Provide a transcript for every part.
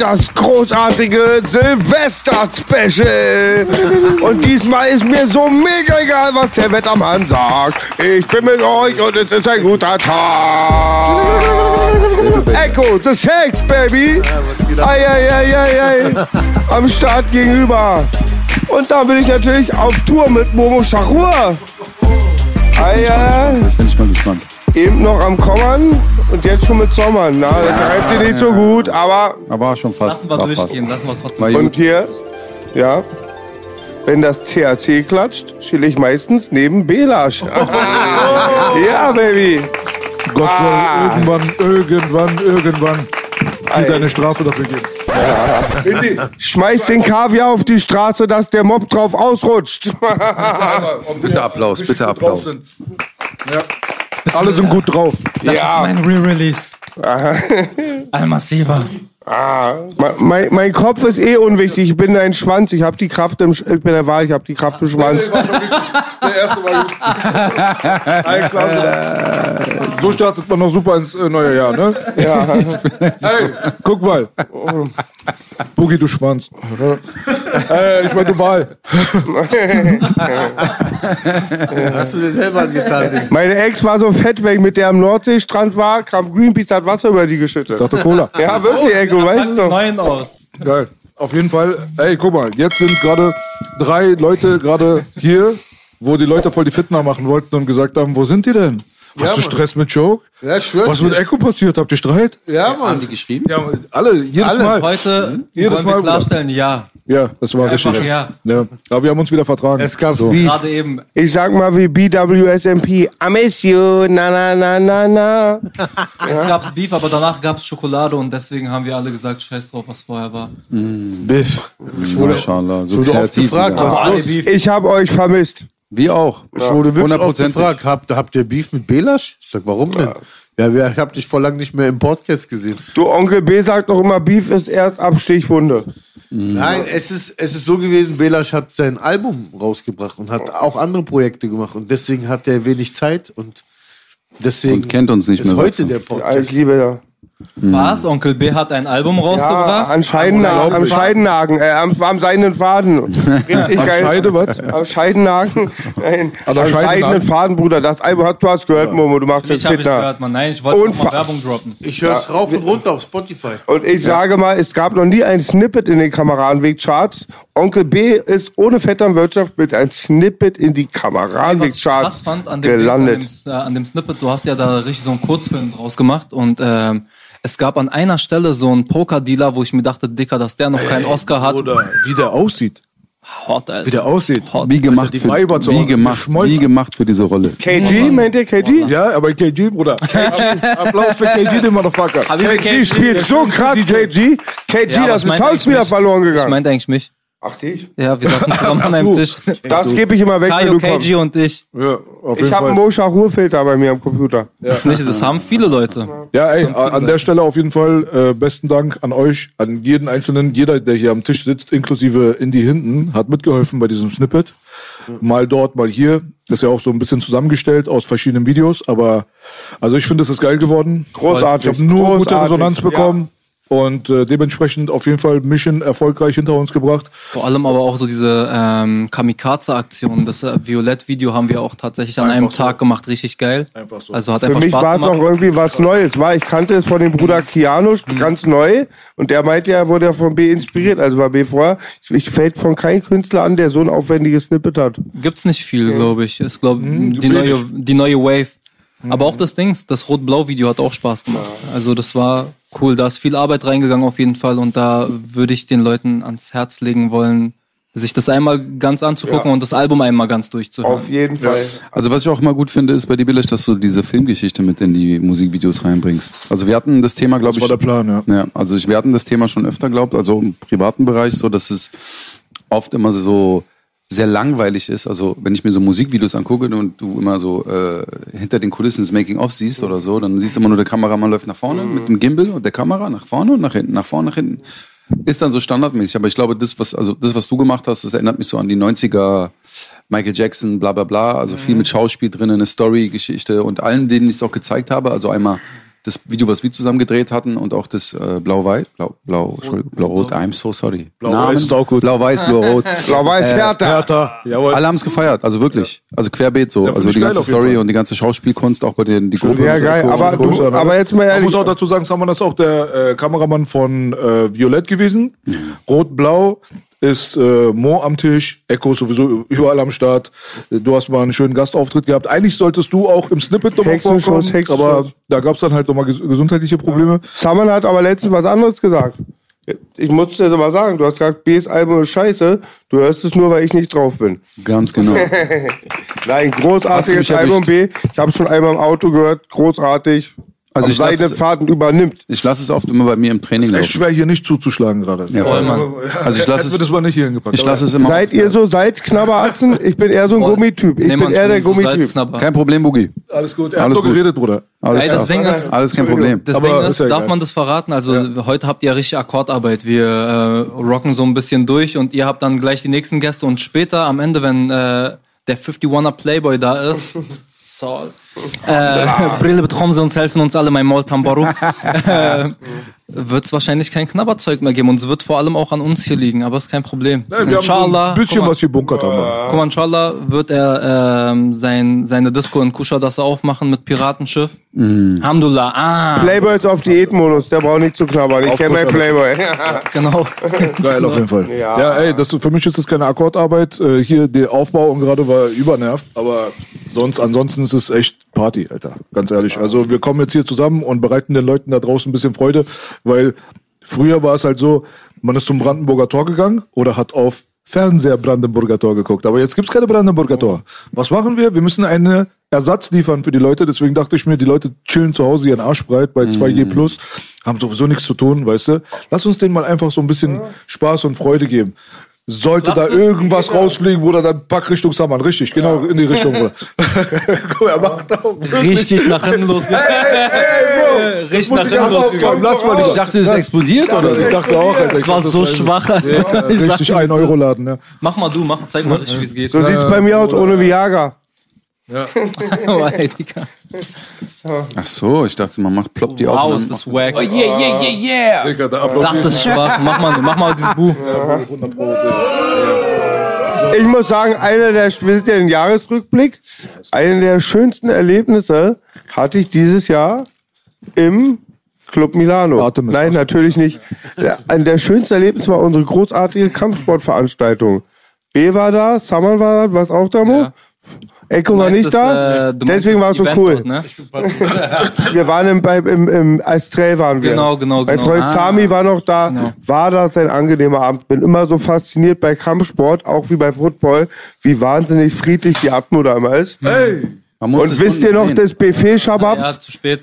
Das großartige Silvester-Special! Und diesmal ist mir so mega egal, was der Wettermann sagt. Ich bin mit euch und es ist ein guter Tag! Echo, the Sex, Baby! Ei, ei, ei, ei, ei! Am Start gegenüber. Und dann bin ich natürlich auf Tour mit Momo Schachur. Ei, ei, Jetzt bin ich mal gespannt. eben noch am Kommen und jetzt schon mit Sommern. Na, das reibt dir nicht so gut, aber Aber schon fast. Lassen wir war durchgehen, fast. lassen wir trotzdem. Und gut. hier, ja, wenn das THC klatscht, chill ich meistens neben Belasch. ja, Baby. Gott soll Ah. irgendwann, irgendwann, irgendwann dir deine Strafe dafür geben. Schmeiß den Kaviar auf die Straße, dass der Mob drauf ausrutscht. Bitte Applaus, bitte Applaus. Ja. Alle sind gut drauf. Das Ja. ist mein Re-Release. Al-Massiva. Me- mein, mein Kopf ist eh unwichtig. Ich bin ein Schwanz. Ich habe die Kraft im, Sch- ich bin der Wahl. Ich habe die Kraft im Schwanz. Der erste war gut. Alles klar. So startet man noch super ins äh, neue Jahr, ne? Ja. Hey, guck mal. Boogie, du Schwanz. äh, ich meine, du Wahl. Hast du dir selber angetan? Meine Ex war so fett, wenn ich mit der am Nordseestrand war, kam Greenpeace, hat Wasser über die geschüttet. Dachte Cola. Ja, wirklich, Echo, weißt du doch. Neuen aus. Geil. Auf jeden Fall, ey, guck mal, jetzt sind gerade drei Leute gerade hier, wo die Leute voll die Fitner machen wollten und gesagt haben, wo sind die denn? Hast du Mann. Stress mit Joke? Ja, ich schwör's Was mit. Echo passiert? Habt ihr Streit? Ja, Haben Mann. die geschrieben? Ja, alle, jedes Alle. Mal. Heute Jedes wollen Mal, wir klarstellen, ja. Ja, das war Einfach richtig. ja. Ja. Aber wir haben uns wieder vertragen. Es gab so. Beef. Gerade eben. Ich sag mal wie BWSMP, I miss you, na na na na na. Es gab Beef, aber danach gab es Schokolade und deswegen haben wir alle gesagt, scheiß drauf, was vorher war. Biff. Mashallah, so oft kreativ. gefragt, was los? Ich hab euch vermisst. Wir auch. Ich wurde wirklich oft 100%. gefragt, habt, habt ihr Beef mit Belasch? Ich sag, warum denn? Ja, wir, ich hab dich vor lang nicht mehr im Podcast gesehen. Du Onkel B sagt doch immer, Beef ist erst ab Stichwunde. Nein, es ist, es ist so gewesen, Belasch hat sein Album rausgebracht und hat auch andere Projekte gemacht und deswegen hat er wenig Zeit und deswegen Und kennt uns nicht ist mehr, heute du. der Ja, ich Podcast. liebe ja. Was? Onkel B hat ein Album Ja, rausgebracht? an Scheidennagen, am Scheidennagen, äh, am, am seidenen Faden. Richtig Am geil. Scheide, was? Am Scheidennagen. Nein, An am der Scheidennagen? seidenen Faden, Bruder. Das Album hast du hast gehört, Momo, du machst jetzt ich habe ich Fitner. gehört, man. Nein, ich wollte mal Werbung droppen. Ich höre es rauf und runter auf Spotify. Und ich sage mal, es gab noch nie ein Snippet in den Kameradenweg-Charts. Onkel B ist ohne Vetternwirtschaft mit ein Snippet in die Kameradenweg-Charts fand an dem, gelandet. An, dem, äh, an dem Snippet, du hast ja da richtig so einen Kurzfilm draus gemacht und ähm, es gab an einer Stelle so einen Pokerdealer, wo ich mir dachte, Dicker, dass der noch keinen Oscar hat. Oder wie der aussieht. Hot, Alter. Wie der aussieht. Wie gemacht, die für, Weiber wie gemacht, wie gemacht für diese Rolle. KG, meint ihr KG? Ja, aber KG, Bruder. Applaus für KG, den Motherfucker. KG spielt so krass, KG. KG, Ja, das ich ist Schauspieler verloren Ich gegangen. meinte eigentlich mich. Ach, dich? Ja, wir saßen zusammen an einem Tisch. Das gebe ich immer weg, wenn Kayo, du kommst. KG und ich. Ja, auf Ich jeden habe einen Fall. Moscha Ruhrfilter bei mir am Computer. Das, nicht, das haben viele Leute. Ja, ey, an der Stelle auf jeden Fall äh, besten Dank an euch, an jeden Einzelnen. Jeder, der hier am Tisch sitzt, inklusive Indy hinten, hat mitgeholfen bei diesem Snippet. Mal dort, mal hier. Ist ja auch so ein bisschen zusammengestellt aus verschiedenen Videos, aber also ich finde, es ist geil geworden. Großartig. Ich habe nur gute Großartig. Resonanz bekommen. Und äh, dementsprechend auf jeden Fall Mission erfolgreich hinter uns gebracht. Vor allem aber auch so diese ähm, Kamikaze-Aktion. Das äh, Violett-Video haben wir auch tatsächlich an einem Einfach so. Tag gemacht. Richtig geil. Einfach so. Also hat Für einfach mich war es auch irgendwie was Neues. War, ich kannte es von dem Bruder Kianusch, ganz neu. Und der meinte, er wurde ja von B inspiriert. Also war B vorher. Ich, ich fällt von keinem Künstler an, der so ein aufwendiges Snippet hat. Gibt's nicht viel, glaube ich. Ist, glaube die, wenig. neue, die neue Wave. Aber auch das Dings, das Rot-Blau-Video hat auch Spaß gemacht. Also das war cool. Da ist viel Arbeit reingegangen auf jeden Fall. Und da würde ich den Leuten ans Herz legen wollen, sich das einmal ganz anzugucken und das Album einmal ganz durchzuhören. Auf jeden Fall. Also was ich auch immer gut finde, ist bei dir, Billig, dass du diese Filmgeschichte mit in die Musikvideos reinbringst. Also wir hatten das Thema, glaube Das ich. war der Plan, ja. Ja, also ich, wir hatten das Thema schon öfter, glaubt, also im privaten Bereich so, dass es oft immer so sehr langweilig ist. Also wenn ich mir so Musikvideos angucke und du immer so äh, hinter den Kulissen das Making-of siehst oder so, dann siehst du immer nur, der Kameramann läuft nach vorne mit dem Gimbal und der Kamera nach vorne und nach hinten, nach vorne, nach hinten. Ist dann so standardmäßig. Aber ich glaube, das, was, also das, was du gemacht hast, das erinnert mich so an die 90er Michael Jackson, bla bla bla. Also viel mit Schauspiel drin, eine Story-Geschichte und allen, denen ich es auch gezeigt habe. Also einmal das Video, was wir zusammen gedreht hatten und auch das äh, Blau-Weiß, Blau, Blau, Blau-Rot, I'm so sorry. Blau-Weiß ist auch gut. Blau-Weiß, Blau-Rot. Blau-Weiß Hertha. Hertha, jawohl. Alle haben es gefeiert, also wirklich. Also querbeet so. Ja, also ich die ganze Story und die ganze Schauspielkunst, auch bei den die Gruppe. Ja, geil. Aber, du, ne? aber jetzt mal Man ehrlich. muss auch dazu sagen, Saman ist auch der äh, Kameramann von äh, Violett gewesen. Rot-Blau ist äh, Mo am Tisch, Echo sowieso überall am Start. Du hast mal einen schönen Gastauftritt gehabt. Eigentlich solltest du auch im Snippet nochmal Hexenschuss, vorkommen, Hexenschuss. aber da gab es dann halt nochmal ges gesundheitliche Probleme. Saman hat aber letztens was anderes gesagt. Ich muss dir mal sagen, du hast gesagt, B's Album ist scheiße. Du hörst es nur, weil ich nicht drauf bin. Ganz genau. Nein, großartiges Album B. Ich habe schon einmal im Auto gehört, großartig. Also Also ich seine lass- Fahrten übernimmt. Ich lasse es oft immer bei mir im Training Echt laufen. schwer hier nicht zuzuschlagen gerade. Ja, voll, Mann. Also ich lasse es, das mal nicht hier hingepackt. ich lasse es immer. Seid ihr so Salzknabberatzen? Ich bin eher so ein Voll. Gummityp. Ich Nee, bin eher der so Gummityp. Kein Problem, Boogie. Alles gut, er Alles hat nur gut. geredet, Bruder. Alles, Ey, das. Ding ist, Alles kein Problem. Das Ding ist ist, ja darf man das verraten? Also heute habt ihr richtig Akkordarbeit. Wir äh, rocken so ein bisschen durch und ihr habt dann gleich die nächsten Gäste und später am Ende, wenn äh, der 51er Playboy da ist, Saul, äh, Brille bitte kommen Sie uns helfen uns alle, mein Maul Tambaru, äh, wird es wahrscheinlich kein Knabberzeug mehr geben und es wird vor allem auch an uns hier liegen, aber ist kein Problem. Ja, wir haben so ein bisschen guck mal, was hier bunkert haben. Guck mal, inshallah wird er ähm, sein, seine Disco in Kushadasa aufmachen mit Piratenschiff. Alhamdulillah. Ah, Playboy ist auf Diätmodus, der braucht nicht zu knabbern. Ich kenne meinen Playboy. genau. Geil, auf jeden Fall. Ja, ey, das, für mich ist das keine Akkordarbeit. Äh, hier der Aufbau und gerade war übernerv, aber sonst, ansonsten ist es echt Party, Alter. Ganz ehrlich. Also wir kommen jetzt hier zusammen und bereiten den Leuten da draußen ein bisschen Freude, weil früher war es halt so, man ist zum Brandenburger Tor gegangen oder hat auf Fernseher Brandenburger Tor geguckt. Aber jetzt gibt's keine Brandenburger Tor. Was machen wir? Wir müssen einen Ersatz liefern für die Leute. Deswegen dachte ich mir, die Leute chillen zu Hause ihren Arsch breit bei 2G Plus, haben sowieso nichts zu tun, weißt du? Lass uns denen mal einfach so ein bisschen Spaß und Freude geben. Sollte da Lass es- irgendwas rausfliegen, Bruder, dann pack Richtung Saman. Richtig, genau in die Richtung, Bruder. Guck, er macht auch. wirklich. Richtig nach hinten losgegangen. Richtig nach hinten losgegangen. Lass mal Ich nicht. dachte, es explodiert oder so. Ich dachte auch, Alter. Das war so schwach. Ich sag Richtig ein Euro Laden, ja. Mach mal du, mach, zeig mal richtig, wie es geht. So sieht's bei mir aus ohne Viagra. Oh, ey, Digga. Ach so, ich dachte, man macht plopp die Wow, Aufnahmen. ist das wack. Digga, da. Das ist schwach. Mach mal, mach mal dieses Buch. Ich muss sagen, einer der, wir sind ja im Jahresrückblick, einer der schönsten Erlebnisse hatte ich dieses Jahr im Club Milano. Nein, natürlich nicht. Ja, Ein der schönsten Erlebnisse war unsere großartige Kampfsportveranstaltung. B war da, Saman war da, warst auch da, Mo? Ja. Echo war nicht das, da, äh, deswegen war es so Event cool. dort, ne? Wir waren im, bei, im, im Estrell waren wir. Genau, genau, Mein genau. Freund Ah. Sami war noch da. Genau. War das ein angenehmer Abend. Bin immer so fasziniert bei Kampfsport, auch wie bei Football, wie wahnsinnig friedlich die Atmo da immer ist. Hey! Man muss Und wisst ihr noch sehen. das Buffet, Shabab? Ja, zu spät.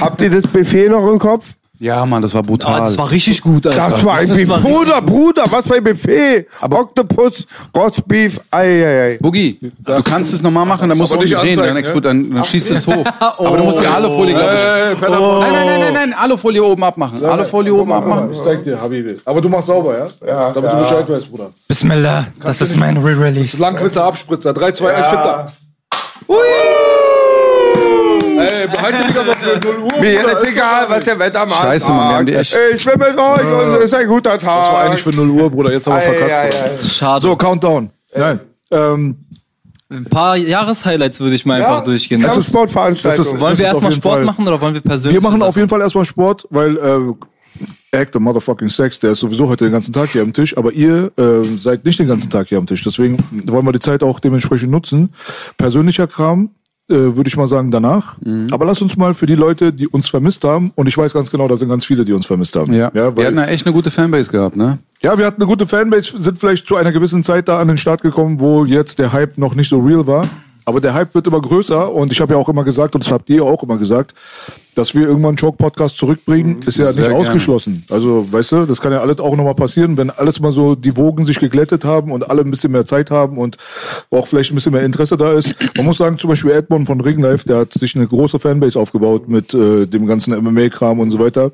Habt ihr das Buffet noch im Kopf? Ja, Mann, das war brutal. Ah, das war richtig gut, Alter. Das war ein Das Buffet. war Bruder, Bruder, was für ein Buffet. Octopus, Rostbeef, ei, ei, ei. Boogie, du kannst es nochmal machen, dann musst du Aber nicht drehen, dann, anzeigen, explod, dann, dann schießt es hoch. Aber du musst die Alufolie, glaube ich. Hey, Peter, Nein, nein, nein, nein, nein, Alufolie oben abmachen. Alufolie oben abmachen. Ich zeig dir, Habibi. Aber du machst sauber, ja? Ja. Damit du Bescheid weißt, Bruder. Bismillah, das ist mein Re-Release. Langwitzer Abspritzer. 3, 2, 1, Fitter. Ey, behalte dich aber für 0 Uhr. Mir ist egal, was der Wettermann Scheiße, Mann, wir haben die echt- Ich bin mit euch und es ist ein guter Tag. Das war eigentlich für 0 Uhr, Bruder. Jetzt haben wir verkackt. Schade. So, Countdown. Nein. Ähm, Ein paar Jahreshighlights würde ich mal Ja, einfach durchgehen. das ist Sportveranstaltung. das ist- wollen wir erstmal Sport Fall. machen oder wollen wir persönlich? wir machen auf jeden Fall erstmal Sport, weil äh, Act the Motherfucking Sex, der ist sowieso heute den ganzen Tag hier am Tisch, aber ihr äh, seid nicht den ganzen Tag hier am Tisch. Deswegen wollen wir die Zeit auch dementsprechend nutzen. Persönlicher Kram, äh, würde ich mal sagen, danach. Mhm. Aber lass uns mal für die Leute, die uns vermisst haben, und ich weiß ganz genau, da sind ganz viele, die uns vermisst haben. Ja, ja, wir hatten ja echt eine gute Fanbase gehabt, ne? ja, wir hatten eine gute Fanbase, sind vielleicht zu einer gewissen Zeit da an den Start gekommen, wo jetzt der Hype noch nicht so real war. Aber der Hype wird immer größer und ich habe ja auch immer gesagt, und das habt ihr auch immer gesagt, dass wir irgendwann einen Choke-Podcast zurückbringen, ist ja Sehr nicht gerne. ausgeschlossen. Also, weißt du, das kann ja alles auch nochmal passieren, wenn alles mal so die Wogen sich geglättet haben und alle ein bisschen mehr Zeit haben und auch vielleicht ein bisschen mehr Interesse da ist. Man muss sagen, zum Beispiel Edmond von Ringlife, der hat sich eine große Fanbase aufgebaut mit äh, dem ganzen MMA-Kram und so weiter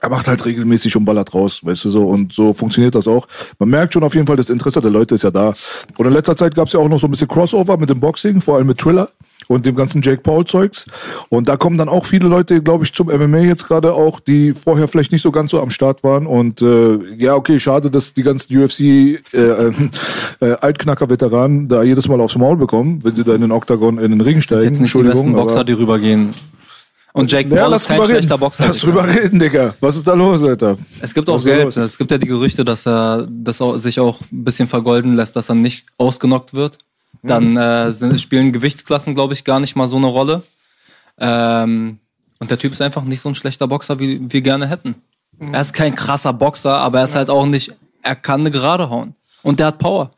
er macht halt regelmäßig und ballert raus, weißt du so. Und so funktioniert das auch. Man merkt schon auf jeden Fall, das Interesse der Leute ist ja da. Und in letzter Zeit gab es ja auch noch so ein bisschen Crossover mit dem Boxing, vor allem mit Thriller und dem ganzen Jake Paul-Zeugs. Und da kommen dann auch viele Leute, glaube ich, zum MMA jetzt gerade auch, die vorher vielleicht nicht so ganz so am Start waren. Und äh, ja, okay, schade, dass die ganzen UFC äh, äh, äh, Altknacker-Veteranen da jedes Mal aufs Maul bekommen, wenn sie da in den Oktagon in den Ring steigen. jetzt nicht die besten Boxer, die rübergehen. Und Jake ja, Paul lass ist kein schlechter reden. Boxer. Lass drüber reden, Digga. Was ist da los, Alter? Es gibt auch Was ist Geld. los? Es gibt ja die Gerüchte, dass er das auch, sich auch ein bisschen vergolden lässt, dass er nicht ausgenockt wird. Dann äh, sind, spielen Gewichtsklassen, glaube ich, gar nicht mal so eine Rolle. Ähm, und der Typ ist einfach nicht so ein schlechter Boxer, wie wir gerne hätten. Er ist kein krasser Boxer, aber er ist halt auch nicht, er kann eine Gerade hauen. Und der hat Power.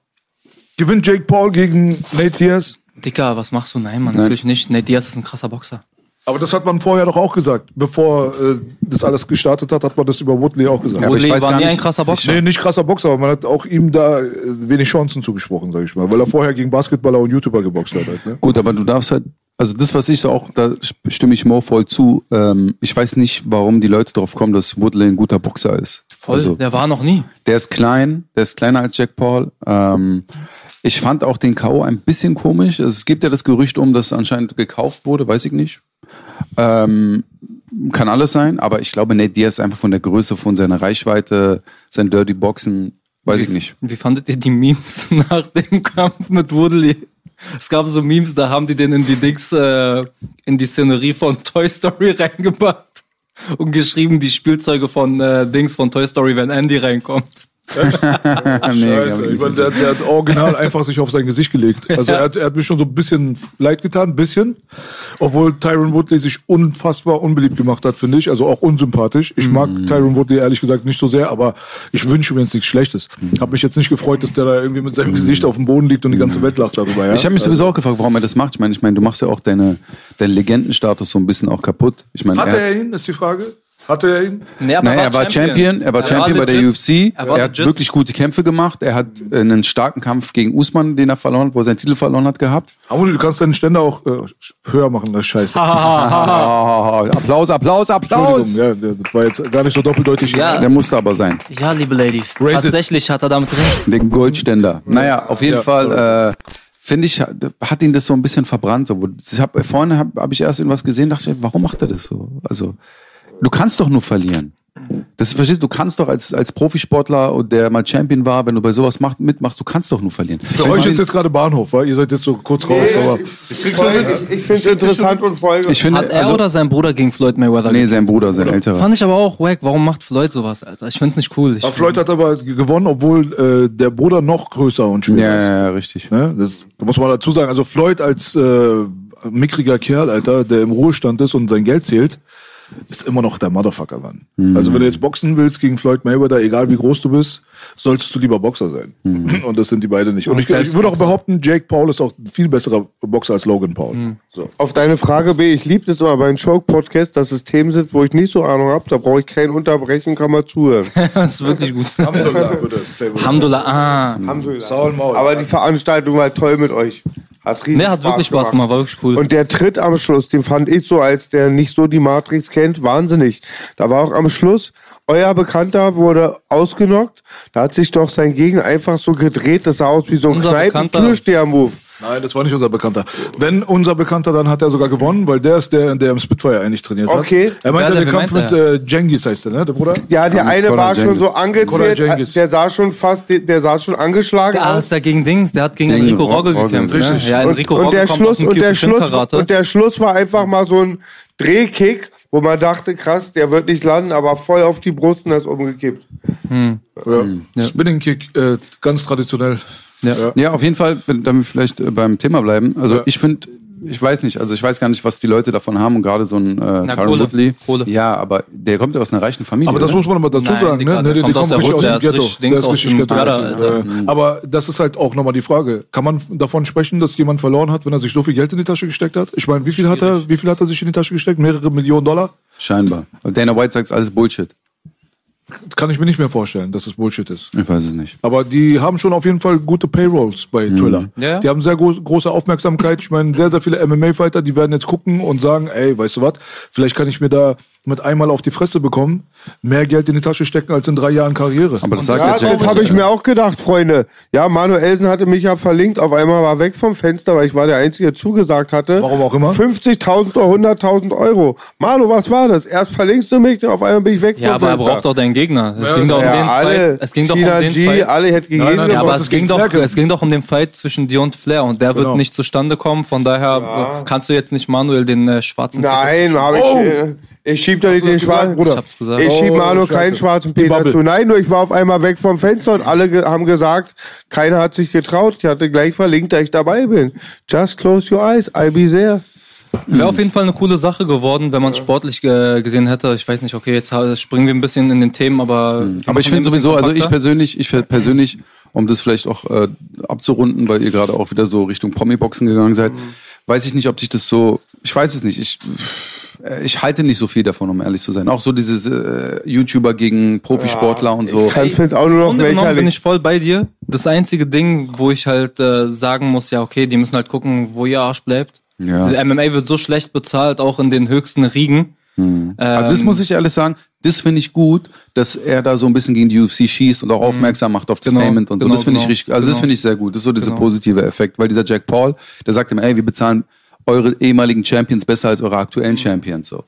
Gewinnt Jake Paul gegen Nate Diaz? Dicker, was machst du? Nein, Mann, natürlich nicht. Nate Diaz ist ein krasser Boxer. Aber das hat man vorher doch auch gesagt. Bevor äh, das alles gestartet hat, hat man das über Woodley auch gesagt. Ja, aber ich Woodley weiß war gar nie ein nicht- krasser Boxer. Nee, nicht krasser Boxer, aber man hat auch ihm da äh, wenig Chancen zugesprochen, sag ich mal. Weil er vorher gegen Basketballer und YouTuber geboxt hat. Halt, ne? Gut, aber du darfst halt, also das, was ich so auch, da stimme ich Mo voll zu. Ähm, ich weiß nicht, warum die Leute drauf kommen, dass Woodley ein guter Boxer ist. Voll, Also, der war noch nie. der ist klein, der ist kleiner als Jack Paul. Ähm, ich fand auch den K.O. ein bisschen komisch. Also Es gibt ja das Gerücht um, dass anscheinend gekauft wurde, weiß ich nicht. Ähm, kann alles sein, aber ich glaube, Nate Diaz ist einfach von der Größe, von seiner Reichweite, sein Dirty Boxen, weiß ich nicht. Wie fandet ihr die Memes nach dem Kampf mit Woodley? Es gab so Memes, da haben die den in die Dings, äh, in die Szenerie von Toy Story reingebracht und geschrieben, die Spielzeuge von äh, Dings von Toy Story, wenn Andy reinkommt. Scheiße, ich meine, der, der hat original einfach sich auf sein Gesicht gelegt. Also er, hat, er hat mir schon so ein bisschen leid getan, ein bisschen. Obwohl Tyron Woodley sich unfassbar unbeliebt gemacht hat, finde ich. Also auch unsympathisch. Ich mag Mhm. Tyron Woodley ehrlich gesagt nicht so sehr, aber ich wünsche mir jetzt nichts Schlechtes. Mhm. Hab mich jetzt nicht gefreut, dass der da irgendwie mit seinem Gesicht auf dem Boden liegt und die ganze Welt lacht darüber. Ja? Ich habe mich sowieso auch gefragt, warum er das macht. Ich meine, ich meine, du machst ja auch deine, deinen Legendenstatus so ein bisschen auch kaputt. Ich meine, Hatte er, er ihn, ist die Frage. Hatte er ihn? Nee, aber naja, er war Champion, er war Champion bei der. UFC. Er war Er hat legit. wirklich gute Kämpfe gemacht. Er hat einen starken Kampf gegen Usman, den er verloren hat, wo er seinen Titel verloren hat, gehabt. Amuli, du kannst deinen Ständer auch äh, höher machen, das ist scheiße. Applaus, Applaus, Applaus! Entschuldigung, ja, das war jetzt gar nicht so doppeldeutig. Ja. Der musste aber sein. Ja, liebe Ladies, Raise it. tatsächlich hat er damit recht. Den Goldständer. Naja, auf jeden Ja, Fall, äh, finde ich, hat ihn das so ein bisschen verbrannt. So. Ich hab, vorhin habe hab ich erst irgendwas gesehen, dachte ich, warum macht er das so? Also, du kannst doch nur verlieren. Das verstehst du, du kannst doch als, als Profisportler, und der mal Champion war, wenn du bei sowas macht, mitmachst, du kannst doch nur verlieren. Für euch ist jetzt gerade Bahnhof, weil ihr seid jetzt so kurz raus, aber Ich, ich finde es interessant und folge. Ich finde, Hat er also, oder sein Bruder gegen Floyd Mayweather? nee, sein Bruder, sein älterer. Fand ich aber auch wack. Warum macht Floyd sowas, Alter? Ich find's nicht cool. Ich Aber Floyd hat aber gewonnen, obwohl äh, der Bruder noch größer und schwerer Ja, ist. ja, ja, richtig. Ne? Das, da muss man dazu sagen, also Floyd als äh, mickriger Kerl, Alter, der im Ruhestand ist und sein Geld zählt, ist immer noch der Motherfucker, Mann. Mhm. Also wenn du jetzt boxen willst gegen Floyd Mayweather, egal wie groß du bist, solltest du lieber Boxer sein. Mhm. Und das sind die beiden nicht. Und ich, ich würde auch behaupten, Jake Paul ist auch ein viel besserer Boxer als Logan Paul. Mhm. So. Auf deine Frage B, ich liebe das immer bei den Choke-Podcast, dass es Themen sind, wo ich nicht so Ahnung habe. Da brauche ich kein Unterbrechen, kann man zuhören. das ist wirklich gut. Alhamdulillah, bitte. Alhamdulillah. Ah. Alhamdulillah. Saul Maul. Aber die Veranstaltung war toll mit euch. Hat riesig Nee, hat wirklich Spaß gemacht, war wirklich cool. Und der Tritt am Schluss, den fand ich so, als der nicht so die Matrix kennt, wahnsinnig. Da war auch am Schluss, euer Bekannter wurde ausgenockt. Da hat sich doch sein Gegner einfach so gedreht. Das sah aus wie so ein Kneipen-Türsteher-Move. Nein, das war nicht unser Bekannter. Wenn unser Bekannter, dann hat er sogar gewonnen, weil der ist der, der im Spitfire eigentlich trainiert Okay. hat. Er meinte Wer- den wer Kampf meint mit äh, Jengis heißt der, ne, der Bruder? Ja, der eine war schon so angezählt. Jengis. Der sah schon fast, der, der sah schon angeschlagen Ah, aus. ist ja gegen Dings, der hat gegen Gegen Enrico Rogge Rogge, gekämpft. richtig. Ne? Ja, Und, Enrico und Rogge der kommt Schluss aus dem und der Schluss Karate. und der Schluss war einfach mal so ein Drehkick, wo man dachte, krass, der wird nicht landen, aber voll auf die Brust und er ist umgekippt. Ja. Spinning Kick, äh, ganz traditionell. Ja. Ja, auf jeden Fall, wenn, damit wir vielleicht äh, beim Thema bleiben. Also Ja. ich finde, ich weiß nicht, also ich weiß gar nicht, was die Leute davon haben und gerade so ein äh, Kohle. Woodley. Kohle. Ja, aber der kommt ja aus einer reichen Familie. Aber das oder? muss man aber dazu Nein, sagen, ne? der ne kommt aus der richtig Hood, der ist Ghetto. richtig aus dem Ghetto. Äh, Aber das ist halt auch nochmal die Frage. Kann man davon sprechen, dass jemand verloren hat, wenn er sich so viel Geld in die Tasche gesteckt hat? Ich meine, wie viel hat er, wie viel hat er sich in die Tasche gesteckt? Mehrere Millionen Dollar? Scheinbar. Dana White sagt, es ist alles Bullshit. Kann ich mir nicht mehr vorstellen, dass es Bullshit ist. Ich weiß es nicht. Aber die haben schon auf jeden Fall gute Payrolls bei Thriller. Ja. Die haben sehr gro große Aufmerksamkeit. Ich meine, sehr, sehr viele MMA-Fighter, die werden jetzt gucken und sagen, ey, weißt du was, vielleicht kann ich mir da mit einmal auf die Fresse bekommen, mehr Geld in die Tasche stecken als in drei Jahren Karriere. Aber das sagt Ja, ja Jack das habe ich mir auch gedacht, Freunde. Ja, Manuelsen hatte mich ja verlinkt. Auf einmal war weg vom Fenster, weil ich war der Einzige, der zugesagt hatte. Warum auch immer? 50.000 oder 100.000 Euro. Manu, was war das? Erst verlinkst du mich, auf einmal bin ich weg Ja, vom aber er Fenster. braucht doch deinen Gegner. Es ging doch um ja, den alle, Fight. Es ging doch um den G, Fight. alle hätten gegeben. Nein, nein, Ja, Ja, aber das es ging, doch, es ging doch um den Fight zwischen dir und Flair und der Genau. wird nicht zustande kommen. Von daher äh, kannst du jetzt nicht Manuel den äh, schwarzen Nein, habe ich. Oh! Ich schieb doch nicht den schwarzen. Bruder? Ich. Ich schieb Oh, Manu Scheiße. keinen schwarzen Peter zu. Nein, nur ich war auf einmal weg vom Fenster und alle ge haben gesagt, keiner hat sich getraut. Ich hatte gleich verlinkt, dass ich dabei bin. Just close your eyes, I'll be there. Wäre auf jeden Fall eine coole Sache geworden, wenn man es sportlich ge gesehen hätte. Ich weiß nicht, okay, jetzt springen wir ein bisschen in den Themen, aber. wir Aber ich finde sowieso, also ich persönlich, ich persönlich, um das vielleicht auch äh, abzurunden, weil ihr gerade auch wieder so Richtung Promi-Boxen gegangen seid, weiß ich nicht, ob sich das so, ich weiß es nicht, ich, äh, ich halte nicht so viel davon, um ehrlich zu sein. Auch so dieses äh, YouTuber gegen Profisportler und so. Ich finde es auch nur noch genommen bin ich voll bei dir. Das einzige Ding, wo ich halt äh, sagen muss, ja, okay, die müssen halt gucken, wo ihr Arsch bleibt. Ja. Die MMA wird so schlecht bezahlt, auch in den höchsten Riegen. Ähm, Aber das muss ich ehrlich sagen, das finde ich gut, dass er da so ein bisschen gegen die UFC schießt und auch aufmerksam macht auf das Genau, Payment und so. genau, das finde ich genau, richtig, also das genau. finde ich sehr gut. Das ist so dieser Genau. positive Effekt, weil dieser Jack Paul, der sagt immer, ey, wir bezahlen eure ehemaligen Champions besser als eure aktuellen Champions, so.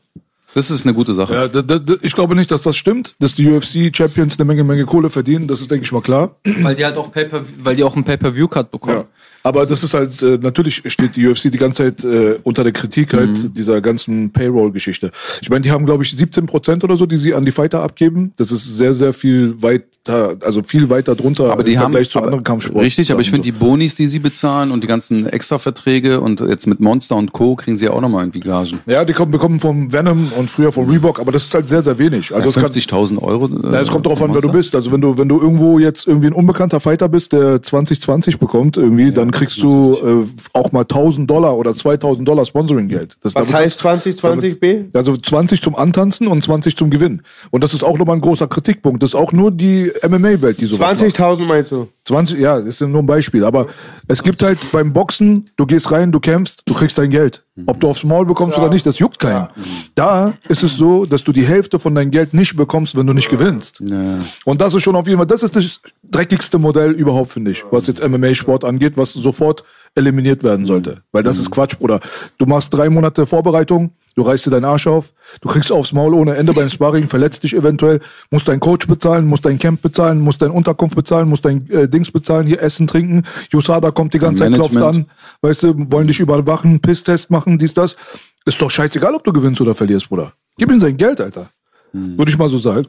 Das ist eine gute Sache. Ja, da, da, da, ich glaube nicht, dass das stimmt, dass die UFC-Champions eine Menge, Menge Kohle verdienen. Das ist, denke ich mal, klar. weil die halt auch Pay weil die auch einen Pay-Per-View-Cut bekommen. Ja. Aber das ist halt, äh, natürlich steht die UFC die ganze Zeit äh, unter der Kritik halt Mhm. dieser ganzen Payroll-Geschichte. Ich meine, die haben, glaube ich, 17 Prozent oder so, die sie an die Fighter abgeben. Das ist sehr, sehr viel weiter, also viel weiter drunter Aber die im haben Vergleich zu aber, anderen Kampfsporten. Richtig, aber ich finde die Bonis, die sie bezahlen und die ganzen Extraverträge und jetzt mit Monster und Co. kriegen sie ja auch nochmal irgendwie Gagen. Ja, die kommen, bekommen vom Venom und früher vom Reebok, aber das ist halt sehr, sehr wenig. Also kann, 50.000 Euro. Ja, es kommt darauf an, wer du bist. Also wenn du, wenn du irgendwo jetzt irgendwie ein unbekannter Fighter bist, der 2020 bekommt, irgendwie, dann kriegst du äh, auch mal 1000 Dollar oder 2000 Dollar Sponsoring-Geld. Das- Was damit- heißt 2020 B? Also 20 zum Antanzen und 20 zum Gewinn. Und das ist auch nochmal ein großer Kritikpunkt. Das ist auch nur die MMA-Welt, die macht. 20.000 meinst du? 20, ja, das ist ja nur ein Beispiel. Aber es gibt halt beim Boxen, du gehst rein, du kämpfst, du kriegst dein Geld. Ob du aufs Maul bekommst oder nicht, das juckt keinen. Da ist es so, dass du die Hälfte von deinem Geld nicht bekommst, wenn du nicht gewinnst. Und das ist schon auf jeden Fall, das ist das dreckigste Modell überhaupt, finde ich, was jetzt MMA-Sport angeht, was sofort eliminiert werden sollte. Weil das ist Quatsch, Bruder. Du machst drei Monate Vorbereitung, Du reißt dir deinen Arsch auf, du kriegst aufs Maul ohne Ende beim Sparring, verletzt dich eventuell, musst deinen Coach bezahlen, musst dein Camp bezahlen, musst dein Unterkunft bezahlen, musst dein äh, Dings bezahlen, hier Essen, Trinken. Yusada kommt die ganze Zeit, klopft an, weißt du, wollen dich überwachen, Pisstest machen, dies, das. Ist doch scheißegal, ob du gewinnst oder verlierst, Bruder. Gib ihm sein Geld, Alter. Würde ich mal so sagen.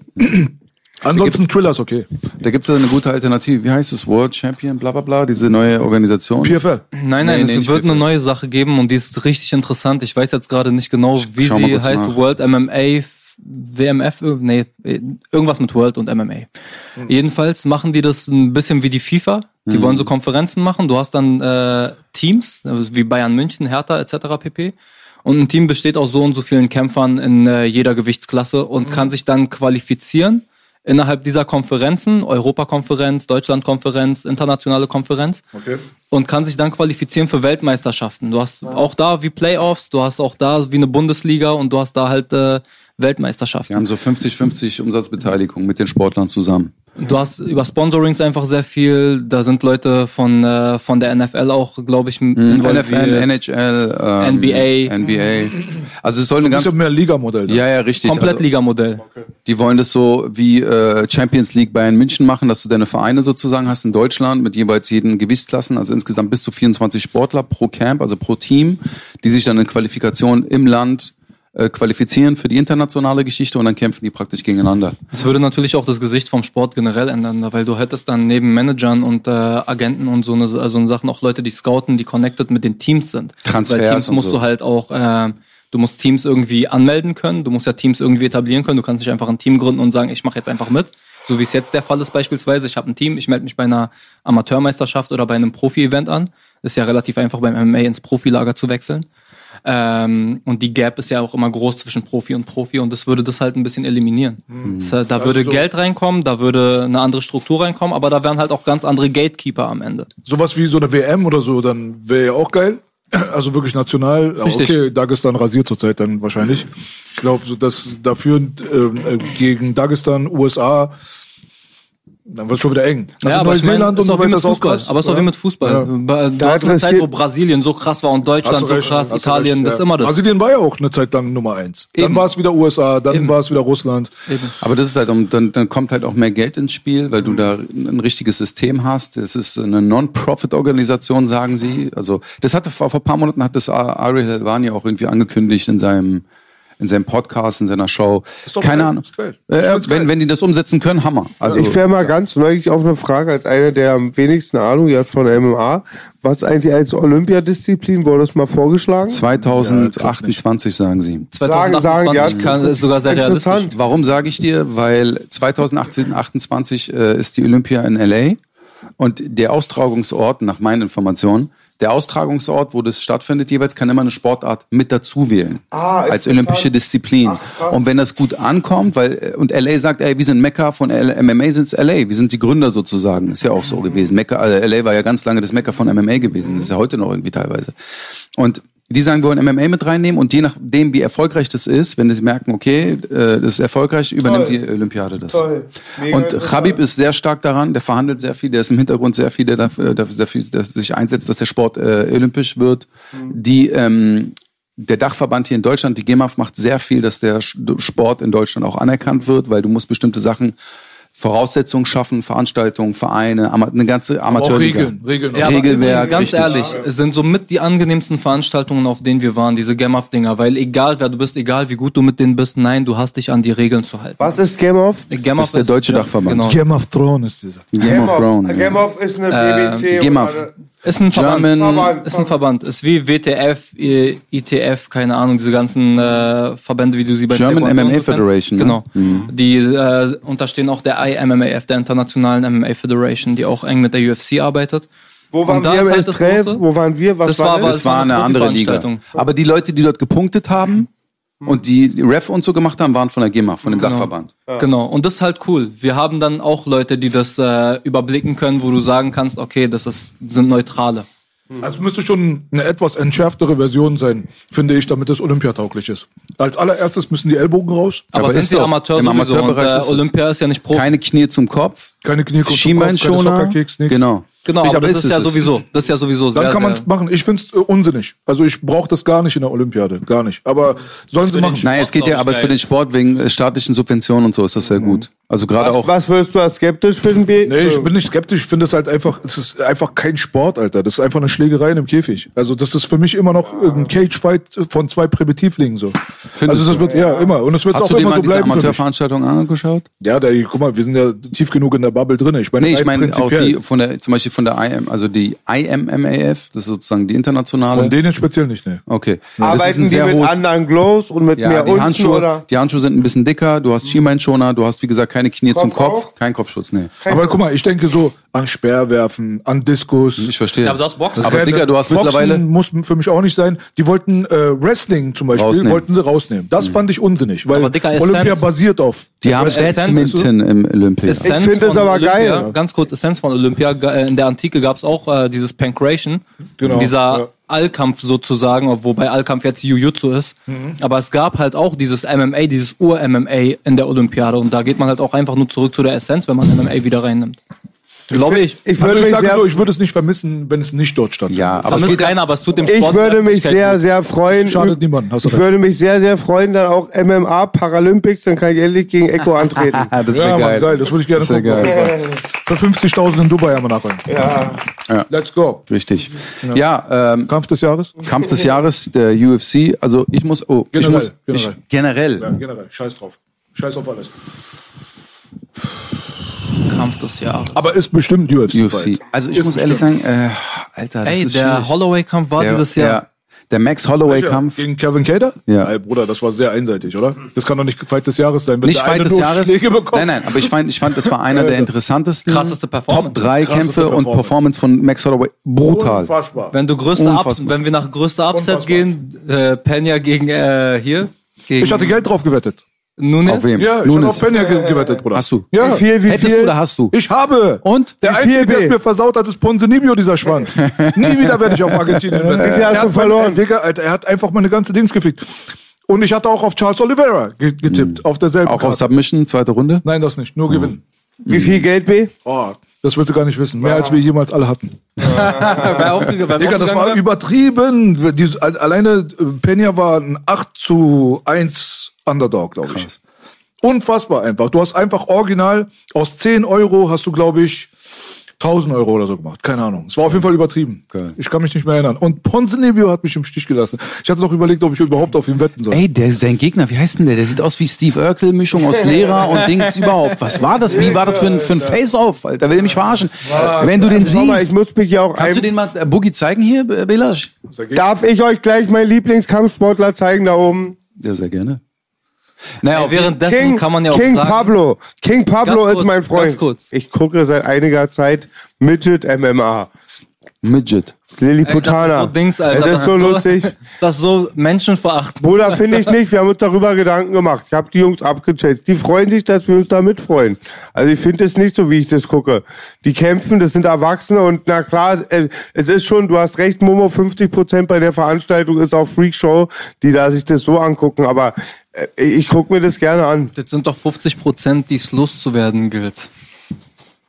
Ansonsten Thriller ist okay. Da gibt es eine gute Alternative. Wie heißt es? World Champion, bla bla bla, diese neue Organisation. PFL. Nein, nein, Nee, nee, es nicht wird eine PFL. neue Sache geben und die ist richtig interessant. Ich weiß jetzt gerade nicht genau, wie schau sie heißt. nach. World MMA, WMF, nee, irgendwas mit World und MMA. Hm. Jedenfalls machen die das ein bisschen wie die FIFA. Die wollen so Konferenzen machen. Du hast dann äh, Teams, also wie Bayern München, Hertha etc. pp. Und ein Team besteht aus so und so vielen Kämpfern in äh, jeder Gewichtsklasse und kann sich dann qualifizieren innerhalb dieser Konferenzen, Europakonferenz, Deutschlandkonferenz, internationale Konferenz Okay. und kann sich dann qualifizieren für Weltmeisterschaften. Du hast auch da wie Playoffs, du hast auch da wie eine Bundesliga und du hast da halt äh, Wir Weltmeisterschaften. haben so 50-50 Umsatzbeteiligung mit den Sportlern zusammen. Du hast über Sponsorings einfach sehr viel. Da sind Leute von äh, von der NFL auch, glaube ich, involviert. NFL, NHL, ähm, NBA. NBA. Also es soll eine ganz ist ja mehr Liga-Modell. ja ja richtig. Komplett also, Liga-Modell. Die wollen das so wie äh, Champions League Bayern München machen, dass du deine Vereine sozusagen hast in Deutschland mit jeweils jeden Gewichtsklassen, also insgesamt bis zu 24 Sportler pro Camp, also pro Team, die sich dann in Qualifikation im Land äh, qualifizieren für die internationale Geschichte und dann kämpfen die praktisch gegeneinander. Das würde natürlich auch das Gesicht vom Sport generell ändern, weil du hättest dann neben Managern und äh, Agenten und so eine, so eine Sachen auch Leute, die scouten, die connected mit den Teams sind. Transfers Weil Teams musst so. du halt auch, äh, du musst Teams irgendwie anmelden können, du musst ja Teams irgendwie etablieren können, du kannst nicht einfach ein Team gründen und sagen, ich mache jetzt einfach mit. So wie es jetzt der Fall ist beispielsweise. Ich habe ein Team, ich melde mich bei einer Amateurmeisterschaft oder bei einem Profi-Event an. Ist ja relativ einfach beim MMA ins Profilager zu wechseln. Ähm, und die Gap ist ja auch immer groß zwischen Profi und Profi und das würde das halt ein bisschen eliminieren. Äh, da würde so- Geld reinkommen, da würde eine andere Struktur reinkommen, aber da wären halt auch ganz andere Gatekeeper am Ende. Sowas wie so eine WM oder so, dann wäre ja auch geil. Also wirklich national. Richtig. Okay, Dagestan rasiert zurzeit dann wahrscheinlich. Ich glaube, dass dafür ähm, äh, gegen Dagestan, USA, dann wird schon wieder eng. Also ja, aber ich ist auch wie mit ist auch krass. Aber es ist auch wie mit Fußball. Ja. Da war eine Zeit, wo Brasilien so krass war und Deutschland so recht, krass, Italien, recht, das ist immer das. Brasilien war ja auch eine Zeit lang Nummer eins. Dann Eben. war es wieder USA, dann Eben. war es wieder Russland. Aber das ist halt, um, dann, dann kommt halt auch mehr Geld ins Spiel, weil du da ein richtiges System hast. Es ist eine Non-Profit-Organisation, sagen sie. Also das hatte vor, vor ein paar Monaten hat das Ariel Helvani auch irgendwie angekündigt in seinem in seinem Podcast, in seiner Show. Ist doch Keine geil, Ahnung. ist geil. Äh, find's wenn, geil. wenn die das umsetzen können, Hammer. Also ich wäre mal ganz neugierig auf eine Frage als einer, der am wenigsten Ahnung hat von MMA. Was eigentlich als Olympiadisziplin wurde das mal vorgeschlagen? 2028 sagen sie. 2028 sagen, ja, kann, ist sogar sehr realistisch. Interessant. Warum sage ich dir? Weil 2018, 28 äh, ist die Olympia in LA und der Austragungsort, nach meinen Informationen, der Austragungsort, wo das stattfindet, jeweils kann immer eine Sportart mit dazu wählen. Ah, als olympische Disziplin. und wenn das gut ankommt, weil, äh, und LA sagt, ey, wir sind Mekka von L MMA sind's LA, wir sind die Gründer sozusagen. Ist ja auch so gewesen. Mekka, also LA war ja ganz lange das Mekka von MMA gewesen. Das ist ja heute noch irgendwie teilweise. Und die sagen, wir wollen MMA mit reinnehmen und je nachdem, wie erfolgreich das ist, wenn sie merken, okay, äh, das ist erfolgreich, übernimmt Toll. die Olympiade das. Toll. Mega Und interessant. Khabib ist sehr stark daran, der verhandelt sehr viel, der ist im Hintergrund sehr viel, der dafür, dafür, dafür der sich einsetzt, dass der Sport äh, olympisch wird. Die ähm, der Dachverband hier in Deutschland, die GEMAF, macht sehr viel, dass der Sport in Deutschland auch anerkannt wird, weil du musst bestimmte Sachen Voraussetzungen schaffen, Veranstaltungen, Vereine, Ama eine ganze Auch Amateurliga. Regeln, Regeln. Ja, Regelwerk, ganz richtig. ehrlich, es sind somit die angenehmsten Veranstaltungen, auf denen wir waren, diese Game of Dinger, weil egal wer du bist, egal wie gut du mit denen bist, nein, du hast dich an die Regeln zu halten. Was ist Game of? Game Das ist der deutsche Dachverband. Genau. Game of Thrones ist dieser. Game of Thrones. Game of ist eine BBC. Game oder of. eine- Ist ein Verband. German- Verband. Ist ein Verband. Ist wie WTF, I- ITF, keine Ahnung, diese ganzen äh, Verbände, wie du sie bei German Taekwondo MMA so. Federation, ne? Genau. Mhm. Die äh, unterstehen auch der IMMAF, der internationalen MMA Federation, die auch eng mit der UFC arbeitet. Wo waren wir halt? Große- Wo waren wir? Was Das war war das? Das war eine eine andere Liga. Aber die Leute, die dort gepunktet haben und die Ref und so gemacht haben, waren von der GEMA, von dem Dachverband. Genau. Und das ist halt cool. Wir haben dann auch Leute, die das äh, überblicken können, wo du sagen kannst, okay, das ist, sind Neutrale. Also es müsste schon eine etwas entschärftere Version sein, finde ich, damit es olympiatauglich ist. Als allererstes müssen die Ellbogen raus. Aber, Aber sind ist die doch, Amateur im. Amateurbereich und, ist äh. Olympia ist ja nicht Profi. Keine Knie zum Kopf Keine keine Schienbeinschoner. Genau. Genau, Ich- aber das ist, ja es. sowieso, das ist ja sowieso sehr, Dann kann man sehr, es machen. Ich finde es äh, unsinnig. Also ich brauche das gar nicht in der Olympiade. Gar nicht. Aber sollen sie machen. Nein, es geht ja, aber es für den Sport wegen äh, staatlichen Subventionen und so ist das sehr gut. Also gerade Was, auch. was würdest du als skeptisch finden? Nee, ich bin nicht skeptisch. Ich finde es halt einfach, es ist einfach kein Sport, Alter. Das ist einfach eine Schlägerei in einem Käfig. Also das ist für mich immer noch ein Cage-Fight von zwei Primitivlingen so. Findest also das du? wird, ja, immer. Und es wird Hast auch du dir immer mal so diese bleiben für mich. Amateurveranstaltung angeschaut? Ja, da, guck mal, wir sind ja tief genug in der Bubble drin. Ich meine, Nee, ich meine auch die von der, zum Beispiel von der IM, also die IMMAF, das ist sozusagen die internationale. Von denen speziell nicht, ne. okay. das ist Arbeiten die mit hohes. anderen Glows und mit Ja, mehr die Unzen Handschuhe, oder? die Handschuhe sind ein bisschen dicker, du hast Schienbeinschoner, du hast wie gesagt keine Knie zum Kopf Kopf, auch? kein Kopfschutz, nee. Aber guck mal, ich denke so an Speerwerfen, an Diskus. Ich verstehe. Ja, aber du hast Boxen. Aber Digga, du hast Boxen mittlerweile muss für mich auch nicht sein. Die wollten äh, Wrestling zum Beispiel, Rausnehmen. wollten sie rausnehmen. Das fand ich unsinnig, weil Aber Dicker, Olympia Essenz- basiert auf. die haben Badminton im Olympia. Essenz Ich finde das aber Olympia, geil. Ganz kurz, Essenz von Olympia. Äh, In der Antike gab es auch äh, dieses Pancration. Genau, Dieser ja. Allkampf sozusagen, wobei Allkampf jetzt Jiu-Jitsu ist. Mhm. Aber es gab halt auch dieses MMA, dieses Ur-MMA in der Olympiade. Und da geht man halt auch einfach nur zurück zu der Essenz, wenn man MMA wieder reinnimmt. Glaube ich. Ich Also würde ich mich sage nur, ich würde es nicht vermissen, wenn es nicht dort stattfindet. Ja, aber es geht keiner, aber es tut dem ich Sport würde mich sehr, gut. sehr freuen. Schadet niemandem, Ich recht. würde mich sehr, sehr freuen, dann auch MMA, Paralympics, dann kann ich endlich gegen Echo antreten. Das Ja, wäre Mann, geil. geil. Das würde ich gerne gucken. geil. Für 50.000 in Dubai haben wir nachholen. Ja. Ja. Let's go. Richtig. Ja, ähm, Kampf des Jahres? Kampf des Jahres der UFC. Also ich muss, oh, ich Generell, muss, generell. Ich, generell. Ja, generell. Scheiß drauf. Scheiß auf alles. Kampf des Jahres. Aber ist bestimmt UFC. UFC. Also ich muss ehrlich sagen, äh, Alter, das Ey, ist der schwierig. Holloway-Kampf war der, dieses Jahr. Der, der Max Holloway-Kampf. Gegen Kevin Cater? Ja. Ey, Bruder, das war sehr einseitig, oder? Das kann doch nicht Fight des Jahres sein. Wenn Nicht Fight des Jahres. Nein, nein, aber ich fand, ich fand, das war einer der interessantesten Krasseste Performance. Top 3 Krasseste Kämpfe und Performance. Performance von Max Holloway. Brutal. Unfassbar. Wenn du größte Ups, Unfassbar. wenn wir nach größter Upset Unfassbar. gehen, äh, Pena gegen äh, hier. Gegen Ich hatte Geld drauf gewettet. Nunes. Auf wem? Ja, ich Nunes. habe auf Pena ge gewettet, Bruder. Hast du? Ja. Wie viel, wie Hättest viel? du oder hast du? Ich habe. Und? Der Wie Einzige, viel der mir versaut hat, ist Ponzinibbio, dieser Schwand. Nie wieder werde ich auf Argentinien wetten. viel hast Er du hat verloren? Mein, Digga, Alter, er hat einfach meine ganze Dings gefickt. Und ich hatte auch auf Charles Oliveira ge getippt, auf derselben Auch auf Karte. Submission, zweite Runde? Nein, das nicht, nur gewinnen. Wie viel Geld, B? Oh, das willst du gar nicht wissen. Mehr als wir jemals alle hatten. Wer aufge- wer Digga, das aufgegangen war übertrieben. Die, alleine äh, Pena war ein 8 zu 1 Underdog, glaube ich. Unfassbar einfach. Du hast einfach original aus 10 Euro hast du, glaube ich, 1000 Euro oder so gemacht. Keine Ahnung. Es war auf jeden Fall übertrieben. Geil. Ich kann mich nicht mehr erinnern. Und Ponzinibbio hat mich im Stich gelassen. Ich hatte noch überlegt, ob ich überhaupt auf ihn wetten soll. Ey, der, sein Gegner, wie heißt denn der? Der sieht aus wie Steve Urkel, Mischung aus Lehrer und Dings überhaupt. Was war das? Wie war das für ein, für ein Face-Off, Alter? Will er mich verarschen? Wenn du den mal, ich siehst, muss mich ja auch kannst du den mal äh, Boogie zeigen hier, Belasch? Darf ich euch gleich meinen Lieblingskampfsportler zeigen da oben? Ja, sehr gerne. Naja, währenddessen King, kann man ja auch King sagen, Pablo. King Pablo Ganz ist kurz, mein Freund. ganz kurz. Ich gucke seit einiger Zeit Midget MMA. Midget. Lilliputaner. Ey, das ist so Dings, Alter. Es Das ist so lustig. Das ist so menschenverachtend. Bruder, finde ich nicht. Wir haben uns darüber Gedanken gemacht. Ich habe die Jungs abgecheckt. Die freuen sich, dass wir uns da mitfreuen. Also ich finde es nicht so, wie ich das gucke. Die kämpfen, das sind Erwachsene und na klar, es- ist schon, du hast recht, Momo, 50 Prozent bei der Veranstaltung ist auch Freakshow, die da sich das so angucken. Aber ich gucke mir das gerne an. Das sind doch 50 Prozent, die es loszuwerden gilt.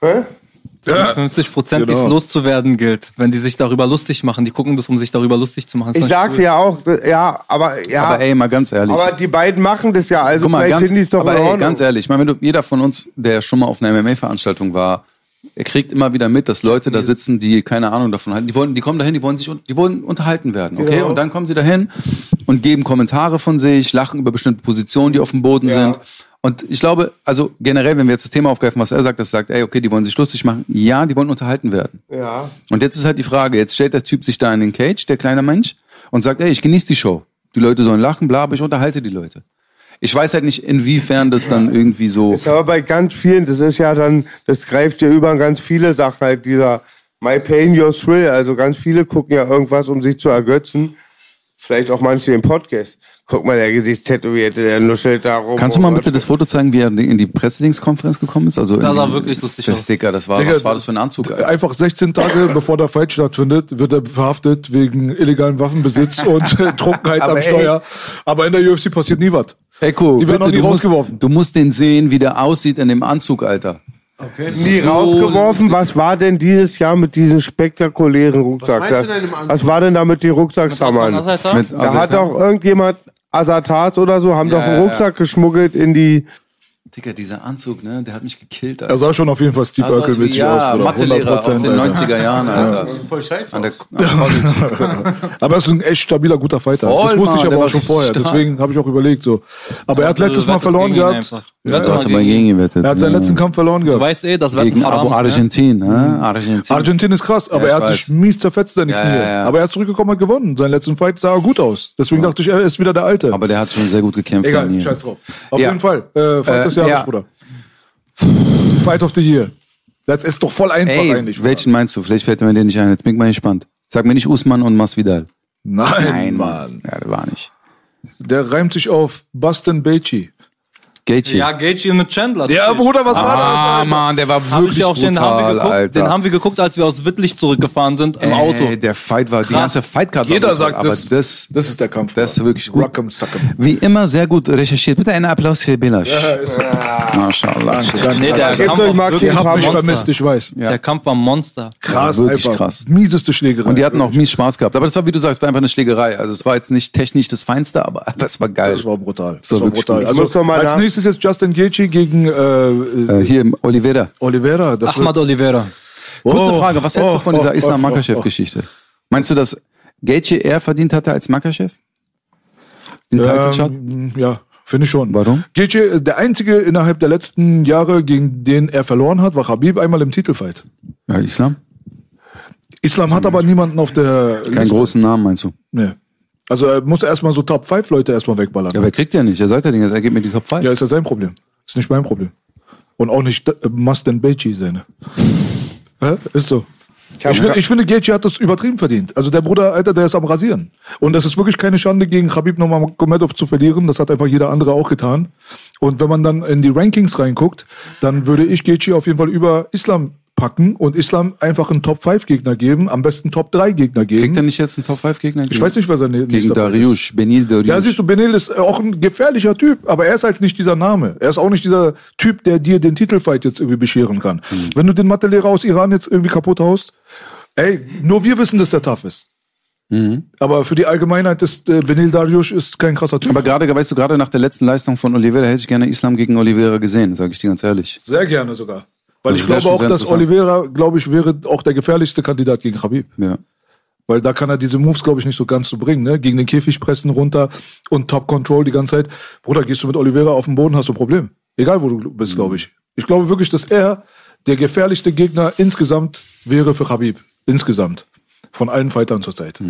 Hä? 50 Prozent, die Genau. es loszuwerden gilt. Wenn die sich darüber lustig machen. Die gucken das, um sich darüber lustig zu machen. Das Ich sagte ja auch, äh, ja, aber ja. Aber ey, mal ganz ehrlich. aber die beiden machen das ja, also Guck mal, vielleicht ganz, finden die es doch aber in ey, ganz ehrlich, ich meine, wenn du, jeder von uns, der schon mal auf einer MMA-Veranstaltung war, er kriegt immer wieder mit, dass Leute da sitzen, die keine Ahnung davon haben. Die wollen, die kommen dahin, die wollen sich, die wollen unterhalten werden, okay? Genau. Und dann kommen sie dahin und geben Kommentare von sich, lachen über bestimmte Positionen, die auf dem Boden sind. Und ich glaube, also generell, wenn wir jetzt das Thema aufgreifen, was er sagt, das sagt, ey, okay, die wollen sich lustig machen. Ja, die wollen unterhalten werden. ja. Und jetzt ist halt die Frage, jetzt stellt der Typ sich da in den Cage, der kleine Mensch, und sagt, ey, ich genieße die Show. Die Leute sollen lachen, bla, aber ich unterhalte die Leute. Ich weiß halt nicht, inwiefern das dann irgendwie so. Ist aber bei ganz vielen, das ist ja dann, das greift ja über an ganz viele Sachen, halt dieser My Pain, Your Thrill. Also ganz viele gucken ja irgendwas, um sich zu ergötzen. Vielleicht auch manche den Podcast. Guck mal, der Gesichtstätowierte, der nuschelt da rum. Kannst du mal bitte das Foto zeigen, wie er in die Pressedienstkonferenz gekommen ist? Also Das sah wirklich lustig aus. Sticker, das war, Digga, was war das für ein Anzug? Alter? Einfach 16 Tage bevor der Fight stattfindet, wird er verhaftet wegen illegalen Waffenbesitz und äh, Trunkenheit Aber am ey. Steuer. Aber in der UFC passiert nie was. Echo, Die werden bitte, auch nie du musst, rausgeworfen. du musst den sehen, wie der aussieht in dem Anzug, Alter. nie rausgeworfen. Was war denn dieses Jahr mit diesem spektakulären Rucksack? meinst du denn im Anzug? Was war denn da mit den Rucksacksammern? Da hat doch irgendjemand Asatas oder so, haben Ja, doch einen ja, ja. Rucksack geschmuggelt in die. Digga, dieser Anzug, ne, der hat mich gekillt. Er sah schon auf jeden Fall Steve Also Urkel-mäßig ja, aus. Bruder. Mathelehrer aus 100%, den Alter. 90er Jahren, Alter. Voll scheiße. An der, College. Aber er ist ein echt stabiler, guter Fighter. Voll, das wusste Mann, ich aber auch schon vorher. stark. Deswegen habe ich auch überlegt so. Aber er hat Du letztes Mal verloren gehabt. Ja, Du hast aber gegen ihn. gewettet. Er hat seinen ja. letzten Kampf verloren Du gehabt. weißt eh, das Wetten Gegen ist, ne? Argentin, ne? Argentin. Argentin ist krass, aber Ja, er hat sich mies zerfetzt, seine Ja, Knie. ja, ja. Aber er ist zurückgekommen, hat gewonnen. Seinen letzten Fight sah er gut aus. Deswegen dachte ich, er ist wieder der Alte. Aber der hat schon sehr gut gekämpft. Egal, scheiß drauf. Auf Ja. jeden Fall. Äh, Fight Äh, des Jahres, ja. Bruder. Fight of the Year. Das ist doch voll einfach Ey, eigentlich. Bruder. welchen meinst du? Vielleicht fällt mir der nicht ein. Jetzt bin ich mal gespannt. Sag mir nicht Usman und Masvidal. Nein, Mann. Ja, der war nicht. Der reimt sich auf Baston Beichi. Gaethje. Ja, Gaethje mit Chandler. Ja, Bruder, was war das? Ah, Mann, der war Hab wirklich ich auch den, haben wir brutal, geguckt, Alter. den haben wir geguckt, als wir aus Wittlich zurückgefahren sind im Ey, Auto. Der Fight war, die Krass. ganze Fightcard war Jeder brutal, sagt, aber das, das, das ist der Kampf. das ist wirklich gut. Rock'em, Sock'em. Wie immer sehr gut recherchiert. Bitte einen Applaus für Belasch. Ja, ist so. Mashallah. Nee, der Gebt Kampf euch war mal wirklich Ihr habt mich Monster. vermisst, ich weiß. Der Kampf war Monster. Krass, wirklich einfach. krass. Mieseste Schlägerei. Und die hatten auch mies Spaß gehabt. Aber das war, wie du sagst, war einfach eine Schlägerei. Also es war jetzt nicht technisch das Feinste, aber es war geil. Das war brutal. Das war war wirklich brutal. Also, Ich muss nach- nächstes jetzt Justin Gaethje gegen äh, äh, Äh, hier Oliveira. Oliveira. Das Ahmad wird, Oliveira. Kurze Oh, Frage, was hältst oh, du von oh, dieser oh, Islam oh, Makachev-Geschichte? Meinst du, dass Gaethje eher verdient hatte als Makachev? Den ähm, ja, finde ich schon. Warum? Gaethje, der einzige innerhalb der letzten Jahre, gegen den er verloren hat, war Habib einmal im Titelfight. Ja, Islam? Islam hat aber niemanden auf der Keinen Liste. großen Namen, meinst du? Nee. Also er muss erstmal so Top 5 Leute erstmal wegballern. Ja, aber er kriegt ja nicht. Er sagt ja nicht, er gibt mir die Top 5. Ja, ist ja sein Problem. Ist nicht mein Problem. Und auch nicht äh, Mastan Beichi seine. Hä? Ist so. Ich, find, ich finde, Gaethje hat das übertrieben verdient. Also der Bruder, Alter, der ist am Rasieren. Und das ist wirklich keine Schande, gegen Khabib Nurmagomedov zu verlieren. Das hat einfach jeder andere auch getan. Und wenn man dann in die Rankings reinguckt, dann würde ich Gaethje auf jeden Fall über Islam packen und Islam einfach einen Top-5-Gegner geben, am besten Top-3-Gegner geben. Kriegt er nicht jetzt einen Top 5 Gegner? ich weiß nicht, wer sein Gegen nächster Fight ist. Dariush, Benil Dariush. Ja, siehst du, Benil ist auch ein gefährlicher Typ, aber er ist halt nicht dieser Name. Er ist auch nicht dieser Typ, der dir den Titelfight jetzt irgendwie bescheren kann. Mhm. Wenn du den Mathelehrer aus Iran jetzt irgendwie kaputt haust, ey, nur wir wissen, dass der tough ist. Mhm. Aber für die Allgemeinheit ist äh, Benil Dariush ist kein krasser Typ. Aber gerade, weißt du, gerade nach der letzten Leistung von Oliveira hätte ich gerne Islam gegen Oliveira gesehen, sage ich dir ganz ehrlich. Sehr gerne sogar. Weil Das ich glaube auch, dass. Oliveira, glaube ich, wäre auch der gefährlichste Kandidat gegen Khabib. Ja. Weil da kann er diese Moves, glaube ich, nicht so ganz so bringen, ne? Gegen den Käfig pressen runter und Top Control die ganze Zeit. Bruder, gehst du mit Oliveira auf den Boden, hast du ein Problem. Egal, wo du bist, glaube ich. Ich glaube wirklich, dass er der gefährlichste Gegner insgesamt wäre für Khabib. Insgesamt. Von allen Fightern zurzeit.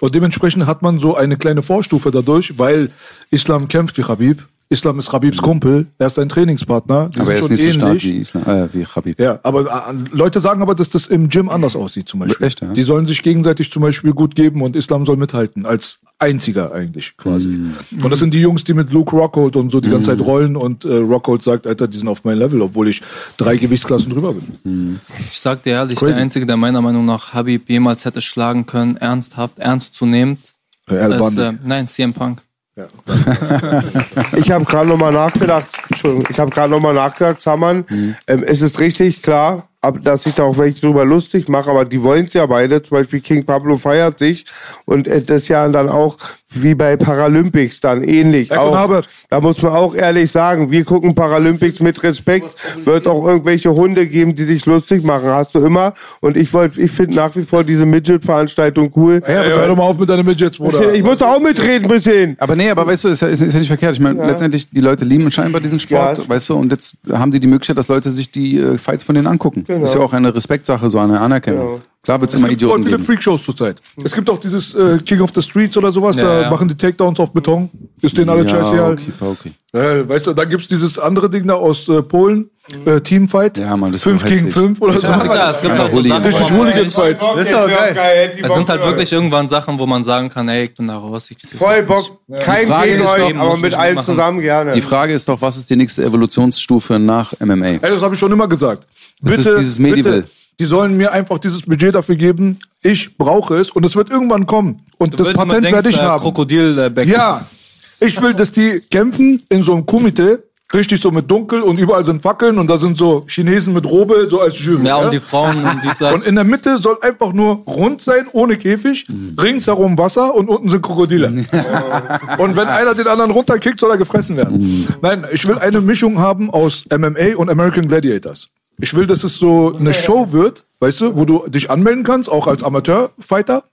Und dementsprechend hat man so eine kleine Vorstufe dadurch, weil Islam kämpft wie Khabib. Islam ist Khabibs Kumpel. Er ist ein Trainingspartner. Die Aber er ist nicht so schon stark ähnlich. wie Islam, äh, wie Khabib. Ja, aber äh, Leute sagen aber, dass das im Gym anders aussieht zum Beispiel. Echt, ja? Die sollen sich gegenseitig zum Beispiel gut geben und Islam soll mithalten, als einziger eigentlich quasi. Mhm. Und das sind die Jungs, die mit Luke Rockhold und so die ganze Zeit rollen und äh, Rockhold sagt, Alter, die sind auf mein Level, obwohl ich drei Gewichtsklassen drüber bin. Mhm. Ich sag dir ehrlich, Crazy. der Einzige, der meiner Meinung nach Habib jemals hätte schlagen können, ernsthaft, ernstzunehmend, ist, äh, nein, CM Punk. Ich habe gerade nochmal nachgedacht, Entschuldigung, ich habe gerade nochmal nachgedacht, Saman, ähm, es ist richtig klar, dass ich da auch welche drüber lustig mache, aber die wollen es ja beide, zum Beispiel King Pablo feiert sich und das ja dann auch wie bei Paralympics dann ähnlich. Echo Auch, Herbert. da muss man auch ehrlich sagen, wir gucken Paralympics mit Respekt, wird auch irgendwelche Hunde geben, die sich lustig machen, hast du immer und ich wollte, ich finde nach wie vor diese Midget-Veranstaltung cool. Ja, aber hör doch mal auf mit deinen Midgets, Bruder. Ich muss doch auch mitreden bisschen. Aber nee, aber weißt du, ist ja, ist, ist ja nicht verkehrt. Ich meine, letztendlich, die Leute lieben scheinbar diesen Sport, Ja. weißt du, und jetzt haben die die Möglichkeit, dass Leute sich die äh, Fights von denen angucken. Genau. Ist ja auch eine Respektsache, so eine Anerkennung. Klar wird es Es immer gibt voll Idioten viele geben. Freakshows zurzeit. Es gibt auch dieses äh, King of the Streets oder sowas, Ja, da ja. machen die Takedowns auf Beton. Ist denen alle scheißegal. okay, okay. Äh, weißt du, dann gibt's dieses andere Ding da aus äh, Polen, äh, Teamfight. Ja, Mann, das ist Fünf so gegen hässlich. fünf oder so. Ja, es gibt halt so. Sachen, Richtig man Hooligan-Fight. Das ist auch geil. Es sind halt wirklich irgendwann Sachen, wo man sagen kann, ey, ich bin da raus. Ich, Voll Bock. Kein Frage gegen ist euch, doch, aber muss mit ich allen zusammen gerne. Die Frage ist doch, was ist die nächste Evolutionsstufe nach MMA? Ey, das habe ich schon immer gesagt. Das ist dieses Medieval. bitte, die sollen mir einfach dieses Budget dafür geben. Ich brauche es und es wird irgendwann kommen. Und das willst Patent werde ich äh, haben. Krokodilbecken. Ja, ich will, dass die kämpfen in so einem Komitee Richtig so mit dunkel und überall sind Fackeln und da sind so Chinesen mit Robe, so als Jury. Ja, und die Frauen und dies, das. Und in der Mitte soll einfach nur rund sein, ohne Käfig, ringsherum Wasser und unten sind Krokodile. und wenn einer den anderen runterkickt, soll er gefressen werden. Nein, ich will eine Mischung haben aus MMA und American Gladiators. Ich will, dass es so eine Show wird, weißt du, wo du dich anmelden kannst, auch als Amateurfighter.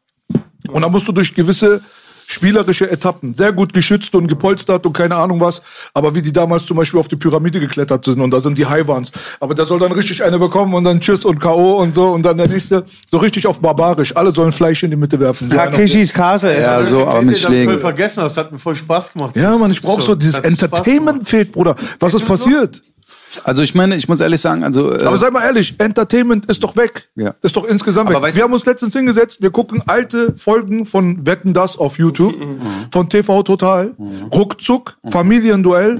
Und dann musst du durch gewisse spielerische Etappen, sehr gut geschützt und gepolstert und keine Ahnung was, aber wie die damals zum Beispiel auf die Pyramide geklettert sind und da sind die Highwans. Aber der soll dann richtig eine bekommen und dann Tschüss und K.O. und so und dann der nächste, so richtig auf barbarisch. Alle sollen Fleisch in die Mitte werfen. Takeshis Castle. Ja, so, aber mit Ich Schlägen. vergessen, das hat mir voll Spaß gemacht. Ja, Mann, ich brauche so dieses Entertainment fehlt, Bruder. Was ist passiert? Also ich meine, ich muss ehrlich sagen, also äh, Aber sei mal ehrlich, Entertainment ist doch weg. Ja. Ist doch insgesamt Aber weg. weißt Wir haben uns letztens hingesetzt, wir gucken alte Folgen von Wetten das auf YouTube, von TV Total, Ruckzuck, Familienduell,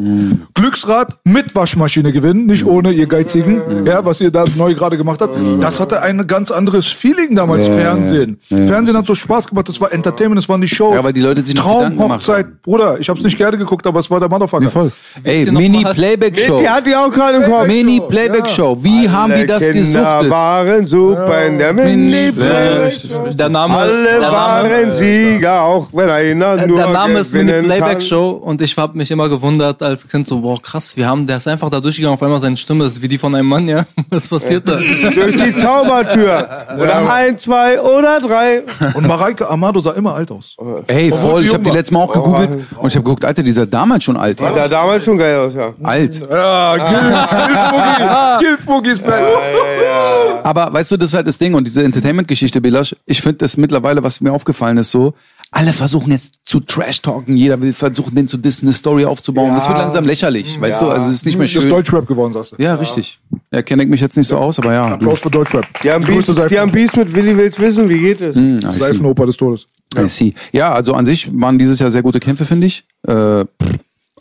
Glücksrad mit Waschmaschine gewinnen, nicht ohne ihr Geizigen, ja, was ihr da neu gerade gemacht habt. Das hatte ein ganz anderes Feeling damals, Fernsehen. Fernsehen hat so Spaß gemacht, das war Entertainment, das waren die Shows. Ja, weil die Leute sich gemacht Traumhochzeit, Bruder, ich hab's nicht gerne geguckt, aber es war der Motherfucker. voll. Ey, Mini-Playback-Show. Die hat die auch gerade im Kopf. Mini-Playback-Show. Wie haben die das Kinder gesuchtet? waren super in der mini -Play. der Name, Alle der Name, waren Sieger, auch wenn einer nur der Name ist Mini gewinnen Playback kann. Show und ich habe mich immer gewundert als Kind so, boah krass, wir haben, der ist einfach da durchgegangen, auf einmal seine Stimme ist wie die von einem Mann, ja. Was passiert da? Durch die Zaubertür. Oder ein, zwei oder drei. Und Mareike Amado sah immer alt aus. Ey, voll. die Ich habe die letztes Mal auch gegoogelt und ich habe geguckt, Alter, dieser damals schon alt. Sah damals schon geil aus, ja. Alt. Ja, Gilf, Gilf Boogies back. Aber weißt du, das ist halt das Ding und diese Entertainment-Geschichte, Belasch, ich finde das mittlerweile, was mir aufgefallen ist, so, alle versuchen jetzt zu Trash-talken, jeder will versuchen, den zu dissen, eine Story aufzubauen. Das wird langsam lächerlich, weißt du, also es ist nicht mehr Das schön. Deutschrap geworden, sagst du. Ja, richtig. Ja, kenne ich mich jetzt nicht so aus, aber ja. Applaus für Deutschrap. Die haben, Beef, Größte die haben Beef mit Willi Wills Wissen, wie geht es? See. Seifenoper des Todes. I see. Ja, also an sich waren dieses Jahr sehr gute Kämpfe, finde ich. Äh,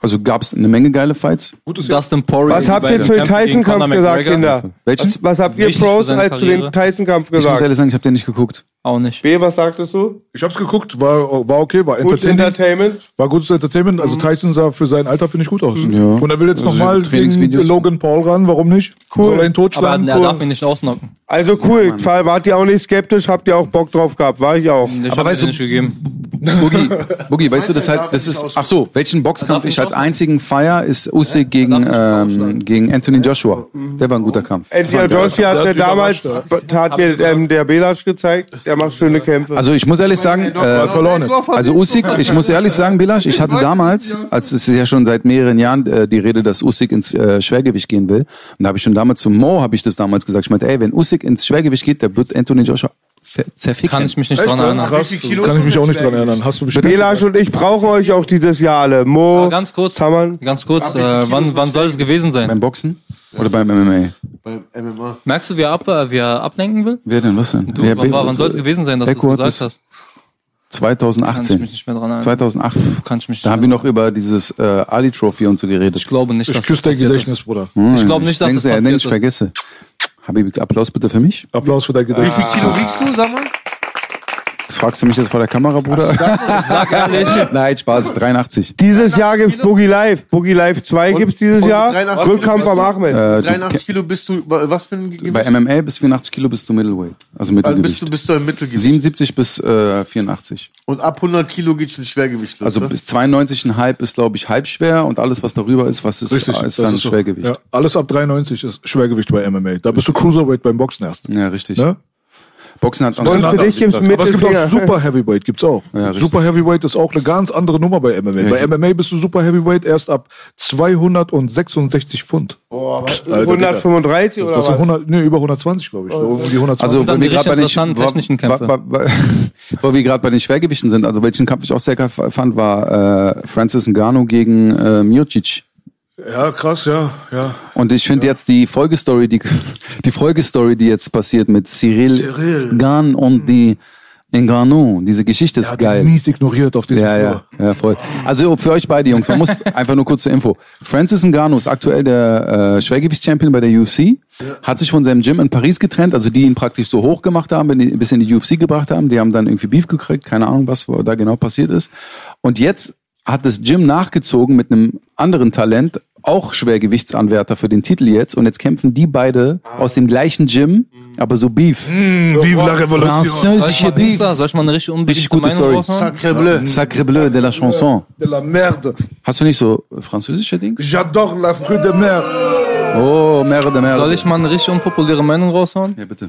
also gab es eine Menge geile Fights. Dustin Poirier. Was habt ihr zu dem Tyson-Kampf gesagt, Kinder? Welchen? Was, was habt ihr Pros als zu dem. Tyson-Kampf Ich muss gesagt? ehrlich sagen, ich habe den nicht geguckt. Auch nicht. B, was sagtest du? Ich hab's geguckt, war, war okay, war Gut entertaining. Entertainment. War gutes Entertainment. Also Tyson sah für sein Alter, finde ich, gut aus. Ja. Und er will jetzt Also nochmal gegen Trainingsvideos. Logan Paul ran, warum nicht? Cool. Soll er ihn Aber totschlagen? er darf ihn nicht ausnocken. Also cool, Fall, wart ihr auch nicht skeptisch, habt ihr auch Bock drauf gehabt, war ich auch. Ich Aber weißt du- nicht gegeben. Boogie, Boogie, weißt du, das halt, das ist, ach so, welchen Boxkampf ich als einzigen feier, ist Usyk gegen, ähm, gegen Anthony Joshua. Der war ein guter Kampf. Entweder Joshi hat Der mir damals, hat mir ähm, der Belasch gezeigt, der macht schöne Kämpfe. Also ich muss ehrlich sagen, äh, verloren also Usyk, ich muss ehrlich sagen, Belasch, ich hatte damals, als es ist ja schon seit mehreren Jahren äh, die Rede, dass Usyk ins äh, Schwergewicht gehen will, und da habe ich schon damals zu Mo, habe ich das damals gesagt, ich meinte, ey, wenn Usyk ins Schwergewicht geht, der wird Anthony Joshua zerficken. Kann ich mich nicht Echt, dran ne? erinnern. Krass, kann ich mich auch nicht dran erinnern. Hast du bestimmt. Belasch und ich brauchen euch auch dieses Jahr alle. Mo, Aber ganz kurz, Saman. ganz kurz, äh, wann, wann soll es gewesen sein? Beim Boxen oder beim MMA? Beim MMA. Merkst du, wie er, ab, äh, wie er ablenken will? Wer denn, was denn? Du, Ja, wann, wann soll es gewesen sein, dass du es gesagt hast? Kann ich 2018. mich nicht mehr dran erinnern. 2018. Kann ich mich Da haben wir noch über dieses äh, Ali Trophy und so geredet. Ich glaube nicht, Ich dass küsse das dein Gedächtnis, ist. Bruder. Ich glaube nicht, dass Denkst das er passiert ich vergesse. Habibi, Applaus bitte für mich. Applaus für dein Wie Gedächtnis. viel Kilo wiegst du, sag mal? Das fragst du mich jetzt vor der Kamera, Bruder? Sag ehrlich. Nein, Spaß, 83. Dieses Jahr gibt's Boogie Live. Boogie Live 2 gibt's dieses und Jahr. 83 Rückkampf am Ahmed. Äh, du, 83 Kilo bist du, was für ein Gewicht? bei MMA bis 84 Kilo bis zu Middleweight. Also Also bist Mittelgewicht. du, bist du im Mittelgewicht. 77 bis äh, 84. Und ab 100 Kilo geht schon Schwergewicht los. Also ne? bis 92,5 ist, glaube ich, halbschwer und alles, was darüber ist, was ist, Richtig, ist dann ist so. Schwergewicht. Ja, alles ab 93 ist Schwergewicht bei MMA. Da bist du Cruiserweight beim Boxen erst. Ja, richtig. Ne? Boxen hat Und für dich gibt's mit- Aber es gibt auch. Super Heavyweight, gibt's auch. Ja. Super Heavyweight ist auch eine ganz andere Nummer bei MMA. Bei Richtig. MMA bist du Super Heavyweight erst ab 266 Pfund. Boah, Alter, 135 oder Das sind was? 100, nee, über 120, glaube ich. So um die 120. Also, die wir gerade bei den, technischen Kämpfe. wa- wa- wa- wo wir gerade bei den Schwergewichten sind, also welchen Kampf ich auch sehr geil fand, war äh, Francis Ngannou gegen äh, Miocic. Ja, krass, ja, ja. Und ich finde jetzt die Folgestory, die, die Folgestory, die jetzt passiert mit Cyril, Cyril. Gan und die Ngannou, diese Geschichte ist geil. mies ignoriert auf diesem Ja, ja, ja, voll. Also für euch beide Jungs, man muss einfach nur kurz zur Info. Francis Ngannou ist aktuell der äh, Schwergewichtschampion bei der UFC, hat sich von seinem Gym in Paris getrennt, also die ihn praktisch so hoch gemacht haben, bis in die UFC gebracht haben, die haben dann irgendwie Beef gekriegt, keine Ahnung, was da genau passiert ist. Und jetzt hat das Gym nachgezogen mit einem anderen Talent auch Schwergewichtsanwärter für den Titel jetzt. Und jetzt kämpfen die beide aus dem gleichen Gym, aber so Beef. Vive la Revolution. Französische Beef. Soll ich mal eine richtig unbedingte Richtig gute Meinung Story. raushauen? Sacré bleu. Sacré bleu de la chanson. De la merde. Hast du nicht so französische Dings? J'adore la fruit de mer. Oh, Merde de Merde. Soll ich mal eine richtig unpopuläre Meinung raushauen? Ja, bitte.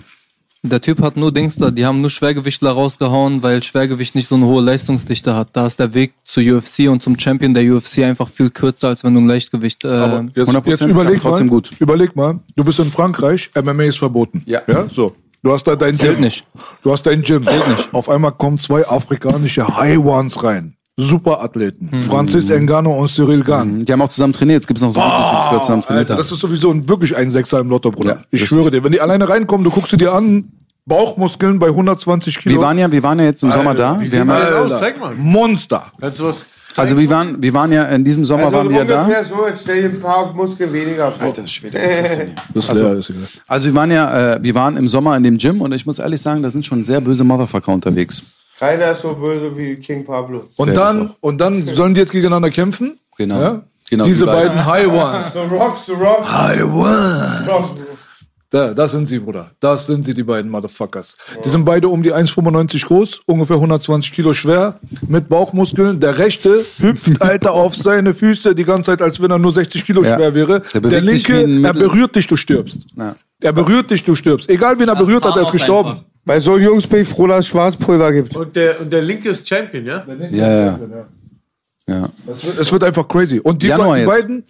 Der Typ hat nur Dings da, die haben nur Schwergewichtler rausgehauen, weil Schwergewicht nicht so eine hohe Leistungsdichte hat. Da ist der Weg zur UFC und zum Champion der UFC einfach viel kürzer, als wenn du im Leichtgewicht. Äh, Aber jetzt, 100% jetzt überleg mal, gut. überleg mal, du bist in Frankreich, MMA ist verboten. Ja. ja so. Du hast da dein Zählt Gym. nicht. Du hast dein Gym. Zählt nicht. Auf einmal kommen zwei afrikanische High Ones rein. Superathleten. Mhm. Francis Ngannou und Cyril Gahn. Die haben auch zusammen trainiert. Jetzt gibt es noch so Videos, wie die früher zusammen trainiert Alter, haben. das ist sowieso ein, wirklich ein Sechser im Lotto, Bruder. Ja, ich richtig. schwöre dir, wenn die alleine reinkommen, du guckst sie dir an, Bauchmuskeln bei 120 Kilo. Wir waren ja, wir waren ja jetzt im Sommer da. Wie Wir haben aus? Zeig mal. Monster. Kannst du was? also wir waren, wir waren ja in diesem Sommer Also waren wir ja da. ungefähr so, jetzt stell dir ein paar Muskeln weniger vor. Alter Schwede, ist das denn hier? Das Also-. Also wir waren ja, äh, wir waren im Sommer in dem Gym und ich muss ehrlich sagen, da sind schon sehr böse Motherfucker unterwegs. Keiner ist so böse wie King Pablo. Und dann, und dann sollen die jetzt gegeneinander kämpfen? Genau. Ja? Genau, Diese die beiden. beiden High Ones. The Rock, The Rock. High Ones. Da, das sind sie, Bruder. Das sind sie, die beiden Motherfuckers. Die sind beide um die 1,95 groß, ungefähr 120 Kilo schwer, mit Bauchmuskeln. Der rechte hüpft, Alter, auf seine Füße die ganze Zeit, als wenn er nur 60 Kilo Ja. schwer wäre. Der Der, linke, er berührt dich, du stirbst. Ja. Er berührt dich, du stirbst. Egal, wen er berührt hat, er ist gestorben. einfach. Bei so Jungs bin ich froh, dass es Schwarzpulver gibt. Und der, und der linke ist Champion, ja? Ja, ja. ja. Es wird, es wird einfach crazy. Und die, Januar be die beiden,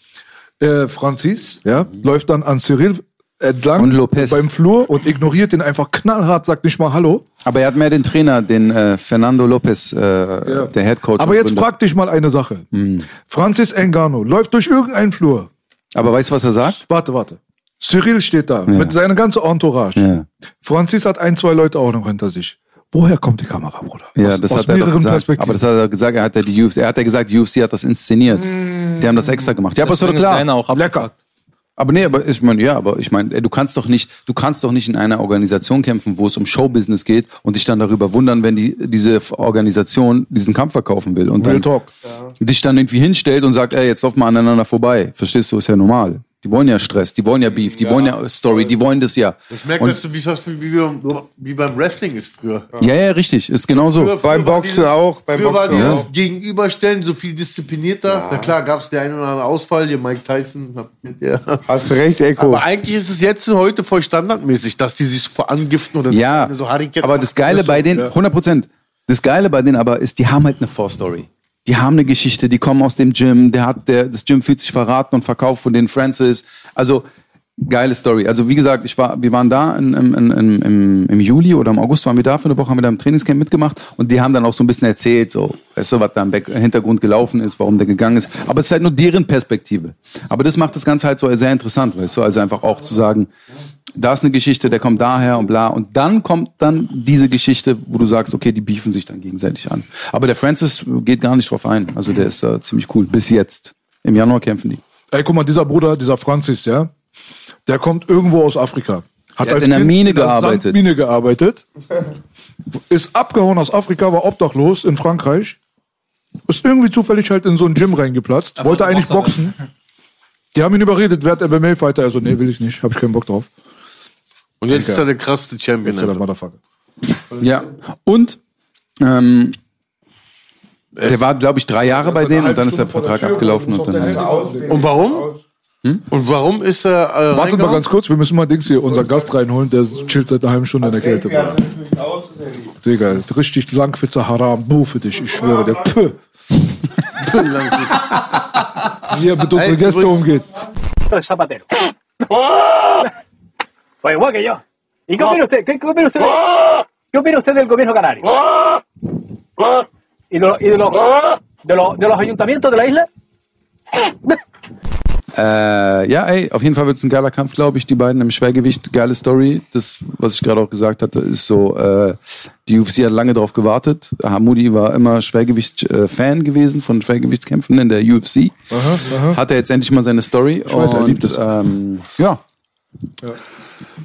äh, Francis, ja, läuft dann an Cyril entlang Und Lopez. beim Flur und ignoriert ihn einfach knallhart, sagt nicht mal Hallo. Aber er hat mehr den Trainer, den äh, Fernando Lopez, äh, der Head Coach. Aber jetzt Gründer. frag dich mal eine Sache. Hm. Francis Ngannou läuft durch irgendeinen Flur. Aber weißt du, was er sagt? Warte, warte. Cyril steht da mit seiner ganzen Entourage. Ja. Francis hat ein, zwei Leute auch noch hinter sich. Woher kommt die Kamera, Bruder? Ja, aus, das aus hat er doch gesagt. Perspektiven. Aber das hat er gesagt, er hat ja die UFC, er hat ja gesagt, die UFC hat das inszeniert. Die haben das extra gemacht. Ja, aber ist doch Deswegen klar. Lecker. Aber nee, aber ich meine, ja, aber ich meine, du kannst doch nicht, du kannst doch nicht in einer Organisation kämpfen, wo es um Showbusiness geht und dich dann darüber wundern, wenn die diese Organisation diesen Kampf verkaufen will und Real dann Talk. dich dann irgendwie hinstellt und sagt, ey, jetzt lauf mal aneinander vorbei. Verstehst du? Ist ja normal. Die wollen ja Stress, die wollen ja Beef, die wollen ja Story, die wollen das ja. Ich merke, Und- dass du wie, wie, beim, wie beim Wrestling ist früher. Ja, ja, richtig, ist genau so. Früher- Beim früher war Boxen auch, beim früher war Boxen dieses auch. Gegenüberstellen so viel disziplinierter. Na klar, gab es der ein oder andere Ausfall. Hier Mike Tyson hat mit der. Hast du recht, Eko. Aber eigentlich ist es jetzt heute voll standardmäßig, dass die sich vor angiften oder Ja, so Hariketten aber das. Geile bei so, denen, ja. 100 Prozent, das Geile bei denen aber ist, die haben halt eine Vorstory. Die haben eine Geschichte, die kommen aus dem Gym, der hat, der, das Gym fühlt sich verraten und verkauft von den Francis. Also, geile Story. Also, wie gesagt, ich war, wir waren da in, im, in, im, im, im Juli oder im August waren wir da für eine Woche, haben wir da im Trainingscamp mitgemacht und die haben dann auch so ein bisschen erzählt, so, weißt du, was da im Back Hintergrund gelaufen ist, warum der gegangen ist. Aber es ist halt nur deren Perspektive. Aber das macht das Ganze halt so sehr interessant, weißt du, also einfach auch zu sagen, da ist eine Geschichte, der kommt daher und bla. Und dann kommt dann diese Geschichte, wo du sagst, okay, die beefen sich dann gegenseitig an. Aber der Francis geht gar nicht drauf ein. Also der ist da ziemlich cool. Bis jetzt. Im Januar kämpfen die. Ey, guck mal, dieser Bruder, dieser Francis, ja, der kommt irgendwo aus Afrika. Hat als in der Kind Mine in der gearbeitet. Sandmine gearbeitet. Ist abgehauen aus Afrika, war obdachlos in Frankreich. Ist irgendwie zufällig halt in so ein Gym reingeplatzt. wollte wollte eigentlich Boxer boxen. Die haben ihn überredet, wer hat MMA-Fighter? Also, nee, will ich nicht. Hab ich keinen Bock drauf. Und jetzt ist er der krasseste Champion. Ist ja der. Motherfucker. Ja. Und ähm, der war, glaube ich, drei Jahre bei denen und dann ist der Vertrag abgelaufen und dann. Und warum? Und warum ist er äh, Wartet mal ganz kurz, wir müssen mal Dings hier, unseren Gast reinholen, der chillt seit einer halben Stunde in der Kälte. Ja. Digga, richtig Langwitzer Haram, Bu für dich, ich schwöre dir. Pö. Wie er mit unseren Gästen umgeht. Zapatero. Pues igual que yo. ¿Y qué opina usted? ¿Qué, qué opina usted? ¿Qué opina usted del gobierno canario? ¿Y de, lo- y de, los- de, los- de los ayuntamientos de la isla? Äh, ja, ey, auf jeden Fall wird es ein geiler Kampf, glaube ich. Die beiden im Schwergewicht, geile Story. Das, was ich gerade auch gesagt hatte, ist so, äh, die UFC hat lange darauf gewartet. Hamudi war immer Schwergewicht-Fan gewesen von Schwergewichtskämpfen in der UFC. Hat er jetzt endlich mal seine Story. weiß, er und, liebt es. Ähm, ja.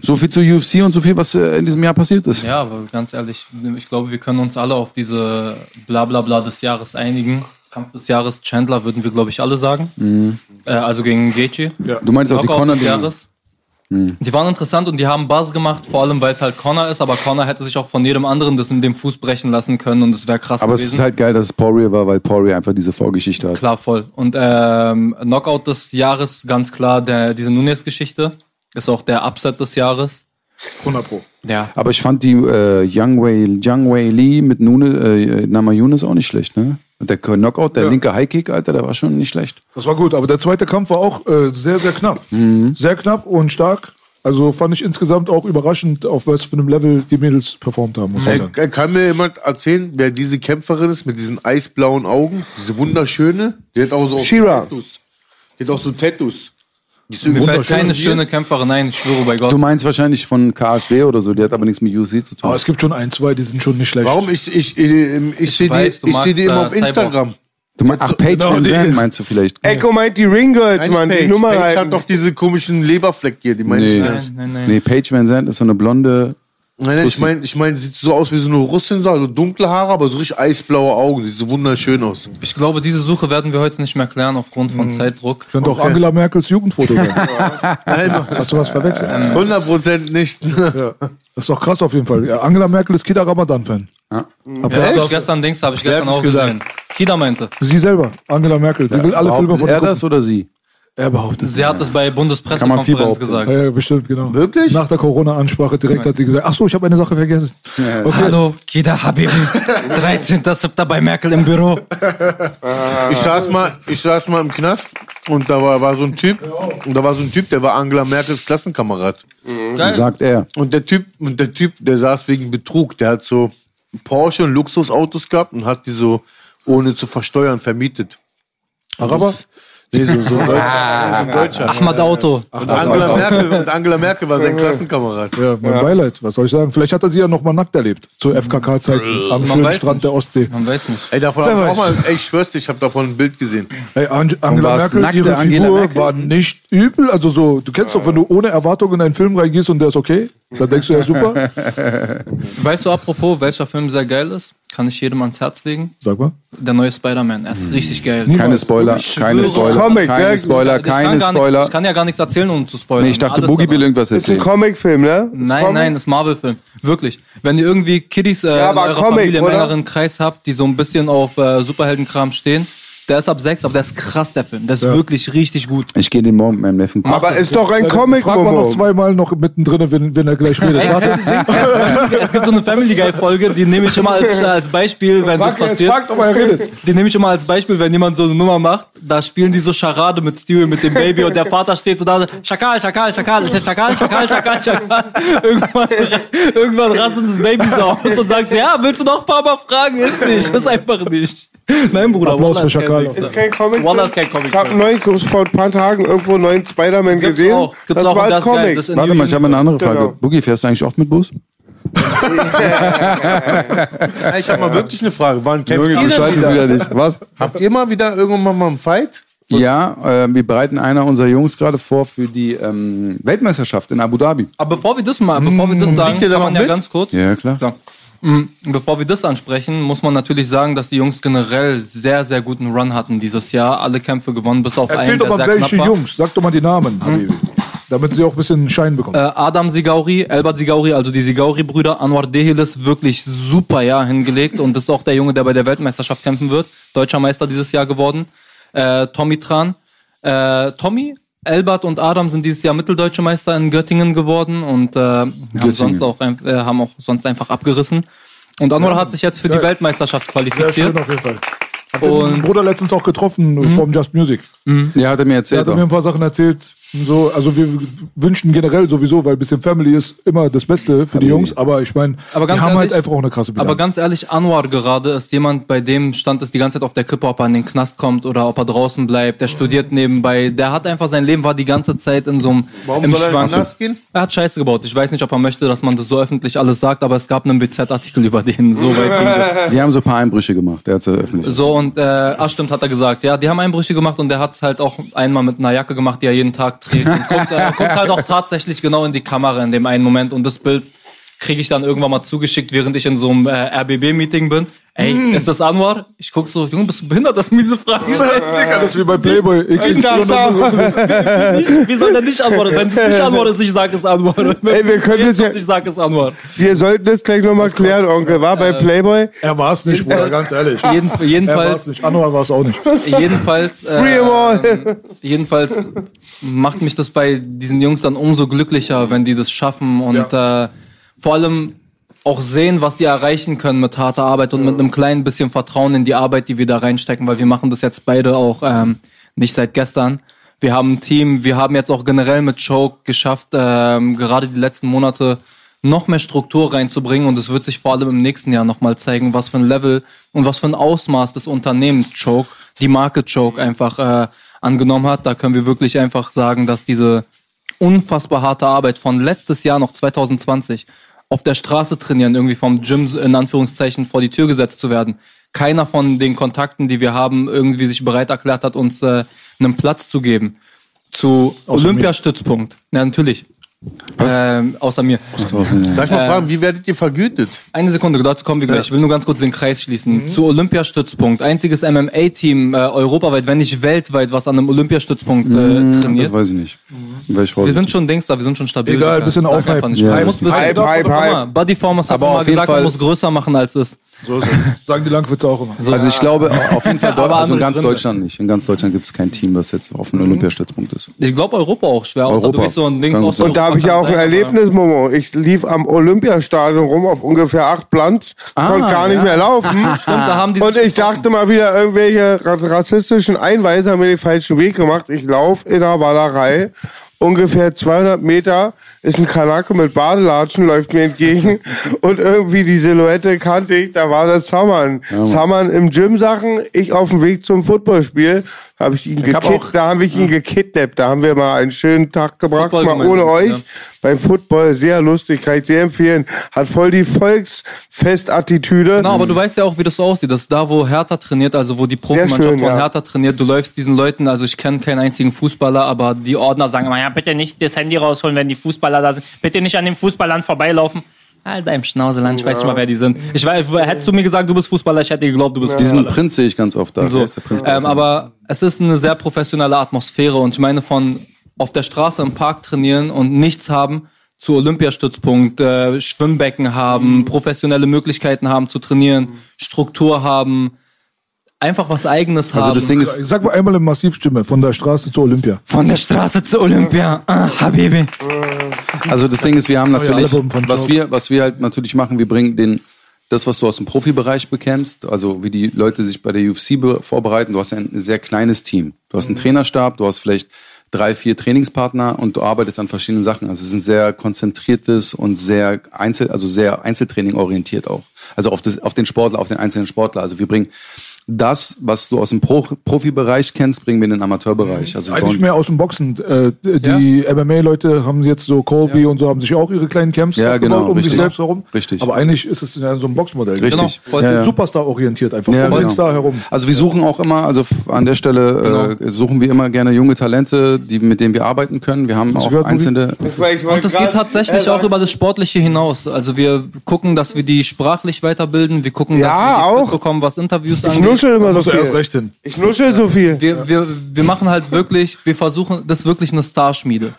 So viel zur UFC und so viel, was äh, in diesem Jahr passiert ist. Ja, aber ganz ehrlich, ich glaube, wir können uns alle auf diese Blablabla des Jahres einigen. Kampf des Jahres Chandler würden wir, glaube ich, alle sagen. Äh, also gegen Gaethje. Du meinst auch die Conor des Jahres. Die waren interessant und die haben Buzz gemacht, vor allem weil es halt Connor ist, aber Connor hätte sich auch von jedem anderen das in dem Fuß brechen lassen können und es wäre krass Aber es gewesen. ist halt geil, dass es Poirier war, weil Poirier einfach diese Vorgeschichte hat. Klar, voll. Und ähm, Knockout des Jahres, ganz klar, der, diese Nunes-Geschichte. Ist auch der Upset des Jahres. 100 Pro. Ja. Aber ich fand die äh, Young Wei, Young Wei Lee mit Nune, äh, Nama Yunus auch nicht schlecht, ne? Und der Knockout, der Ja. linke Highkick, Alter, der war schon nicht schlecht. Das war gut, aber der zweite Kampf war auch äh, sehr, sehr knapp. Sehr knapp und stark. Also fand ich insgesamt auch überraschend, auf was für einem Level die Mädels performt haben, muss man Ey, sagen. Äh, kann mir jemand erzählen, wer diese Kämpferin ist mit diesen eisblauen Augen? Diese wunderschöne? Die hat auch so Shira. Tattoos. Die hat auch so Tattoos. Die ist so Mir fällt keine schöne Kämpferin, nein, ich schwöre bei Gott. Du meinst wahrscheinlich von KSW oder so, die hat aber nichts mit UFC zu tun. Aber es gibt schon ein, zwei, die sind schon nicht schlecht. Warum? Ich, ich, ich, ich, sehe die, ich seh die immer äh, auf Instagram. Du meinst, ach, Paige Genau, Van Zandt meinst du vielleicht? Echo meint die Ringgirls, Mann, die. Nummer Paige hat doch diese komischen Leberfleck hier, die meine Nee. ich Nein, nicht. nein, nein. Nee, Paige Van Zandt ist so eine blonde. Nein, nein, ich meine, ich mein, sieht so aus wie so eine Russin, so also dunkle Haare, aber so richtig eisblaue Augen. Sieht so wunderschön aus. Ich glaube, diese Suche werden wir heute nicht mehr klären aufgrund von Zeitdruck. Könnte auch Angela Merkels Jugendfoto sein. Nein, Hast du was verwechselt? 100% nicht. Ja. Das ist doch krass auf jeden Fall. Ja, Angela Merkel ist Kida Ramadan-Fan. Ja. Ihr Ja, auch- auch gestern Dings habe ich gestern auch gesagt? gesehen. Kida meinte. Sie selber, Angela Merkel. Sie will alle Filme von er das oder sie? Er behauptet. Sie hat es bei Kann man viel Bundespressekonferenz gesagt. Ja, ja, bestimmt, genau. Wirklich? Nach der Corona-Ansprache direkt hat sie gesagt, ach so, ich habe eine Sache vergessen. Okay. Hallo, Kida Habibi. 13.07. bei Merkel im Büro. Ich saß mal, ich saß mal im Knast und da war, war so ein Typ und da war so ein Typ, der war Angela Merkels Klassenkamerad. Sagt er. Und der Typ, und der Typ, der saß wegen Betrug. Der hat so Porsche und Luxusautos gehabt und hat die so ohne zu versteuern vermietet. Araber? Nee, so, so, ein Deutscher, so. Ahmad Auto. Und Angela, Merkel, und Angela Merkel war sein Klassenkamerad. Ja, mein Beileid. Was soll ich sagen? Vielleicht hat er sie ja noch mal nackt erlebt. Zu FKK-Zeiten am schönen Strand nicht. der Ostsee. Man weiß nicht. Ey, davon hab ich auch mal, ey, ich schwör's dir, ich hab davon ein Bild gesehen. Hey, Ang Angela Merkel, ihre Angela Figur Merkel? war nicht übel. Also so, du kennst doch, wenn du ohne Erwartung in einen Film reingehst und der ist okay, dann denkst du ja super. Weißt du, apropos, welcher Film sehr geil ist? Kann ich jedem ans Herz legen? Sag mal. Der neue Spider-Man. Er ist richtig geil. Keine Spoiler, keine. Spoiler, Comic, keine ne? Spoiler, Ich kann keine Spoiler. Ich kann ja gar nichts erzählen, um zu spoilern. Nee, ich dachte, Alles Boogie will irgendwas Ist ein erzählen. Comicfilm, ne? Nein, Comic? nein, das ist Marvel-Film. Wirklich. Wenn ihr irgendwie Kiddies äh, Ja, in eurer Comic, Familie im engeren Kreis habt, die so ein bisschen auf äh, Superheldenkram stehen, der ist ab sechs, aber der ist krass, der Film. Der ist wirklich richtig gut. Ich gehe den morgen mit meinem Neffen gucken. Aber ist doch ein Comic, Frag mal noch Momo. zweimal noch mittendrin, wenn, wenn er gleich redet. Warte. es gibt so eine Family Guy Folge, die nehme ich immer als, als Beispiel, wenn das Frag jetzt passiert. fragt, ob er redet. Die nehme ich immer als Beispiel, wenn jemand so eine Nummer macht. Da spielen die so Charade mit Stewie, mit dem Baby und der Vater steht so da, so, Schakal, Schakal, Schakal, Schakal, Schakal, Schakal, Schakal. Irgendwann, irgendwann rastet das Baby so aus und sagt, so, ja, willst du noch ein paar Mal fragen? Ist nicht, ist einfach nicht. Nein, Bruder, Applaus für ist kein Schakal. Ist kein Comic. Wallah ist kein Comic. Ich habe neulich vor ein paar Tagen irgendwo einen neuen Spider-Man gesehen. auch. Gibt's das auch war und als das. Comic. Das Warte mal, ich habe eine andere Frage. Genau. Boogie, fährst du eigentlich oft mit Bus? Ich hab mal wirklich eine Frage. Wann kämpft ihr du schaltest wieder? wieder nicht. Was? Habt ihr mal wieder irgendwann mal einen Fight? Ja, äh, wir bereiten einer unserer Jungs gerade vor für die ähm, Weltmeisterschaft in Abu Dhabi. Aber bevor wir das mal, bevor wir das sagen, ihr da kann man ja mit? ganz kurz. Ja, klar. Klar. Mhm. Bevor wir das ansprechen, muss man natürlich sagen, dass die Jungs generell sehr, sehr guten Run hatten dieses Jahr. Alle Kämpfe gewonnen, bis auf Erzähl einen, doch der mal, welche. Jungs. Sag doch mal die Namen, Habibi. Damit sie auch ein bisschen Schein bekommen. Äh, Adam Sigauri, Elbert Sigauri, also die Sigauri-Brüder, Anwar Dehilis, wirklich super Jahr hingelegt und das ist auch der Junge, der bei der Weltmeisterschaft kämpfen wird. Deutscher Meister dieses Jahr geworden. Äh, Tommy Tran. Äh, Tommy, Elbert und Adam sind dieses Jahr mitteldeutsche Meister in Göttingen geworden und äh, haben, sonst auch, äh, haben auch sonst einfach abgerissen. Und Anwar hat sich jetzt für die Weltmeisterschaft Sehr qualifiziert. schön auf jeden Fall. Hab den Und- Bruder letztens auch getroffen vom Just Music. Ja, hat er mir Er erzählt. hat mir ein paar Sachen erzählt. So, also wir wünschen generell sowieso, weil ein bisschen Family ist immer das Beste für die Jungs, aber ich meine, die haben halt ehrlich- einfach auch eine krasse Bilanz. Aber ganz ehrlich, Anwar gerade ist jemand, bei dem stand es die ganze Zeit auf der Kippe, ob er in den Knast kommt oder ob er draußen bleibt. Der studiert nebenbei. Der hat einfach sein Leben war die ganze Zeit in so einem Warum im soll er in den Schwanz. Knast gehen? Er hat Scheiße gebaut. Ich weiß nicht, ob er möchte, dass man das so öffentlich alles sagt, aber es gab einen BZ-Artikel über den. So weit ging das. Die haben so ein paar Einbrüche gemacht. Der hat öffentlich. So und äh, ach stimmt, hat er gesagt. Ja, die haben Einbrüche gemacht und der hat halt auch einmal mit einer Jacke gemacht, die er jeden Tag trägt. Und guckt, er guckt halt auch tatsächlich genau in die Kamera in dem einen Moment und das Bild kriege ich dann irgendwann mal zugeschickt, während ich in so einem äh, RBB-Meeting bin. Ey, ist das Anwar? Ich guck so, Junge, bist du behindert, dass du mir diese Frage stellst? Das ist wie bei Playboy. XY. Wie soll der nicht antworten? Wenn du es nicht antwortest, ich sag es Anwar. Ey, wir können jetzt das ja- Ich sag es Anwar. Wir sollten das gleich nochmal klären, Onkel. War bei Playboy? Er war es nicht, Bruder, ganz ehrlich. Jeden, Er war es jedenfalls, nicht. Anwar war es auch nicht. jedenfalls, Free 'em all. ähm, jedenfalls macht mich das bei diesen Jungs dann umso glücklicher, wenn die das schaffen und äh, vor allem auch sehen, was die erreichen können mit harter Arbeit und mit einem kleinen bisschen Vertrauen in die Arbeit, die wir da reinstecken, weil wir machen das jetzt beide auch ähm, nicht seit gestern. Wir haben ein Team, wir haben jetzt auch generell mit Choke geschafft, ähm, gerade die letzten Monate noch mehr Struktur reinzubringen und es wird sich vor allem im nächsten Jahr nochmal zeigen, was für ein Level und was für ein Ausmaß das Unternehmen Choke, die Marke Choke einfach äh, angenommen hat. Da können wir wirklich einfach sagen, dass diese unfassbar harte Arbeit von letztes Jahr noch 2020 auf der Straße trainieren, irgendwie vom Gym in Anführungszeichen vor die Tür gesetzt zu werden. Keiner von den Kontakten, die wir haben, irgendwie sich bereit erklärt hat, uns äh, einen Platz zu geben. Zu Olympiastützpunkt. Ja, natürlich. Ähm, außer mir. So, ja. Darf ich mal fragen, wie werdet ihr vergütet? Eine Sekunde, dazu kommen wir gleich. Ich will nur ganz kurz den Kreis schließen. Zu Olympiastützpunkt. Einziges MMA-Team äh, europaweit, wenn nicht weltweit, was an einem Olympiastützpunkt äh, trainiert. Das weiß ich nicht. Wäre ich Wir sind schon Dings da, wir sind schon stabil. Egal, Digga. bisschen aufhypen. einfach nicht. Ja, Man muss ein bisschen, Hype, Hype, mal, hat Aber jeden gesagt, man Fall- muss größer machen, als es ist. So ist es. Sagen die Langwitze auch immer. Also ich glaube auf jeden Fall, Deu- also in ganz Gründe. Deutschland nicht. In ganz Deutschland gibt es kein Team, das jetzt auf einem Olympiastützpunkt ist. Ich glaube Europa auch schwer, Europa. du bist so ein Dings Kann aus. Und da habe ich ja auch ein Erlebnis, Momo. Ich lief am Olympiastadion rum auf ungefähr acht Planz, konnte gar nicht mehr laufen. Stimmt, da haben die Und ich dachte mal wieder, irgendwelche ra- rassistischen Einweise haben mir den falschen Weg gemacht. Ich laufe in der Wallerei. Ungefähr 200 Meter ist ein Kanake mit Badelatschen, läuft mir entgegen. Und irgendwie die Silhouette kannte ich, da war das Saman. Saman im Gym-Sachen, ich auf dem Weg zum Footballspiel. Habe ich ihn hab gekid- auch- da haben wir ihn gekidnappt. Da haben wir mal einen schönen Tag gebracht, Football mal ohne euch. ja. Beim Football sehr lustig, kann ich sehr empfehlen. Hat voll die Volksfestattitüde. Genau, aber du weißt ja auch, wie das so aussieht. Das ist da, wo Hertha trainiert, also wo die Profimannschaft schön, von ja. Hertha trainiert. Du läufst diesen Leuten, also ich kenne keinen einzigen Fußballer, aber die Ordner sagen immer, ja, bitte nicht das Handy rausholen, wenn die Fußballer da sind. Bitte nicht an den Fußballern vorbeilaufen. Alter, im Schnauzeland, ich weiß nicht mal, wer die sind. Ich weiß, hättest du mir gesagt, du bist Fußballer, ich hätte geglaubt, du bist Diesen Fußballer. Prinz sehe ich ganz oft da. So, der Prinz? ähm, aber es ist eine sehr professionelle Atmosphäre und ich meine von auf der Straße im Park trainieren und nichts haben zu Olympiastützpunkt, äh, Schwimmbecken haben, professionelle Möglichkeiten haben zu trainieren, Struktur haben, einfach was eigenes haben. also das Ding ist, Sag mal einmal in Massivstimme, von der Straße zur Olympia. von der Straße zu Olympia, ah, Habibi. Also das Ding ist, wir haben natürlich, was wir, was wir halt natürlich machen, wir bringen den, das, was du aus dem Profibereich bekennst, also wie die Leute sich bei der UFC be- vorbereiten, du hast ein sehr kleines Team. Du hast einen Trainerstab, du hast vielleicht drei, vier Trainingspartner und du arbeitest an verschiedenen Sachen. Also es ist ein sehr konzentriertes und sehr Einzel, also sehr Einzeltraining orientiert auch. Also auf, das, auf den Sportler, auf den einzelnen Sportler. Also wir bringen das, was du aus dem Pro Profibereich kennst, bringen wir in den Amateurbereich. Also wir Eigentlich mehr aus dem Boxen. Äh, die MMA-Leute haben jetzt so Colby und so, haben sich auch ihre kleinen Camps Ja, genau, um sich richtig. selbst herum. Richtig. Aber eigentlich ist es ja so ein Boxmodell. Richtig. Genau, voll Ja, ja. Superstar-orientiert einfach. Ja, um den genau. Star herum. Also wir suchen auch immer, also an der Stelle äh, suchen wir immer gerne junge Talente, die, mit denen wir arbeiten können. Wir haben auch gehört, Mugi? einzelne. Und das geht tatsächlich auch über das Sportliche hinaus. Also wir gucken, dass wir die sprachlich weiterbilden, wir gucken, Ja, dass wir die auch. bekommen, was Interviews angeht. Nuschel immer so du erst viel. recht hin. Ich nuschel so viel. wir, wir, wir machen halt wirklich, wir versuchen, das ist wirklich eine Starschmiede.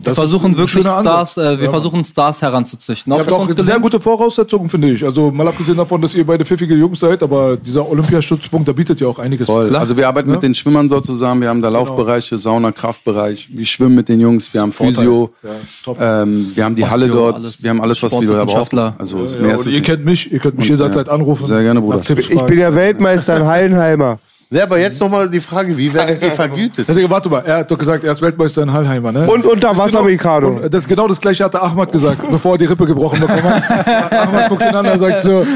Wir Das ist versuchen wirklich Stars, äh, wir Ja. versuchen Stars heranzuzüchten. Auch uns sehr gelingt? gute Voraussetzungen, finde ich. Also mal abgesehen davon, dass ihr beide pfiffige Jungs seid, aber dieser Olympiastützpunkt, da bietet ja auch einiges. Voll. Also wir arbeiten mit den Schwimmern dort zusammen. Wir haben da Laufbereiche, Sauna, Kraftbereich. Wir schwimmen mit den Jungs. Wir haben Physio. top. Ähm, wir haben die Osteo, Halle dort. alles. wir haben alles, was wir da brauchen. Also Ja, mehr ist und ihr nicht. kennt mich, ihr könnt mich Und, jederzeit ja. anrufen. Sehr gerne, Bruder. Ich bin ja Weltmeister in Hallenheimer. Ja, aber jetzt nochmal die Frage, wie werdet ihr vergütet? Deswegen, warte mal, er hat doch gesagt, er ist Weltmeister in Hallheimer, ne? Und unter Wasser, Genau, das, genau das gleiche hatte Ahmad gesagt, bevor er die Rippe gebrochen bekommen hat. Ahmad guckt ihn an und sagt so,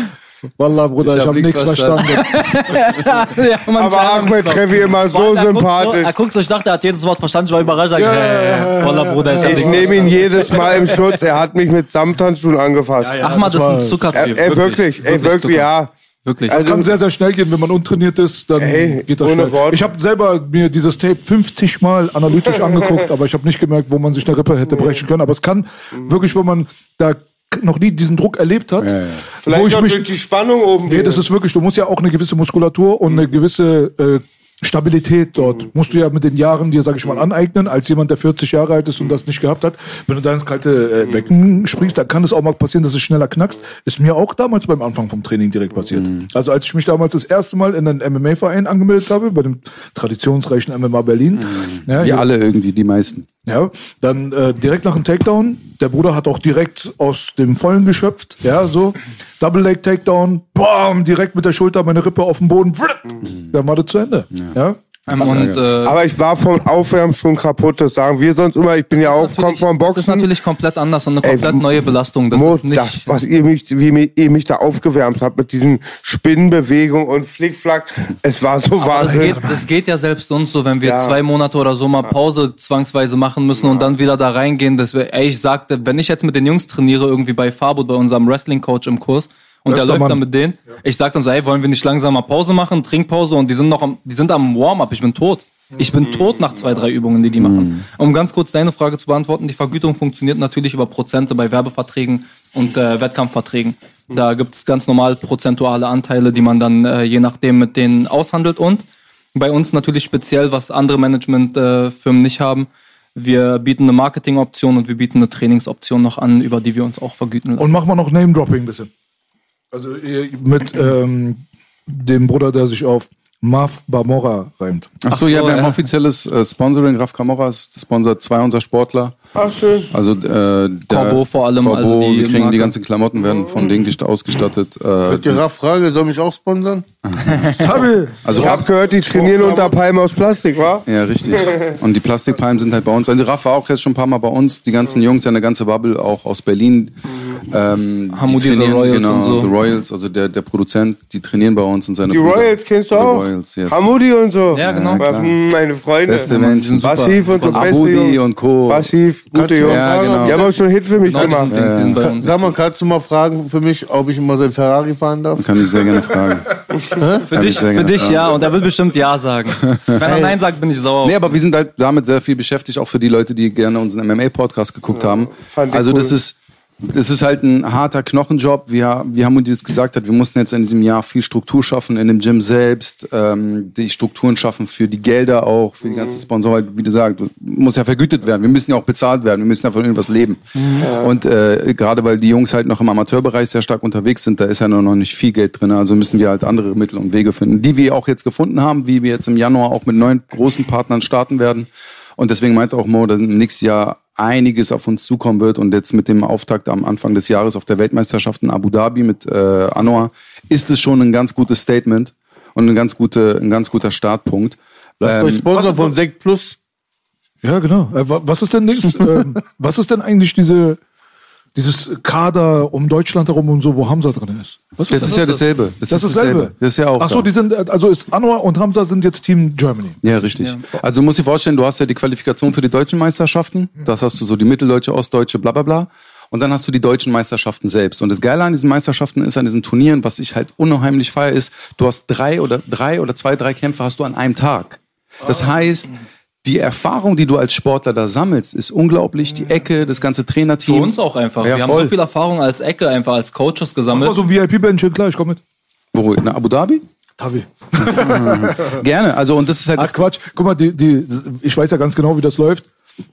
Wallah, Bruder, Ich ich, hab habe nichts nichts verstanden. ja, Aber Ahmed treffe ich immer so er guckt, so, sympathisch. er guckt so, ich dachte, er hat jedes Wort verstanden, ich war überrascht. Ja, ja, Wallah, Bruder, ich hab Ich nehme ihn jedes Mal im Schutz. Er hat mich mit Samthandschuhen angefasst. Ahmad das ist war- ein Zuckertyp. Ey, wirklich, ey, wirklich, Zucker. ja. Wirklich. Es kann sehr, sehr schnell gehen, wenn man untrainiert ist, dann Ey, geht das schnell. Worte. Ich habe selber mir dieses Tape 50 Mal analytisch angeguckt, aber ich habe nicht gemerkt, wo man sich eine Rippe hätte brechen können. Aber es kann wirklich, wenn man da noch nie diesen Druck erlebt hat. Ja, ja. Wo Vielleicht ich auch mich, durch die Spannung oben. nee, das ist wirklich, du musst ja auch eine gewisse Muskulatur und eine gewisse äh, Stabilität dort. Musst du ja mit den Jahren dir, sag ich mal, aneignen, als jemand, der 40 Jahre alt ist und das nicht gehabt hat. Wenn du da ins kalte äh, Becken springst, dann kann es auch mal passieren, dass es schneller knackst. Ist mir auch damals beim Anfang vom Training direkt passiert. Also als ich mich damals das erste Mal in einen MMA-Verein angemeldet habe, bei dem traditionsreichen MMA Berlin, ja, Wir hier- alle irgendwie, die meisten. Ja, dann äh, direkt nach dem Takedown. Der Bruder hat auch direkt aus dem Vollen geschöpft. Ja, so. Double Leg Takedown. Bam, direkt mit der Schulter meine Rippe auf den Boden. Dann war das zu Ende. Ja. Ähm, und, äh, Aber ich war vom Aufwärmen schon kaputt, das sagen wir sonst immer. Ich bin ja auch, komm vom Das ist Boxen. natürlich komplett anders und eine Ey, komplett neue Belastung. Das Mo, ist nicht. das, was ihr mich, wie ihr mich da aufgewärmt habt mit diesen Spinnenbewegungen und Flickflack, es war so das Wahnsinn. geht, das geht ja selbst uns so, wenn wir Ja. zwei Monate oder so mal Pause zwangsweise machen müssen und dann wieder da reingehen. Dass wir, ey, ich sagte, wenn ich jetzt mit den Jungs trainiere, irgendwie bei Fabo, bei unserem Wrestling-Coach im Kurs, und der Bester läuft Mann. dann mit denen, ich sag dann so, ey, wollen wir nicht langsam mal Pause machen, Trinkpause und die sind noch am, die sind am Warm-up, ich bin tot. Ich bin tot nach zwei, drei Übungen, die die machen. Um ganz kurz deine Frage zu beantworten, die Vergütung funktioniert natürlich über Prozente bei Werbeverträgen und äh, Wettkampfverträgen. Da gibt es ganz normal prozentuale Anteile, die man dann äh, je nachdem mit denen aushandelt. Und bei uns natürlich speziell, was andere Managementfirmen nicht haben, wir bieten eine Marketingoption und wir bieten eine Trainingsoption noch an, über die wir uns auch vergüten lassen. Und mach mal noch Name-Dropping ein bisschen. Also ihr- mit ähm, dem Bruder, der sich auf Maf Bamora reimt. Ach so, ja, wir haben ja. offizielles äh, Sponsoring. Raf Kamora ist sponsert zwei unserer Sportler. Ach, schön. Also äh, der- Corbeau vor allem, Corbeau, also die wir kriegen Marke. die ganzen Klamotten, werden von denen gest- ausgestattet. Äh, Die Raff Frage, soll mich auch sponsern? Tabi! also Ich habe gehört, die trainieren unter Palmen aus Plastik, wa? Ja, richtig. Und die Plastikpalmen sind halt bei uns. Also Raff war auch jetzt schon ein paar Mal bei uns. Die ganzen Jungs, ja eine ganze Bubble, auch aus Berlin. Ähm, die Hamudi the trainieren, Royals genau, und so. The Royals, also der, der Produzent, die trainieren bei uns und seine Die Brüder. Royals kennst du The auch? Royals, yes. Hamudi und so. Ja, genau. Ja, hm, Meine Freunde. Beste Menschen. Massiv und so Abudi und Co. Massiv, gute Jungs. Ja, genau. Die haben auch schon einen Hit für mich Genau, gemacht. sind, die sind bei uns. Sag mal, kannst du mal fragen für mich, ob ich immer so ein Ferrari fahren darf? Kann ich sehr gerne fragen. Für dich, für dich ja, und er wird bestimmt Ja sagen. Wenn er Nein sagt, bin ich sauer. Nee, aber wir sind halt damit sehr viel beschäftigt, auch für die Leute, die gerne unseren MMA-Podcast geguckt haben. Also cool. das ist, das ist halt ein harter Knochenjob. Wir, wie Hamudi jetzt gesagt hat, wir mussten jetzt in diesem Jahr viel Struktur schaffen in dem Gym selbst, ähm, die Strukturen schaffen für die Gelder auch, für die ganzen Sponsoren. Wie gesagt, muss ja vergütet werden. Wir müssen ja auch bezahlt werden. Wir müssen ja von irgendwas leben. Und äh, gerade weil die Jungs halt noch im Amateurbereich sehr stark unterwegs sind, da ist ja noch noch nicht viel Geld drin. Also müssen wir halt andere Mittel und Wege finden, die wir auch jetzt gefunden haben, wie wir jetzt im Januar auch mit neuen großen Partnern starten werden. Und deswegen meinte auch Mo, dass im nächsten Jahr einiges auf uns zukommen wird. Und jetzt mit dem Auftakt am Anfang des Jahres auf der Weltmeisterschaft in Abu Dhabi mit äh, Anwar ist es schon ein ganz gutes Statement und ein ganz, gute, ein ganz guter Startpunkt. Lasst euch Sponsor von Sekt Plus. Ja, genau. Äh, wa- Was ist denn nix, ähm, was ist denn eigentlich diese, dieses Kader um Deutschland herum und so, wo Hamza drin ist? Was Das ist ja dasselbe. Das, Das ist ist dasselbe. Das ist ja auch. Ach so, da. die sind, also ist Anwar und Hamza sind jetzt Team Germany. Ja, richtig. Also du musst dir vorstellen, du hast ja die Qualifikation für die deutschen Meisterschaften. Das hast du so die mitteldeutsche, ostdeutsche, bla bla bla. Und dann hast du die deutschen Meisterschaften selbst. Und das Geile an diesen Meisterschaften ist, an diesen Turnieren, was ich halt unheimlich feier, ist, du hast drei oder drei oder zwei, drei Kämpfe hast du an einem Tag. Das heißt, die Erfahrung, die du als Sportler da sammelst, ist unglaublich. Die Ecke, das ganze Trainerteam. Für uns auch einfach. Ja, wir voll. haben so viel Erfahrung als Ecke, einfach als Coaches gesammelt. Aber so ein VIP-Bändchen, klar, ich komme mit. Wo? In Abu Dhabi? Tabi. Gerne. Also, und das ist halt Ach das Quatsch, guck mal, die, die, ich weiß ja ganz genau, wie das läuft.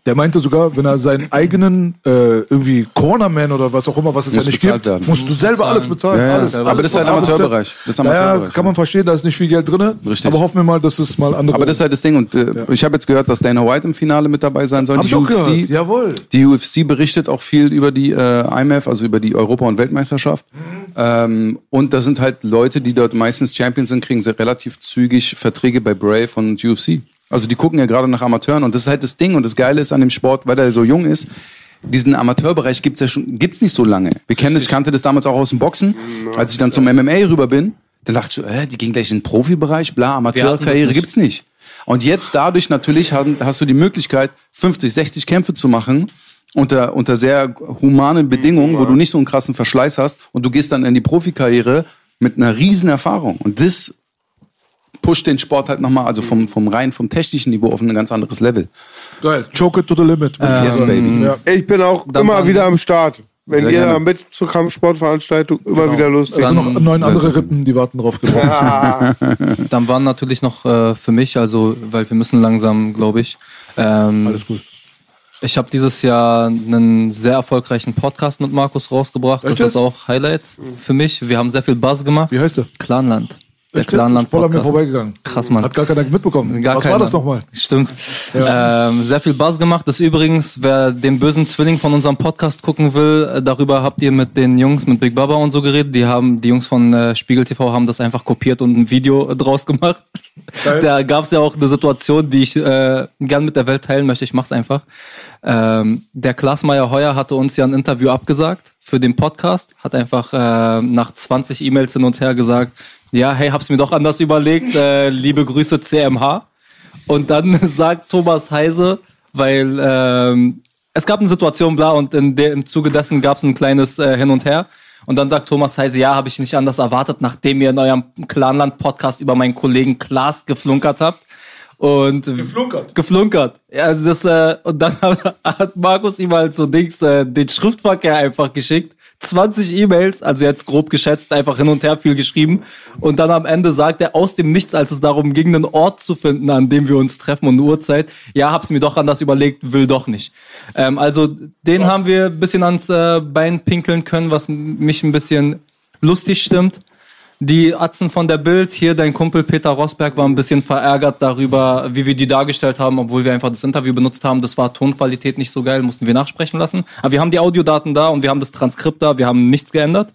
Der meinte sogar, wenn er seinen eigenen äh, irgendwie Cornerman oder was auch immer, was es Muss ja nicht gibt, werden. musst du selber alles bezahlen. Ja, ja. alles, Aber alles das ist halt bis Z. Amateurbereich. Das ist Ja, ja, Amateurbereich, kann man verstehen, da ist nicht viel Geld drin. Richtig. Aber hoffen wir mal, dass es mal andere. Aber das ist halt das Ding. Und äh, ich habe jetzt gehört, dass Dana White im Finale mit dabei sein soll. Hab Die ich auch UFC, gehört. Jawohl. Die UFC berichtet auch viel über die äh, IMF, also über die Europa- und Weltmeisterschaft. Ähm, und da sind halt Leute, die dort meistens Champions sind, kriegen sie relativ zügig Verträge bei Brave und UFC. Also die gucken ja gerade nach Amateuren und das ist halt das Ding. Und das Geile ist an dem Sport, weil er so jung ist, diesen Amateurbereich gibt's ja schon, gibt's nicht so lange. Wir kennen das, ich kannte das damals auch aus dem Boxen. Als ich dann zum MMA rüber bin, dann dachte ich, so, äh, die gehen gleich in den Profibereich, bla, Amateurkarriere gibt's nicht. Und jetzt dadurch natürlich hast du die Möglichkeit, 50, 60 Kämpfe zu machen unter, unter sehr humanen Bedingungen, wo du nicht so einen krassen Verschleiß hast und du gehst dann in die Profikarriere mit einer riesen Erfahrung. Und das pusht den Sport halt nochmal, also vom, vom rein, vom technischen Niveau auf ein ganz anderes Level. Geil. Choke it to the limit. ich yes, baby. Ja. Ich bin auch Dann immer wieder am Start. wenn Sehr ihr gerne. da mit zur Kampfsportveranstaltung immer Genau. wieder Lust Es sind habt. noch neun andere. Rippen, die warten drauf. Genau. Ah, Dann waren natürlich noch äh, für mich, also weil wir müssen langsam, glaube ich. Ähm, Alles gut. Ich habe dieses Jahr einen sehr erfolgreichen Podcast mit Markus rausgebracht. Echt Das ist auch Highlight für mich. Wir haben sehr viel Buzz gemacht. Wie heißt der? Clanland. Der? Clanland Ist voll an mir vorbeigegangen. Krass, Mann. Hat gar keiner mitbekommen. Gar Was keiner. war das nochmal? Stimmt. Ähm, sehr viel Buzz gemacht. Das übrigens, wer den bösen Zwilling von unserem Podcast gucken will, äh, darüber habt ihr mit den Jungs, mit Big Baba und so geredet. Die haben, die Jungs von äh, Spiegel TV haben das einfach kopiert und ein Video draus gemacht. Da gab es ja auch eine Situation, die ich äh, gern mit der Welt teilen möchte. Ich mach's einfach. Ähm, der Klaasmeier Heuer hatte uns ja ein Interview abgesagt für den Podcast, hat einfach äh, nach 20 E-Mails hin und her gesagt, ja, hey, hab's mir doch anders überlegt, äh, liebe Grüße CMH. Und dann sagt Thomas Heise, weil ähm, es gab eine Situation, bla, und in der, im Zuge dessen gab es ein kleines äh, Hin und Her. Und dann sagt Thomas Heise, ja, habe ich nicht anders erwartet, nachdem ihr in eurem Clanland-Podcast über meinen Kollegen Klaas geflunkert habt. Und geflunkert. Geflunkert. Ja, also das, äh, und dann hat, hat Markus ihm halt so Dings, äh, den Schriftverkehr einfach geschickt. 20 E-Mails, also jetzt grob geschätzt, einfach hin und her viel geschrieben. Und dann am Ende sagt er aus dem Nichts, als es darum ging, einen Ort zu finden, an dem wir uns treffen und eine Uhrzeit. Ja, hab's mir doch anders überlegt, will doch nicht. Ähm, also den haben wir ein bisschen ans äh, Bein pinkeln können, was mich ein bisschen lustig stimmt. Die Atzen von der Bild, hier dein Kumpel Peter Rosberg war ein bisschen verärgert darüber, wie wir die dargestellt haben, obwohl wir einfach das Interview benutzt haben. Das war Tonqualität nicht so geil, mussten wir nachsprechen lassen. Aber wir haben die Audiodaten da und wir haben das Transkript da, wir haben nichts geändert.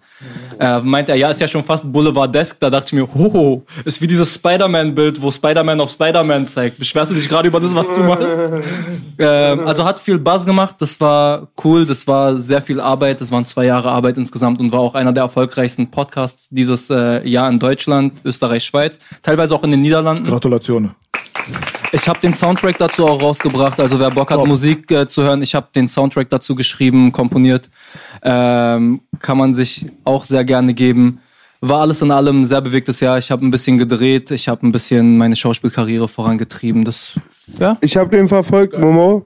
Äh, meint er, ja, ist ja schon fast Boulevard-desk. Da dachte ich mir, hoho, ist wie dieses Spider-Man-Bild, wo Spider-Man auf Spider-Man zeigt. Beschwerst du dich gerade über das, was du machst? ähm, also hat viel Buzz gemacht, das war cool, das war sehr viel Arbeit, das waren zwei Jahre Arbeit insgesamt und war auch einer der erfolgreichsten Podcasts dieses äh, Jahr in Deutschland, Österreich, Schweiz, teilweise auch in den Niederlanden. Gratulation. Ich habe den Soundtrack dazu auch rausgebracht, also wer Bock hat, Top. Musik äh, zu hören, ich habe den Soundtrack dazu geschrieben, komponiert, ähm, kann man sich auch sehr gerne geben. War alles in allem ein sehr bewegtes Jahr. Ich habe ein bisschen gedreht, ich habe ein bisschen meine Schauspielkarriere vorangetrieben. Das, ja, ich habe den verfolgt, Momo.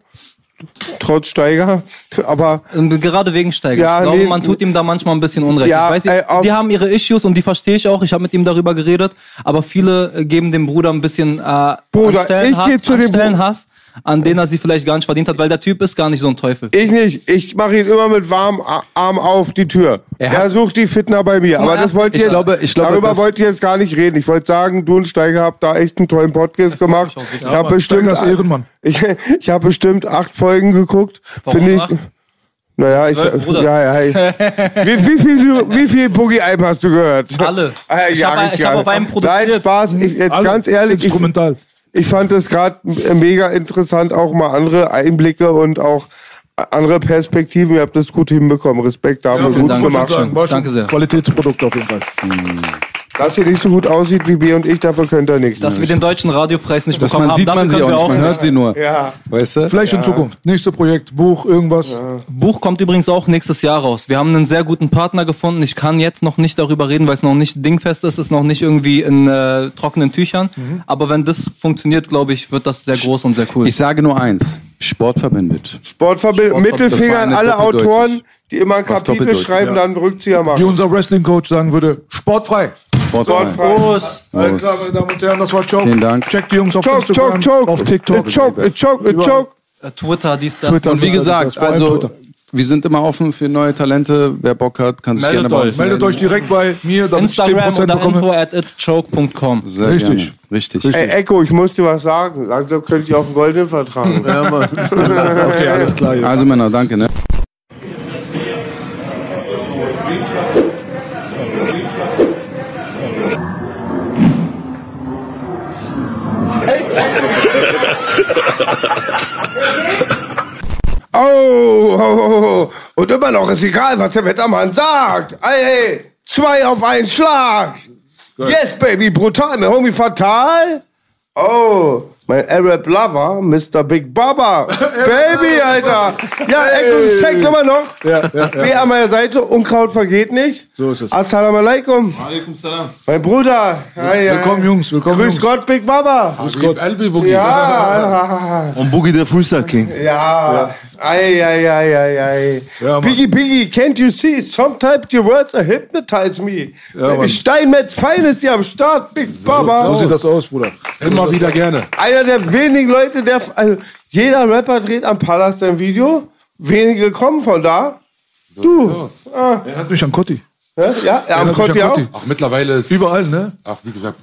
Trotz Steiger. Aber Gerade wegen Steiger. Ja, ich glaube, nee, man tut ihm da manchmal ein bisschen Unrecht. Ja, ich weiß, ey, die haben ihre Issues und die verstehe ich auch. Ich habe mit ihm darüber geredet. Aber viele äh, geben dem Bruder ein bisschen äh, Bruder, ich Hass, geh zu dem Hass, an denen er sie vielleicht gar nicht verdient hat, weil der Typ ist gar nicht so ein Teufel. ich nicht. Ich mache ihn immer mit warmem A- Arm auf die Tür. Er, hat- sucht die Fitner bei mir. Aber das wollte ich jetzt, glaube- ich glaube, darüber wollte ich jetzt gar nicht reden. Ich wollte sagen, du und Steiger habt da echt einen tollen Podcast gemacht. Ich habe Mann, bestimmt, ich, ich habe bestimmt acht Folgen geguckt. Finde ich. Naja, ich, Bruder. ja, ja, ich, wie, wie viel, wie viel Boogie Alm hast du gehört? Alle. Ah, Ich ja, hab- ich hab auf einem produziert. Nein, Spaß. Ich, jetzt Alle ganz ehrlich, ich, Instrumental. ich fand es gerade mega interessant, auch mal andere Einblicke und auch andere Perspektiven. Ihr habt das gut hinbekommen. Respekt dafür, vielen gut Dank. gemacht. Danke sehr. Qualitätsprodukt auf jeden Fall. Dass ihr nicht so gut aussieht wie B und ich, dafür könnt ihr nichts. Dass wir den deutschen Radiopreis nicht Das bekommen man haben, sieht dafür man sie können auch wir nicht, man hört sie nur. ja. Weißt du? Vielleicht in Zukunft. Nächste Projekt, Buch, irgendwas. Buch kommt übrigens auch nächstes Jahr raus. Wir haben einen sehr guten Partner gefunden. Ich kann jetzt noch nicht darüber reden, weil es noch nicht dingfest ist, ist noch nicht irgendwie in äh, trockenen Tüchern. Mhm. Aber wenn das funktioniert, glaube ich, wird das sehr groß und sehr cool. Ich sage nur eins: Sport verbindet. Sportverbild, Mittelfinger das an war alle eine. Autoren, die immer ein Was Kapitel doppeldeutig, schreiben, ja. dann Rückzieher Wie machen. unser Wrestling-Coach sagen würde, sportfrei. Sportfrei. Sportfrei. Alles klar, meine Damen und Herren, das war Choke. Vielen Dank. Checkt die Jungs auf Choke, Instagram, choke, choke. auf TikTok. Choke, choke, choke. Äh, Twitter, dies, das. Twitter. Und wie gesagt, also wir sind immer offen für neue Talente. Wer Bock hat, kann sich Meldet gerne bei euch. uns Meldet melden. euch direkt bei mir, damit ich Instagram 10% oder info bekomme. at itschoke.com. Sehr Richtig. Gerne. Richtig. Richtig. Ey, Echo, ich muss dir was sagen. Langsam könnte ich auch einen goldenen vertragen. Ja, Mann. Okay, alles klar. Jungs. Also Männer, danke. Ne? Oh, oh, oh, und immer noch ist egal, was der Wettermann sagt. Ey, ey, zwei auf einen Schlag. Yes, baby, brutal, mein Homie fatal. Oh, mein Arab Lover, Mr. Big Baba. Baby, Alter. Ja, Echo, Sex immer noch. Ja, ja, ja. Wer an meiner Seite, Unkraut vergeht nicht. So ist es. Assalamu alaikum. Alaikum salam. Mein Bruder. Hi. Willkommen, Jungs. Willkommen, Grüß Jungs. Gott, Big Baba. Gott. Elbi Boogie. Ja, Und Boogie der Freestyle King. ja. Ei, ei, ei, ei, ei. Ja. Biggie, Biggie, can't you see? Sometimes your words are hypnotize me. Mann. Steinmetz Feines hier am Start, Big Baba. So sieht das aus, Bruder. Immer wieder gerne. Einer der wenigen Leute, der. Also, jeder Rapper dreht am Palast ein Video. Wenige kommen von da. du. Er hat mich an Kotti. Ja, ja, ja am hat mich Kotti an auch. Kotti. Ach, mittlerweile ist. Überall, ne? Ach, wie gesagt,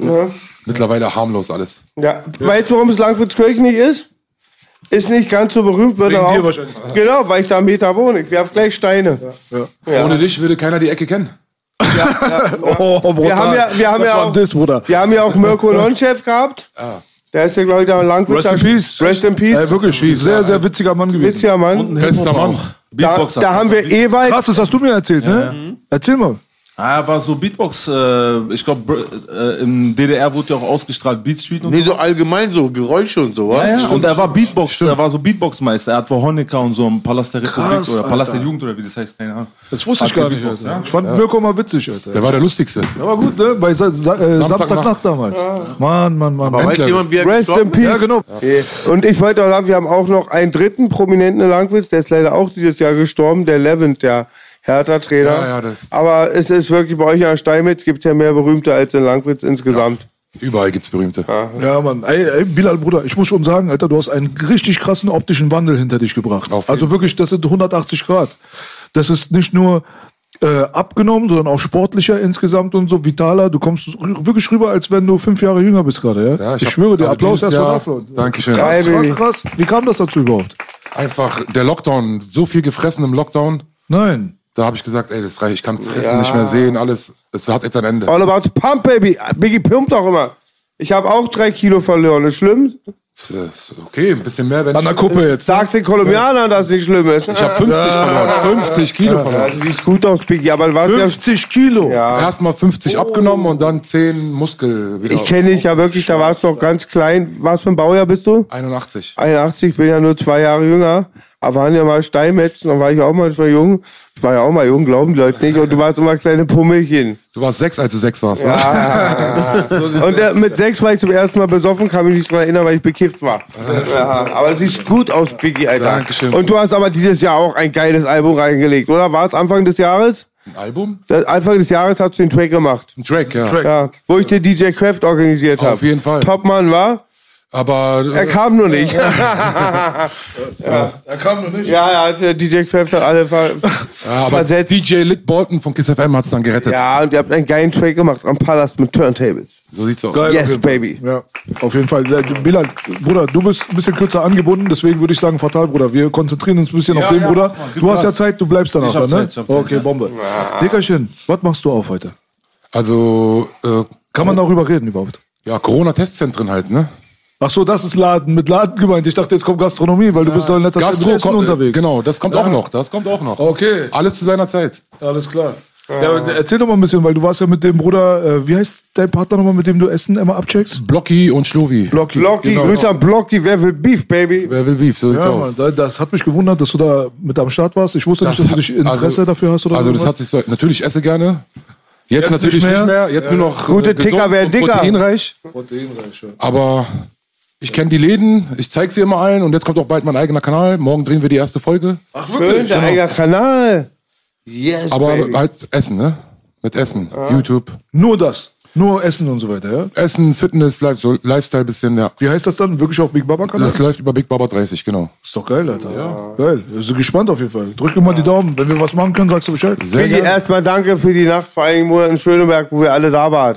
mittlerweile harmlos alles. Ja. Weißt du, warum es Langwitzkirchen nicht ist? Ist nicht ganz so berühmt, wird Wegen aber dir auch. wahrscheinlich. Genau, weil ich da am Meter wohne. Ich werf gleich Steine. Ohne dich würde keiner die Ecke kennen. Oh, brutal. Wir haben ja, wir haben das ja war ein auch, Diss, Bruder. wir haben ja auch Mirko Nonchef gehabt. Der ist ja, glaube ich, der Langwitz. Rest in Peace. Rest in Peace. Ey, wirklich, sehr, sehr witziger Mann gewesen. Witziger Mann. Bester Mann. Da, da haben wir Ewald. Krass, das hast du mir erzählt, ne? Erzähl mal. Ah, war so Beatbox, äh, ich glaube, äh, im DDR wurde ja auch ausgestrahlt Beat Street und Nee, so allgemein so Geräusche und so, wa? Ja, ja. Und er war Beatbox, er war so Beatbox-Meister. Er hat vor Honecker und so im Palast der Republik Krass, oder Palast der Alter. Jugend oder wie das heißt, keine Ahnung. Das wusste ich Hat gar nicht, Alter. ja? Ich fand Mirko mal witzig, Alter. Der war der lustigste. Aber gut, ne? Bei Sa Sa äh, Samstagnacht. Damals. Mann, Mann, Mann. Weiß Endlevel. jemand, wie er Rest in Peace. Ja, genau. Und ich wollte auch sagen, wir haben auch noch einen dritten prominenten Langwitz, der ist leider auch dieses Jahr gestorben, der Levent, der Hertha-Trainer. Ja, ja, das- Aber es ist wirklich bei euch an Steinmetz gibt ja mehr Berühmte als in Langwitz insgesamt. Überall gibt's berühmte. Ja, Mann. Ey, ey, Bilal, Bruder, ich muss schon sagen, Alter, du hast einen richtig krassen optischen Wandel hinter dich gebracht. Auf jeden Also wirklich, das sind 180 Grad. Das ist nicht nur äh, abgenommen, sondern auch sportlicher insgesamt und so, vitaler. Du kommst wirklich rüber, als wenn du fünf Jahre jünger bist gerade, ja? Ja, ich hab- schwöre dir, also Applaus dieses erstmal Jahr- dafür. Dankeschön. Krass, Baby. krass. Wie kam das dazu überhaupt? Einfach der Lockdown, so viel gefressen im Lockdown. Nein. Da habe ich gesagt, ey, das reicht, ich kann fressen nicht mehr sehen, alles. Es hat jetzt ein Ende. All about the pump, baby. Biggie pumpt auch immer. Ich habe auch drei Kilo verloren. Ist schlimm? Ist, äh, Okay, ein bisschen mehr, wenn An der ich. Kuppe jetzt. Sag's den Kolumbianern, dass es nicht schlimm ist. Ich habe 50 verloren, 50 Kilo verloren. Also, siehst gut aus, Biggie, aber ja 50 Kilo. Ja. Erstmal 50 abgenommen und dann 10 Muskel wieder. Ich kenne dich ja wirklich, da warst du noch ganz klein. Was für ein Baujahr bist du? 81. 81, bin ja nur zwei Jahre jünger. Aber waren ja mal Steinmetzen, dann war ich auch manchmal jung. Ich war ja auch mal jung, glauben die Leute nicht. Und du warst immer kleine Pummelchen. Du warst sechs, als du sechs warst. ne? Und äh, mit sechs war ich zum ersten Mal besoffen, kann mich nicht daran erinnern, weil ich bekifft war. Ja, aber siehst gut aus, Biggie, Alter. Dankeschön. Und du hast aber dieses Jahr auch ein geiles Album reingelegt, oder? War es Anfang des Jahres? Ein Album? Das- Anfang des Jahres hast du den Track gemacht. Ein Track, ja. Ja, wo ich den DJ Craft organisiert habe. Auf jeden Fall. Topmann war. Aber Er äh, kam nur nicht. Er kam noch nicht. ja, ja, der DJ Craft hat alle ver ja, aber versetzt. DJ Lick Bolton von Kiss FM hat's dann gerettet. Ja, und ihr habt einen geilen Track gemacht am Palast mit Turntables. So sieht's aus. Geil, Yes, baby. Ja, auf jeden Fall. Ja, Bilal, Bruder, du bist ein bisschen kürzer angebunden, deswegen würde ich sagen, fatal, Bruder. Wir konzentrieren uns ein bisschen auf den, ja, Bruder. Du hast ja. Zeit, du bleibst dann Ich hab da, ne? Zeit, ich hab Zeit, okay, ja. Bombe. Dickerchen, was machst du auf heute? Also, äh, Kann man darüber reden überhaupt? ja, Corona-Testzentren halt, ne? Ach so, das ist Laden, mit Laden gemeint. Ich dachte, jetzt kommt Gastronomie, weil du bist doch in letzter Zeit mit Gastro Essen kommt, unterwegs. Genau, das kommt auch noch. Das kommt auch noch. Okay. Alles zu seiner Zeit. Alles klar. Ja, erzähl doch mal ein bisschen, weil du warst ja mit dem Bruder, äh, wie heißt dein Partner nochmal, mit dem du Essen immer abcheckst? Blocky und Schlovi. Blocky. Blocky, genau. Grüße an Blocky, wer will Beef, baby? Wer will Beef? So sieht's Ja, aus. Mann, da- das hat mich gewundert, dass du da mit am Start warst. Ich wusste nicht, dass du dich Interesse also- dafür hast oder Also das hat sich so, natürlich esse gerne. Jetzt, Jetzt natürlich nicht nicht mehr. mehr. Jetzt nur noch Gute äh, Ticker werden dicker. Proteinreich. Proteinreich, ja. Aber ich kenne die Läden, ich zeige sie immer ein und jetzt kommt auch bald mein eigener Kanal. Morgen drehen wir die erste Folge. Schön, der eigener Kanal. Yes, Aber baby. halt Essen, ne? Mit Essen. YouTube. Nur das. Nur Essen und so weiter, ja? Essen, Fitness, Life, so Lifestyle bisschen, ja. Wie heißt das dann? Wirklich auch Big Baba Kanal? Das läuft über Big Baba 30, genau. Ist doch geil, Alter. Geil. Ich bin gespannt auf jeden Fall. Drück mir mal die Daumen. Wenn wir was machen können, sagst du Bescheid. Sehr gerne. erstmal danke für die Nacht vor einigen Monaten in Schöneberg, wo wir alle da waren.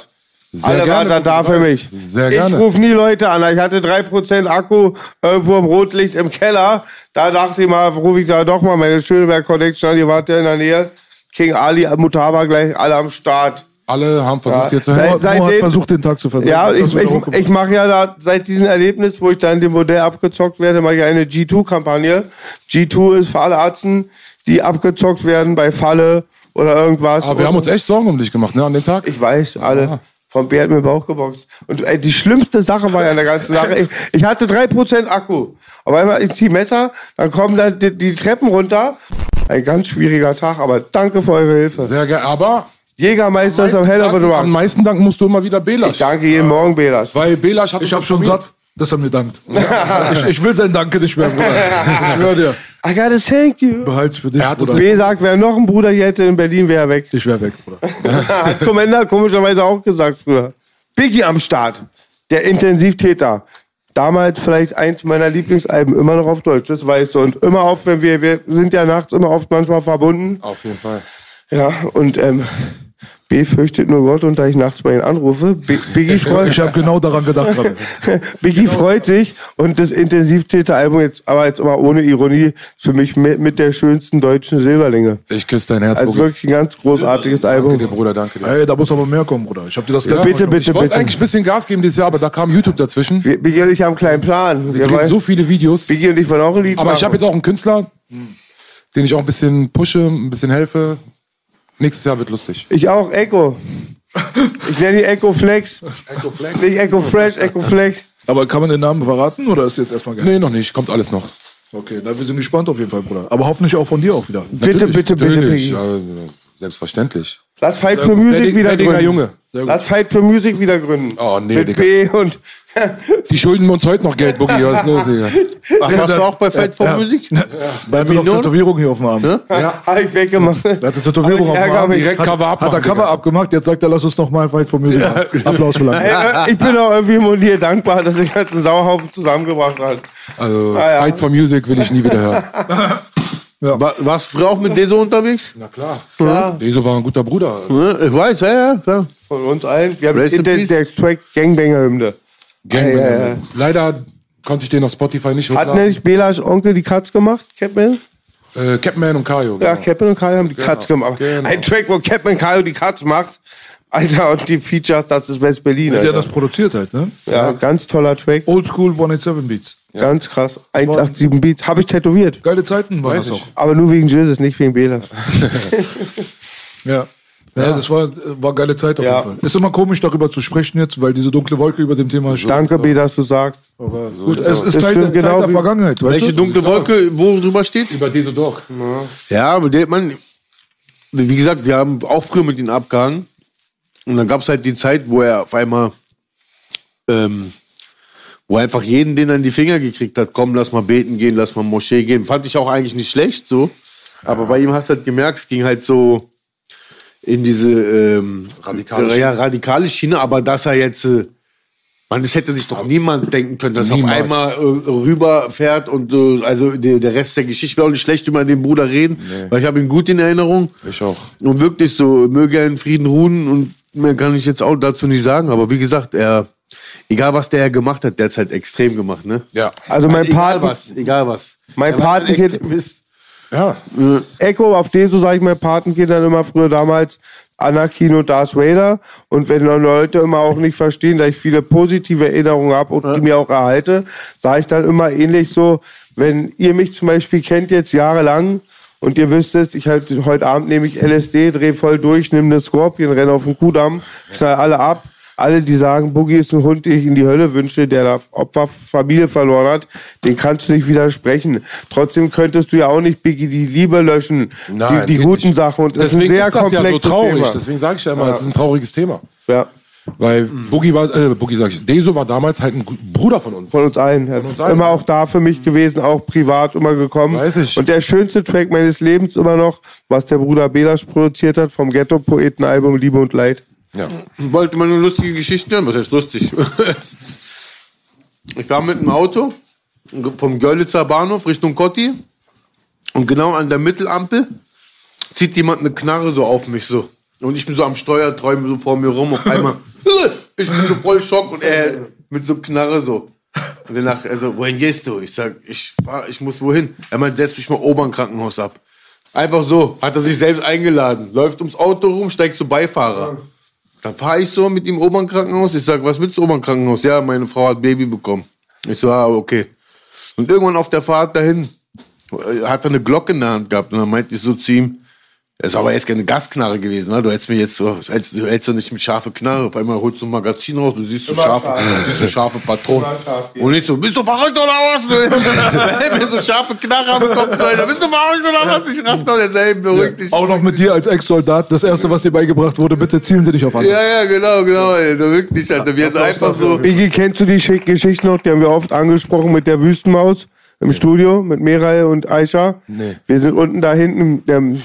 Sehr alle gerne. waren da, da für mich. Sehr ich gerne. rufe nie Leute an. Ich hatte 3% Akku irgendwo im Rotlicht im Keller. Da dachte ich mal, rufe ich da doch mal meine Schöneberg Connection an. Die wart ja in der Nähe. King Ali, Mutar war gleich alle am Start. Alle haben versucht, Ja. dir zu helfen. seit- Mo hat seitdem- versucht, den Tag zu verdrängen. Ja, ich, ich, ich mache ja da seit diesem Erlebnis, wo ich da in dem Modell abgezockt werde, mache ich eine G2-Kampagne. G2 ist für alle Arzten, die abgezockt werden bei Falle oder irgendwas. Aber wir haben uns echt Sorgen um dich gemacht, ne, an dem Tag. Ich weiß, alle. Von B hat mir den Bauch geboxt. Und ey, die schlimmste Sache war ja in der ganzen Sache, ich, ich hatte 3% Akku. Auf einmal, ich zieh Messer, dann kommen da die, die Treppen runter. Ein ganz schwieriger Tag, aber danke für eure Hilfe. Sehr gerne. Aber Jägermeister ist am Hell of the am meisten danken musst du immer wieder Belasch. Ich danke jeden Morgen, Belas. Weil Belasch hat Ich hab schon satt, dass er mir dankt. ich, ich will sein Danke nicht mehr, Bruder. Ich schwör dir. I gotta thank you. Behalt's für dich, Er hat Bruder. B sagt, wer noch einen Bruder hier hätte in Berlin, wäre er weg. Ich wär weg, Bruder. Hat Commander komischerweise auch gesagt früher. Biggie am Start. Der Intensivtäter. Damals vielleicht eins meiner Lieblingsalben, immer noch auf Deutsch, das weißt du. Und immer oft, wenn wir, wir sind ja nachts immer oft manchmal verbunden. Auf jeden Fall. Ja, und ähm, B fürchtet nur Gott und da ich nachts bei ihm anrufe. B Biggie freut Ich habe genau daran gedacht. Biggie freut sich und das Intensivtäter-Album jetzt, aber jetzt mal ohne Ironie, für mich mit, mit der schönsten deutschen Silberlinge. Ich küsse dein Herz, Also wirklich ein ganz großartiges Danke dir, Album. Bruder, danke dir. Ey, da muss aber mehr kommen, Bruder. Ich hab dir das Ja, bitte, bitte, Ich wollte bitte. eigentlich ein bisschen Gas geben dieses Jahr, aber da kam YouTube dazwischen. Wir Wir- Biggie und ich haben einen kleinen Plan. Wir drehen wollen, so viele Videos. Biggie und ich wollen auch ein Lied Aber ich machen. habe jetzt auch einen Künstler, den ich auch ein bisschen pushe, ein bisschen helfe. Nächstes Jahr wird lustig. Ich auch, Echo. Ich nenne die Echo Flex. Echo Flex? Nicht Echo Fresh, Echo Flex. Aber kann man den Namen verraten oder ist jetzt erstmal geil? Nee, noch nicht. Kommt alles noch. Okay, na, wir sind gespannt auf jeden Fall, Bruder. Aber hoffentlich auch von dir auch wieder. Bitte, Natürlich, bitte, bitte, natürlich. Biggie. Ja, selbstverständlich. Lass Fight for Music wieder gründen. Junge. Lass Fight for Music wieder gründen. Oh, nee, Mit Digga. B und Die schulden uns heute noch Geld, Boogie. Was ist los, Digga? Ach, warst du auch bei Fight for Ja. Music? Er hatte noch Tätowierung hier auf dem Arm. hab ich weggemacht. Er hatte Tätowierung auf ich dem Arm. Direkt Hat, Cover hat abmachen, er Cover abgemacht, jetzt sagt er, lass uns noch mal Fight for Music machen. Applaus für lange. Ich bin auch irgendwie Monier dankbar, dass ich ganzen Sauhaufen zusammengebracht hat. Also, Ah, ja. Fight for Music will ich nie wieder hören. War, warst du früher auch mit Deso unterwegs? Na klar. Deso war ein guter Bruder. Ne? Ich weiß, ja, ja. Von uns allen. Wir haben Rest in der, peace. der Track Gangbanger-Hymne. Gang Ja, ja, ja. Leider konnte ich den auf Spotify nicht Hat hochladen. nicht Bela's Onkel die Cuts gemacht, Capman? Äh, Capman und Kajo. Ja, genau. Capman und Kajo haben die Cuts gemacht. genau. Ein Track, wo Capman Kajo die Cuts macht. Alter, und die Features, das ist West-Berlin. Der das produziert halt, ne? Ja, ganz toller Track. Oldschool 187 Beats. Ganz krass. 187 Beats. Habe ich tätowiert. Geile Zeiten waren Weiß das ich. auch. Aber nur wegen Jesus, nicht wegen Belas. Ja. Ja, das war, war geile Zeit auf Ja. jeden Fall. Ist immer komisch, darüber zu sprechen jetzt, weil diese dunkle Wolke über dem Thema steht. Danke, B, dass du sagst. Gut, es ist Teil, der- genau Teil der Vergangenheit, weißt Welche du? dunkle Wolke, wo drüber steht? Über Deso doch. Ja, aber der, man, wie gesagt, wir haben auch früher mit ihm abgehangen. Und dann gab es halt die Zeit, wo er auf einmal, ähm, wo er einfach jeden, den er in die Finger gekriegt hat, komm, lass mal beten gehen, lass mal Moschee gehen. Fand ich auch eigentlich nicht schlecht so. Aber bei ihm hast du halt gemerkt, es ging halt so in diese ähm, Radikale ja, radikale Schiene, aber dass er jetzt, äh, man, das hätte sich doch niemand denken können, dass er auf Niemals. einmal äh, rüberfährt und äh, also der, der Rest der Geschichte will auch nicht schlecht über den Bruder reden, weil ich habe ihn gut in Erinnerung. Ich auch. Und wirklich so, möge er in Frieden ruhen und mehr kann ich jetzt auch dazu nicht sagen. Aber wie gesagt, er, egal was der gemacht hat, der hat halt extrem gemacht, ne? Ja. Also mein egal Paten, was, egal was. Mein Patenkind- Ja. Echo, auf den so sage ich mein Patenkindern immer früher damals, Anakin und Darth Vader. Und wenn dann Leute immer auch nicht verstehen, dass ich viele positive Erinnerungen habe und die mir auch erhalte, sage ich dann immer ähnlich so, wenn ihr mich zum Beispiel kennt jetzt jahrelang und ihr wisst es, ich halt heute Abend nehme ich LSD, drehe voll durch, nehme eine Scorpion, renne auf den Kudamm, knall alle ab. Alle, die sagen, Boogie ist ein Hund, den ich in die Hölle wünsche, der da Opfer Familie verloren hat, den kannst du nicht widersprechen. Trotzdem könntest du ja auch nicht Biggie die Liebe löschen, Nein, die, die guten nicht. Sachen. Und das ist ein Deswegen sehr ist das ja so komplexes traurig. Thema. Deswegen sage ich ja immer, es ist ein trauriges Thema. Ja, Weil Boogie war, äh, Boogie sag ich, Deso war damals halt ein Bruder von uns. von uns allen. Er uns allen. immer auch da für mich gewesen, auch privat immer gekommen. Weiß ich. Und der schönste Track meines Lebens immer noch, was der Bruder Belasch produziert hat, vom Ghetto-Poeten-Album Liebe und Leid. Ja. Wollte man eine lustige Geschichte hören? Was heißt lustig? ich war mit dem Auto vom Görlitzer Bahnhof Richtung Kotti und genau an der Mittelampel zieht jemand eine Knarre so auf mich so. Und ich bin so am Steuer, träume so vor mir rum. Auf einmal, ich bin so voll Schock und er mit so Knarre so. Und danach, also, wohin gehst du? Ich sag, ich fahr, ich muss wohin? Er meint, setz mich mal Obern Krankenhaus ab. Einfach so, hat er sich selbst eingeladen, läuft ums Auto rum, steigt zu Beifahrer. Dann fahre ich so mit ihm Obern Krankenhaus. Ich sag, was willst du Obern Krankenhaus? Ja, meine Frau hat Baby bekommen. Ich so, ah, okay. Und irgendwann auf der Fahrt dahin äh, hat er eine Glocke in der Hand gehabt und dann meinte ich so zu ihm, Das ist aber jetzt keine Gasknarre gewesen, ne? Du hättest mir jetzt so, als, du hältst doch nicht mit scharfe Knarre. Auf einmal holst du ein Magazin raus, du siehst so scharfe, scharf. siehst so scharfe Patronen. Scharf. Und nicht so, bist du verrückt oder was? Wenn mir so scharfe Knarre am Kopf, Leute, bist du verrückt oder was? Ich raste doch derselben, beruhig dich. Auch noch mit dir als Ex-Soldat. Das erste, was dir beigebracht wurde, bitte zielen Sie dich auf andere. Ja, ja, genau, genau. So wirklich, Alter. Wir sind einfach so. Biggie, kennst du die Geschichte noch? Die haben wir oft angesprochen mit der Wüstenmaus im Studio mit Meral und Aisha. Nee. Wir sind unten da hinten, im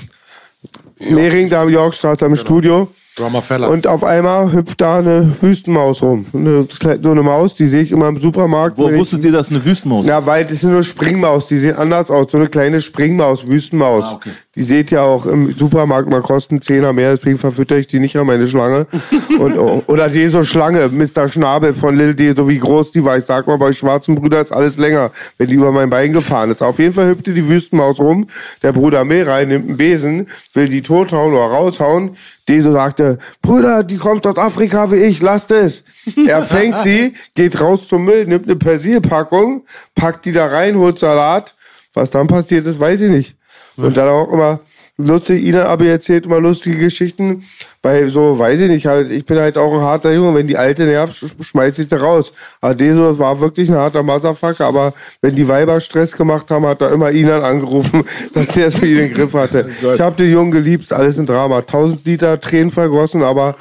Mehring, da am Yorkstraße am Studio. Drama Fella. Und auf einmal hüpft da eine Wüstenmaus rum. Eine, so eine Maus, die sehe ich immer im Supermarkt. Wo wenn ich- wusstet ihr, dass eine Wüstenmaus ist? Ja, weil das sind nur Springmaus, die sehen anders aus. So eine kleine Springmaus, Wüstenmaus. Ah, okay. Die seht ihr auch im Supermarkt mal kosten 10er mehr, deswegen verfütter ich die nicht an meine Schlange. Und, oder die so Schlange, Mr. Schnabel von Lil D, so wie groß die war. Ich sag mal, bei schwarzen Brüdern ist alles länger, wenn die über mein Bein gefahren ist. Auf jeden Fall hüpfte die Wüstenmaus rum. Der Bruder Meray nimmt einen Besen, will die tothauen oder raushauen. Deso sagte, Brüder, die kommt aus Afrika wie ich, lasst es. Er fängt sie, geht raus zum Müll, nimmt eine Persilpackung, packt die da rein, holt Salat. Was dann passiert ist, weiß ich nicht. Und dann auch immer lustig, Ina aber erzählt immer lustige Geschichten, weil so, weiß ich nicht, halt, ich bin halt auch ein harter Junge, wenn die alte nervt, sch- schmeiß ich sie raus. Aber Deso war wirklich ein harter Motherfucker, aber wenn die Weiber Stress gemacht haben, hat er immer Inan angerufen, dass er es für ihn in den Griff hatte. Ich habe den Jungen geliebt, alles ein Drama. Tausend Liter Tränen vergossen, aber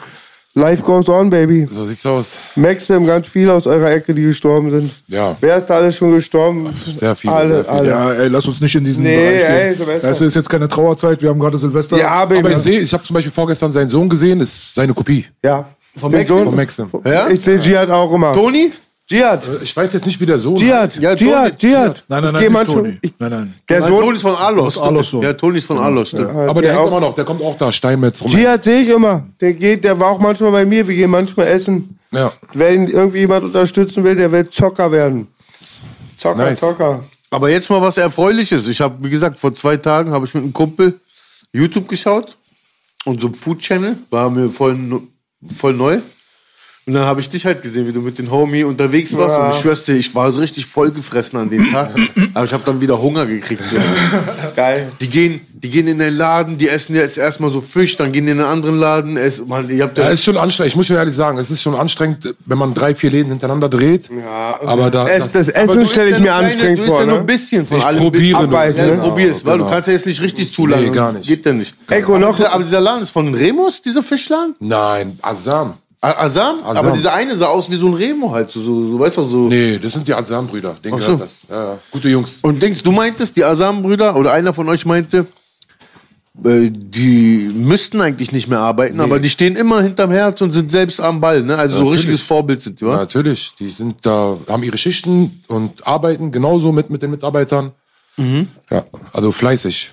life goes on, baby. so sieht's aus. Maxim, ganz viele aus eurer Ecke, die gestorben sind. Ja. Wer ist da alles schon gestorben? Sehr viele, Alle, sehr viele. alle. Ja, ey, lass uns nicht in diesen Nee, Bereich ey, gehen. Silvester. Das ist jetzt keine Trauerzeit, wir haben gerade Silvester. Ja, Baby. Aber ich sehe, ich habe zum Beispiel vorgestern seinen Sohn gesehen, ist seine Kopie Ja. Von Maxim? von Maxim. Ja? Ich sehe Jihad auch immer. Toni? Dschihad. Ich weiß jetzt nicht, wie der Sohn Dschihad. Ja, Dschihad. Toni. Dschihad. Nein, nein, nein, nicht Toni. ich- Nein, nein. Der Nein, Sohn. Toni ist von Alos. Alos Sohn. Ja, Toni ist von Alos, stimmt. Aber der, der hängt auch- immer noch, der kommt auch da, Steinmetz rum. Dschihad sehe ich immer. Der geht, der war auch manchmal bei mir. Wir gehen manchmal essen. Ja. Wenn irgendwie jemand unterstützen will, der will Zocker werden. Zocker, Nice. Zocker. Aber jetzt mal was Erfreuliches. Ich habe, wie gesagt, vor zwei Tagen habe ich mit einem Kumpel YouTube geschaut und so ein Food Channel war mir voll, voll neu. Und dann habe ich dich halt gesehen, wie du mit den Homie unterwegs warst. Ja. Und ich schwör's dir, ich war so richtig vollgefressen an dem Tag. Aber ich habe dann wieder Hunger gekriegt. So. Geil. Die gehen, die gehen in den Laden, die essen jetzt erstmal so Fisch, dann gehen die in einen anderen Laden. Es, man, ihr habt Ja, ja, ist schon anstrengend. Ich muss schon ehrlich sagen, es ist schon anstrengend, wenn man drei, vier Läden hintereinander dreht. Ja, aber da, Es, das Essen stelle ich mir kleine- anstrengend Du isst vor. ja nur ein Ne? bisschen von Ich allem. probiere nur. Abbeißen, Ja, ne? du probierst, weil du genau. kannst ja jetzt nicht richtig zuladen. Nee, gar nicht. Geht ja nicht. Eko, noch. Aber dieser, aber dieser Laden ist von Remus, dieser Fischladen? Nein, Asam. Asam? Asam. Aber dieser eine sah aus wie so ein Remo halt, so, so, so weißt du, so. Nee, das sind die Asam-Brüder. Denen gehört so. das. Ja, ja. Gute Jungs. Und denkst du meintest, die Asam-Brüder oder einer von euch meinte, äh, die müssten eigentlich nicht mehr arbeiten, aber die stehen immer hinterm Herz und sind selbst am Ball, ne? Also so Natürlich. richtiges Vorbild sind die, wa? Natürlich, die sind da, haben ihre Schichten und arbeiten genauso mit, mit den Mitarbeitern. Mhm. Ja, also fleißig.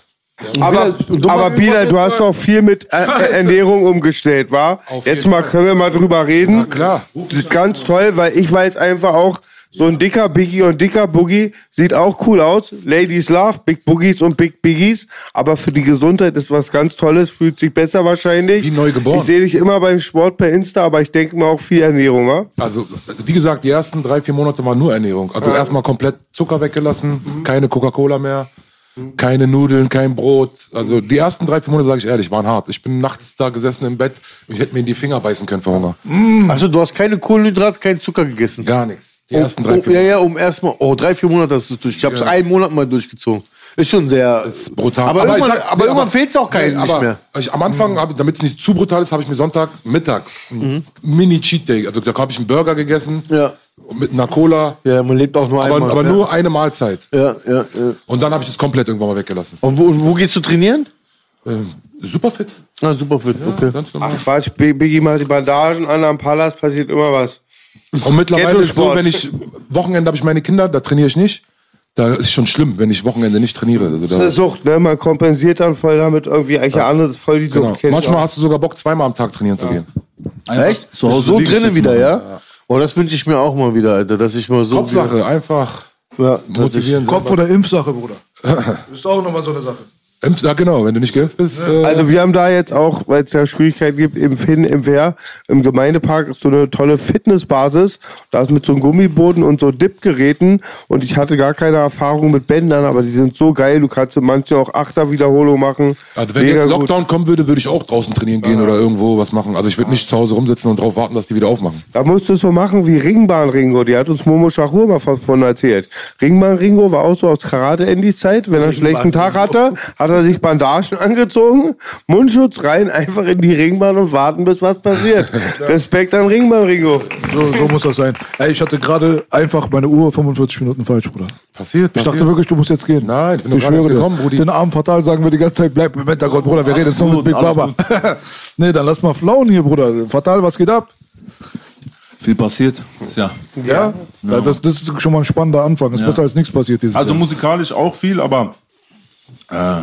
Aber, du aber machst Bila, immer du hast doch viel mit äh, äh, Ernährung umgestellt, wa? Auf Jetzt mal können wir mal drüber reden. Na klar. Das ist ganz toll, weil ich weiß einfach auch, so ein dicker Biggie und dicker Boogie sieht auch cool aus. Ladies love Big Boogies und Big Biggies. Aber für die Gesundheit ist was ganz Tolles, fühlt sich besser wahrscheinlich. Wie neu geboren. Ich sehe dich immer beim Sport per Insta, aber ich denke mal auch viel Ernährung, wa? Also, wie gesagt, die ersten drei, vier Monate waren nur Ernährung. Also erstmal komplett Zucker weggelassen, Mhm. keine Coca-Cola mehr, keine Nudeln, kein Brot. Also die ersten drei, vier Monate, sage ich ehrlich, waren hart. Ich bin nachts da gesessen im Bett und ich hätte mir in die Finger beißen können vor Hunger. Also du hast keine Kohlenhydrate, keinen Zucker gegessen. Gar nichts. Die ersten drei, vier ja, ja, um erstmal, oh, drei, vier Monate hast du es durch. Ich habe es einen Monat mal durchgezogen. Ist schon sehr. ist brutal. Aber, irgendwann, ich sag- aber nee, irgendwann fehlt es auch keinen nicht aber mehr. Ich, am Anfang, hab, damit es nicht zu brutal ist, habe ich mir Sonntag mittags einen Mini-Cheat Day. Also da habe ich einen Burger gegessen Ja. mit einer Cola, Ja, man lebt auch nur aber, einmal. aber ja. nur eine Mahlzeit. Ja, ja, ja. Und dann habe ich es komplett irgendwann mal weggelassen. Und wo, wo gehst du trainieren? Ähm, super fit. Ah, super fit, okay. Ganz normal. Ach Quatsch, Big- Biggie macht die Bandagen an am Palast, passiert immer was. Und mittlerweile ist so, wenn ich Wochenende habe ich meine Kinder, da trainiere ich nicht. Da ist schon schlimm, wenn ich Wochenende nicht trainiere. Also Das da, ist eine Sucht, ne? Man kompensiert dann voll damit irgendwie eigentlich ja. anderes, voll die Sucht. genau. kenn ich Manchmal auch. hast du sogar Bock, zweimal am Tag trainieren zu gehen. Echt? zu Hause so drinnen wieder, machen. ja? Oh, das wünsche ich mir auch mal wieder, Alter, dass ich mal so. Hauptsache, einfach ja, motivieren. Kopf- oder Impfsache, Bruder. ist auch nochmal so eine Sache. Ja, genau, wenn du nicht geimpft bist. Äh, Also wir haben da jetzt auch, weil es ja Schwierigkeiten gibt, im Finn, im Wehr, im Gemeindepark ist so eine tolle Fitnessbasis. Da ist mit so einem Gummiboden und so Dip-Geräten und ich hatte gar keine Erfahrung mit Bändern, aber die sind so geil. Du kannst in manchen auch Achterwiederholung machen. also wenn Mega jetzt gut. Lockdown kommen würde, würde ich auch draußen trainieren gehen oder irgendwo was machen. Also ich würde nicht zu Hause rumsitzen und darauf warten, dass die wieder aufmachen. Da musst du es so machen wie Ringbahn Ringo. Die hat uns Momo Schachur mal von erzählt. Ringbahn Ringo war auch so aus Karate-Endys Zeit. Wenn er einen schlechten Tag hatte, hat er sich Bandagen angezogen, Mundschutz rein, einfach in die Ringbahn und warten, bis was passiert. Respekt an Ringbahn Ringo. So, so muss das sein. Ey, ich hatte gerade einfach meine Uhr 45 Minuten falsch, Bruder. Passiert, Ich dachte wirklich, du musst jetzt gehen. Nein, ich bin ich schwöre gekommen. Brudi. Den Arm fatal sagen wir die ganze Zeit, bleib im Hintergrund, Bruder. Wir reden jetzt nur mit Big Baba. nee, dann lass mal flauen hier, Bruder. Fatal, was geht ab? Viel passiert. Ja. Ja? ja. Das, das ist schon mal ein spannender Anfang. Ist Ja. besser als nichts passiert dieses Also Jahr. musikalisch auch viel, aber äh,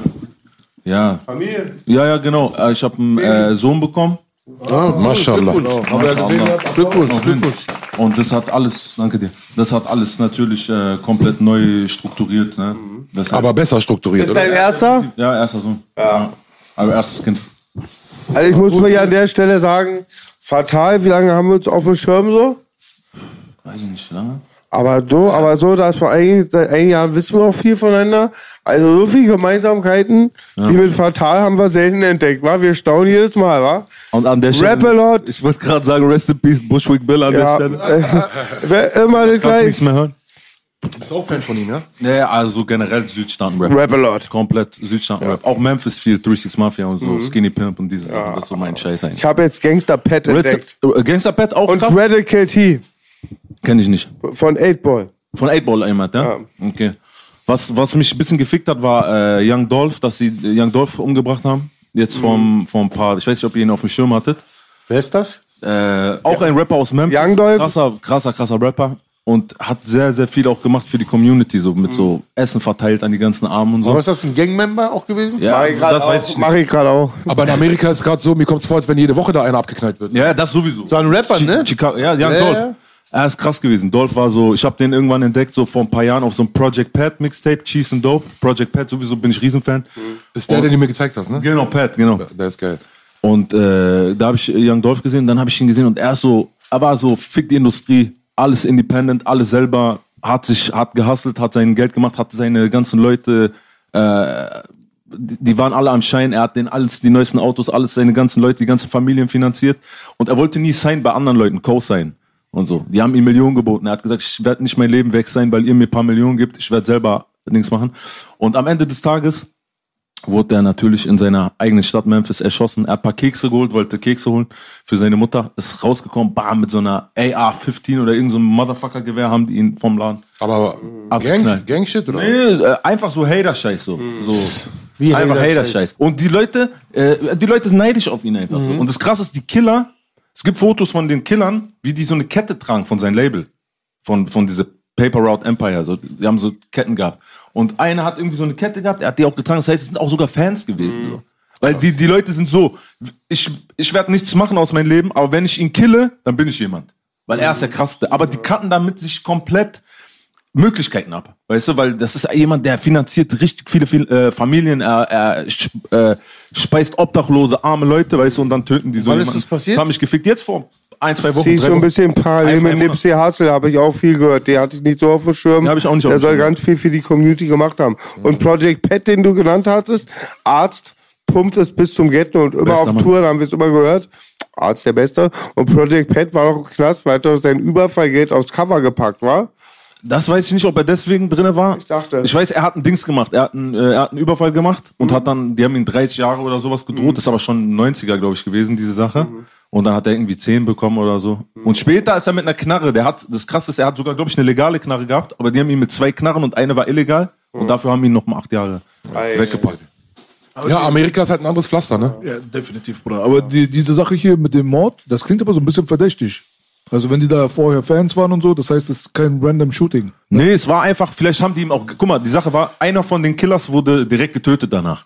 ja. Familie. Ja, ja, genau. Äh, Ich habe einen äh, Sohn bekommen. Maschallah. Gesehen, ja. Glückwunsch, Glückwunsch. Und das hat alles, danke dir, das hat alles natürlich äh, komplett neu strukturiert. Ne? Das Aber besser strukturiert, Ist oder? dein erster? ja, erster Sohn. Ja. Aber erstes Kind. Also ich muss mir ja an der Stelle sagen, fatal, wie lange haben wir uns auf dem Schirm so? Weiß ich nicht, lange. Aber so, aber so, dass wir eigentlich seit einigen Jahren wissen wir auch viel voneinander. Also so viele Gemeinsamkeiten wie mit Fatal haben wir selten entdeckt, wa? Wir staunen jedes Mal, wa? Und an der Stelle. Rap a lot. Ich wollte gerade sagen, Rest in Peace, Bushwick Bill an Ja, der Stelle. äh, immer das Kannst du nichts gleiche. mehr hören? Bist auch Fan von ihm, ja? Ja, also generell Südstaaten-Rap. Rap a lot. Komplett Südstaaten-Rap. Auch Memphis viel, 36 Mafia und so, Skinny Pimp und diese Sachen. Das ist so mein Scheiß eigentlich. Ich habe jetzt Gangster Pat entdeckt. Äh, Gangster Pat auch Und krass? Radical T Kenn ich nicht. von 8 Ball. Von 8 Ball jemand, ja? Okay. Was, was mich ein bisschen gefickt hat, war äh, Young Dolph, dass sie äh, Young Dolph umgebracht haben. Jetzt vom, vom ein paar, ich weiß nicht, ob ihr ihn auf dem Schirm hattet. Wer ist das? Äh, auch ein Rapper aus Memphis. Young Dolph? Krasser, krasser, krasser Rapper. Und hat sehr, sehr viel auch gemacht für die Community, so mit so Essen verteilt an die ganzen Armen und so. Aber ist das ein Gangmember auch gewesen? Ja, Mach ich grad das weiß ich auch. nicht. Mach ich gerade auch. Aber in Amerika ist es gerade so, mir kommt es vor, als wenn jede Woche da einer abgeknallt wird. Ja, das sowieso. So ein Rapper, ne? Chicago, ja, Young Ja, Dolph. ja. Er ist krass gewesen. Dolph war so, ich habe den irgendwann entdeckt, so vor ein paar Jahren auf so einem Project Pat Mixtape, Cheese and Dope. Project Pat, sowieso bin ich Riesenfan. Ist der, den du mir gezeigt hast, ne? Genau, Pat, genau. Der ist geil. Und äh, da habe ich Young Dolph gesehen, dann habe ich ihn gesehen und er ist so, er war so, fick die Industrie, alles independent, alles selber, hat sich, hat gehustelt, hat sein Geld gemacht, hat seine ganzen Leute, äh, die die waren alle am Schein, er hat den alles, die neuesten Autos, alles, seine ganzen Leute, die ganzen Familien finanziert und er wollte nie sein bei anderen Leuten, Co-Sign und so. Die haben ihm Millionen geboten. Er hat gesagt, ich werde nicht mein Leben weg sein, weil ihr mir ein paar Millionen gibt, ich werde selber nichts machen. Und am Ende des Tages wurde er natürlich in seiner eigenen Stadt Memphis erschossen. Er hat ein paar Kekse geholt, wollte Kekse holen für seine Mutter. Ist rausgekommen, bam, mit so einer AR-15 oder irgendeinem so Motherfucker-Gewehr haben die ihn vom Laden Aber abgeknallt. Gang, Gang-Shit, oder? Nee, äh, einfach so Hater-Scheiß so. so. Wie einfach Hater-Scheiß? Und die Leute, äh, die Leute sind neidisch auf ihn einfach so. Und das krasse ist, die Killer, es gibt Fotos von den Killern, wie die so eine Kette tragen von seinem Label. Von, von diese Paper Route Empire. So. Die haben so Ketten gehabt. Und einer hat irgendwie so eine Kette gehabt, er hat die auch getragen. Das heißt, es sind auch sogar Fans gewesen. So. Weil die, die Leute sind so, ich, ich werde nichts machen aus meinem Leben, aber wenn ich ihn kille, dann bin ich jemand. Weil er ist der krasseste. Aber die cutten damit sich komplett Möglichkeiten ab. Weißt du, weil das ist jemand, der finanziert richtig viele, viele äh, Familien, er, er sch- äh, speist obdachlose, arme Leute, weißt du, und dann töten die so Wann ist jemanden. das passiert? Das hat mich gefickt. Jetzt vor ein, zwei Wochen. Sie ist drei so ein bisschen parallel mit. Nipsey Hussle, habe ich auch viel gehört. Der hatte ich nicht so auf dem Schirm. Ja, hab ich auch nicht auf Der soll Schirm. ganz viel für die Community gemacht haben. Und Project Pat, den du genannt hattest, Arzt, pumpt es bis zum Ghetto und immer Bester auf Mann. Tour, da haben wir es immer gehört. Arzt der Beste. Und Project Pat war doch im Knast, weil er sein Überfallgeld aufs Cover gepackt war. Das weiß ich nicht, ob er deswegen drinne war. Ich dachte. Ich weiß, er hat ein Dings gemacht. Er hat einen, äh, er hat einen Überfall gemacht und hat dann, die haben ihn 30 Jahre oder sowas gedroht. Das ist aber schon 90er, glaube ich, gewesen, diese Sache. Und dann hat er irgendwie 10 bekommen oder so. Und später ist er mit einer Knarre. Der hat, das krasse ist, er hat sogar, glaube ich, eine legale Knarre gehabt, aber die haben ihn mit zwei Knarren und eine war illegal. Und dafür haben ihn noch mal acht Jahre weggepackt. Ja, Amerika ist halt ein anderes Pflaster, ne? Ja, definitiv, Bruder. Aber die, diese Sache hier mit dem Mord, das klingt aber so ein bisschen verdächtig. Also wenn die da vorher Fans waren und so, das heißt, es ist kein random Shooting. Nee, es war einfach, vielleicht haben die ihm auch, guck mal, die Sache war, einer von den Killers wurde direkt getötet danach.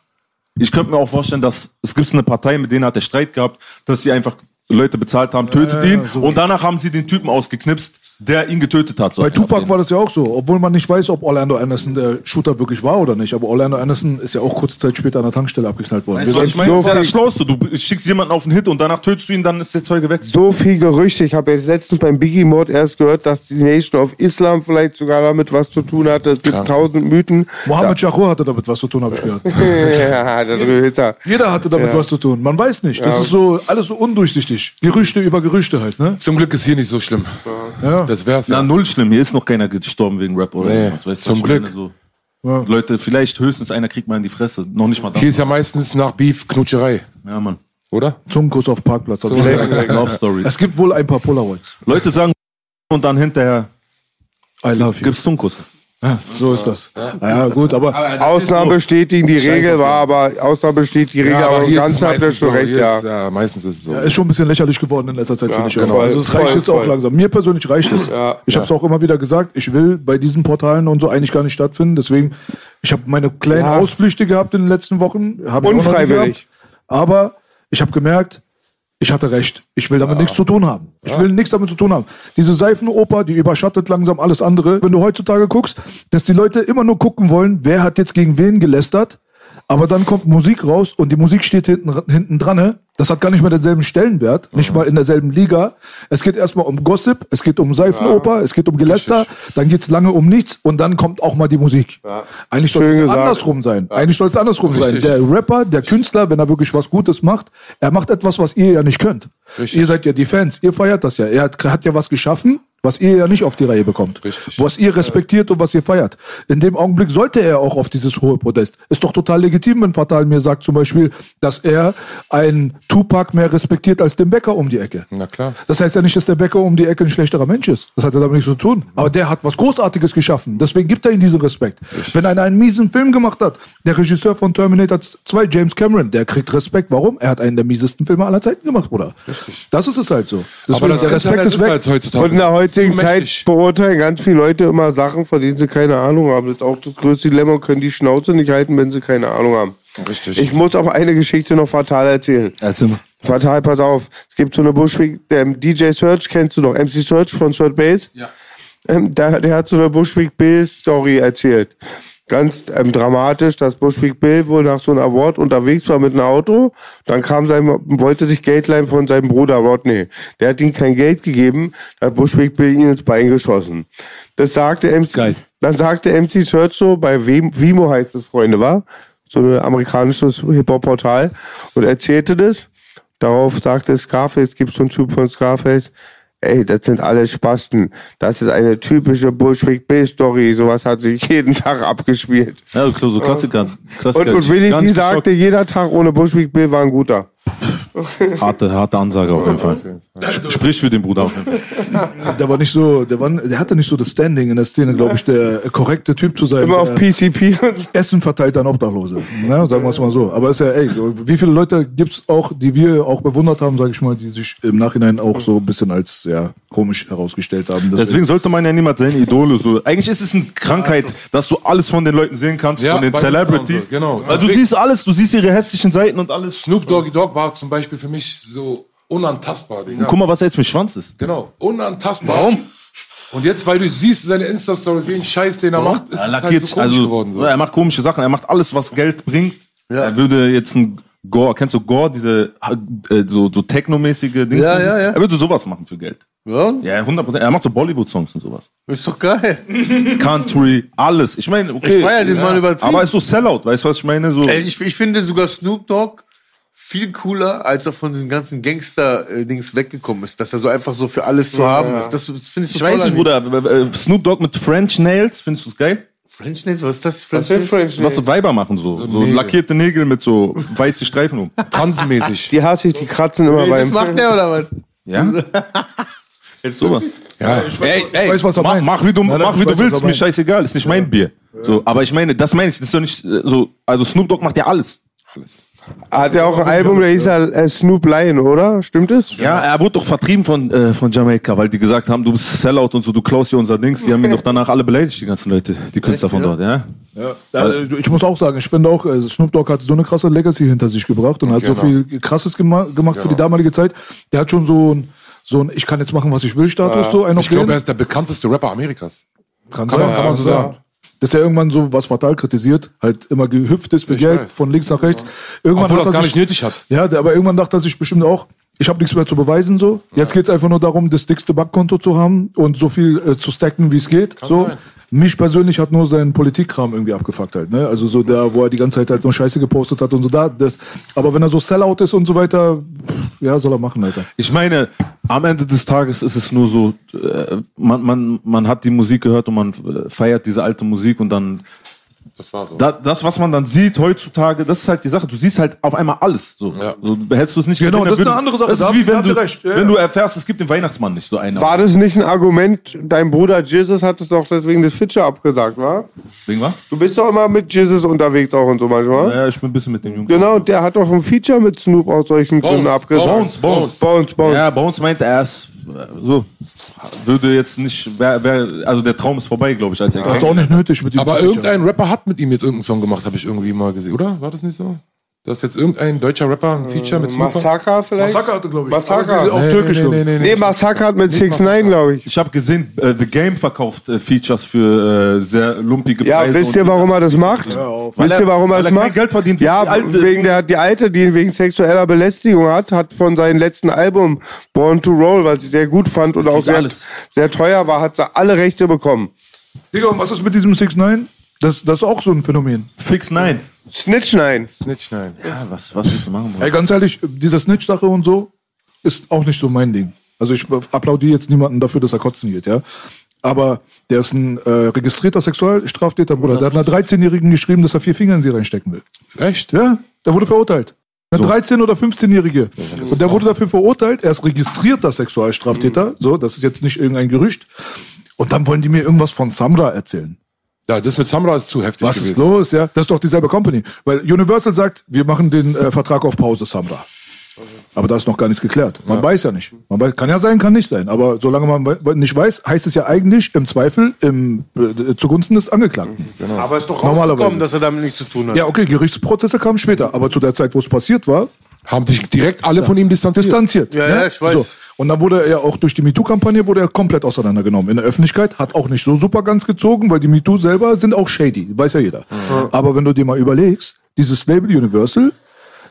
Ich könnte mir auch vorstellen, dass es gibt eine Partei, mit denen hat er Streit gehabt, dass sie einfach Leute bezahlt haben, tötet Ja, ja, ihn so und danach haben sie den Typen ausgeknipst der ihn getötet hat. Bei Tupac war das ja auch so, obwohl man nicht weiß, ob Orlando Anderson der Shooter wirklich war oder nicht. Aber Orlando Anderson ist ja auch kurze Zeit später an der Tankstelle abgeknallt worden. Weißt du, was ich meine? Das ist ja das Schlauste. Du schickst jemanden auf einen Hit und danach tötest du ihn, dann ist der Zeuge weg. So viel Gerüchte. Ich habe jetzt letztens beim Biggie-Mord erst gehört, dass die Nation of Islam vielleicht sogar damit was zu tun hatte. Es gibt tausend Mythen. Mohammed Shahur hatte damit was zu tun, habe ich gehört. ja, der Hütter. Jeder hatte damit Ja. was zu tun. Man weiß nicht. Das Ja. ist so alles so undurchsichtig. Gerüchte über Gerüchte halt, ne? Zum Glück ist hier nicht so schlimm. Ja. Das wär's ja. Na, null schlimm. Hier ist noch keiner gestorben wegen Rap oder Nee, was. Weißt du, zum was ich Glück. meine? So. Leute, vielleicht höchstens einer kriegt mal in die Fresse. Noch nicht mal das. Hier ist ja meistens nach Beef Knutscherei, Ja, Mann. oder? Zungenkuss auf Parkplatz. hab ich gehört. Love Stories. Es gibt wohl ein paar Polaroids. Leute sagen und dann hinterher I love you. gibt's Zungenkuss. Ja, so ist das. Ja, gut, aber Ausnahmen bestätigen die Regel, war aber Ausnahmen bestätigt die Regel, Ja, aber aber Ganzen habt ihr schon so. recht, Hier ja. Ist, ja, meistens ist es so. Ja, ist schon ein bisschen lächerlich geworden in letzter Zeit, Ja, finde ich. genau. auch. Also es Voll, reicht jetzt auch voll. langsam. Mir persönlich reicht es. Ja. Ich habe es auch immer wieder gesagt, ich will bei diesen Portalen und so eigentlich gar nicht stattfinden. Deswegen, ich habe meine kleinen Ja. Ausflüchte gehabt in den letzten Wochen. Auch Unfreiwillig. gehabt. Aber ich habe gemerkt, ich hatte recht. Ich will damit nichts zu tun haben. Ich will nichts damit zu tun haben. Diese Seifenoper, die überschattet langsam alles andere. Wenn du heutzutage guckst, dass die Leute immer nur gucken wollen, wer hat jetzt gegen wen gelästert, aber dann kommt Musik raus und die Musik steht hinten, hinten dran. Das hat gar nicht mehr denselben Stellenwert, nicht mal in derselben Liga. Es geht erstmal um Gossip, es geht um Seifenoper, es geht um Geläster, dann geht's lange um nichts und dann kommt auch mal die Musik. Eigentlich soll Schön es andersrum sein. Eigentlich soll es andersrum sein. Der Rapper, der Künstler, wenn er wirklich was Gutes macht, er macht etwas, was ihr ja nicht könnt. Ihr seid ja die Fans, ihr feiert das ja. Er hat, hat ja was geschaffen, was ihr ja nicht auf die Reihe bekommt. Was ihr respektiert und was ihr feiert. In dem Augenblick sollte er auch auf dieses hohe Podest. Ist doch total legitim, wenn Fatal mir sagt zum Beispiel, dass er einen Tupac mehr respektiert als den Bäcker um die Ecke. Na klar. Das heißt ja nicht, dass der Bäcker um die Ecke ein schlechterer Mensch ist. Das hat ja damit nichts zu tun. Aber der hat was Großartiges geschaffen. Deswegen gibt er ihm diesen Respekt. Wenn einer einen miesen Film gemacht hat, der Regisseur von Terminator 2, James Cameron, der kriegt Respekt. Warum? Er hat einen der miesesten Filme aller Zeiten gemacht, Bruder. Das ist es halt so. Deswegen, das der Respekt Internet ist ist weg. halt heutzutage Und in der heutigen Zeit beurteilen ganz viele Leute immer Sachen, von denen sie keine Ahnung haben. Das ist auch das größte Dilemma und können die Schnauze nicht halten, wenn sie keine Ahnung haben. Richtig. Ich muss aber eine Geschichte noch fatal erzählen. Erzähl mal. Fatal, pass auf. Es gibt so eine Bushwick, der DJ Search, kennst du doch, MC Search von Third Base? Ja. Ähm, der, der hat so eine Bushwick Bill Story erzählt. Ganz ähm, dramatisch, dass Bushwick Bill wohl nach so einem Award unterwegs war mit einem Auto. Dann kam sein, wollte sich Geld leihen von seinem Bruder Rodney. Der hat ihm kein Geld gegeben, da hat Bushwick Bill ihn ins Bein geschossen. Das sagte MC, Geil. dann sagte MC Search so, bei Vimo heißt es, Freunde, war? So ein amerikanisches Hip-Hop-Portal. Und erzählte das. Darauf sagte Scarface, gibt so einen Typ von Scarface, ey, das sind alle Spasten. Das ist eine typische Bushwick Bill-Story. Sowas hat sich jeden Tag abgespielt. Ja, so so Klassiker. Und, Klassiker. und Willi, die sagte, jeder Tag ohne Bushwick Bill war ein guter. Harte, harte Ansage auf jeden Fall. Sprich für den Bruder auf jeden Fall. Der war nicht so, der, war, der hatte nicht so das Standing in der Szene, glaube ich, der korrekte Typ zu sein. Immer auf PCP. Essen verteilt an Obdachlose. Ne, sagen wir es mal so. Aber ist ja, ey, wie viele Leute gibt's auch, die wir auch bewundert haben, sage ich mal, die sich im Nachhinein auch so ein bisschen als ja, komisch herausgestellt haben. Deswegen sollte man ja niemals seine Idole so. Eigentlich ist es eine Krankheit, dass du alles von den Leuten sehen kannst, Ja, von den Celebrities. genau. Also du siehst alles, du siehst ihre hässlichen Seiten und alles. Snoop Doggy Dogg war zum Beispiel für mich so unantastbar. Digga. Guck mal, was er jetzt für ein Schwanz ist. Genau, unantastbar. Warum? Und jetzt, weil du siehst seine Insta-Stories, wie ein Scheiß, den er macht, ist Er es halt so komisch also, geworden. So. er macht komische Sachen, er macht alles, was Geld bringt. Er würde jetzt ein Gore, kennst du Gore, diese äh, so, so technomäßige Dinge? Ja, ja, ja. Er würde sowas machen für Geld. Ja, Ja, 100%. Er macht so Bollywood-Songs und sowas. ist doch geil. Country, alles. Ich meine, okay. Ich feier den Mann übertrieben. Aber er ist so Sellout, weißt du, was ich meine? So, Ey, ich, ich finde sogar Snoop Dogg viel cooler, als er von diesem ganzen Gangster-Dings weggekommen ist, dass er so einfach so für alles zu haben ist. Das, das finde ich so ich weiß nicht, Bruder, äh, äh, Snoop Dogg mit French Nails, findest du das geil? French Nails, was ist das? French Was? French Was so Weiber machen so. So, Nägel. lackierte Nägel mit so weiße Streifen um. Transenmäßig. Die hasse ich, die kratzen immer Nee, das beim. macht der oder was? Ja? Jetzt sowas. Ja. Ey, ey, weiß, was er mach, meint. mach wie du, Nein, nein, mach ich wie du weiß, willst, mir scheißegal, ist nicht mein Bier. So, aber ich meine, das meine ich, das ist doch nicht äh, so, also Snoop Dogg macht ja alles. Hat ja auch ein Album, der hieß ja äh, Snoop Lion, oder? Stimmt es? Ja, er wurde doch vertrieben von, äh, von Jamaika, weil die gesagt haben, du bist Sellout und so, du klaust hier unser Dings. Die haben ihn doch danach alle beleidigt, die ganzen Leute, die Künstler von dort, ja? Ja, also ich muss auch sagen, ich finde auch, also Snoop Dogg hat so eine krasse Legacy hinter sich gebracht und hat so viel Krasses gema gemacht für die damalige Zeit. Der hat schon so ein so ein Ich kann jetzt machen, was ich will Status, so ein auf Ich glaube, er ist der bekannteste Rapper Amerikas. Kann, Kann sein, man- kann man so ja. sagen. Dass er irgendwann so was fatal kritisiert, halt immer gehüpft ist für Geld, weiß. von links nach rechts. Irgendwann Obwohl hat das gar nicht nötig hat. Ja, aber irgendwann dachte er sich bestimmt auch, ich habe nichts mehr zu beweisen so. Jetzt geht's einfach nur darum, das dickste Backkonto zu haben und so viel äh, zu stacken, wie es geht. so. sein. Mich persönlich hat nur sein Politikkram irgendwie abgefuckt halt. Ne? Also so da, wo er die ganze Zeit halt nur Scheiße gepostet hat und so da. Das, aber wenn er so Sellout ist und so weiter, ja, soll er machen, Alter. Ich meine, am Ende des Tages ist es nur so, äh, man, man, man hat die Musik gehört und man äh, feiert diese alte Musik und dann Das war so. da, das, was man dann sieht heutzutage, das ist halt die Sache. Du siehst halt auf einmal alles. So, Ja. so behältst du es nicht. Genau, das ist eine andere Sache. Das Da ist wie wenn du, recht. Ja, wenn du erfährst, es gibt den Weihnachtsmann nicht so einen. War das nicht ein Argument? Dein Bruder Jesus hat es doch deswegen das Fitcher abgesagt, wa? Wegen was? Du bist doch immer mit Jesus unterwegs auch und so manchmal. Ja, ich bin ein bisschen mit dem Jungen. Genau, der hat doch ein Feature mit Snoop aus solchen Gründen Bones, abgesagt. Bones, Bones. Bones, Bones. Ja, uns meinte er äh, so. Würde jetzt nicht, wär, wär, also der Traum ist vorbei, glaube ich, als er Das ist auch nicht nötig mit ihm Aber irgendein Rapper hat mit ihm jetzt irgendeinen Song gemacht, habe ich irgendwie mal gesehen, oder? War das nicht so? Dass jetzt irgendein deutscher Rapper ein Feature mit Snoop hat? Massaker vielleicht? Massaker hatte, glaube ich. Massaker. Auf Nee, Türkisch. nee, nee, nee, Nee, nee. Massaker hat mit 6 9 glaube ich. Ich habe gesehen, äh, The Game verkauft äh, Features für äh, sehr lumpige Ja, Preise. wisst ihr, warum er das macht? Weil Wisst ihr, er- warum er weil das macht? Geld verdient Ja, die alte- wegen der die alte, die wegen sexueller Belästigung hat, hat von seinem letzten Album Born to Roll, was ich sehr gut fand und auch sehr, alles. sehr teuer war, hat sie alle Rechte bekommen. Digga, und was ist mit diesem 6 9 das, das ist auch so ein Phänomen. Fix nein. Snitch nein. Snitch, nein. Ja, was, was willst du machen, Bro? Ey, ganz ehrlich, diese Snitch-Sache und so ist auch nicht so mein Ding. Also ich applaudiere jetzt niemanden dafür, dass er kotzen geht, ja. Aber der ist ein äh, registrierter Sexualstraftäter, Bruder. Der hat einer 13-Jährigen geschrieben, dass er vier Finger in sie reinstecken will. Echt? Ja, der wurde verurteilt. Eine 13- oder 15-Jährige. Und der wurde dafür verurteilt. Er ist registrierter Sexualstraftäter. So, das ist jetzt nicht irgendein Gerücht. Und dann wollen die mir irgendwas von Samra erzählen. Ja, das mit Samra ist zu heftig Was gewesen. ist los? Ja, das ist doch dieselbe Company. Weil Universal sagt, wir machen den äh, Vertrag auf Pause, Samra. Aber da ist noch gar nichts geklärt. Man weiß ja nicht. Man weiß, kann ja sein, kann nicht sein. Aber solange man nicht weiß, heißt es ja eigentlich im Zweifel im, äh, zugunsten des Angeklagten. Aber es ist doch Normalerweise. rausgekommen, dass er damit nichts zu tun hat. Ja, okay, Gerichtsprozesse kamen später. Aber zu der Zeit, wo es passiert war, Haben sich direkt alle von ihm distanziert. distanziert. Ja, ne? ja, ich weiß. So. Und dann wurde er ja auch durch die MeToo-Kampagne wurde er komplett auseinandergenommen. In der Öffentlichkeit hat auch nicht so super ganz gezogen, weil die MeToo selber sind auch shady, weiß ja jeder. Aber wenn du dir mal überlegst, dieses Label Universal,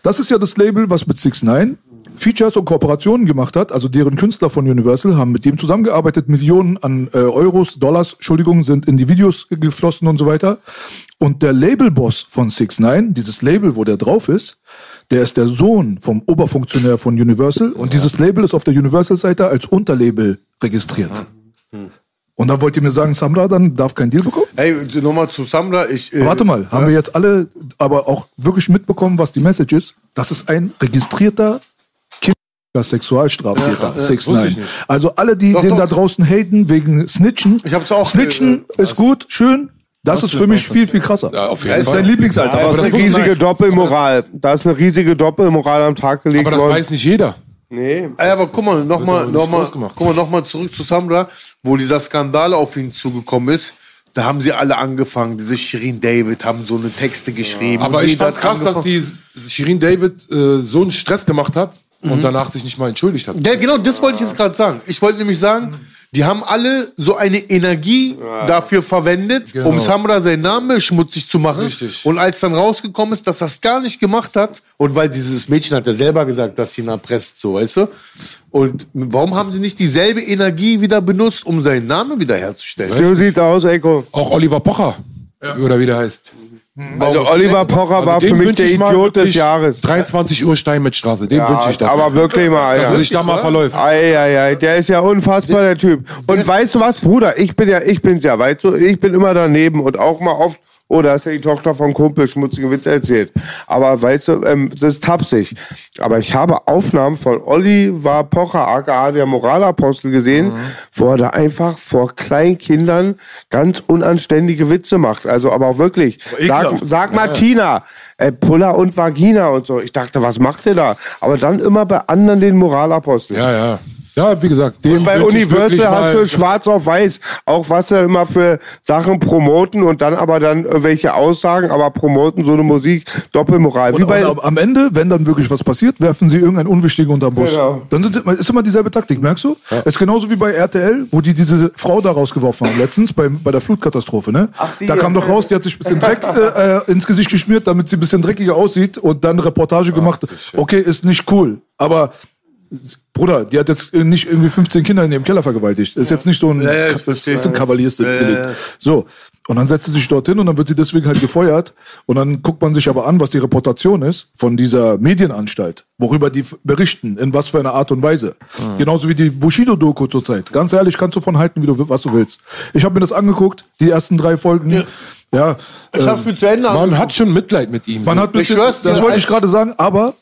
das ist ja das Label, was mit 6 9 Features und Kooperationen gemacht hat. Also deren Künstler von Universal haben mit dem zusammengearbeitet. Millionen an äh, Euros, Dollars, Entschuldigung, sind in die Videos ge- geflossen und so weiter. Und der Labelboss von 6 9 dieses Label, wo der drauf ist, der ist der Sohn vom Oberfunktionär von Universal. Und dieses Label ist auf der Universal-Seite als Unterlabel registriert. Und dann wollt ihr mir sagen, Samra dann darf kein Deal bekommen? Hey, nochmal zu Samra. Ich, äh, Warte mal, haben wir jetzt alle aber auch wirklich mitbekommen, was die Message ist? Das ist ein registrierter Sexualstraftäter. das 6 wusste ich nicht. Also alle, die Doch, den doch. da draußen haten wegen Snitchen. Ich hab's auch, Snitchen äh, ist gut, schön. Das ist für mich viel, viel krasser. Ja, auf Er jeden ist Fall. sein Lieblingsalter. Da ist eine riesige Doppelmoral. Da ist eine riesige Doppelmoral am Tag gelegt Aber das worden. weiß nicht jeder. Nee. Aber guck mal, nochmal, mal, nochmal zurück zu Samra, wo dieser Skandal auf ihn zugekommen ist. Da haben sie alle angefangen, diese Shirin David haben so eine Texte geschrieben. Aber Und ich fand krass, dass die Shirin David äh, so einen Stress gemacht hat und danach sich nicht mal entschuldigt hat. Ja, genau, das wollte ich jetzt gerade sagen. Ich wollte nämlich sagen, die haben alle so eine Energie dafür verwendet, Genau. um Samra seinen Namen schmutzig zu machen. Richtig. Und als dann rausgekommen ist, dass das gar nicht gemacht hat, und weil dieses Mädchen hat ja selber gesagt, dass sie ihn erpresst, so, weißt du? Und warum haben sie nicht dieselbe Energie wieder benutzt, um seinen Namen wiederherzustellen? So sieht's aus, Echo. Auch Oliver Pocher, oder wie der heißt. Also Oliver Pocher Also war für mich der Idiot des Jahres. 23 Uhr Steinmetzstraße, dem Ja, wünsche ich das. aber wirklich mal, Dass er sich da mal verläuft. Eieiei, der ist ja unfassbar, der Typ. Und weißt du was, Bruder, ich bin ja, ich bin's ja, weißt du, ich bin immer daneben und auch mal oft, oh, da ist ja die Tochter vom Kumpel, schmutzigen Witz erzählt. Aber weißt du, ähm, das ist tapsig. Aber ich habe Aufnahmen von Oliver Pocher, aka der Moralapostel gesehen, wo er da einfach vor kleinen Kindern ganz unanständige Witze macht. Also, aber auch wirklich. Sag, ekelhaft. sag mal Tina, äh, Puller und Vagina und so. Ich dachte, was macht ihr da? Aber dann immer bei anderen den Moralapostel. Ja, ja. Ja, wie gesagt, dem Und bei Universal hast du schwarz auf weiß, auch was sie immer für Sachen promoten und dann aber dann irgendwelche Aussagen, aber promoten so eine Musik, Doppelmoral. Wie Und, bei, und am Ende, wenn dann wirklich was passiert, werfen sie irgendeinen Unwichtigen unterm Bus. Genau. Dann sind, ist immer dieselbe Taktik, merkst du? Ist genauso wie bei RTL, wo die diese Frau da rausgeworfen haben letztens bei, bei der Flutkatastrophe. Ne? die, da kam ja. doch raus, die hat sich ein bisschen Dreck äh, äh, ins Gesicht geschmiert, damit sie ein bisschen dreckiger aussieht und dann Reportage gemacht. Okay, ist nicht cool, aber Bruder, die hat jetzt nicht irgendwie 15 Kinder in ihrem Keller vergewaltigt. Das ist jetzt nicht so ein, Ja, ja, das ist ein Kavaliersdelikt. So. Und dann setzt sie sich dorthin und dann wird sie deswegen halt gefeuert. Und dann guckt man sich aber an, was die Reputation ist von dieser Medienanstalt, worüber die berichten, in was für einer Art und Weise. Genauso wie die Bushido-Doku zurzeit. Ganz ehrlich, kannst du von halten, wie du, was du willst. Ich habe mir das angeguckt, die ersten drei Folgen. Ja, Ich hab's mir zu Ende Man hat schon Mitleid mit ihm. man so. hat bisschen, das wollte ich gerade sagen, aber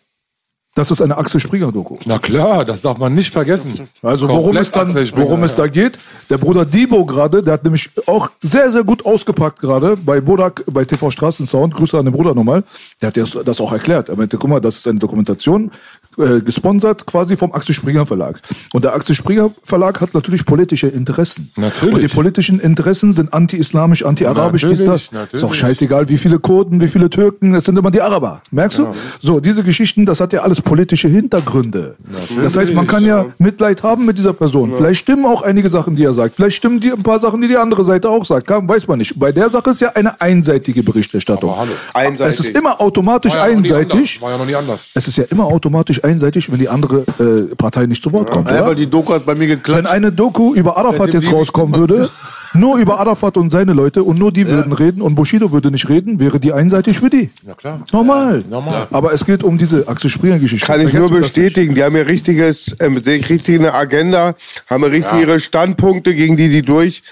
das ist eine Axel Springer-Doku. Na klar, das darf man nicht vergessen. Also worum Komplett es dann, worum es da geht, der Bruder Debo gerade, der hat nämlich auch sehr, sehr gut ausgepackt gerade bei Bodak, bei TV Straßensound, Grüße an den Bruder nochmal, der hat das auch erklärt. Er meinte, guck mal, das ist eine Dokumentation, äh, gesponsert quasi vom Axel Springer Verlag. Und der Axel Springer Verlag hat natürlich politische Interessen. Natürlich. Und die politischen Interessen sind anti-islamisch, anti-arabisch, dies, Natürlich, das. natürlich. Ist auch scheißegal, wie viele Kurden, wie viele Türken, es sind immer die Araber. Merkst Genau. du? So, diese Geschichten, das hat ja alles politische Hintergründe. Das heißt, man kann ja Mitleid haben mit dieser Person. Vielleicht stimmen auch einige Sachen, die er sagt. Vielleicht stimmen die ein paar Sachen, die die andere Seite auch sagt. Kann, weiß man nicht. Bei der Sache ist ja eine einseitige Berichterstattung. Aber hallo. einseitig. Es ist immer automatisch War ja einseitig. War ja noch nie anders. Es ist ja immer automatisch einseitig, wenn die andere äh, Partei nicht zu Wort kommt. Ja, oder? weil die Doku hat bei mir Wenn geklatscht. eine Doku über Arafat jetzt rauskommen würde, nur über Arafat und seine Leute und nur die würden reden und Bushido würde nicht reden, wäre die einseitig für die. Na klar. Normal. Normal. Aber es geht um diese Axel Springer-Geschichte. Kann ich nur nicht. bestätigen. Die haben ja richtiges, ähm, richtige Agenda, haben ja richtig ihre Standpunkte, gegen die die durch,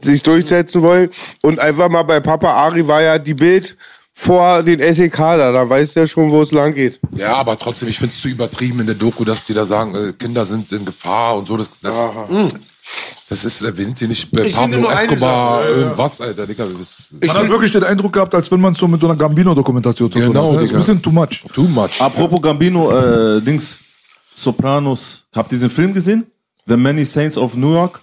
sich durchsetzen wollen. Und einfach mal bei Papa Ari war ja die Bild vor den SEK da. Da weiß der schon, wo es lang geht. Ja, aber trotzdem, ich finde es zu übertrieben in der Doku, dass die da sagen, äh, Kinder sind in Gefahr und so. Das, das, das ist, äh, sind die nicht äh, Ich Pablo Escobar, Sache, ja, ja. irgendwas, Alter, Digga. Das Man hat wirklich den Eindruck gehabt, als wenn man so mit so einer Gambino-Dokumentation zu tun Genau, hat. ne? Das ist ein bisschen too much. too much. Apropos Gambino, äh, Dings, Sopranos. Habt ihr diesen Film gesehen? The Many Saints of New York?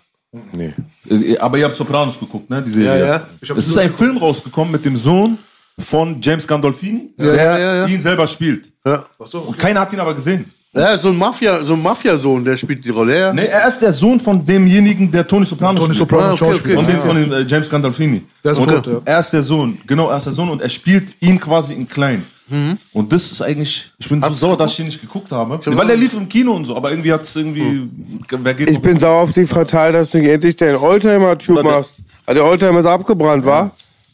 Nee. Äh, Aber ihr habt Sopranos geguckt, ne? Die Serie. Ja, ja. Es ist ein Film rausgekommen mit dem Sohn von James Gandolfini, Ja, ja, ja. ja. die ihn selber spielt. Ja. Und keiner hat ihn aber gesehen. Ja, so ein Mafia, so ein Mafiasohn, der spielt die Rolle. Ja. Nee, er ist der Sohn von demjenigen, der Tony Soprano Tony spielt. Soprano, Ah, okay, Schauspieler. Von dem, von dem äh, James Gandolfini. Der ist und gut, ja. Er ist der Sohn, genau, er ist der Sohn und er spielt ihn quasi in klein. Mhm. Und das ist eigentlich, ich bin so sauer, dass ich ihn nicht geguckt habe. Weil er lief im Kino und so, aber irgendwie hat es irgendwie, wer geht Ich noch- bin sauer auf dich verteilt, dass du nicht endlich den der- machst. Hat der Oldtimer ist abgebrannt, war?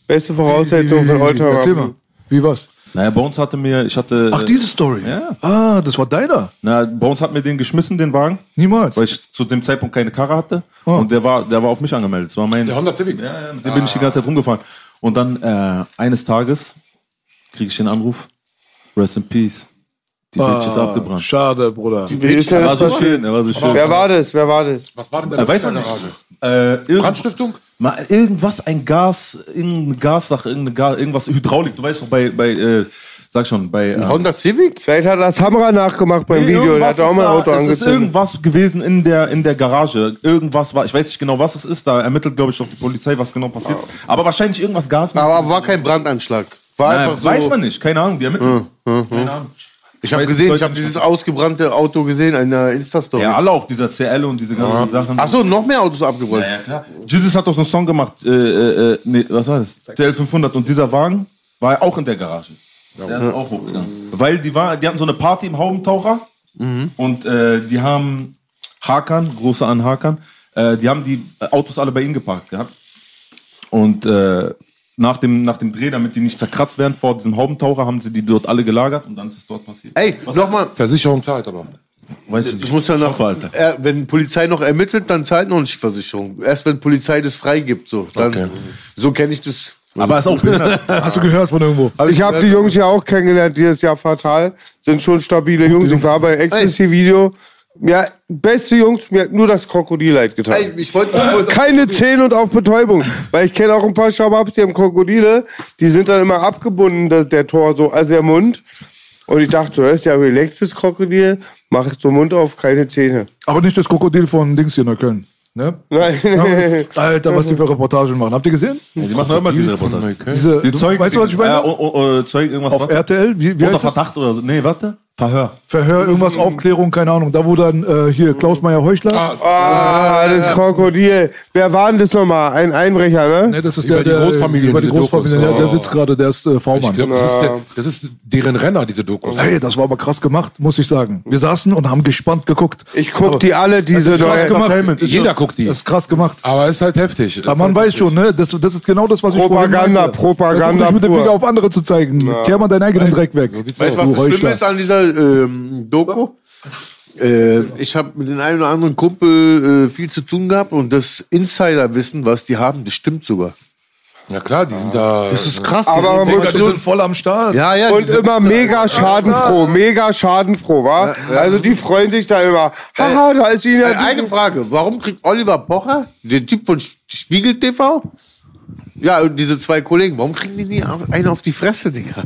Beste Voraussetzung für Oldtimer. Erzähl mal. Wie was? Naja, bei uns hatte mir, ich hatte. Ach, diese Story. Ja. Ah, das war deiner. Na, bei uns hat mir den geschmissen, den Wagen, Niemals. weil ich zu dem Zeitpunkt keine Karre hatte. Oh. Und der war, der war auf mich angemeldet. Das war mein. Der Honda Civic. Ja, ja, mit dem bin ich die ganze Zeit rumgefahren. Und dann äh, eines Tages kriege ich den Anruf. Rest in Peace. Die Bitch ist Ah, abgebrannt. Schade, Bruder. Wie ist Er der war so schön, er war so schön. Wer war das? Wer war das? Was war denn da Äh, weiß in man der nicht. Garage? Äh, irgend, Brandstiftung? mal, irgendwas, ein Gas, irgendeine Gassache, irgendeine Gas, irgendwas, Hydraulik. Du weißt doch, bei, bei äh, sag schon, bei. Äh, Honda Civic? Vielleicht hat das Hamra nachgemacht beim Nee, Video. Der hat auch mal ein da- Auto Es ist irgendwas gewesen in der, in der Garage. Irgendwas war, ich weiß nicht genau, was es ist. Da ermittelt, glaube ich, doch die Polizei, was genau passiert ist. Aber wahrscheinlich irgendwas Gas. Aber war kein Brandanschlag. War Nein, einfach so. weiß man nicht, keine Ahnung, die ermitteln. Keine Ahnung. Ich habe weiß gesehen, ich habe dieses ausgebrannte Auto gesehen in der Insta-Story. Ja, alle auch, dieser CL und diese ganzen Sachen. Achso, noch mehr Autos abgebrannt. Ja, ja, klar. Jesus hat doch so einen Song gemacht, äh, äh, äh, nee, was war das? CL500 und dieser Wagen war ja auch in der Garage. Der ist auch hochgegangen. Weil die, war, die hatten so eine Party im Haubentaucher und äh, die haben Hakan, große an Hakan, äh, die haben die Autos alle bei ihnen geparkt gehabt. Und äh, nach, dem, nach dem Dreh, damit die nicht zerkratzt werden vor diesem Haubentaucher, haben sie die dort alle gelagert und dann ist es dort passiert. Ey, nochmal. Versicherung zahlt aber. Weiß ich nicht. Ich muss ja noch, Alter. äh, wenn Polizei noch ermittelt, dann zahlt noch nicht die Versicherung. Erst wenn Polizei das freigibt, so. Dann, Okay. So kenne ich das. Aber ist auch behindert. Hast du gehört von irgendwo? Ich habe die Jungs ja auch kennengelernt dieses Jahr fatal. Sind schon stabile Jungs. Ich war bei Ecstasy-Video. Ja, beste Jungs, mir hat nur das Krokodilleid getan. Ey, ich wollte. ich wollte- Keine Zähne und auf Betäubung. Weil ich kenne auch ein paar Shababs, die haben Krokodile. Die sind dann immer abgebunden, der, der Tor so, also der Mund. Und ich dachte, du hast ja relaxtes Krokodil, mach so Mund auf, keine Zähne. Aber nicht das Krokodil von Dings hier in Köln. Ne? Nein. Alter, was die für Reportagen machen. Habt ihr gesehen? Die machen doch immer diese Reportage. Diese, Die du, Zeug, weißt du, was ich meine? Äh, oh, oh, Zeug, irgendwas. Auf warte. RTL, wie, wie Unter heißt das? Verdacht oder so. Nee, warte. Verhör. Verhör, irgendwas, Aufklärung, keine Ahnung. Da wo dann äh, hier Klaus Meyer Heuchler. Ah, das Krokodil. Wer war denn das nochmal? Ein Einbrecher, ne? Ne, das ist Über der, die der, Großfamilien, Über die Großfamilie, der, der sitzt gerade, der ist äh, Ich V-Mann. glaube, das, ist der- das ist deren Renner, diese Dokus. Hey, das war aber krass gemacht, muss ich sagen. Wir saßen und haben gespannt geguckt. Ich guck die alle, diese Das ist krass neue. Jeder guckt die. Das ist krass gemacht. Aber es ist halt heftig. Aber man weiß schon, ne? Das, das ist genau das, was ich Propaganda. Propaganda nicht mit dem. Finger auf andere zu zeigen. Kehr mal deinen eigenen Dreck weg. Weißt du, was das Schlimme ist an dieser ähm, Doku? Äh, ich habe mit dem einen oder anderen Kumpel äh, viel zu tun gehabt und das Insiderwissen, was die haben, das stimmt sogar. Ja klar, die sind da. Das ist krass. Aber man die, muss- Die sind voll am Start. ja, ja, Und immer mega schadenfroh, mega schadenfroh, wa? Also die freuen sich da immer. Haha, da ist ihnen ja Äh, eine Frage, warum kriegt Oliver Pocher, der Typ von Spiegel TV, ja, und diese zwei Kollegen, warum kriegen die nie auf- einen auf die Fresse, Digga?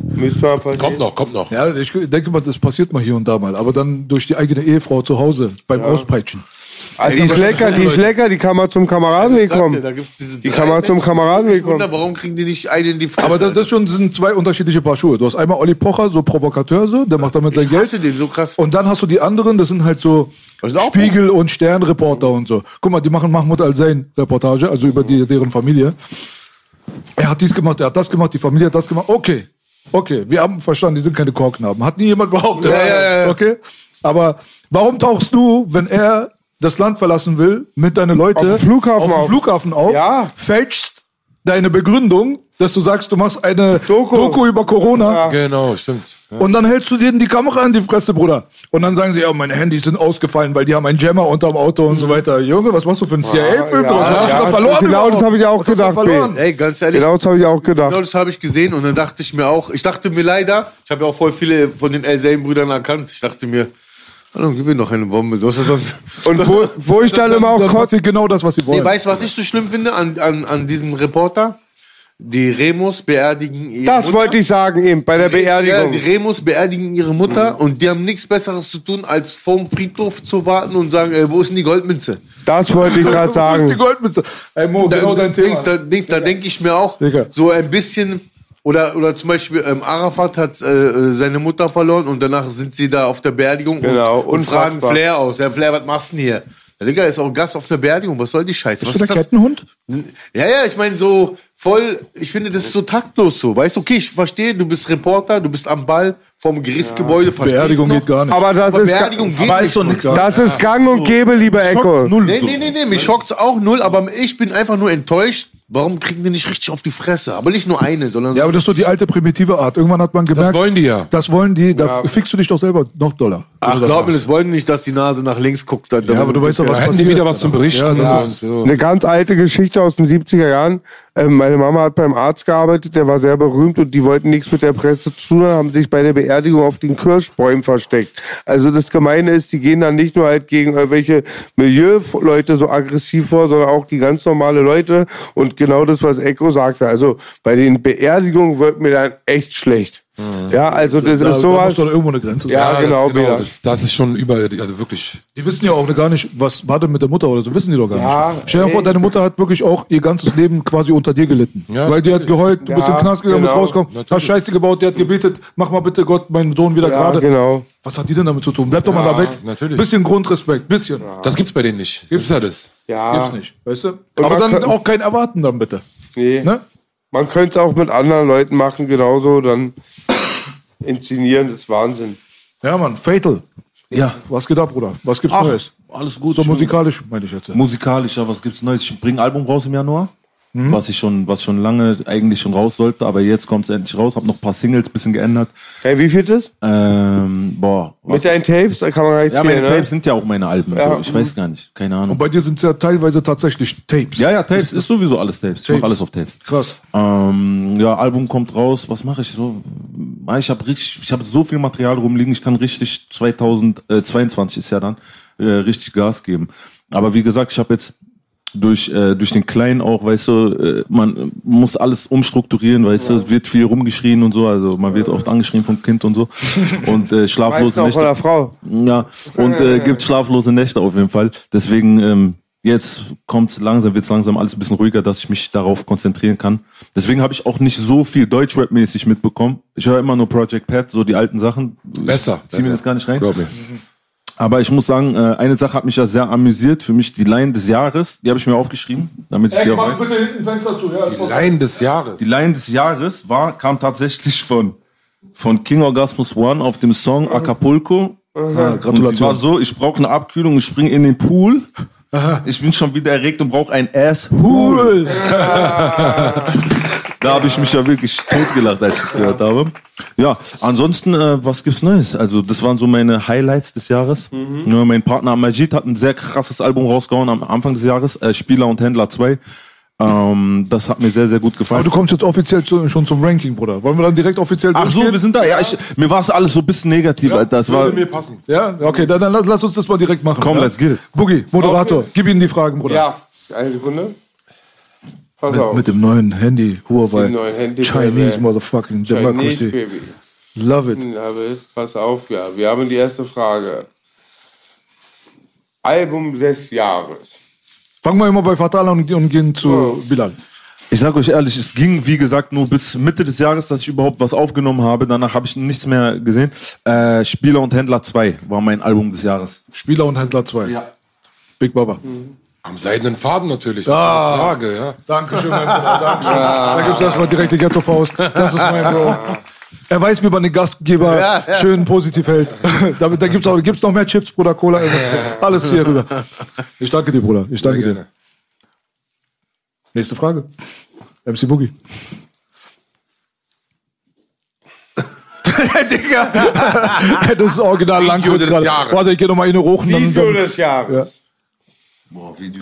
Kommt noch, kommt noch. Ja, ich denke mal, das passiert mal hier und da mal. Aber dann durch die eigene Ehefrau zu Hause beim Auspeitschen. Also die ist lecker, die ist lecker, die kann mal zum Kameradenweg ihr, kommen. da gibt's diese Die kann mal zum. Kameradenweg wundere, kommen. warum kriegen die nicht einen in die Fresse? Aber das, das schon sind zwei unterschiedliche Paar Schuhe. Du hast einmal Olli Pocher, so Provokateur, so, der macht damit sein ich hasse Geld. den so krass. Und dann hast du die anderen, das sind halt so Spiegel- und Sternreporter und so. Guck mal, die machen Mahmoud Al-Zain Reportage, also über die, deren Familie. Er hat dies gemacht, er hat das gemacht, die Familie hat das gemacht. Okay, okay, wir haben verstanden, die sind keine Korknaben. Hat nie jemand behauptet. Ja, ja, ja. Okay, aber warum tauchst du, wenn er das Land verlassen will, mit deinen Leuten Auf dem Flughafen auf, dem auf. Flughafen auf, Ja. fälschst deine Begründung, dass du sagst, du machst eine Doku. Doku, über Corona Genau, stimmt. Ja. und dann hältst du denen die Kamera in die Fresse, Bruder. Und dann sagen sie, ja, meine Handys sind ausgefallen, weil die haben einen Jammer unterm Auto und so weiter. Junge, was machst du für einen CIA-Film? ja, draus? was hast ja, du da verloren? genau überhaupt? das hab ich auch gedacht, verloren? Ey, ganz ehrlich, Genau das habe ich auch Genau gedacht. das habe ich gesehen und dann dachte ich mir auch, ich dachte mir leider, ich habe ja auch voll viele von den El-Brüdern erkannt. Ich dachte mir, Hallo, gib mir noch eine Bombe. Du hast ja sonst. Und wo, wo ich dann immer auch Dann kotze, genau das, was sie wollen. Nee, weißt du, was ich so schlimm finde an, an, an diesem Reporter? Die Remus beerdigen ihre das Mutter. wollte ich sagen eben, bei der Ja, Beerdigung. die Remus beerdigen ihre Mutter und die haben nichts Besseres zu tun, als vorm Friedhof zu warten und sagen, äh, wo ist denn die Goldmünze? Das wollte ich gerade Wo ist die sagen. Goldmütze? Ey, Mo, Da, genau dein Dings, Thema. da, da denke ich mir auch Digga. so ein bisschen. Oder, oder zum Beispiel ähm, Arafat hat äh, seine Mutter verloren und danach sind sie da auf der Beerdigung Genau, und, und fragen. Flair aus. Ja, Flair, was machst du denn hier? Der Digga ist auch Gast auf der Beerdigung. Was soll die Scheiße? Was Bist du der ist das? Kettenhund? Ja, ja, ich meine so voll, ich finde das ist so taktlos so. Weißt du, okay, ich verstehe, du bist Reporter, du bist am Ball vom Gerichtsgebäude, verstehst Beerdigung noch. geht gar nicht. Aber das Aber ist, Beerdigung geht Aber nicht. ist doch nichts. das ist gang und gäbe, lieber Echo. Null. Nee, so. nee, nee, nee, mich schockt's auch null, aber ich bin einfach nur enttäuscht. Warum kriegen die nicht richtig auf die Fresse? Aber nicht nur eine, sondern Ja, aber das ist so die alte primitive Art. Irgendwann hat man gemerkt, Das wollen die ja. das wollen die, da fickst du dich doch selber noch doller. Ach, das glaub mir, das wollen nicht, dass die Nase nach links guckt. Dann, Ja, aber du weißt doch, was Da hätten passiert. die wieder was zum Berichten. Ja, das und ist, so. Eine ganz alte Geschichte aus den 70er Jahren. Ähm, meine Mama hat beim Arzt gearbeitet, der war sehr berühmt und die wollten nichts mit der Presse zu tun, haben, sich bei der Beerdigung auf den Kirschbäumen versteckt. Also das Gemeine ist, die gehen dann nicht nur halt gegen irgendwelche Milieuleute so aggressiv vor, sondern auch die ganz normale Leute. Und genau das, was Echo sagte. Also bei den Beerdigungen wird mir dann echt schlecht. Ja, also das da, ist da sowas. muss doch irgendwo eine Grenze sein. Ja, das, genau, Peter. das, das ist schon über, also wirklich. Die wissen ja auch gar nicht, was war denn mit der Mutter oder so, wissen die doch gar Ja, nicht. Stell dir vor, deine Mutter hat wirklich auch ihr ganzes Leben quasi unter dir gelitten. Ja, Weil die hat geheult, du bist in Ja, den Knast gegangen, genau. bist rausgekommen, hast Scheiße gebaut, die hat gebetet, mach mal bitte Gott meinen Sohn wieder Ja, gerade. genau. Was hat die denn damit zu tun? Bleib doch mal da weg. natürlich. Bisschen Grundrespekt, bisschen. Das gibt's bei denen nicht. Das ist ja das. Ja, Gibt's nicht, weißt du? man Aber dann kann- auch kein Erwarten dann bitte. Nee. Ne? Man könnte es auch mit anderen Leuten machen, genauso, dann inszenieren, das ist Wahnsinn. Ja, Mann, Fatal. Ja. Was geht ab, Bruder? Was gibt's Ach, Neues? alles gut. So Schon- musikalisch, meine ich jetzt. ja. Musikalisch, ja, was gibt's Neues? Ich bringe ein Album raus im Januar. Mhm. Was ich schon, was schon lange eigentlich schon raus sollte, aber jetzt kommt's endlich raus. Hab noch ein paar Singles, bisschen geändert. Hey, wie viel das? Ähm, boah. Mit deinen Tapes, da kann man gar nicht ja, meine ne? Tapes sind ja auch meine Alben. Ja. Ich weiß gar nicht, keine Ahnung. Und bei dir sind es ja teilweise tatsächlich Tapes. Ja, ja, Tapes ist sowieso alles Tapes. Ich mach Tapes. alles auf Tapes. Krass. Ähm, ja, Album kommt raus. Was mache ich so? Ah, Ich habe richtig, ich habe so viel Material rumliegen. Ich kann richtig 2022 ist ja dann äh, richtig Gas geben. Aber wie gesagt, ich habe jetzt durch, äh, durch den Kleinen auch, weißt du, äh, man muss alles umstrukturieren, weißt du, es wird viel rumgeschrien und so, also man wird oft angeschrien vom Kind und so. Und äh, schlaflose auch von der Nächte. Frau. Ja, und äh, gibt schlaflose Nächte auf jeden Fall. Deswegen, ähm, jetzt kommt langsam, wird langsam alles ein bisschen ruhiger, dass ich mich darauf konzentrieren kann. Deswegen habe ich auch nicht so viel Deutschrap-mäßig mitbekommen. Ich höre immer nur Project Pat, so die alten Sachen. Besser, Ich zieh mir besser. das gar nicht rein. Glaub mir. Aber ich muss sagen, äh, eine Sache hat mich ja sehr amüsiert. Für mich die Line des Jahres. Die habe ich mir aufgeschrieben, damit ich sie auch bitte hinten Fenster zu. Ja, Die Line des Jahres. Die Line des Jahres war, kam tatsächlich von, von King Orgasmus One auf dem Song Acapulco. Und sie war so, ich brauche eine Abkühlung, ich springe in den Pool. Ich bin schon wieder erregt und brauche ein Ass-Pool. da habe ich mich ja wirklich totgelacht, als ich das gehört habe. Ja, ansonsten, äh, was gibt's Neues? Also, das waren so meine Highlights des Jahres. Ja, mein Partner Majid hat ein sehr krasses Album rausgehauen am Anfang des Jahres, äh, Spieler und Händler 2. Ähm, das hat mir sehr, sehr gut gefallen. Aber du kommst jetzt offiziell zu, schon zum Ranking, Bruder. Wollen wir dann direkt offiziell Ach so, wir sind da. Ja, ich, mir war es alles so ein bisschen negativ, Alter. Das war, Würde mir passen. Ja, okay, dann, dann lass, lass uns das mal direkt machen. Komm, ja? let's get it. Boogie, Moderator, gib ihnen die Fragen, Bruder. Ja, eine Sekunde. Pass Mit, auf. mit dem neuen Handy, Huawei. Dem neuen Handy, Chinese Baby. motherfucking Chinese democracy. Baby. Love it. Aber pass auf, ja. Wir haben die erste Frage. Album des Jahres. Fangen wir immer bei Fatal an und, gehen zu Bilal. ich sag euch ehrlich, es ging, wie gesagt, nur bis Mitte des Jahres, dass ich überhaupt was aufgenommen habe. Danach habe ich nichts mehr gesehen. Äh, Spieler und Händler 2 war mein Album des Jahres. Spieler und Händler 2. Ja. Big Baba. Am seidenen Faden natürlich. Ah. Frage, ja. Dankeschön, mein Bruder. Dankeschön. Da gibt es erstmal direkt die Ghetto-Faust. Das ist mein Bro. Er weiß, wie man den Gastgeber schön positiv hält. da da gibt es gibt's noch mehr Chips, Bruder, Cola. Also alles hier rüber. Ich danke dir, Bruder. Ich danke dir. Nächste Frage. MC Boogie. Digga. das ist original lang Video kurz des gerade. Warte, ich geh noch mal eine rochen. Dann, Video dann, des Jahres.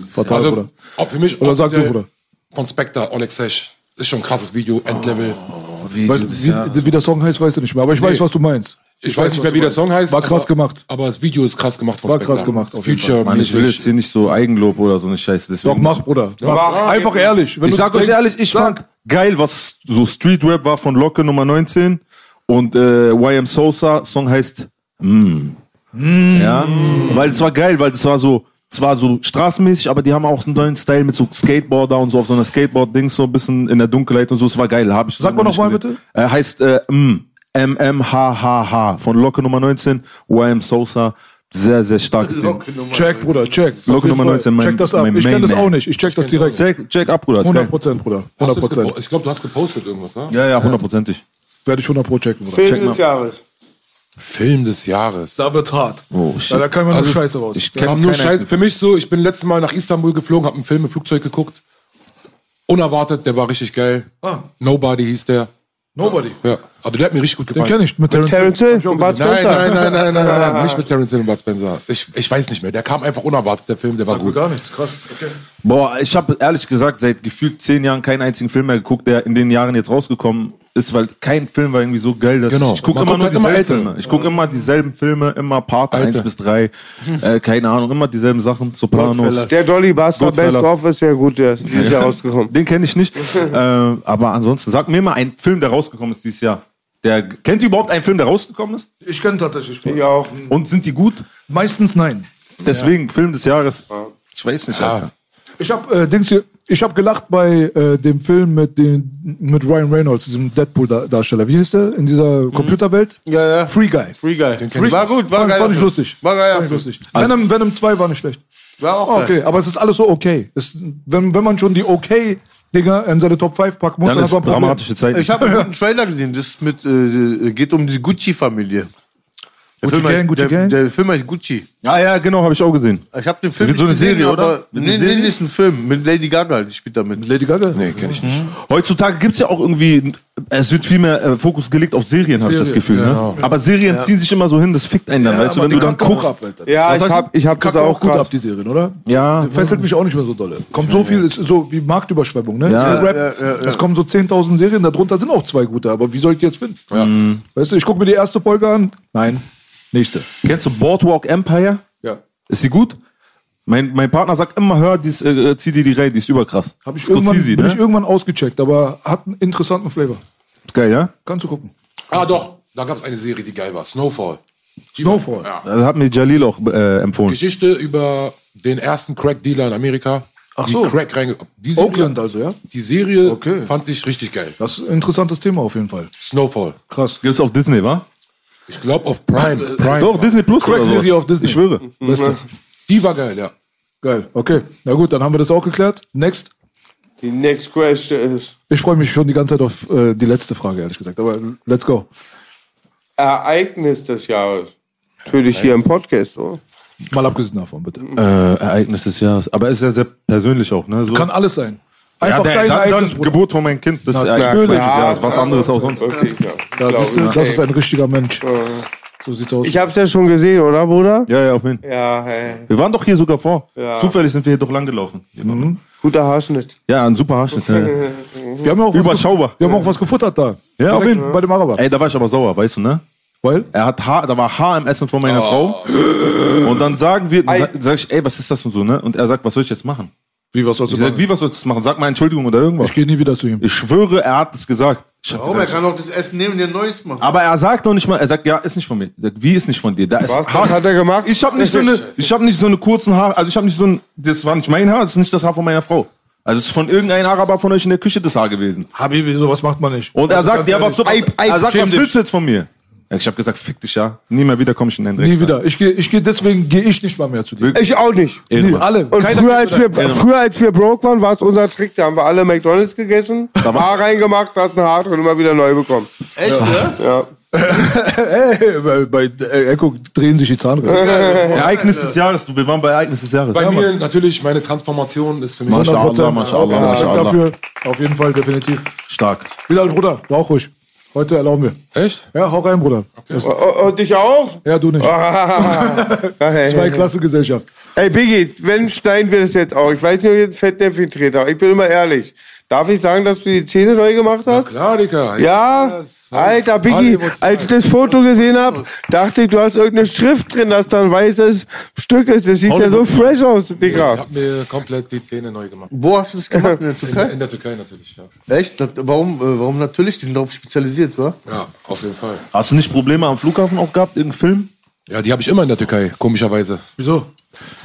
Fatal, Also, Bruder. auch für mich Oder sag du, Bruder. von Spectre, Onyx Sash. Ist schon ein krasses Video, Endlevel. Weißt, wie, wie der Song heißt, weißt du nicht mehr. Aber ich weiß, was du meinst. Ich, weiß nicht mehr, wie der Song heißt. War krass aber, gemacht. Aber das Video ist krass gemacht von War Spectre. krass gemacht, auf jeden Future Mann, ich will jetzt hier nicht so Eigenlob oder so eine Scheiße. Deswegen Doch, mach, Bruder. Mach. Einfach ehrlich. Wenn Ich sag euch ehrlich, ich Sag. fand geil, was so Street Rap war von Locke Nummer 19 und äh, YM Sosa Song heißt mm. Ja, weil es war geil, weil es war so, es war so straßenmäßig, aber die haben auch einen neuen Style mit so Skateboarder und so auf so einer Skateboard-Dings so ein bisschen in der Dunkelheit und so. Es war geil, habe ich. Sag mal noch noch mal nicht gesehen. Äh, heißt äh, mm. MMHHH von Locke Nummer 19, YM Sosa. Sehr, sehr starkes Ding. Check, Bruder, check. Locke Nummer Fall. 19, mein- Check das ab. mein Ich kenne das auch nicht. Ich check das direkt. Check, check ab, Bruder. ist 100 geil. Prozent, Bruder. Hast 100 du's gepo- Prozent. Ich glaube, du hast gepostet irgendwas, ne? Ja, ja, hundertprozentig. Werde ich 100 Pro checken, Bruder. Film des Jahres. Film des Jahres. Da wird hart. Oh, shit. Da, da kann man nur Also, Scheiße raus. ich Kam kenn nur keinen Scheiß. einzigen Für mich so, ich bin letztes Mal nach Istanbul geflogen, habe einen Film im Flugzeug geguckt. Unerwartet, der war richtig geil. Ah. Nobody hieß der. Nobody. Ja, aber der hat mir richtig gut Den gefallen. kenne ich. Mit Terence Terence Hill. Und Bud Nein, Spencer. nein, nein, nein, nein, nein, nicht mit Terence Hill und Bud Spencer. Ich, ich weiß nicht mehr. Der kam einfach unerwartet, der Film, der war Sagt mir gut. gar nichts. Krass. Okay. Boah, ich habe ehrlich gesagt seit gefühlt zehn Jahren keinen einzigen Film mehr geguckt, der in den Jahren jetzt rausgekommen ist, weil kein Film war irgendwie so geil, dass Genau. ich, gucke immer nur halt immer dieselben ältere. Filme. Ich gucke immer dieselben Filme, immer Part Alte. 1 bis 3, äh, keine Ahnung, immer dieselben Sachen, Sopranos. Der Dolly Buster. Best of ist ja gut, der ist dieses Jahr rausgekommen. Den kenne ich nicht. äh, aber ansonsten, sag mir mal einen Film, der rausgekommen ist dieses Jahr. Der, kennt ihr überhaupt einen Film, der rausgekommen ist? Ich kenne tatsächlich. Ich auch. Und sind die gut? Meistens nein. Deswegen, Film des Jahres. Ich weiß nicht, Alter. Ich habe äh, Dings hier, ich habe gelacht bei äh, dem Film mit den mit Ryan Reynolds, diesem Deadpool-Darsteller. Wie hieß der in dieser Computerwelt? Ja, ja. Free Guy. Free Guy. Free War gut, war fand, geil. Fand ich lustig. War geil. Fand ich lustig. Venom, Venom 2 war nicht schlecht. War auch Oh, geil. okay, aber es ist alles so okay. Es, wenn, wenn man schon die okay Dinger in seine Top 5 packen muss, Dann dann ist dramatische Zeit. Ich habe einen Trailer gesehen, das mit, äh, geht um die Gucci-Familie. Der Gucci Film heißt- Gang, Gucci der, Gang? Der Film heißt Gucci. Ja, ja, genau, habe ich auch gesehen. Ich habe den Film wird so eine Serie, gesehen, oder? Wird eine Nee, nee, Serie? nee, ist ein Film mit Lady Gaga, die spielt damit. Lady Gaga? Nee, kenne ich nicht. Heutzutage gibt's ja auch irgendwie, es wird viel mehr äh, Fokus gelegt auf Serien, habe ich das Serien, Gefühl. genau. Ne? Aber Serien ziehen sich immer so hin, das fickt einen dann, weißt du, wenn du dann guckst. Ab, Alter. Ja, Was ich habe ich hab das auch auch gut grad- ab, die Serien, oder? Ja, Die fesselt mich auch nicht mehr so dolle. Kommt so viel, ist so wie Marktüberschwemmung, ne? Ja. Rap, Es kommen so 10.000 Serien, darunter sind auch zwei gute, aber wie soll ich die jetzt finden? Mhm. Weißt du, ich gucke mir die erste Folge an. Nein. Nächste. Kennst du Boardwalk Empire? Ja. Ist sie gut? Mein, mein Partner sagt immer, hör, dies, äh, zieh dir die rein, die ist überkrass. Hab ich irgendwann, Scorsese, bin ne? ich irgendwann ausgecheckt, aber hat einen interessanten Flavor. Geil, ja? Kannst du gucken. Ah, doch. Da gab es eine Serie, die geil war. Snowfall. Snowfall. Ja. Das hat mir Jalil auch äh, empfohlen. Geschichte über den ersten Crack-Dealer in Amerika. Ach die so. Crack reinge die Serie, Oakland also, ja? Die Serie Okay. fand ich richtig geil. Das ist ein interessantes Thema auf jeden Fall. Snowfall. Krass. Gibt's auf Disney, wa? Ich glaube auf Prime. Prime Doch, Disney Plus oder Crack-Serie sowas. auf Disney. Ich schwöre. Beste. Die war geil, ja. Geil. Okay. Na gut, dann haben wir das auch geklärt. Next. Die next question ist Ich freue mich schon die ganze Zeit auf äh, die letzte Frage, ehrlich gesagt. Aber let's go. Ereignis des Jahres. Natürlich hier im Podcast, so. Mal abgesehen davon, bitte. Äh, Ereignis des Jahres. Aber ist ja sehr persönlich auch, ne? So. Kann alles sein. Ja, Einfach der, dein dann, dann. Geburt von meinem Kind. Das ist Na, ja natürlich. des Jahres. Was anderes auch sonst. Okay, klar. Glaub siehst du, das ist ein richtiger Mensch. So sieht's aus. Ich hab's ja schon gesehen, oder, Bruder? Ja, ja, auf jeden Fall. Ja, hey. Wir waren doch hier sogar vor. Ja. Zufällig sind wir hier doch lang gelaufen. Guter Haarschnitt. Ja, ein super Haarschnitt. ja. Wir haben ja auch was, Überschaubar. wir haben auch was gefuttert da. Ja, auf jeden Fall. Bei dem Araber. Ey, da war ich aber sauer, weißt du, ne? Weil? Er hat Haar, da war Haar im Essen von meiner Frau. Und dann sagen wir, dann sag ich, ey, was ist das und so, ne? Und er sagt, was soll ich jetzt machen? Wie, was sollst du machen? wie, was soll ich jetzt machen? Sag mal Entschuldigung oder irgendwas. Ich gehe nie wieder zu ihm. Ich schwöre, er hat es gesagt. Ich hab Warum? Er gesagt kann auch das Essen nehmen und dir ein neues machen. aber er sagt noch nicht mal, er sagt, ja, ist nicht von mir. Er sagt, wie ist nicht von dir? Da ist Was, Haar. hat er gemacht? Ich habe nicht so eine, ich habe nicht so eine kurzen Haare, also ich habe nicht so ein, das war nicht mein Haar, das ist nicht das Haar von meiner Frau. Also es ist von irgendeinem Araber von euch in der Küche das Haar gewesen. Habibi, sowas macht man nicht. Und er Also sagt, ja, was, so, was, er sagt, was willst du jetzt von mir? Ich habe gesagt, fick dich ja. Nie mehr wieder komme ich in deinen Dreck. Nie wieder. Ich gehe, ich gehe, deswegen gehe ich nicht mal mehr zu dir. Ich auch nicht. Nie, alle. Und Keiner früher als, wir, früher, als wir broke waren, war es unser Trick. Da haben wir alle McDonalds gegessen, Haar reingemacht, hast ein Haar drin, immer wieder neu bekommen. Echt, ja? Ja. Ey, bei, bei äh, Echo drehen sich die Zahnräder. Ereignis des Jahres, du, wir waren bei Ereignis des Jahres. Bei mir natürlich, meine Transformation ist für mich 100%. Mashallah, Vielen Dank Mashallah. dafür. Auf jeden Fall, definitiv. Stark. Bilal, Bruder, rauch ruhig. Heute erlauben wir. Echt? Ja, hau rein, Bruder. Das- Und, und dich auch? Ja, du nicht. hey, Zwei Klasse Gesellschaft. Hey Biggie, wenn schneiden wir das jetzt auch? Ich weiß nicht, ob ich jetzt Fettnäpfchen Ich bin immer ehrlich. Darf ich sagen, dass du die Zähne neu gemacht hast? Klar, Digga. Ja, Das- Alter Biggie, als ich das Foto gesehen habe, dachte ich, du hast irgendeine Schrift drin, dass da ein weißes Stück ist. Das sieht ja so fresh aus, Ich Digga. habe mir komplett die Zähne neu gemacht. Wo hast du das gemacht? In der In, Türkei? in der Türkei natürlich, ja. Echt? Warum, äh, warum natürlich? Die sind darauf spezialisiert, wa? Ja, auf jeden Fall. Hast du nicht Probleme am Flughafen auch gehabt, irgendeinen Film? Ja, die habe ich immer in der Türkei, komischerweise. Wieso?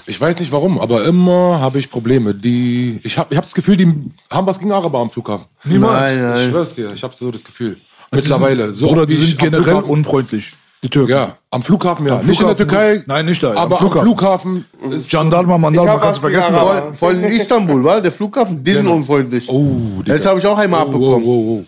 Ich weiß nicht warum, aber immer habe ich Probleme. Die, ich habe ich hab das Gefühl, die haben was gegen Araber am Flughafen. Niemals. Nein, Ich nein. schwör's dir, ich habe so das Gefühl. Mittlerweile. So Oder die ich sind am generell Flughafen- unfreundlich. Die Türken. Ja, am Flughafen ja. Am nicht in der Flughafen Türkei. Nein, nicht da, am Aber am Flughafen. Flughafen, ist Gendarma, Ich Mandarma, kannst du vergessen. Vor, vor allem in Istanbul, wa? Der Flughafen, die sind unfreundlich. Oh, Digga. Das habe ich auch einmal Oh, abbekommen. oh, oh,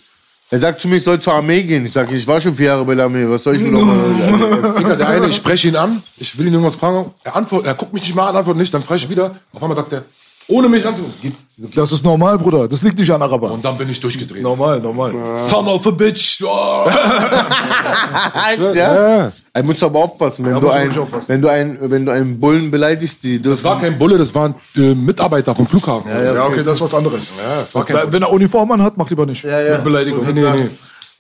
Er sagt zu mir, ich soll zur Armee gehen. Ich sage, ich war schon vier Jahre bei der Armee. Was soll ich mir noch mal... oh. Digga, der eine, ich spreche ihn an, ich will ihn irgendwas fragen, er, antwortet, er guckt mich nicht mal an, antwortet nicht, dann frage ich wieder. Auf einmal sagt er, ohne mich anzugucken, Das ist normal, Bruder. Das liegt nicht an Araber. und dann bin ich durchgedreht. Normal, normal. Son of a bitch. Oh. ja? Er muss aber aufpassen, wenn, Ja, du wirklich aufpassen. wenn, du einen, wenn du einen Bullen beleidigst, die Das war kein Bulle, das waren äh, Mitarbeiter vom Flughafen. Ja, okay, das ist was anderes. kein Wenn er Uniform an hat, mach lieber nicht. Ja, ja. Mit Beleidigung. Nee, nee, nee.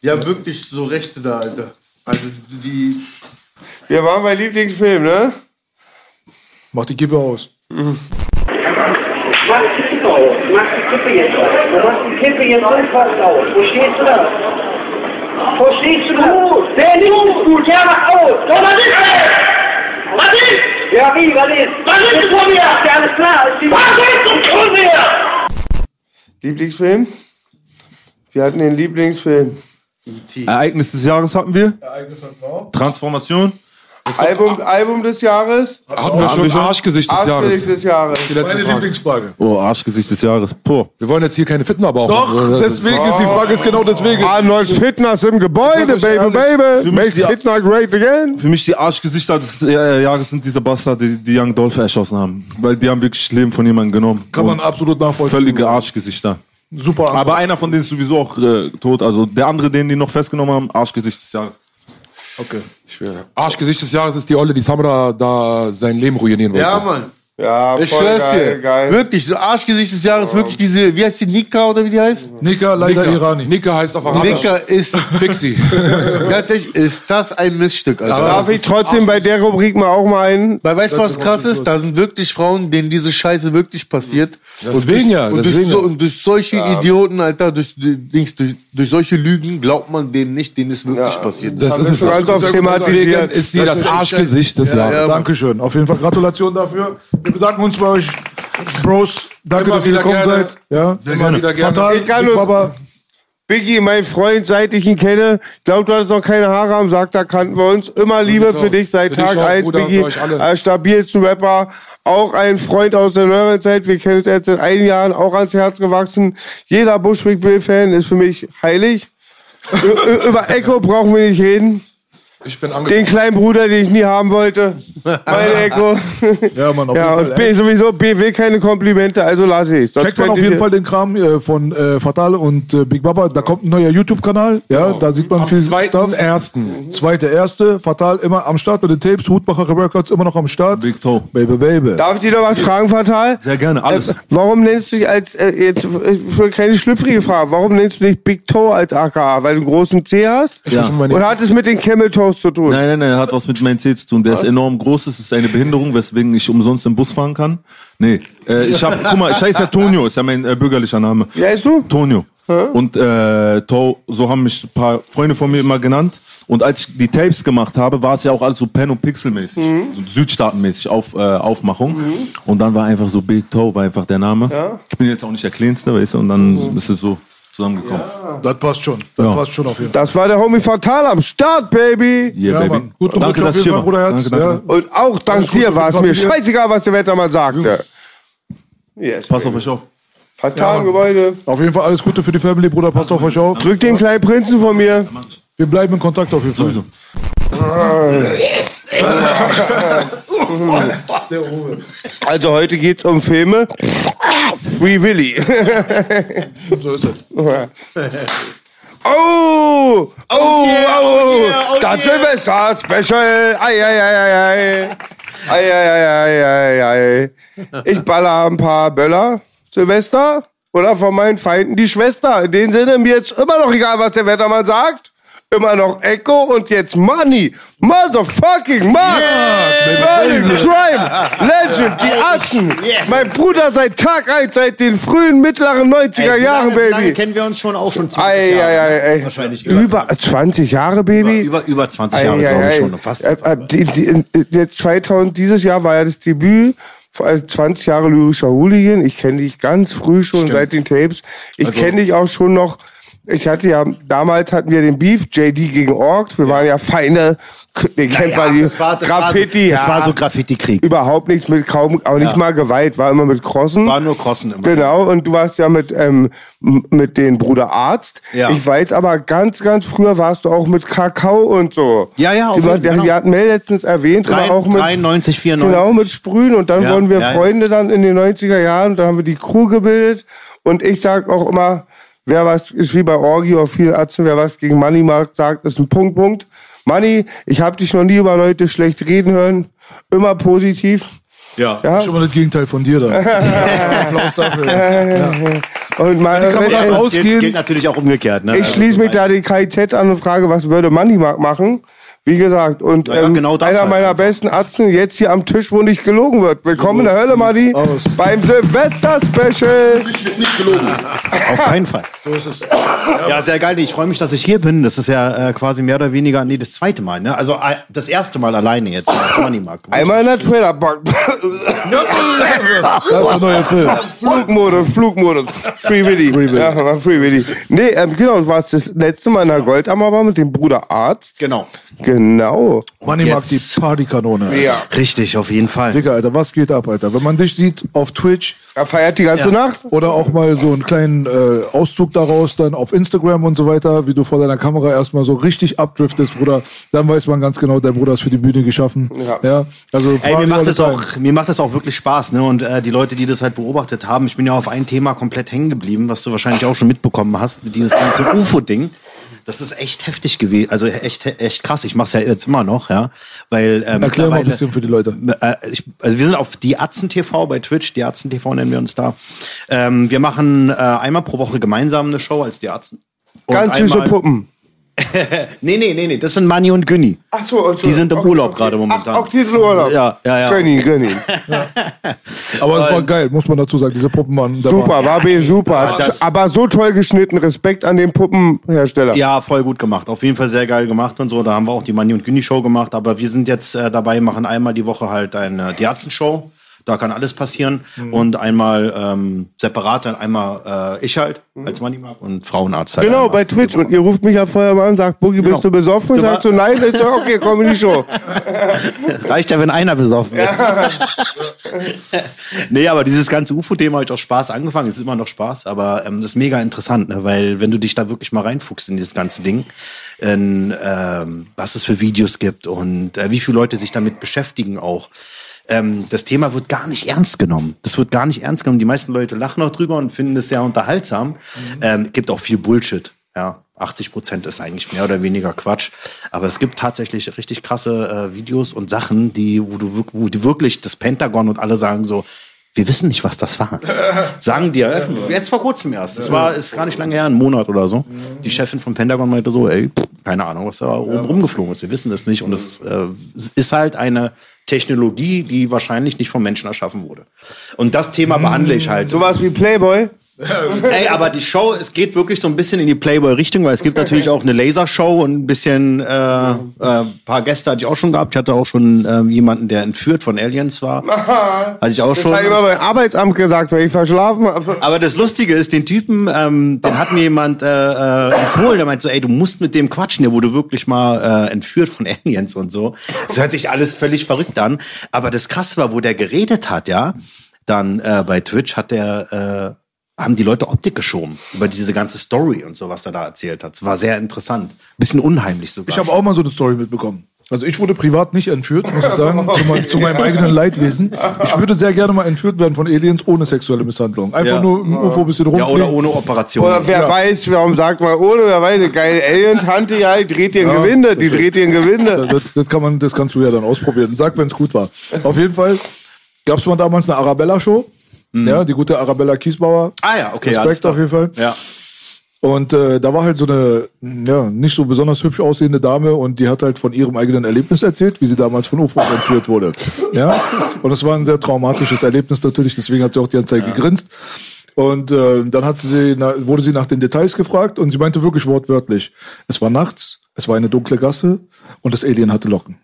Ja, wirklich so Rechte da, Alter. Also die... Wir waren bei Lieblingsfilm, ne? Mach die Kippe aus. Mach die Kippe aus. Mach die Kippe jetzt aus. Du machst die Kippe jetzt umfassend aus. Wo stehst du da? Wo stehst du da? Wer nicht ist gut? Ja, mach aus. Doch, was ist das? Was ist? Ja, wie, was ist? Was ist von mir? Ja, alles klar. Was ist von mir? Lieblingsfilm? Wir hatten den Lieblingsfilm. Ereignis des Jahres hatten wir. Transformation. Album, Album des Jahres? Hatten wir schon Arschgesicht des Arschgesicht Jahres. des Jahres. Die letzte Meine Frage. Lieblingsfrage. Oh, Arschgesicht des Jahres. Puh. Wir wollen jetzt hier keine Fitten aber auch. Doch, deswegen ist die Frage ist genau deswegen. Arnold Fitness im Gebäude, baby, ehrlich, baby. für mich Make die- Fitness great again. Für mich die Arschgesichter des äh, Jahres sind diese Bastarde, die die Young Dolph erschossen haben. Weil die haben wirklich Leben von jemandem genommen. Kann man absolut nachvollziehen. Völlige Arschgesichter. Super. Aber einer von denen ist sowieso auch äh, tot. Also der andere, den die noch festgenommen haben, Arschgesicht des Jahres. Okay. Ich schwöre. Arschgesicht des Jahres ist die Olle, die Samra da sein Leben ruinieren wollte. Ja, Mann. Ja, Ich schwör's geil, dir. geil. Wirklich, so Arschgesicht des Jahres, wirklich diese, wie heißt die, Nika oder wie die heißt? Nika, leider Irani. Nika heißt auf Arabisch. Nika ist, Fixi. ganz ehrlich, ist das ein Missstück, Alter. Darf ich trotzdem bei der Rubrik mal auch mal einen? Weil weißt du, was krass ist? Da sind wirklich Frauen, denen diese Scheiße wirklich passiert. Deswegen ja, Und durch, so, ja. und durch solche Idioten, Alter, durch, Dings, durch, durch solche Lügen glaubt man denen nicht, denen ist wirklich passiert. Das ist es. schon ganz oft Deswegen thematisiert. ist sie das Arschgesicht des Ja, Jahres. Dankeschön. Auf jeden Fall Gratulation dafür. Wir bedanken uns bei euch, Bros. Danke, Immer dass ihr wieder gekommen gerne. seid. Ja, Sehr gerne. Wieder gerne. Fatal, Ich kann Baba. Biggie, mein Freund, seit ich ihn kenne, glaubt, du hattest noch keine Haare am Sack, da kannten wir uns. Immer Liebe sieht's für aus. dich seit Für Tag auch, 1, Bruder, Biggie. Als stabilsten Rapper, auch ein Freund aus der neueren Zeit. Wir kennen uns jetzt seit einigen Jahren, auch ans Herz gewachsen. Jeder Bushwick Bill-Fan ist für mich heilig. Über Echo brauchen wir nicht reden. Ich bin Den angekommen. kleinen Bruder, den ich nie haben wollte. Mein Echo. Ja, Mann, auf Ja, jeden und Fall. B ey. sowieso, B will keine Komplimente, also lasse ich Checkt man auf jeden Fall den Kram äh, von äh, Fatal und äh, Big Baba. Da kommt ein neuer YouTube-Kanal. Ja, da sieht man Am viel Stuff. 2.1. Zweite, erste. Fatal immer am Start mit den Tapes. Hutbacher Records immer noch am Start. Big Toe. Baby, baby. Darf ich dir noch was fragen, Fatal? Sehr gerne, alles. Äh, warum nennst du dich als, äh, jetzt, ich will keine schlüpfrige Frage, warum nennst du dich Big Toe als AKA? Weil du einen großen C hast? Ja. Oder hat es mit den Camel Toes zu tun? Nein, nein, nein, hat was mit meinem C zu tun. Der ist enorm groß, es ist eine Behinderung, weswegen ich umsonst im Bus fahren kann. Nee, äh, ich hab, guck mal, ich heiße ja Tonio, ist ja mein äh, bürgerlicher Name. Wie heißt du? Tonio. Und äh, To, so haben mich ein paar Freunde von mir immer genannt. Und als ich die Tapes gemacht habe, war es ja auch alles so Pen- und Pixel-mäßig, so Südstaatenmäßig auf, äh, Aufmachung. Und dann war einfach so Big Toe, war einfach der Name. Ich bin jetzt auch nicht der Kleinste, weißt du, und dann ist es so zusammengekommen. Das passt schon. Das Ja. passt schon auf jeden Fall. Das war der Homie Fatal am Start, Baby. Yeah, Ja, baby. Mann. Guten danke, Rutsch dass auf jeden hier Fall. Bruderherz. Danke, danke. Und auch dank dir war es mir scheißegal, was der Wettermann sagte. Yes, Pass auf euch auf. Fatal im Gebäude. Auf jeden Fall alles Gute für die Family, Bruder. Passt auf euch auf. Drück den kleinen Prinzen von mir. Wir bleiben in Kontakt auf jeden Fall. Also heute geht's um Filme. Free Willy. So ist es. Oh, oh, oh, das Silvester Special. Ei, ei, ei, ei, ei. Ei, ei, ei, ei, ei, ei. Ich baller ein paar Böller. Silvester. Oder von meinen Feinden die Schwester. In dem Sinne, mir jetzt immer noch egal, was der Wettermann sagt. Immer noch Echo und jetzt Money. Motherfucking Mark. Berlin Crime. Legend. Die Atzen. Mein Bruder seit Tag 1, seit den frühen, mittleren 90er Ey, Jahren, lange, wie lange Baby. kennen wir uns schon auch schon 20 Ei, Jahre? ei, ei, ei. Wahrscheinlich über 20 Jahre, Baby. Über, über 20 Ei, Jahre, ei, glaube ich schon. Fast. Äh, äh, die, die, der 2000, dieses Jahr war ja das Debüt. Also 20 Jahre lyrischer Hooligan. Ich kenne dich ganz früh schon seit den Tapes. Ich Also- kenne dich auch schon noch. Ich hatte ja, damals hatten wir den Beef, JD gegen Orks. Wir waren ja Feinde. Den kennt man die. das war, das Graffiti, war so, das ja. war so Graffiti-Krieg. Überhaupt nichts mit kaum, auch nicht mal Gewalt, war immer mit Crossen. War nur Crossen immer. Genau, und du warst ja mit, ähm, mit den Bruder Arzt. Ja. Ich weiß aber, ganz, ganz früher warst du auch mit Kakao und so. Ja, ja, auf Die, jeden genau. die hatten Mel letztens erwähnt, Drei- auch mit, 93, 94. genau, mit Sprühen. Und dann Ja, wurden wir ja, ja. Freunde dann in den 90er Jahren. Und dann haben wir die Crew gebildet. Und ich sag auch immer, wer was, ist wie bei Orgi oder vielen Ärzten, wer was gegen Money Markt sagt, ist ein Punkt, Punkt. Money, ich habe dich noch nie über Leute schlecht reden hören. Immer positiv. Ja. Ja. Schon mal das Gegenteil von dir dann. Applaus dafür. Und mal, Wie kann man das ausgehen? gilt, gilt natürlich auch umgekehrt. Ne? Ich schließe mich da die KIZ an und frage, was würde Moneymark machen? Wie gesagt, und ja, ähm, genau einer halt meiner besten Atzen jetzt hier am Tisch, wo nicht gelogen wird. Willkommen in der Hölle, Madi, beim Silvester-Special. Auf keinen Fall. So ist es. Ja, sehr geil. Ich freue mich, dass ich hier bin. Das ist ja äh, quasi mehr oder weniger, nee, das zweite Mal. Ne? Also äh, das erste Mal alleine jetzt als Moneymark. Einmal in der Trailerpark. Das ist der neue Film. Flugmodus, Flugmodus. Free Willy. Ja, war Free Willy. Nee, ähm, genau, du warst das letzte Mal in der Goldammer war mit dem Bruder Arzt. Genau. Genau. Money mag die. Partykanone. Alter. Ja. Richtig, auf jeden Fall. Digga, Alter, was geht ab, Alter? Wenn man dich sieht auf Twitch Er feiert die ganze Ja. Nacht. oder auch mal so einen kleinen äh, Auszug daraus dann auf Instagram und so weiter, wie du vor deiner Kamera erstmal so richtig abdriftest, Bruder, dann weiß man ganz genau, der Bruder ist für die Bühne geschaffen. Ja. also Ey, mir macht, das auch, mir macht das auch wirklich Spaß, ne? Und äh, die Leute, die das halt beobachtet haben, ich bin ja auf ein Thema komplett hängen geblieben, was du wahrscheinlich auch schon mitbekommen hast, dieses ganze UFO-Ding. Das ist echt heftig gewesen, also echt, echt krass. Ich mache es ja jetzt immer noch, ja, weil ähm, Erklär mal ein bisschen für die Leute. äh, ich, also wir sind auf die Atzen TV bei Twitch, die Atzen TV nennen wir uns da. Ähm, wir machen äh, einmal pro Woche gemeinsam eine Show als die Atzen. Und Ganz süße Puppen. Nee, nee, nee, nee, das sind Manni und Günni. Ach so, Die sind im Urlaub gerade momentan. Ach, auch diesen Urlaub. Ja, ja, ja. Gönn ihn, gönn ihn. Aber es war geil, muss man dazu sagen. Diese Puppen waren Super, war B super. das- Aber so toll geschnitten. Respekt an den Puppenhersteller. Ja, voll gut gemacht. Auf jeden Fall sehr geil gemacht und so. Da haben wir auch die Manni und Günni Show gemacht. Aber wir sind jetzt äh, dabei, machen einmal die Woche halt eine die Atzen Show. Da kann alles passieren. Mhm. Und einmal ähm, separat, dann einmal äh, ich halt als Manni und Frauenarzt halt. Genau, einmal. bei Twitch. Und ihr ruft mich ja vorher mal an, sagt, Boogie, bist du besoffen? Und Du sagst du, nein, ist ja okay, komm in die Show. Reicht ja, wenn einer besoffen ist. nee, aber dieses ganze UFO-Thema habe ich auch Spaß angefangen. Es ist immer noch Spaß, aber ähm, das ist mega interessant, ne? weil wenn du dich da wirklich mal reinfuchst in dieses ganze Ding, in, ähm, was es für Videos gibt und äh, wie viele Leute sich damit beschäftigen auch. Ähm, das Thema wird gar nicht ernst genommen. Das wird gar nicht ernst genommen. Die meisten Leute lachen auch drüber und finden es sehr unterhaltsam. Ähm, gibt auch viel Bullshit. Ja, 80 Prozent ist eigentlich mehr oder weniger Quatsch. Aber es gibt tatsächlich richtig krasse äh, Videos und Sachen, die, wo du wo die wirklich das Pentagon und alle sagen so, wir wissen nicht, was das war. Sagen die eröffnet. Jetzt vor kurzem erst. Das war, ist gar nicht lange her, ein Monat oder so. Die Chefin vom Pentagon meinte so, ey, keine Ahnung, was da oben rumgeflogen ist. Wir wissen das nicht. Und es äh, ist halt eine Technologie, die wahrscheinlich nicht vom Menschen erschaffen wurde. Und das Thema behandle ich halt. Sowas wie Playboy. Ey, aber die Show, es geht wirklich so ein bisschen in die Playboy-Richtung, weil es gibt natürlich auch eine Lasershow und ein bisschen, äh, äh, paar Gäste hatte ich auch schon gehabt. Ich hatte auch schon ähm, jemanden, der entführt von Aliens war. Hatte ich auch Das schon. habe ich immer beim Arbeitsamt gesagt, weil ich verschlafen habe. Aber das Lustige ist, den Typen, ähm, den hat mir jemand äh, äh, empfohlen, der meint so, ey, du musst mit dem quatschen, der wurde wirklich mal äh, entführt von Aliens und so. Das hört sich alles völlig verrückt an. Aber das Krasse war, wo der geredet hat, ja, dann äh, bei Twitch hat der, äh, haben die Leute Optik geschoben über diese ganze Story und so, was er da erzählt hat. Es war sehr interessant. Bisschen unheimlich sogar. Ich habe auch mal so eine Story mitbekommen. Also ich wurde privat nicht entführt, muss ich sagen, zu, mein, zu meinem eigenen Leidwesen. Ich würde sehr gerne mal entführt werden von Aliens ohne sexuelle Misshandlung. Einfach Ja. nur im UFO ein bisschen ja, rumfliegen. oder ohne Operation. Oder wer weiß, warum sagt man ohne, wer weiß, eine geile Alien-Tante, ja, die dreht dir ein Ja. Gewinde, die dreht dir ein Gewinde. Das, das, kann man, das kannst du ja dann ausprobieren. Sag, wenn es gut war. Auf jeden Fall gab es mal damals eine Arabella-Show. Ja, die gute Arabella Kiesbauer. ah ja, okay. Respekt klar. auf jeden Fall. Ja. Und äh, da war halt so eine, ja, nicht so besonders hübsch aussehende Dame und die hat halt von ihrem eigenen Erlebnis erzählt, wie sie damals von UFO entführt wurde. Ja. Und es war ein sehr traumatisches Erlebnis natürlich, deswegen hat sie auch die ganze Zeit gegrinst. Und äh, dann hat sie, wurde sie nach den Details gefragt und sie meinte wirklich wortwörtlich, es war nachts, es war eine dunkle Gasse und das Alien hatte Locken.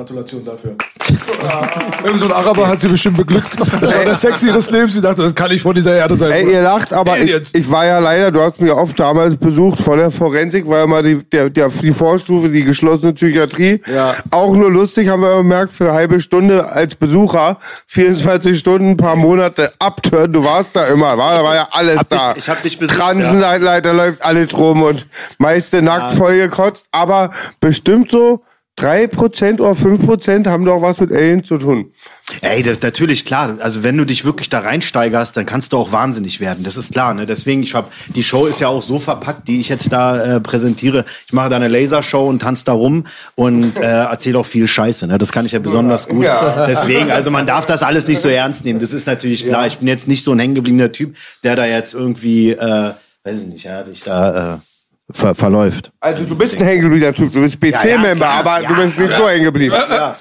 Gratulation dafür. Irgend so ein Araber hat sie bestimmt beglückt. Das war der Sexy ihres Lebens. Sie dachte, das kann nicht von dieser Erde sein. Ey, ihr lacht, aber ich, ich war ja leider, du hast mich oft damals besucht von der Forensik, war ja mal die, der, der, die Vorstufe, die geschlossene Psychiatrie. Ja. Auch nur lustig, haben wir gemerkt, für eine halbe Stunde als Besucher, 24 Stunden, ein paar Monate abtören, du warst da immer, war, da war ja alles Hab dich- da. ich hab dich besucht, Transenleiter läuft alles rum und meiste nackt voll gekotzt, aber bestimmt so 3% oder 5% haben doch was mit Alien zu tun. Ey, das, natürlich, klar. Also wenn du dich wirklich da reinsteigerst, dann kannst du auch wahnsinnig werden. Das ist klar. Ne? Deswegen, ich hab, die Show ist ja auch so verpackt, die ich jetzt da äh, präsentiere. Ich mache da eine Lasershow und tanze da rum und äh, erzähle auch viel Scheiße. Ne? Das kann ich ja besonders gut. Ja. Deswegen, also man darf das alles nicht so ernst nehmen. Das ist natürlich klar. Ich bin jetzt nicht so ein hängengebliebener Typ, der da jetzt irgendwie, äh, weiß ich nicht, ja, sich da äh, ver verläuft. Also du bist ein hängengebliebener Typ, du bist BC-Member, klar. aber Ja, du bist nicht so hängen geblieben. Ja,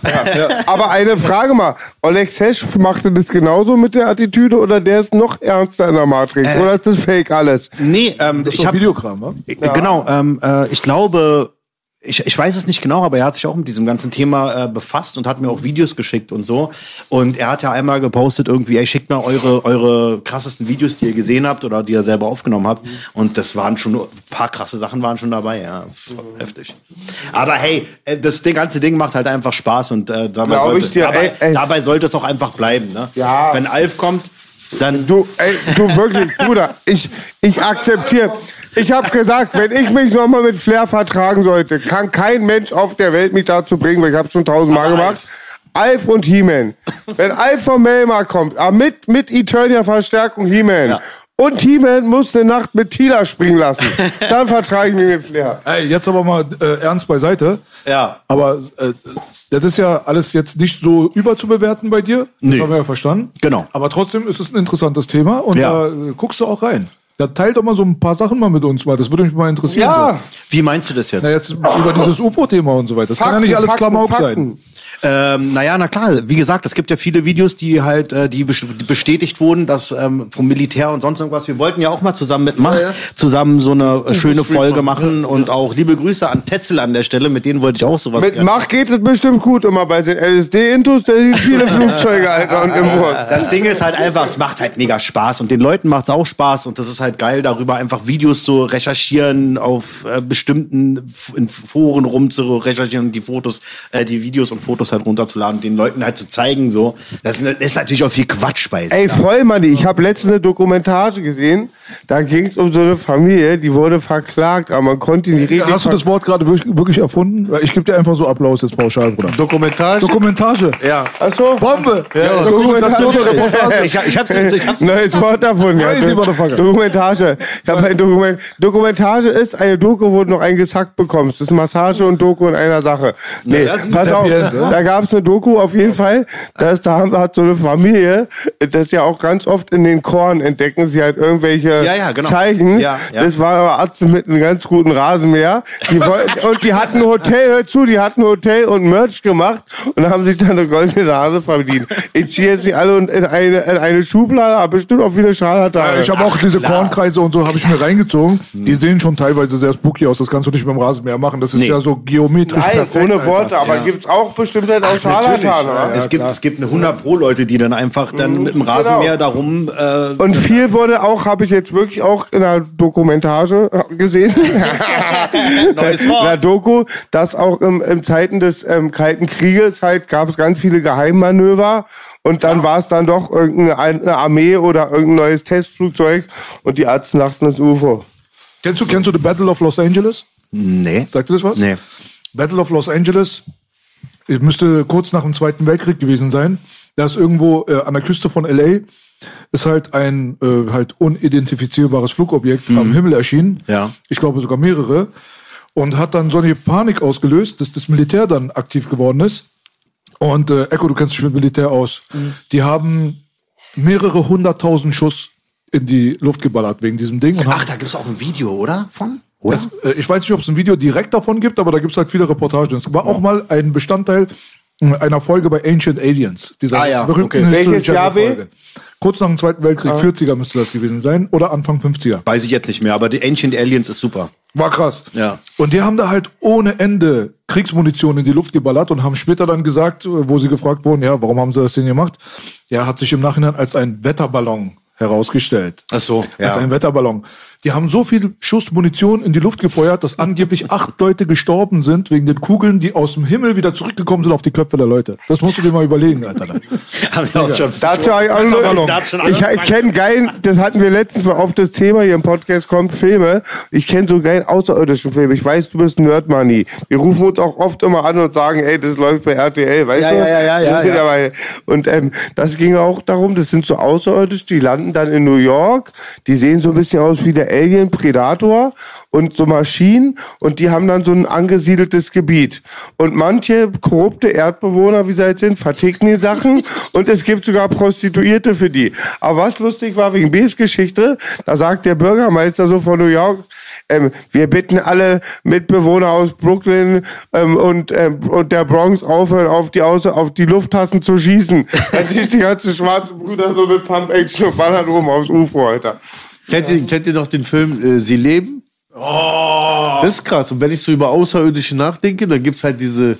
Aber eine Frage mal, Oleg Sesh, macht du das genauso mit der Attitüde oder der ist noch ernster in der Matrix? oder ist das fake alles? Nee, ähm, Das ist ich doch habe Videokram, ne? Äh, Genau, ähm, äh, ich glaube, ich, ich weiß es nicht genau, aber er hat sich auch mit diesem ganzen Thema äh, befasst und hat mir auch Videos geschickt und so. Und er hat ja einmal gepostet irgendwie, ey, schickt mir eure, eure krassesten Videos, die ihr gesehen habt oder die ihr selber aufgenommen habt. Und das waren schon, ein paar krasse Sachen waren schon dabei, ja. Pff, Heftig. Aber hey, äh, das, das ganze Ding macht halt einfach Spaß und äh, dabei, Glaub sollte, ich dir, dabei, ey, ey. dabei sollte es auch einfach bleiben. Ne? Ja. Wenn Alf kommt, dann Du, ey, du wirklich, Bruder, ich, ich akzeptiere. Ich habe gesagt, wenn ich mich nochmal mit Flair vertragen sollte, kann kein Mensch auf der Welt mich dazu bringen, weil ich habe schon tausendmal Aber gemacht. Alf und He-Man. Wenn Alf von Melmar kommt, ah, mit, mit Eternia-Verstärkung He-Man. Ja. Und T-Man muss eine Nacht mit Tila springen lassen. Dann vertrage ich mich mit Flair. Ey, jetzt aber mal äh, ernst beiseite. Ja. Aber äh, das ist ja alles jetzt nicht so überzubewerten bei dir. Das Nee. haben wir ja verstanden. Genau. Aber trotzdem ist es ein interessantes Thema und Ja. da äh, guckst du auch rein. Da teilt doch mal so ein paar Sachen mal mit uns mal. Das würde mich mal interessieren. Ja. So. Wie meinst du das jetzt? Na, jetzt über dieses UFO-Thema und so weiter. Das kann ja Fakten, nicht alles Fakten, Klamauk sein. Ähm, naja, na klar, wie gesagt, es gibt ja viele Videos, die halt, äh, die bes- die bestätigt wurden, dass ähm, vom Militär und sonst irgendwas. Wir wollten ja auch mal zusammen mit Mach zusammen so eine äh, schöne Folge machen und auch liebe Grüße an Tetzel an der Stelle, mit denen wollte ich auch sowas Mit gerne- Mach geht es bestimmt gut immer bei den LSD-Intos, da sind viele Flugzeuge, Alter, und im Wort. Das Ding ist halt einfach, es macht halt mega Spaß und den Leuten macht's auch Spaß und das ist halt geil, darüber einfach Videos zu recherchieren, auf äh, bestimmten in Foren rum zu recherchieren, die Fotos, äh, die Videos und Fotos halt runterzuladen, den Leuten halt zu zeigen, so. Das ist, ist natürlich auch viel Quatsch bei. Ey, Vollmann, ich habe letztens eine Dokumentage gesehen, da ging es um so eine Familie, die wurde verklagt, aber man konnte die nicht richtig... Hast du das Wort gerade wirklich, wirklich erfunden? Ich gebe dir einfach so Applaus jetzt pauschal, Bruder. Dokumentage? Dokumentage. Ja. Achso? Bombe. Ja, Dokumentation. Ich, ich hab's, ich hab's Neues Wort davon. Ja. Dokumentage. Ich hab ein Dokument Dokumentage ist eine Doku, wo du noch einen gesackt bekommst. Das ist Massage und Doku in einer Sache. Nee, das ist pass auf. End, ja? Da gab es eine Doku auf jeden Fall. Da, ist, da hat so eine Familie, das ja auch ganz oft in den Korn entdecken sie halt irgendwelche Ja, ja, genau. Zeichen. Ja, ja. Das war aber Arzt mit einem ganz guten Rasenmäher. Die wollten, und die hatten ein Hotel, hör zu, die hatten ein Hotel und Merch gemacht und haben sich dann eine goldene Nase verdient. Ich ziehe jetzt die alle in eine, in eine Schublade, aber bestimmt auch viele Scharlatane. Ja, ich habe auch diese Kornkreise und so habe ich mir reingezogen. Die sehen schon teilweise sehr spooky aus. Das kannst du nicht mit dem Rasenmäher machen. Das ist Nee. ja so geometrisch Nein, perfekt. ohne Alter. Worte, aber gibt's auch bestimmt halt auch Scharlatane. oder? es, gibt, es gibt eine 100 Pro Leute, die dann einfach dann mit dem Rasenmäher darum äh, Und viel wurde auch, habe ich jetzt wirklich auch in der Dokumentage gesehen, Neues in der Doku, dass auch im, im Zeiten des ähm, Kalten Krieges halt gab es ganz viele Geheimmanöver und dann war es dann doch irgendeine eine Armee oder irgendein neues Testflugzeug und die Arzten dachten das UFO. Kennst du, kennst du The Battle of Los Angeles? Nee. Sagt dir das was? Nee. Battle of Los Angeles es müsste kurz nach dem Zweiten Weltkrieg gewesen sein. Da ist irgendwo äh, an der Küste von LA ist halt ein äh, halt unidentifizierbares Flugobjekt am Himmel erschienen. Ja. Ich glaube sogar mehrere. Und hat dann so eine Panik ausgelöst, dass das Militär dann aktiv geworden ist. Und äh, Echo, du kennst dich mit Militär aus. Die haben mehrere hunderttausend Schuss in die Luft geballert wegen diesem Ding. Und Ach, da gibt's auch ein Video, oder? Von? Oder? das, äh, ich weiß nicht, ob es ein Video direkt davon gibt, aber da gibt es halt viele Reportagen. Es war auch mal ein Bestandteil äh, einer Folge bei Ancient Aliens. Dieser Ah ja, berühmten okay. Welches Jahr? Folge. Kurz nach dem Zweiten Weltkrieg, 40er müsste das gewesen sein. Oder Anfang 50er. Weiß ich jetzt nicht mehr, aber die Ancient Aliens ist super. War krass. Ja. Und die haben da halt ohne Ende Kriegsmunition in die Luft geballert und haben später dann gesagt, wo sie gefragt wurden, ja, warum haben sie das denn gemacht? Ja, hat sich im Nachhinein als ein Wetterballon herausgestellt. Ach so, Als ja. ein Wetterballon. Die haben so viel Schuss Munition in die Luft gefeuert, dass angeblich acht Leute gestorben sind wegen den Kugeln, die aus dem Himmel wieder zurückgekommen sind auf die Köpfe der Leute. Das musst du dir mal überlegen, Alter. Dazu habe ich auch hat schon ich, ich kenne geil, das hatten wir letztens mal auf das Thema hier im Podcast kommt, Filme. Ich kenne so geil außerirdischen Filme. Ich weiß, du bist Nerd Money. Wir rufen uns auch oft immer an und sagen, ey, das läuft bei RTL, weißt Ja, du? ja, ja, ja, ja, ja. Dabei. Und ähm, das ging auch darum, das sind so außerirdisch, die landen dann in New York, die sehen so ein bisschen aus wie der Alien Predator und so Maschinen und die haben dann so ein angesiedeltes Gebiet. Und manche korrupte Erdbewohner, wie sie halt sind, verticken die Sachen und es gibt sogar Prostituierte für die. Aber was lustig war wegen Bs Geschichte, da sagt der Bürgermeister so von New York, ähm, wir bitten alle Mitbewohner aus Brooklyn ähm, und, ähm, und der Bronx aufhören, auf die, Außer auf die Lufttassen zu schießen. Dann siehst du die ganzen schwarzen Brüder so mit Pump-Action und ballern oben aufs UFO, Alter. Kennt ihr, kennt ihr noch den Film äh, Sie leben? Oh. Das ist krass. Und wenn ich so über Außerirdische nachdenke, dann gibt's halt diese.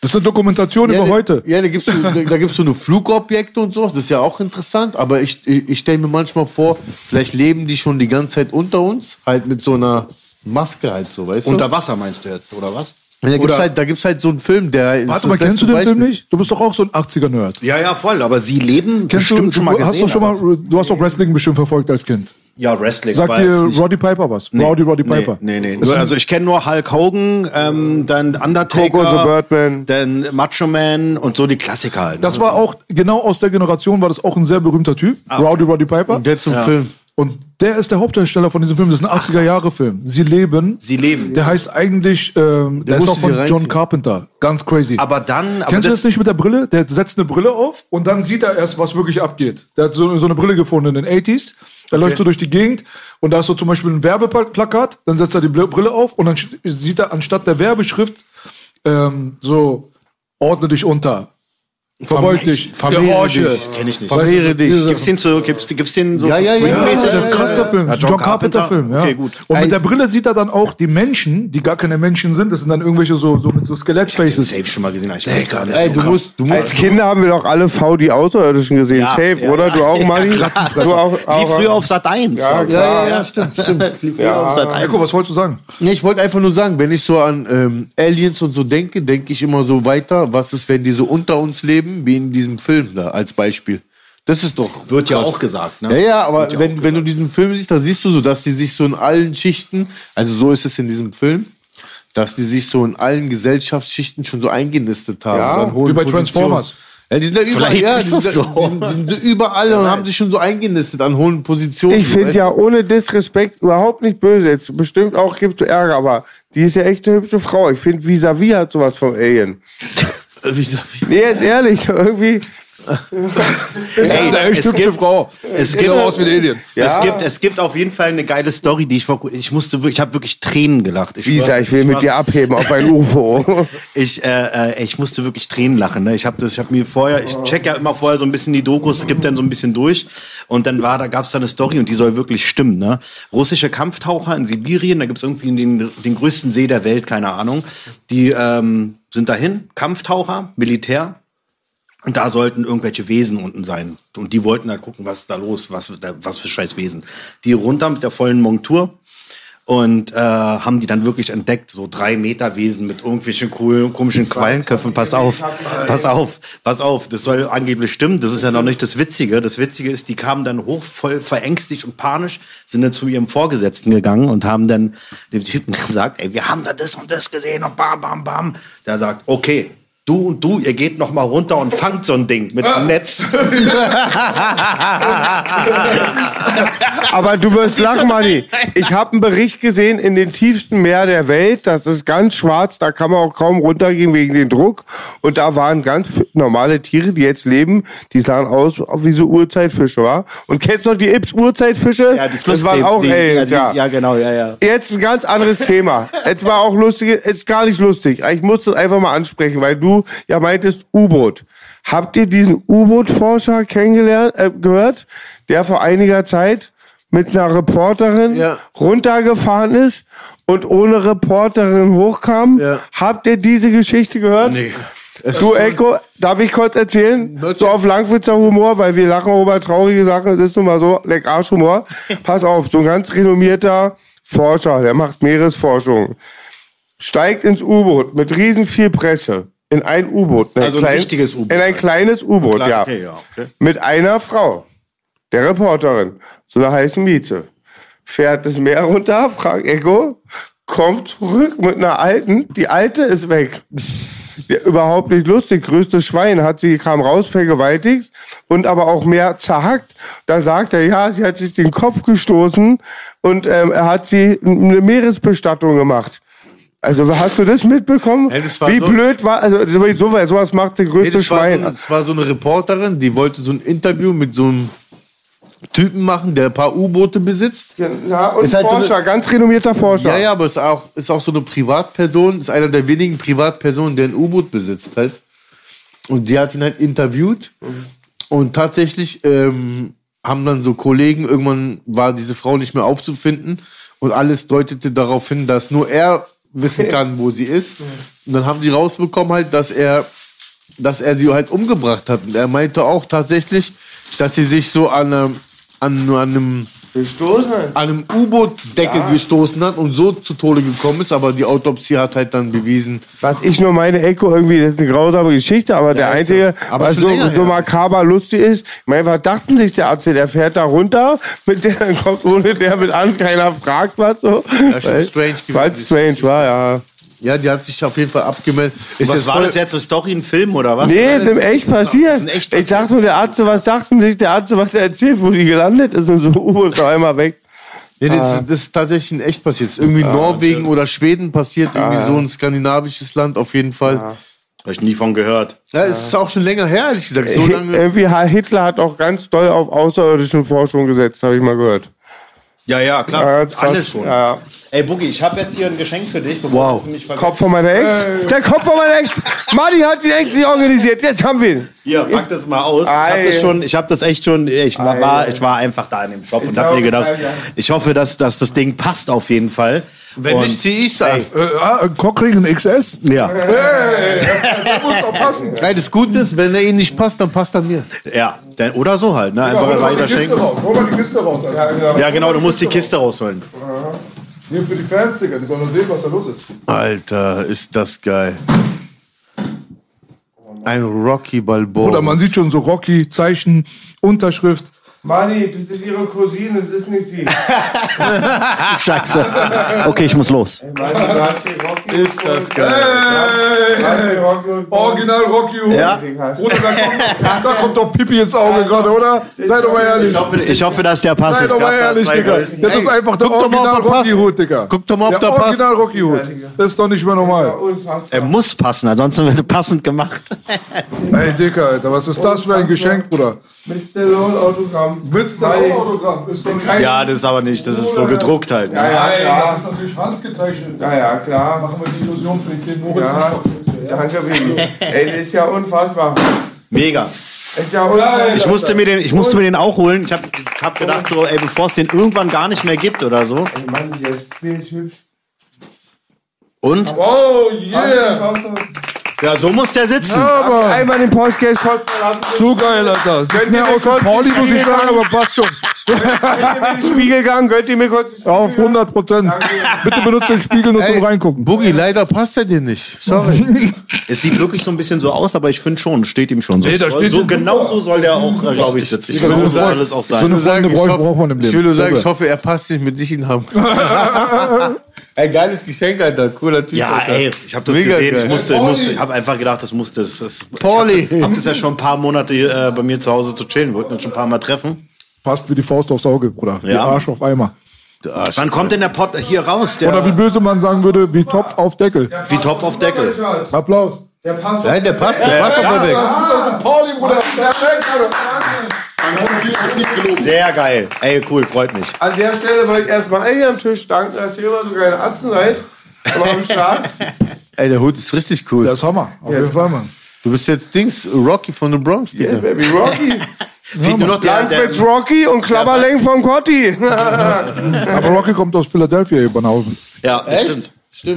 Das ist eine Dokumentation über da- heute. Ja, da gibt's so, da, da gibt's so eine Flugobjekte und so. Das ist ja auch interessant. Aber ich, ich, ich stelle mir manchmal vor, vielleicht leben die schon die ganze Zeit unter uns, halt mit so einer Maske halt so, weißt du? Unter Wasser meinst du jetzt, oder was? da gibt's oder- halt, da gibt's halt so einen Film, der ist Warte das mal, kennst du den Film Beispiel. nicht? Du bist doch auch so ein 80er-Nerd. Ja, ja, voll. Aber sie leben Kennst bestimmt du, schon mal du, hast gesehen. doch schon mal, du hast doch Wrestling bestimmt verfolgt als Kind. Ja, Wrestling. Sagt dir Roddy Piper was? Nee, Rowdy Roddy nee, Piper. Nee, nee. Nur, ist- also ich kenne nur Hulk Hogan, ähm, dann Undertaker, Coco the Birdman. dann Macho Man und so die Klassiker halt. Das war auch, genau aus der Generation war das auch ein sehr berühmter Typ. Ah. Rowdy Roddy Piper. Und der zum Film. Und der ist der Hauptdarsteller von diesem Film. Das ist ein 80er-Jahre-Film. Sie leben. Sie leben. Der heißt eigentlich, ähm, der, ist musste auch von John. Carpenter. Ganz crazy. Aber dann, aber Kennst du das, nicht mit der Brille? Der setzt eine Brille auf und dann sieht er erst, was wirklich abgeht. Der hat so, so eine Brille gefunden in den 80s. Der läuft so durch die Gegend und da ist so zum Beispiel ein Werbeplakat, dann setzt er die Brille auf und dann sieht er anstatt der Werbeschrift ähm, so, ordne dich unter. Verbeug dich. Vermehre George. dich. kenn ich nicht. Vermehre dich. Gibt's den zu, gibt's, gibt's den so Ja, ja, ja, ja, das ist krass, der Film. Ja, John, Carpenter, Film, ja. Okay, gut. Und mit der Brille sieht er dann auch die Menschen, die gar keine Menschen sind. Das sind dann irgendwelche so, so mit so Den Skelettfaces. Safe schon mal gesehen. Ich weiß gar nicht. Ey, du musst, du Als musst. Kinder haben wir doch alle V die Außerirdischen gesehen. Ja, Safe, ja, oder? Du auch, Mali? Du auch, Wie früher auf Sat 1. Ja, Ja, ja, ja, stimmt, stimmt. Wie früher auf Sat 1. Eiko, was wolltest du sagen? Nee, ich wollte einfach nur sagen, wenn ich so an ähm, Aliens und so denke, denke ich immer so weiter, was ist, wenn die so unter uns leben, wie in diesem Film da, als Beispiel. Das ist doch. Wird ja krass. auch gesagt, Ja, ne? ja, aber Wird ja wenn, wenn du diesen Film siehst, da siehst du so, dass die sich so in allen Schichten, also so ist es in diesem Film, dass die sich so in allen Gesellschaftsschichten schon so eingenistet haben. Ja, wie bei. Transformers. Ja, die sind ja überall, Vielleicht ja, ist das so. Die sind, die sind überall und haben sich schon so eingenistet an hohen Positionen. Ich finde ja ohne Disrespekt überhaupt nicht böse. Jetzt bestimmt auch gibt es Ärger, aber die ist ja echt eine hübsche Frau. Ich finde, Vis-a-vis hat sowas vom Alien. Wie ich? Nee, jetzt ehrlich, irgendwie. Ist Ey, eine echt es hübsche gibt- Frau. es gibt- aus wie ein Alien. Ja. Es, gibt, es gibt auf jeden Fall eine geile Story, die ich vor ich musste wirklich, ich habe wirklich Tränen gelacht. Ich, Visa, schwör- ich will mit war- dir abheben auf ein UFO. Ich, äh, äh, ich musste wirklich Tränen lachen. Ne? Ich habe das, ich habe mir vorher, ich check ja immer vorher so ein bisschen die Dokus, skip dann so ein bisschen durch und dann war, da gab es da eine Story und die soll wirklich stimmen. Ne? Russische Kampftaucher in Sibirien, da gibt es irgendwie den, den größten See der Welt, keine Ahnung. Die ähm, sind dahin, Kampftaucher, Militär. Und da sollten irgendwelche Wesen unten sein. Und die wollten halt gucken, was ist da los, was, was für scheiß Wesen. Die runter mit der vollen Montur und äh, haben die dann wirklich entdeckt, so drei Meter Wesen mit irgendwelchen coolen, komischen Quallenköpfen. Pass auf, pass auf, pass auf, das soll angeblich stimmen. Das ist ja noch nicht das Witzige. Das Witzige ist, die kamen dann hoch, voll verängstigt und panisch, sind dann zu ihrem Vorgesetzten gegangen und haben dann dem Typen gesagt, ey, wir haben da das und das gesehen und bam, bam, bam. Der sagt, okay, Du und du, ihr geht noch mal runter und fangt so ein Ding mit einem Netz. Aber du wirst lachen, Manni. Ich habe einen Bericht gesehen in den tiefsten Meer der Welt. Das ist ganz schwarz. Da kann man auch kaum runtergehen wegen dem Druck. Und da waren ganz normale Tiere, die jetzt leben. Die sahen aus wie so Urzeitfische, wa? Und kennst du noch die Ips Urzeitfische? Ja, die das waren auch die, Aliens, ja, ja. die, ja, genau, ja, ja. Jetzt ein ganz anderes Thema. Jetzt war auch lustig, ist gar nicht lustig. Ich muss das einfach mal ansprechen, weil du ja meintest U-Boot. Habt ihr diesen U-Boot-Forscher kennengelernt, äh, gehört, der vor einiger Zeit mit einer Reporterin Ja. runtergefahren ist und ohne Reporterin hochkam? Ja. Habt ihr diese Geschichte gehört? Nee. Du, Echo, darf ich kurz erzählen? So auf Langwitzer Humor, weil wir lachen über traurige Sachen. Das ist nun mal so, leck Arschhumor. Pass auf, so ein ganz renommierter Forscher, der macht Meeresforschung, steigt ins U-Boot mit riesen viel Presse in ein U-Boot. in Also ein richtiges U-Boot. In ein kleines U-Boot, Klar, ja. okay, ja, okay. Mit einer Frau, der Reporterin, so einer heißen Mieze. Fährt das Meer runter, fragt Echo, kommt zurück mit einer alten, die alte ist weg. Ja, überhaupt nicht lustig. Größtes Schwein hat sie, kam raus, vergewaltigt und aber auch mehr zerhackt. Da sagt er, ja, sie hat sich den Kopf gestoßen und ähm, er hat sie eine Meeresbestattung gemacht. Also hast du das mitbekommen? Ja, das Wie so- blöd war, also sowas, sowas macht der größte das, war so, Schwein. eine- das war so eine Reporterin, die wollte so ein Interview mit so einem Typen machen, der ein paar U-Boote besitzt. Ja, und Ist halt so Forscher, eine- ganz renommierter Forscher. Ja, ja, aber ist auch, ist auch so eine Privatperson, ist einer der wenigen Privatpersonen, der ein U-Boot besitzt halt. Und die hat ihn halt interviewt. Und tatsächlich ähm, haben dann so Kollegen, irgendwann war diese Frau nicht mehr aufzufinden. Und alles deutete darauf hin, dass nur er wissen kann, wo sie ist. Und dann haben die rausbekommen halt, dass er, dass er sie halt umgebracht hat. Und er meinte auch tatsächlich, dass sie sich so an einem, an, an einem Gestoßen? an einem U-Boot-Deckel gestoßen hat und so zu Tode gekommen ist, aber die Autopsie hat halt dann bewiesen. Was ich nur meine, Echo, irgendwie, das ist eine grausame Geschichte, aber der ist so. einzige, Aber was so, länger so makaber lustig ist, ich meine, was dachten sich der Arzt, der fährt da runter, mit der, kommt ohne der mit an, keiner fragt was so. Ja, schon Weil- strange gewesen. War strange, war, ja. Ja, die hat sich auf jeden Fall abgemeldet. Ist was war voll- das jetzt? Eine Story, ein Film oder was? Nee, ist im echt Das passiert. ist echt Ich dachte nur, der Arzt, was dachten sich, der Arzt, was er erzählt, wo die gelandet ist und so, uh, ist auf einmal weg. Nee, das, Ah. das ist tatsächlich in echt passiert. Das ist irgendwie Norwegen oder Schweden passiert, irgendwie Ah, ja. so ein skandinavisches Land auf jeden Fall. Habe ich nie von gehört. Ja, es ist auch schon länger her, ehrlich gesagt. So lange. Irgendwie ha- Hitler hat auch ganz doll auf außerirdischen Forschung gesetzt, habe ich mal gehört. Ja, ja, klar. Ja, krass. Alles schon. Ja. Ey, Boogie, ich habe jetzt hier ein Geschenk für dich. Bevor Wow. du mich vergisst. Kopf von meiner Ex. Der Kopf von meiner Ex. Madi hat ihn endlich organisiert. Jetzt haben wir ihn. Hier, pack das mal aus. Ich habe Ei. das schon, ich habe das echt schon, ich war, Ei. war, ich war einfach da in dem Shop und habe mir gedacht, ja, ja. ich hoffe, dass, dass das Ding passt auf jeden Fall. Wenn Und- nicht, zieh ich's an. Äh, ah, Cockring XS? Ja, Der muss doch passen. Nein, das Gute ist, wenn er ihnen nicht passt, dann passt er mir. ja, denn, oder so halt, ne? Ja, Einfach hol mal die weiter Kiste schenken. raus. Hol mal die Kiste raus. Ja, genau, du musst die Kiste rausholen. Hier für die Fans, Digga. Die sollen nur sehen, was da los ist. Alter, ist das geil. Ein Rocky Balboa. Oder man sieht schon so Rocky, Zeichen, Unterschrift. Madi, das ist ihre Cousine, das ist nicht sie. Scheiße. Okay, ich muss los. ist das geil. Original Rocky Hood. Ja. Bruder, da kommt, da kommt doch Pipi ins Auge gerade, oder? Sei doch mal ehrlich. Ich hoffe, ich hoffe, dass der passt. Sei doch mal ehrlich, Digga. Das ist einfach der Original. Rocky Hood, Digga. Guck doch mal, ob der der passt. Original Rocky Hood. Das ist doch nicht mehr normal. Er muss passen, ansonsten wird er passend gemacht. Ey, Dicker, Alter, was ist das für ein Geschenk, Bruder? Mit Stallone Autogramm. Mit Madi. Autogramm. Ist doch nicht Ja, das ist aber nicht, das ist so gedruckt halt. Ja, Ne? ja, Nein, das klar. ist natürlich handgezeichnet. Ja, ja, klar. Machen wir die Illusion für den kleinen Moritz. Ja, danke, Baby. Ey, das ist ja unfassbar. Mega. Das ist ja unfassbar. Ich musste, mir den, ich musste mir den auch holen. Ich habe hab gedacht, so, ey, bevor es den irgendwann gar nicht mehr gibt oder so. Mann, der ist hübsch. Und? Oh, yeah. Ja, so muss der sitzen. Aber Einmal den kotzen lassen. zu geil, Alter. Könnt ihr mir aus kurz Pauli, muss ich sagen, aber passt schon. Könnt ihr mir den Spiegel gegangen? Könnt ihr mir kurz Spiegel Auf 100 Prozent. Bitte benutzt den Spiegel nur zum Ey, Reingucken. Boogie, leider passt er dir nicht. Sorry. Es sieht wirklich so ein bisschen so aus, aber ich finde schon, steht ihm schon so. Nee, da steht so genau so soll der auch, äh, glaube ich, sitzen. Ich nur so alles auch so sein. eine Freunde ich braucht- man im Ich Leben. will nur sagen, ich hoffe, er passt nicht mit dich in haben. Ein geiles Geschenk, Alter. Cooler Typ. Ja, Alter. ey, ich habe das Mega gesehen. geil. Ich musste, ich musste, ich habe einfach gedacht, das musste. Das, das, Pauli. Ich habe hab das ja schon ein paar Monate äh, bei mir zu Hause zu chillen. Wir wollten uns schon ein paar Mal treffen. Passt wie die Faust aufs Auge, Bruder. Wie Ja. Arsch auf Eimer. Wann kommt denn der Pott hier raus? Der, Oder wie böse man sagen würde, wie Topf auf Deckel. wie Topf auf Deckel. Applaus. Der passt Nein, der passt, der passt doch perfekt. Pauli, Bruder. Sehr geil. Ey, cool, freut mich. An der Stelle wollte ich erstmal allen am Tisch danken, dass ihr immer so geile Atzen seid. Aber am Start. Ey, der Hut ist richtig cool. Der ist Hammer. Auf jeden Fall, Mann. Du bist jetzt Dings, Rocky von the Bronx. Digga. Baby Rocky. Fehlt nur noch der, der, Rocky und Klapperleng von Cotti. Aber Rocky kommt aus Philadelphia, hier Banausen. Ja, das stimmt.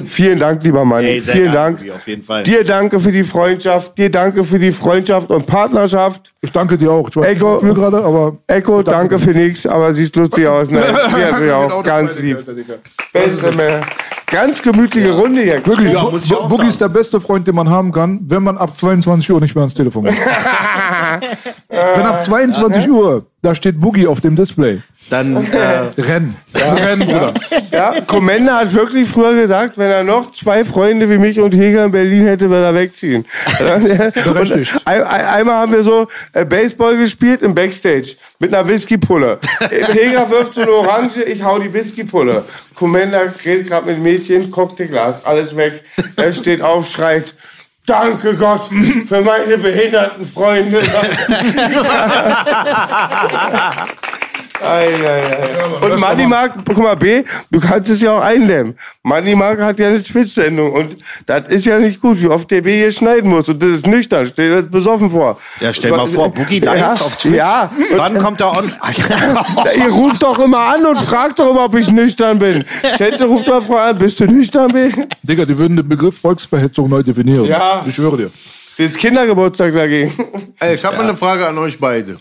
Vielen Dank, lieber Mann. Ey, sehr Vielen geil, Dank. Auf jeden Fall. Dir danke für die Freundschaft. Dir danke für die Freundschaft und Partnerschaft. Ich danke dir auch. Ich weiß nicht Echo. wofür gerade, aber Echo, danke für nichts, aber siehst lustig aus. Ne? Ja, natürlich auch. Genau Ganz lieb. Digga. Beste mehr. Ganz gemütliche Runde hier. Wirklich, Ja, Bu- muss ich auch Boogie ist der beste Freund, den man haben kann, wenn man ab 22 Uhr nicht mehr ans Telefon geht. wenn ab 22 Uhr, da steht Boogie auf dem Display. Dann, äh, Rennen. Rennen, Bruder. Ja, Commander hat wirklich früher gesagt, wenn er noch zwei Freunde wie mich und Heger in Berlin hätte, würde er wegziehen. Und ein, ein, einmal haben wir so äh, Baseball gespielt im Backstage mit einer Whiskypulle. Heger wirft so eine Orange, ich hau die Whiskypulle. Commander redet gerade mit dem Mädchen, Cocktailglas, alles weg. Er steht auf, schreit. Danke Gott für meine behinderten Freunde. Ei, ei, ei. Und Money Mark, guck mal, B, du kannst es ja auch eindämmen. Money Mark hat ja eine Twitch-Sendung und das ist ja nicht gut, wie oft der B hier schneiden muss. Und das ist nüchtern, stell dir das besoffen vor. ja, stell mal vor, Boogie live ja, auf Twitch. Ja, Wann kommt er on? ihr ruft doch immer an und fragt doch immer, ob ich nüchtern bin. Chente ruft doch vorher an, bist du nüchtern, B? Digga, die würden den Begriff Volksverhetzung neu definieren. Ja. Ich schwöre dir. Das ist Kindergeburtstag dagegen. Ey, ich habe mal eine Frage an euch beide.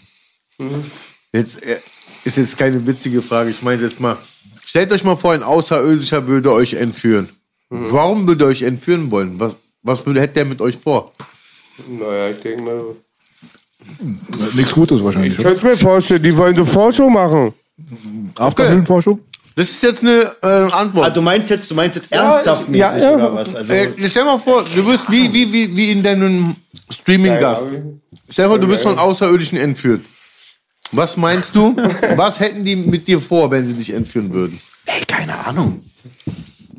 Jetzt äh, ist jetzt keine witzige Frage. Ich meine jetzt mal. Stellt euch mal vor, ein Außerirdischer würde euch entführen. Warum würde er euch entführen wollen? Was, was würde, hätte er mit euch vor? Naja, ich denke mal. Nichts Gutes wahrscheinlich. Ich könnte mir vorstellen, die wollen so Forschung machen. Afterhöhlenforschung? Das ist jetzt eine äh, Antwort. Ah, du meinst jetzt, du meinst jetzt Ja, ernsthaft mäßig ja, ja. oder was? Also, äh, stell mal vor, du bist wie, wie, wie, wie in deinem Streaming-Gast. Stell dir vor, du bist von Außerirdischen entführt. Was meinst du? Was hätten die mit dir vor, wenn sie dich entführen würden? ey, keine Ahnung.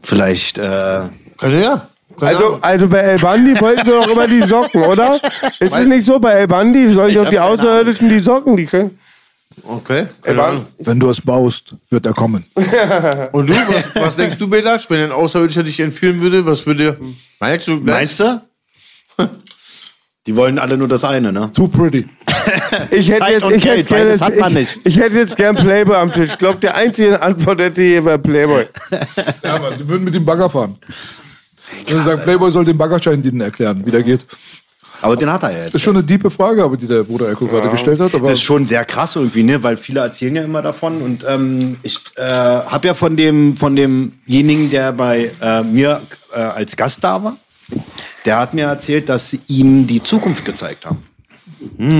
Vielleicht, äh, Keine ja. Also, also bei El Bandi wollten sie doch immer die Socken, oder? Ist es nicht so? Bei El Bandi sollen doch die Außerirdischen die Socken, die können. Okay. El Bandi. Wenn du es baust, wird er kommen. Und du, was, was denkst du, Belasch, wenn ein Außerirdischer dich entführen würde? Was würde. Meinst du? meinst du? Die wollen alle nur das eine, ne? Too pretty. Ich hätte Zeit jetzt, und ich hätte Geld, gerne, beides hat man ich, nicht. ich hätte jetzt gern Playboy am Tisch. Ich glaube, der einzige Antwort hätte hier bei Playboy. Ja, Mann, die würden mit dem Bagger fahren. Wenn sie sagen, Playboy soll den Baggerschein denen erklären, wie der geht. Aber den hat er ja jetzt. Ist schon eine diepe Frage, aber die der Bruder Echo gerade gestellt hat. Aber Das ist schon sehr krass irgendwie, ne? Weil viele erzählen ja immer davon. Und ähm, ich äh, habe ja von dem von demjenigen, der bei äh, mir äh, als Gast da war, der hat mir erzählt, dass sie ihm die Zukunft gezeigt haben.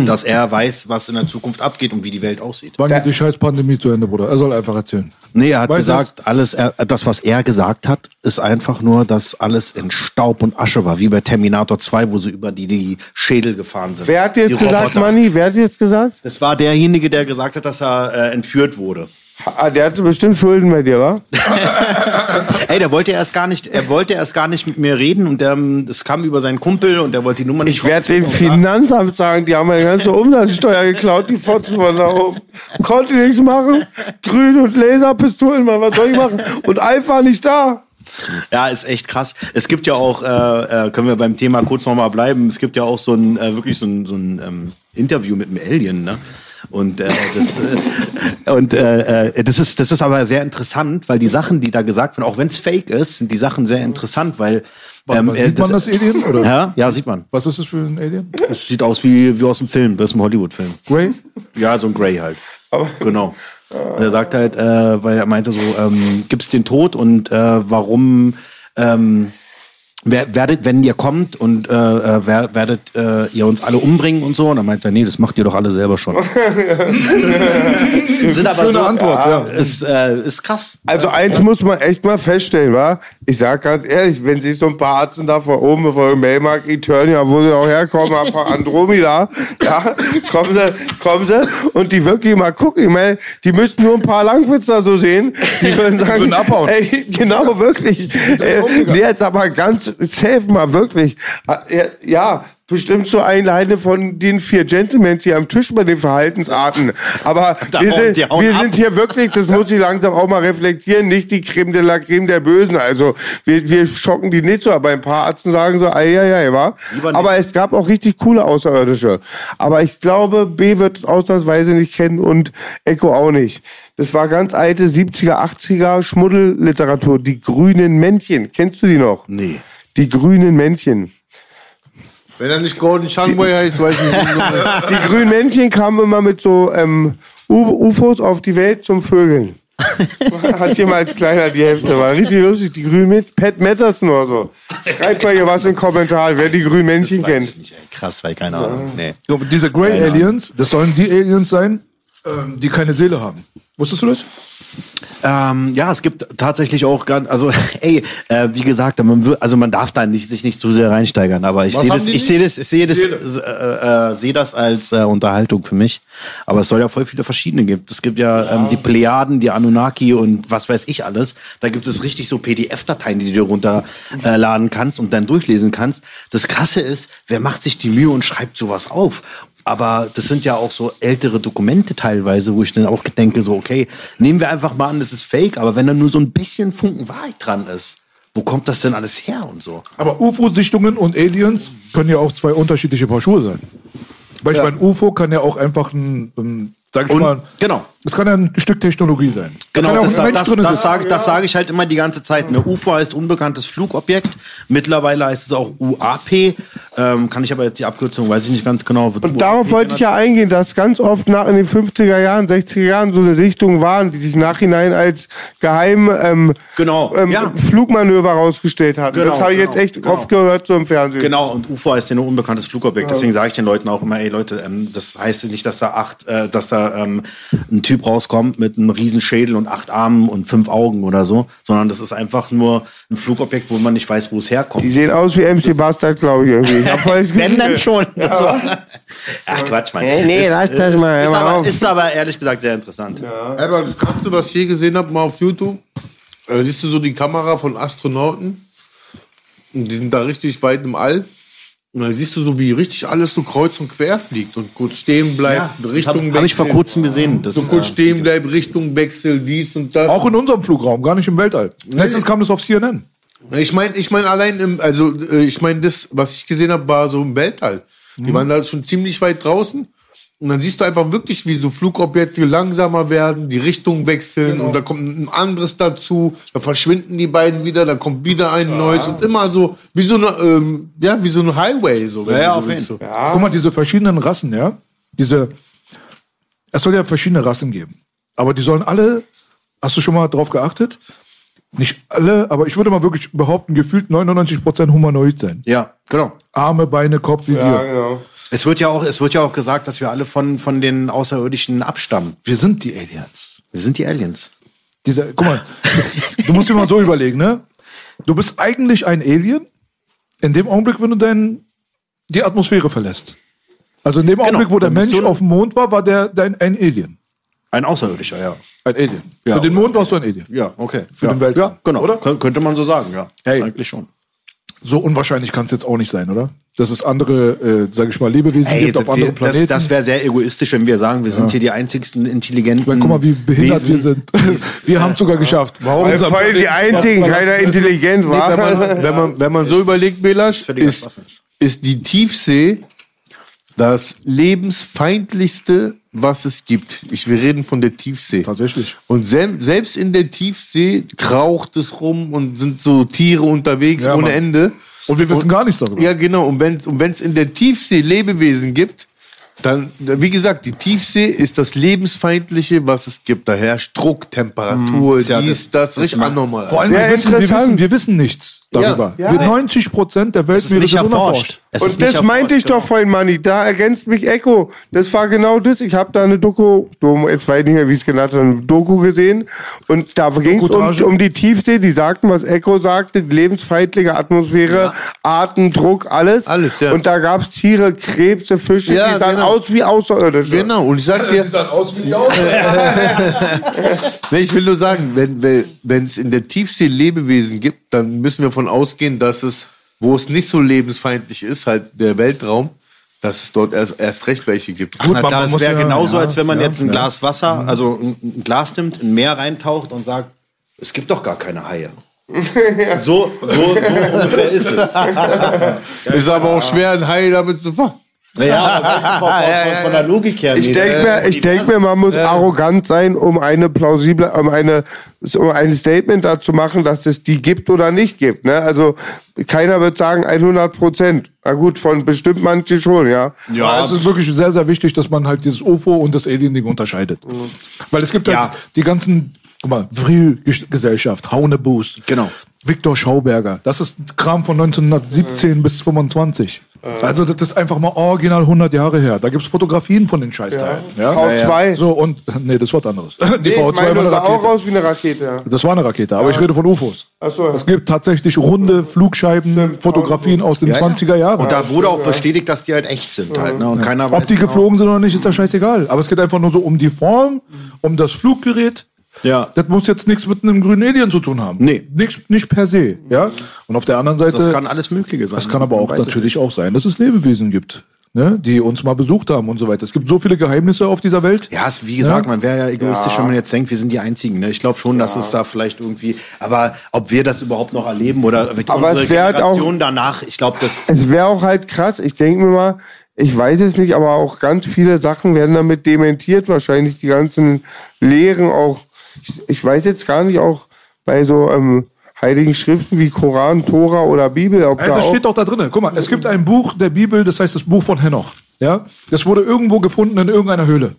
Dass er weiß, was in der Zukunft abgeht und wie die Welt aussieht. wann geht die scheiß Pandemie zu Ende, Bruder? Er soll einfach erzählen. Nee, er hat Weiß gesagt, alles, er, das, was er gesagt hat, ist einfach nur, dass alles in Staub und Asche war, wie bei Terminator 2, wo sie über die, die Schädel gefahren sind. Wer hat Die jetzt gesagt, Roboter. Manni? Wer hat jetzt gesagt? Das war derjenige, der gesagt hat, dass er äh, entführt wurde. Ah, der hatte bestimmt Schulden bei dir, wa? Ey, der wollte erst gar nicht, er wollte erst gar nicht mit mir reden und ähm, das kam über seinen Kumpel und der wollte die Nummer nicht. Ich werde dem Finanzamt sagen, die haben meine ganze Umsatzsteuer geklaut, die Fotzen von da oben. Konnte nichts machen. Grün und Laserpistolen, Mann, was soll ich machen? Und Alpha nicht da. Ja, ist echt krass. Es gibt ja auch, äh, äh, können wir beim Thema kurz nochmal bleiben, es gibt ja auch so ein, äh, wirklich so ein, so ein ähm, Interview mit einem Alien, ne? Und, äh, das, äh, und äh, äh, das, ist, das ist aber sehr interessant, weil die Sachen, die da gesagt werden, auch wenn es fake ist, sind die Sachen sehr interessant, weil. Warte mal, äh, sieht man das Alien? Oder? Ja, ja, sieht man. Was ist das für ein Alien? Es sieht aus wie, wie aus dem Film, wie aus dem Hollywood-Film. Grey? Ja, so ein Grey halt. genau. Und er sagt halt, äh, weil er meinte so, ähm, gibt's den Tod und warum ähm, werdet, wenn ihr kommt und äh, äh, wer, werdet äh, ihr uns alle umbringen und so? Und dann meint er, nee, das macht ihr doch alle selber schon. Sind aber Schöne so, Antwort, ja. Ist, äh, ist krass. Also eins muss man echt mal feststellen, wa? Ich sag ganz ehrlich, wenn sich so ein paar Arzten da vor oben, vor dem Mailmarkt Eternia, wo sie auch herkommen, von Andromeda, ja, kommen sie, kommen sie und die wirklich mal gucken, ich meine, die müssten nur ein paar Langwitzer so sehen, die würden sagen, würden abhauen. ey, genau, wirklich. Äh, nee, jetzt aber ganz safe mal, wirklich. Äh, Ja, bestimmt so eine von den vier Gentlemen hier am Tisch bei den Verhaltensarten. Aber wir, sind, wir sind hier wirklich, das muss ich langsam auch mal reflektieren, nicht die Creme de la Creme der Bösen. Also wir, wir schocken die nicht so, aber ein paar Ärzten sagen so, ei, ei, ei, wa? Aber es gab auch richtig coole Außerirdische. Aber ich glaube, B wird es ausnahmsweise nicht kennen und Echo auch nicht. Das war ganz alte 70er, 80er Schmuddelliteratur. Die grünen Männchen. Kennst du die noch? Nee. Die grünen Männchen. Wenn er nicht Golden Shangway heißt, weiß ich nicht. Die grünen Männchen kamen immer mit so ähm, UFOs auf die Welt zum Vögeln. Hat hier mal als Kleiner die Hälfte. War richtig lustig. Die grünen Männchen. Pat Matterson oder so. Schreibt mal hier was im Kommentar, wer die grünen Männchen Weiß ich kennt. nicht. Krass, weil keine Ahnung. Nee. Ja, diese Grey Aliens, das sollen die Aliens sein, ähm, die keine Seele haben. Wusstest du das? Ähm, ja, es gibt tatsächlich auch ganz, also ey, äh, wie gesagt, man, wür- also man darf da nicht, sich nicht zu sehr reinsteigern, aber ich sehe das, ich sehe das, ich sehe das, äh, äh, sehe das als äh, Unterhaltung für mich. Aber es soll ja voll viele verschiedene gibt. Es gibt ja, Ähm, die Plejaden, die Anunnaki und was weiß ich alles. Da gibt es richtig so PDF-Dateien, die du dir runterladen laden kannst und dann durchlesen kannst. Das Krasse ist, wer macht sich die Mühe und schreibt sowas auf? Aber das sind ja auch so ältere Dokumente teilweise, wo ich dann auch denke, so, okay, nehmen wir einfach mal an, das ist fake, aber wenn da nur so ein bisschen Funken Wahrheit dran ist, wo kommt das denn alles her und so? Aber UFO-Sichtungen und Aliens können ja auch zwei unterschiedliche Paar Schuhe sein. Weil ich meine, UFO kann ja auch einfach ein, ein sag ich Und- mal, genau. es kann ja ein Stück Technologie sein. Da Genau, kann ja das, das, das, sage das sage ich halt immer die ganze Zeit. Eine UFO heißt unbekanntes Flugobjekt. Mittlerweile heißt es auch UAP. Ähm, kann ich aber jetzt die Abkürzung, weiß ich nicht ganz genau. Wird Und darauf wollte ich ja eingehen, dass ganz oft nach in den 50er Jahren, 60er Jahren so eine Sichtungen waren, die sich nachhinein als geheim ähm, Genau, ähm, ja. Flugmanöver herausgestellt hatten. Genau, das habe ich jetzt genau, echt genau. oft gehört so im Fernsehen. Genau, und UFO heißt ja nur unbekanntes Flugobjekt. Deswegen sage ich den Leuten auch immer, ey Leute, ähm, das heißt nicht, dass da acht, äh, dass da ähm, ein Typ rauskommt mit einem riesen Schädel und acht Armen und fünf Augen oder so, sondern das ist einfach nur ein Flugobjekt, wo man nicht weiß, wo es herkommt. Die sehen aus wie MC Bastard, glaube ich, irgendwie. Ich hab voll das Wenn dann schon. So. Ach Quatsch, Mann. Nee, nee, Ist- lass das mal, Ist mal aber, ist aber ehrlich gesagt sehr interessant. Aber das Krasseste, was ich je gesehen habe, mal auf YouTube, äh, siehst du so die Kamera von Astronauten. Und die sind da richtig weit im All. Und dann siehst du so, wie richtig alles so kreuz und quer fliegt und kurz stehen bleibt, Richtung Habe hab ich vor kurzem gesehen. Das, So kurz äh, stehen bleibt, Richtung Wechsel, dies und das. Auch in unserem Flugraum, gar nicht im Weltall. Letztens kam das auf CNN. Ich meine, ich meine allein im, also äh, ich meine, das, was ich gesehen habe, war so im Weltall. Die Mhm. waren da schon ziemlich weit draußen. Und dann siehst du einfach wirklich, wie so Flugobjekte langsamer werden, die Richtung wechseln Genau. und da kommt ein anderes dazu, da verschwinden die beiden wieder, dann kommt wieder ein neues und immer so, wie so eine, ähm, ja, wie so ein Highway, so. Ja, ja, so auf jeden so. Guck mal, diese verschiedenen Rassen, ja. Diese. Es soll ja verschiedene Rassen geben. Aber die sollen alle. Hast du schon mal drauf geachtet? Nicht alle, aber ich würde mal wirklich behaupten, gefühlt 99% humanoid sein. Ja, genau. Arme, Beine, Kopf wie Ja, wir. genau. Es wird ja auch, es wird ja auch gesagt, dass wir alle von, von den Außerirdischen abstammen. Wir sind die Aliens. Wir sind die Aliens. Diese, guck mal, du musst dir mal so überlegen, ne? Du bist eigentlich ein Alien in dem Augenblick, wenn du dein, die Atmosphäre verlässt. Also in dem Augenblick, wo der Genau. Mensch auf dem Mond war, war der dein, ein Alien. Ein Außerirdischer, ja. Ein Alien. Ja. Für den Mond warst du ein Alien. Ja, okay. Für ja. den Weltraum. Ja, genau. Oder? Kön- Könnte man so sagen, ja. Hey. Eigentlich schon. So unwahrscheinlich kann es jetzt auch nicht sein, oder? Dass es andere, äh, sage ich mal, Lebewesen Ey, gibt auf wir, anderen das, Planeten. das wäre sehr egoistisch, wenn wir sagen, wir sind hier die einzigsten intelligenten. Weil, guck mal, wie behindert Wesen. wir sind. wir haben es sogar geschafft. Warum Unser voll die einzigen, keiner intelligent Nee, wenn, war? man, wenn, man, wenn man so überlegt, Belasch, ist, ist die Tiefsee das lebensfeindlichste, was es gibt. Ich, wir reden von der Tiefsee. Tatsächlich. Und sel selbst in der Tiefsee kraucht es rum und sind so Tiere unterwegs Ja, ohne Mann. Ende. Und wir wissen gar nichts darüber. Ja, genau. Und wenn es und in der Tiefsee Lebewesen gibt, dann, wie gesagt, die Tiefsee ist das lebensfeindliche, was es gibt. Da herrscht Druck, Temperatur, ja dies, das- das, richtig anormal. Vor allem, Sehr wir wissen, wir, interessant. wissen, wir wissen nichts darüber. Ja, wir 90 Prozent der sind erforscht. unerforscht. Es ist Und das meinte ich genau. doch vorhin, Manni. Da ergänzt mich Echo. Das war genau das. Ich habe da eine Doku, jetzt weiß ich nicht mehr, wie es genannt hat, eine Doku gesehen. Und da ging es um, um die Tiefsee. Die sagten, was Echo sagte, lebensfeindliche Atmosphäre, Arten, Druck, alles. Alles, ja. Und da gab es Tiere, Krebse, Fische, Ja, die sahen genau. aus wie Außerirdische. Genau, und ich sag dir, aus wie aus. Nee, ich will nur sagen, wenn wenn es in der Tiefsee Lebewesen gibt, dann müssen wir davon ausgehen, dass es, wo es nicht so lebensfeindlich ist, halt der Weltraum, dass es dort erst, erst recht welche gibt. Ach, na muss wäre genauso, ja, als wenn man ja, jetzt ein ja. Glas Wasser, also ein, ein Glas nimmt, ein Meer reintaucht und sagt, es gibt doch gar keine Haie. so, so, so ungefähr ist es. ist aber auch schwer, ein Hai damit zu fangen. Naja, aber das ist von, von, von der Logik her. Ich nicht. denke mir, ich denk mir, man muss arrogant sein, um eine plausible, um eine, um ein Statement dazu machen, dass es die gibt oder nicht gibt. Ne? Also keiner wird sagen 100 Prozent. Na gut, von bestimmt manche schon, ja. Ja, es ist wirklich sehr, sehr wichtig, dass man halt dieses UFO und das Alien-Ding unterscheidet. Weil es gibt Ja. halt die ganzen, guck mal, Vril-Gesellschaft, Haunebus. Genau. Viktor Schauberger. Das ist Kram von 1917 bis 25. Also das ist einfach mal original 100 Jahre her. Da gibt's Fotografien von den Scheißteilen. Ja. V2. So, und, nee, das war was anderes. Die Nee, V2 meine war eine sah auch Rakete. aus wie eine Rakete. Ja. Das war eine Rakete, aber ich rede von UFOs. Ach so, ja. Es gibt tatsächlich runde Flugscheiben, Fotografien aus den Ja, ja. 20er Jahren. Und da wurde auch bestätigt, dass die halt echt sind halt. Ne? Und keiner Ob weiß die genau- geflogen sind oder nicht, ist ja scheißegal. Aber es geht einfach nur so um die Form, um das Fluggerät. Ja. Das muss jetzt nichts mit einem grünen Alien zu tun haben. Nee. Nichts, nicht per se. Ja? Und auf der anderen Seite, Das kann alles Mögliche sein. das kann aber auch natürlich auch sein, dass es Lebewesen gibt, ne? die uns mal besucht haben und so weiter. Es gibt so viele Geheimnisse auf dieser Welt. Ja, es, wie gesagt, Ja. man wäre ja egoistisch, wenn man jetzt denkt, wir sind die Einzigen. Ne? Ich glaube schon, dass es da vielleicht irgendwie, aber ob wir das überhaupt noch erleben oder Aber unsere es wär halt auch- Generation danach, ich glaube, das Es wäre auch halt krass. Ich denke mir mal, ich weiß es nicht, aber auch ganz viele Sachen werden damit dementiert. Wahrscheinlich die ganzen Lehren auch. Ich, ich weiß jetzt gar nicht, auch bei so ähm, heiligen Schriften wie Koran, Tora oder Bibel, ob Ey, da das steht doch da drin. Guck mal, es gibt ein Buch der Bibel, das heißt das Buch von Henoch. Ja? Das wurde irgendwo gefunden in irgendeiner Höhle.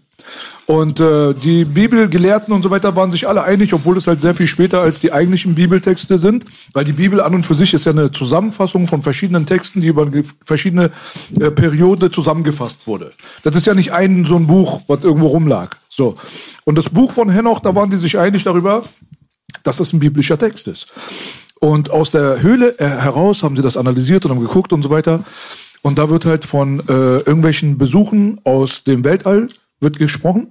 Und äh, die Bibelgelehrten und so weiter waren sich alle einig, obwohl es halt sehr viel später als die eigentlichen Bibeltexte sind, weil die Bibel an und für sich ist ja eine Zusammenfassung von verschiedenen Texten, die über verschiedene äh, Periode zusammengefasst wurde. Das ist ja nicht ein so ein Buch, was irgendwo rumlag. So. Und das Buch von Henoch, da waren die sich einig darüber, dass das ein biblischer Text ist. Und aus der Höhle äh, heraus haben sie das analysiert und haben geguckt und so weiter. Und da wird halt von äh, irgendwelchen Besuchen aus dem Weltall wird gesprochen.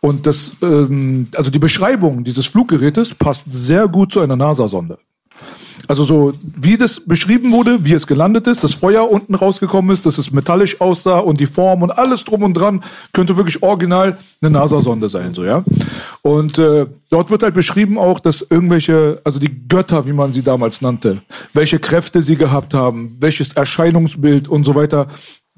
Und das, ähm, also die Beschreibung dieses Fluggerätes passt sehr gut zu einer NASA-Sonde. Also so, wie das beschrieben wurde, wie es gelandet ist, das Feuer unten rausgekommen ist, dass es metallisch aussah und die Form und alles drum und dran, könnte wirklich original eine NASA-Sonde sein, so, ja. Und äh, dort wird halt beschrieben auch, dass irgendwelche, also die Götter, wie man sie damals nannte, welche Kräfte sie gehabt haben, welches Erscheinungsbild und so weiter.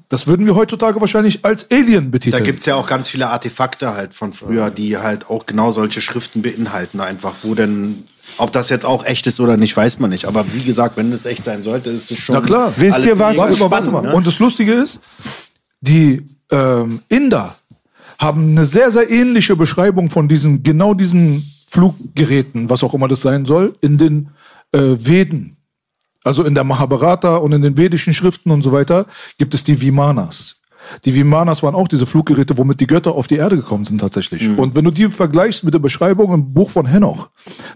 Das würden wir heutzutage wahrscheinlich als Alien betiteln. Da gibt's ja auch ganz viele Artefakte halt von früher, die halt auch genau solche Schriften beinhalten, einfach, wo denn, ob das jetzt auch echt ist oder nicht, weiß man nicht. Aber wie gesagt, wenn es echt sein sollte, ist es schon. Na klar. Wisst ihr was? Warte mal, warte mal. Ne? Und das Lustige ist, die ähm, Inder haben eine sehr, sehr ähnliche Beschreibung von diesen, genau diesen Fluggeräten, was auch immer das sein soll, in den äh, Veden. Also in der Mahabharata und in den vedischen Schriften und so weiter gibt es die Vimanas. Die Vimanas waren auch diese Fluggeräte, womit die Götter auf die Erde gekommen sind tatsächlich. Und wenn du die vergleichst mit der Beschreibung im Buch von Henoch,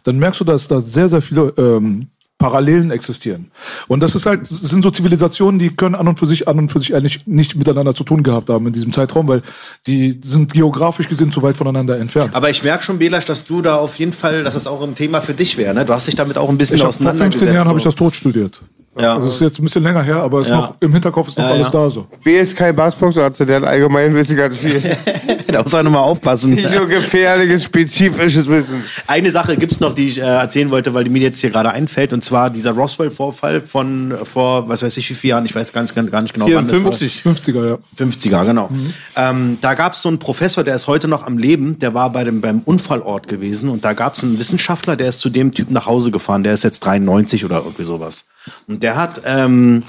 dann merkst du, dass da sehr, sehr viele ähm, Parallelen existieren. Und das ist halt, das sind so Zivilisationen, die können an und für sich, an und für sich eigentlich nicht miteinander zu tun gehabt haben in diesem Zeitraum, weil die sind geografisch gesehen zu weit voneinander entfernt. Aber ich merke schon, Belasch, dass du da auf jeden Fall, dass es auch ein Thema für dich wäre. Ne? Du hast dich damit auch ein bisschen Ich hab, vor auseinandergesetzt. 15 Jahren habe ich das tot studiert. Ja. Das ist jetzt ein bisschen länger her, aber ist Ja. noch, im Hinterkopf ist noch Ja, alles ja. da so. B ist kein Bassboxarzt, der hat allgemein Wissen ganz viel. da muss man nochmal aufpassen. Nicht so gefährliches, spezifisches Wissen. Eine Sache gibt's noch, die ich äh, erzählen wollte, weil die mir jetzt hier gerade einfällt, und zwar dieser Roswell-Vorfall von vor, was weiß ich, wie vielen Jahren, ich weiß ganz, gar nicht genau, wann das war. 54. 50er, ja. 50er, genau. Mhm. Ähm, da gab es so einen Professor, der ist heute noch am Leben, der war bei dem, beim Unfallort gewesen und da gab es einen Wissenschaftler, der ist zu dem Typ nach Hause gefahren, der ist jetzt 93 oder irgendwie sowas. Und der hat ähm,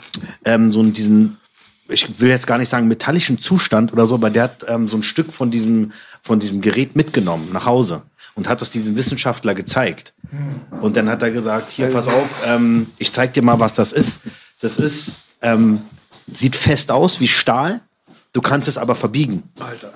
ähm, so diesen, ich will jetzt gar nicht sagen metallischen Zustand oder so, aber der hat ähm, so ein Stück von diesem, von diesem Gerät mitgenommen nach Hause und hat das diesem Wissenschaftler gezeigt. Und dann hat er gesagt, hier, pass auf, ähm, ich zeig dir mal, was das ist. Das ist, ähm, sieht fest aus wie Stahl, du kannst es aber verbiegen.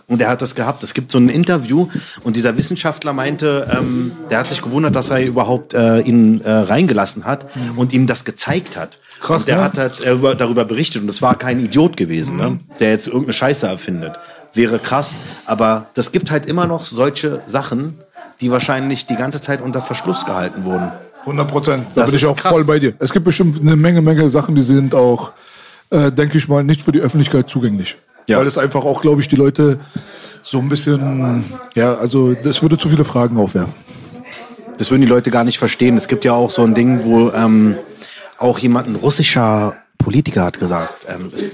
Und er hat das gehabt. Es gibt so ein Interview und dieser Wissenschaftler meinte, ähm, der hat sich gewundert, dass er überhaupt äh, ihn äh, reingelassen hat und ihm das gezeigt hat. Krass, und der ne? hat halt, äh, über- darüber berichtet und es war kein Idiot gewesen, ne? der jetzt irgendeine Scheiße erfindet. Wäre krass, aber das gibt halt immer noch solche Sachen, die wahrscheinlich die ganze Zeit unter Verschluss gehalten wurden. 100 Prozent. Da Das bin ich auch krass. voll bei dir. Es gibt bestimmt eine Menge, Menge Sachen, die sind auch, äh, denke ich mal, nicht für die Öffentlichkeit zugänglich. Ja. Weil es einfach auch, glaube ich, die Leute so ein bisschen, ja, also das würde zu viele Fragen aufwerfen. Das würden die Leute gar nicht verstehen. Es gibt ja auch so ein Ding, wo ähm, auch jemand, ein russischer Politiker hat gesagt, ähm, es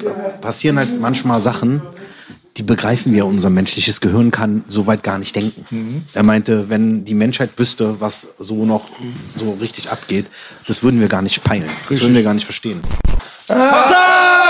passieren halt manchmal Sachen, die begreifen wir, unser menschliches Gehirn kann so weit gar nicht denken. Er meinte, wenn die Menschheit wüsste, was so noch so richtig abgeht, das würden wir gar nicht peilen. Das würden wir gar nicht verstehen. Schöne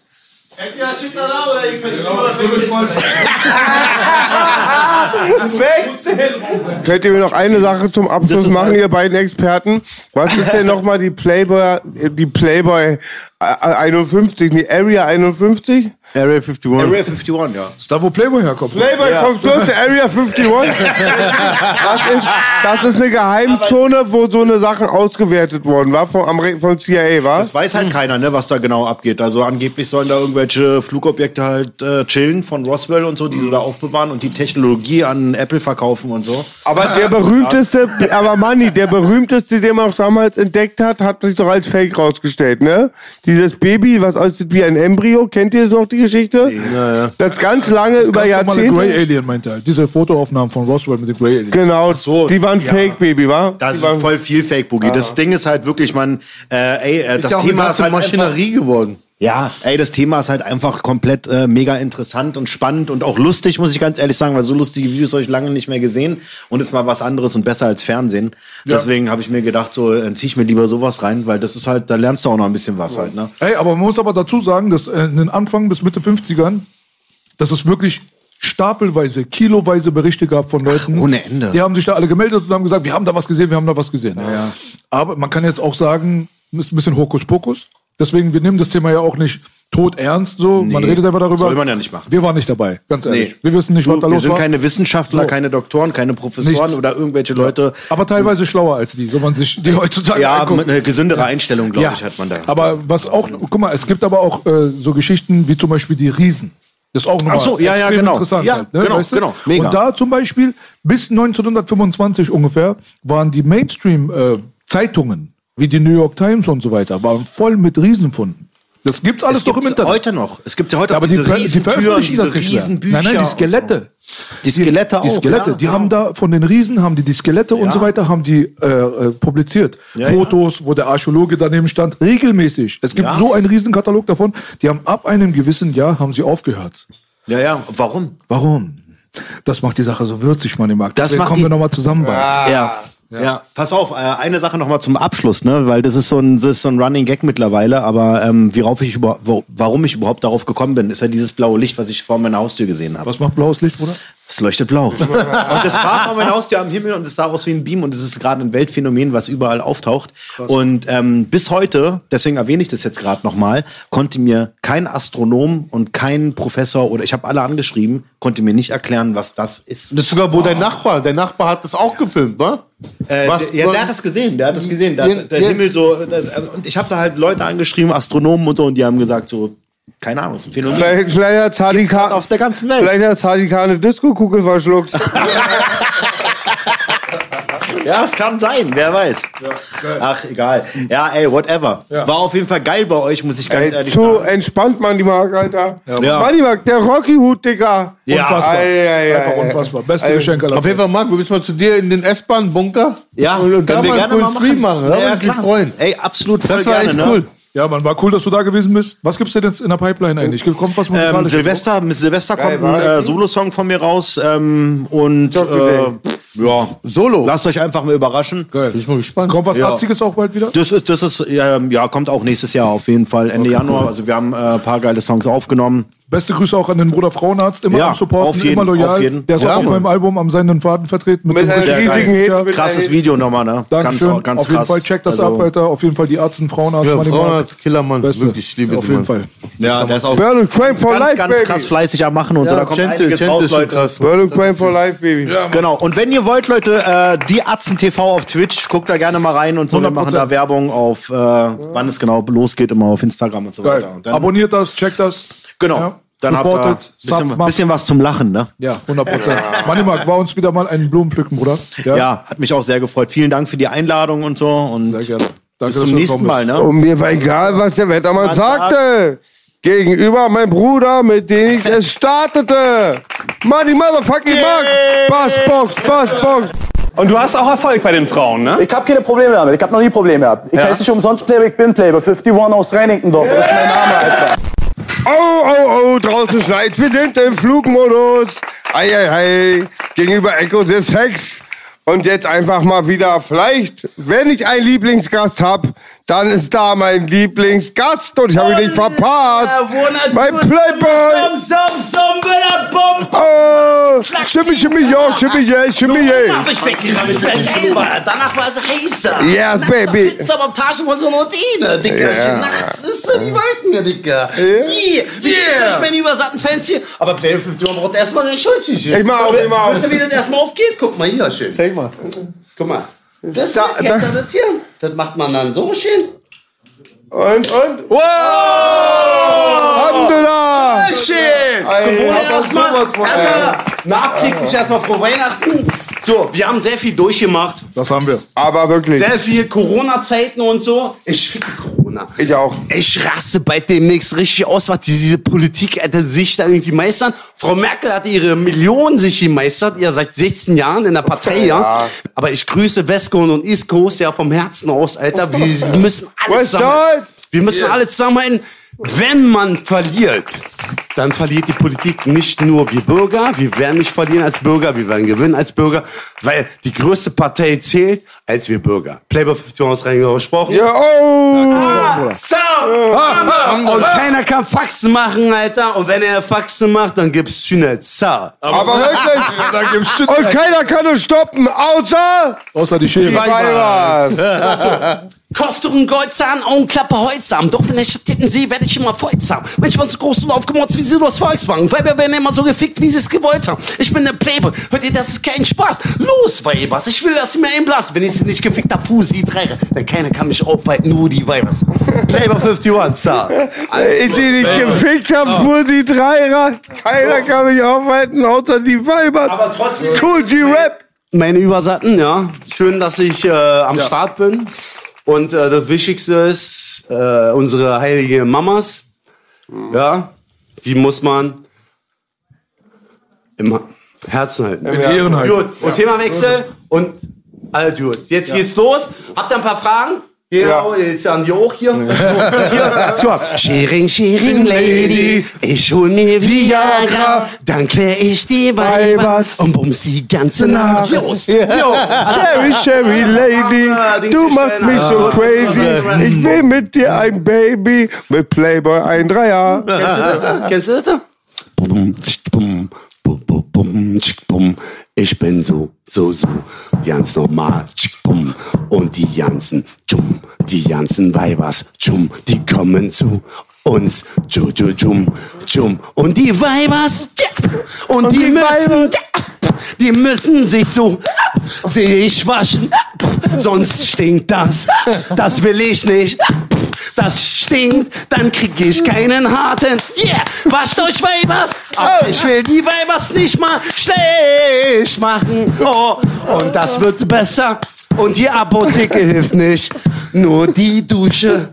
Finisee. Könnt ihr mir noch eine Sache zum Abschluss machen, ihr beiden Experten? Was ist denn nochmal die Playboy, die Playboy 51, nee, Area 51? Area 51. Area 51, ja. Ist da, wo Playboy herkommt. Playboy kommt so zu Area 51. Das ist, das ist eine Geheimzone, wo so eine Sachen ausgewertet wurden, war vom, vom CIA, war? Das weiß halt keiner, ne, was da genau abgeht. Also angeblich sollen da irgendwelche Flugobjekte halt äh, chillen von Roswell und so, die sie da aufbewahren und die Technologie an Apple verkaufen und so. Aber der berühmteste, aber Manni, der berühmteste, den man auch damals entdeckt hat, hat sich doch als Fake rausgestellt, ne? Dieses Baby, was aussieht wie ein Embryo, kennt ihr noch die Geschichte? Ja, ja. Das ganz lange über Ganz normale Grey Jahrzehnte. Alien meinte er. Diese Fotoaufnahmen von Roswell mit dem Grey Alien. Genau, die waren Fake Baby, war? Das die waren, ist voll viel Fake Boogie. Das Ding ist halt wirklich, man, äh, ey, äh, Ist das ja auch Thema eine ist halt Maschinerie geworden. Ja, ey, das Thema ist halt einfach komplett äh, mega interessant und spannend und auch lustig, muss ich ganz ehrlich sagen, weil so lustige Videos habe ich lange nicht mehr gesehen und ist mal was anderes und besser als Fernsehen. Ja. Deswegen habe ich mir gedacht, so äh, zieh ich mir lieber sowas rein, weil das ist halt, da lernst du auch noch ein bisschen was halt, ne? Ey, aber man muss aber dazu sagen, dass äh, in den Anfang bis Mitte 50ern, dass es wirklich stapelweise, kiloweise Berichte gab von Leuten. ohne Ende. Die haben sich da alle gemeldet und haben gesagt, wir haben da was gesehen, wir haben da was gesehen. Aber man kann jetzt auch sagen, ist ein bisschen Hokuspokus. Deswegen, wir nehmen das Thema ja auch nicht tot ernst so. man Nee, redet einfach darüber. soll man ja nicht machen. Wir waren nicht dabei, ganz ehrlich. Nee. Wir wissen nicht, was Du, da wir los sind war. keine Wissenschaftler, So. keine Doktoren, keine Professoren Nichts. oder irgendwelche Leute. Aber teilweise schlauer als die, so man sich die heutzutage Ja, anguckt. mit einer gesündere Einstellung, glaube Ja. ich, hat man da. Aber was auch, guck mal, es gibt aber auch äh, so Geschichten wie zum Beispiel die Riesen. Das ist auch nochmal Ach so, ja, ja, genau. interessant. Ja, halt, ne, genau, weißt du? genau, mega. Und da zum Beispiel bis 1925 ungefähr waren die Mainstream-Zeitungen, wie die New York Times und so weiter, waren voll mit Riesenfunden. Das gibt's alles Es doch im gibt's Internet. heute noch. Es gibt ja heute Ja, aber die, diese die Riesentüren, veröffentlichen diese das nicht mehr. Riesenbücher. Nein, nein, die und Skelette. Die Skelette Die auch. Skelette, ja. die haben da von den Riesen haben die die Skelette und Ja. so weiter haben die äh, äh, publiziert. Ja, Fotos, wo der Archäologe daneben stand, regelmäßig. Es gibt Ja. so einen Riesenkatalog davon. Die haben ab einem gewissen Jahr haben sie aufgehört. Ja, ja. Warum? Warum? Das macht die Sache so würzig, man mag. Das Deswegen macht kommen die- wir nochmal zusammen bald. Ja. Ja. pass auf, äh, eine Sache noch mal zum Abschluss, ne, weil das ist so ein, das ist so ein Running Gag mittlerweile, aber ähm, worauf ich über, warum ich überhaupt darauf gekommen bin, ist ja dieses blaue Licht, was ich vor meiner Haustür gesehen habe. Was macht blaues Licht, Bruder? Es leuchtet blau. und das war vor meiner Haustür am Himmel und es sah aus wie ein Beam und es ist gerade ein Weltphänomen, was überall auftaucht. Und ähm, bis heute, deswegen erwähne ich das jetzt gerade nochmal, konnte mir kein Astronom und kein Professor oder ich habe alle angeschrieben, konnte mir nicht erklären, was das ist. Das ist sogar wo dein Nachbar, der Nachbar hat das auch gefilmt, wa? Äh, Was- der, ja, was- der hat das gesehen, der hat das gesehen. Der, der ja. Himmel so. Das, und ich habe da halt Leute angeschrieben, Astronomen und so, und die haben gesagt, so, keine Ahnung, ist ein Phänomen. Vielleicht, vielleicht hat Sadika auf der ganzen Welt. Vielleicht hat Sadika eine Disco-Kugel verschluckt. Ja, es kann sein, wer weiß. Ach, egal. Ja, ey, whatever. War auf jeden Fall geil bei euch, muss ich ganz Ey, ehrlich zu sagen. entspannt, man, die Mark, Alter. Ja. Ja. Mann, die Mark, der Rocky-Hut, Digga. Ja. Unfassbar. Ei, ei, ei, Einfach ei. unfassbar. Beste Ey, Geschenk aller Auf jeden. Fall, Marc, wir müssen mal zu dir in den S-Bahn-Bunker. Ja, und, und da können wir mal gerne einen mal coolen Stream machen. Da Ja, würde ja, mich klar. freuen. Ey, absolut, voll Das war gerne, echt ne? cool. Ja, man, war cool, dass du da gewesen bist. Was gibt's denn jetzt in der Pipeline eigentlich? Kommt was Ähm, Musikalisches? Silvester, mit Silvester Geil, kommt ein äh, Solo-Song von mir raus. Ähm, und äh, ja, Solo. lasst euch einfach mal überraschen. Geil. Bin ich mal gespannt. Kommt was Ja. Auch bald wieder? Das ist, das ist, ähm, ja, kommt auch nächstes Jahr auf jeden Fall, Ende Januar. Also wir haben äh, ein paar geile Songs aufgenommen. Beste Grüße auch an den Bruder Frauenarzt, immer Ja, am Supporten, auf jeden- immer loyal. auf jeden. Der ist Ja, auch auf meinem Album am seinen Faden vertreten. Mit, Mit dem riesigen Hit. Krasses Video nochmal, ne? Dankeschön. Ganz, ganz auf jeden krass. Fall checkt das Also, ab, Alter. Auf jeden Fall die Ärzten, Frauenarzt, Ja. Frauenarzt, Killermann. Beste. Wirklich, ich liebe Auf den jeden Mann. Fall. Ja, der ist auch Burn and Crime for ganz, life, ganz baby. krass fleißig am Machen und so. Da kommt Gente, einiges Gente raus, Leute. krass. Burn and Crime for life, baby. Genau. Und wenn ihr wollt, Leute, äh, die Atzen TV auf Twitch, guckt da gerne mal rein und so. Wir 100%. machen da Werbung auf, äh, wann es genau losgeht, immer auf Instagram und so weiter. Abonniert das, checkt das. Genau. Ja. Dann habt ihr bisschen, bisschen was zum Lachen, ne? Ja, 100 Prozent. Money Mark war uns wieder mal ein Blumenpflücken, Bruder. Ja. hat mich auch sehr gefreut. Vielen Dank für die Einladung und so. Und Sehr gerne. Danke, bis zum nächsten Mal, ne? Und mir war egal, was der Wettermann Man sagte. Gegenüber mein Bruder, mit dem ich es startete. Money Motherfucking Mark. Bassbox, Bassbox. Und du hast auch Erfolg bei den Frauen, ne? Ich habe keine Probleme damit. Ich habe noch nie Probleme gehabt. Ich Ja. heiße nicht umsonst Playboy, ich bin Playboy. 51 aus Reinickendorf. Das ist mein Name, Alter. Oh, oh, oh, draußen schneit, wir sind im Flugmodus. Ei, ei, ei, gegenüber Echo des Sex. Und jetzt einfach mal wieder, vielleicht, wenn ich einen Lieblingsgast hab, dann ist da mein Lieblingsgast und ich habe ihn nicht verpasst. Mein Playboy. Oh, shimmy, shimmy, yo, shimmy, yeah, shimmy, yeah. ich weggerannt, Danach war es heißer. Yes, baby. Sabotage von so einer Dine, Dickerchen. Ja. Nachts ist so die Weiten hier, Dicker. Yeah. Wie geht's euch, meine übersatten Fans hier? Aber Player 51 braucht erstmal den Schuldschische. Ich mach auf, ich mach auf. Wisst ihr, wie das erstmal aufgeht? Guck mal hier, schön. Zeig mal. Guck mal. Das, Da- kennt da- das hier? Das macht man dann so schön. Und, und? Wow! Alhamdulillah! Schön! Zum Wohle erstmal. Erstmal nachträglich erstmal frohe Weihnachten. So, wir haben sehr viel durchgemacht. Das haben wir. Aber wirklich. Sehr viel Corona-Zeiten und so. Ich ficke Corona. Ich auch. Ich raste bald demnächst richtig aus, was die- diese Politik Alter, sich da irgendwie meistern. Frau Merkel hat ihre Millionen sich gemeistert, ja seit 16 Jahren in der Partei, ja. Ja. Aber ich grüße Westcoast und East Coast ja vom Herzen aus, Alter. Wir, müssen alle West zusammen. Wir müssen alle zusammenhalten. Wenn man verliert, dann verliert die Politik nicht nur wir Bürger. Wir werden nicht verlieren als Bürger, wir werden gewinnen als Bürger, weil die größte Partei zählt als wir Bürger. Playboy 50 aus Rheingau gesprochen. Ja, oh! Ah, so, Hammer. Und keiner kann Faxen machen, Alter. Und wenn er Faxen macht, dann gibt's Sühne. So. Aber wirklich. Und keiner kann uns stoppen, außer Außer die die Schere. Weibers. Kopftuchen, Goldzahn, Augenklappe, Holzarm. Doch wenn ich Titten sehe, werde ich immer folgsam. Manchmal so groß und aufgemotzt wie sie nur das Volkswagen. Weiber werden immer so gefickt, wie sie es gewollt haben. Ich bin der Playboy. Hört ihr, das ist kein Spaß. Los, Weibers. Ich will, dass sie mir einblasen. Wenn ich sie nicht gefickt hab, fuhr sie drei. Denn keiner kann mich aufhalten, nur die Weibers. Playboy 51, Star. Ich sie nicht gefickt hab, fuhr sie Dreirad. Keiner kann mich aufhalten, außer die Weibers. Aber trotzdem- Cool G-Rap. Meine Übersatten, ja. Schön, dass ich äh, am Start bin. Und äh, das Wichtigste ist äh, unsere heilige Mamas. Ja, die muss man im Herzen halten. In Ehren halten. Gut, und Themawechsel und all gut. Jetzt geht's los. Habt ihr ein paar Fragen? Genau, jetzt an die auch hier. hier. So. Sharing, sharing, Lady, ich hol mir Viagra, dann klär ich die Weibers und bums die ganze Nacht. Los. Jo. Sherry, Sherry Lady, du machst mich so crazy. Ich will mit dir ein Baby, mit Playboy ein Dreier. Kennst du das? Kennst du das? Bum, bum, bum, bum, bum. Ich bin so, so, so, ganz normal. tsch, bum. Und die ganzen, tschum, die ganzen Weibers, tschum, die kommen zu uns. Tschum, tschum, tschum. Und die Weibers, ja, und, die, müssen, ja, die müssen sich so sich waschen, sonst stinkt das. Das will ich nicht. Das stinkt, dann krieg ich keinen harten. Yeah, wascht euch Weibers. Aber ich will die Weibers nicht mal schlecht machen. Oh, und das wird besser. Und die Apotheke hilft nicht, nur die Dusche.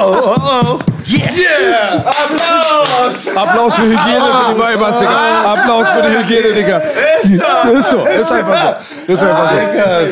Oh, oh, oh. Yeah. Applaus. Applaus für Hygiene für die Weibers, Digga. Applaus für die Hygiene, Digga. Ist so. Ist einfach so. Ist einfach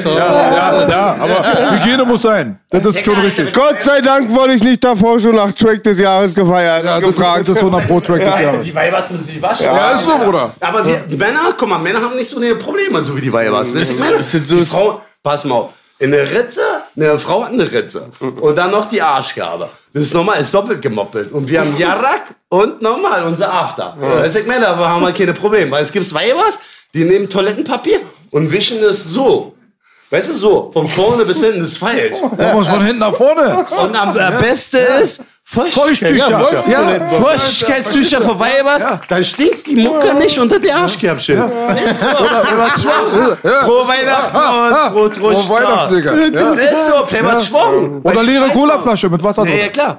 so. Ja, ja, ja, aber Hygiene muss sein. Das ist schon richtig. Gott sei Dank wurde ich nicht davor schon nach Track des Jahres gefeiert, Ja, das, gefragt. das ist so ein Pro-Track des Jahres. Die Weibers müssen sich waschen. Ja, ist so, Bruder. Aber wir Männer, guck mal, Männer haben nicht so eine Probleme, so wie die Weibers. Wisst ihr, Männer? Die Frau, pass mal auf. In der Ritze, eine Frau hat eine Ritze. Und dann noch die Arschgabe. Das ist normal, ist doppelt gemoppelt. Und wir haben Jarak und normal unser After. Das sagt Männer, aber haben wir keine Probleme. Weil es gibt Weibers, die nehmen Toilettenpapier und wischen es so. Weißt du, so, von vorne bis hinten ist falsch. Da muss von hinten nach vorne. Und am äh, Beste ist Feuchttücher. Ja, Ja, Feuchtigkeitstücher für Weibers. Dann stinkt die Mucke nicht unter der Arschkäppchen. Ist so. Frohe Weihnachten und frohe Frohe Weihnachten, Digga. Ja. Das ist so, Playboy Schwung. Oder leere Colaflasche mit Wasser Ja, drin. ja, klar.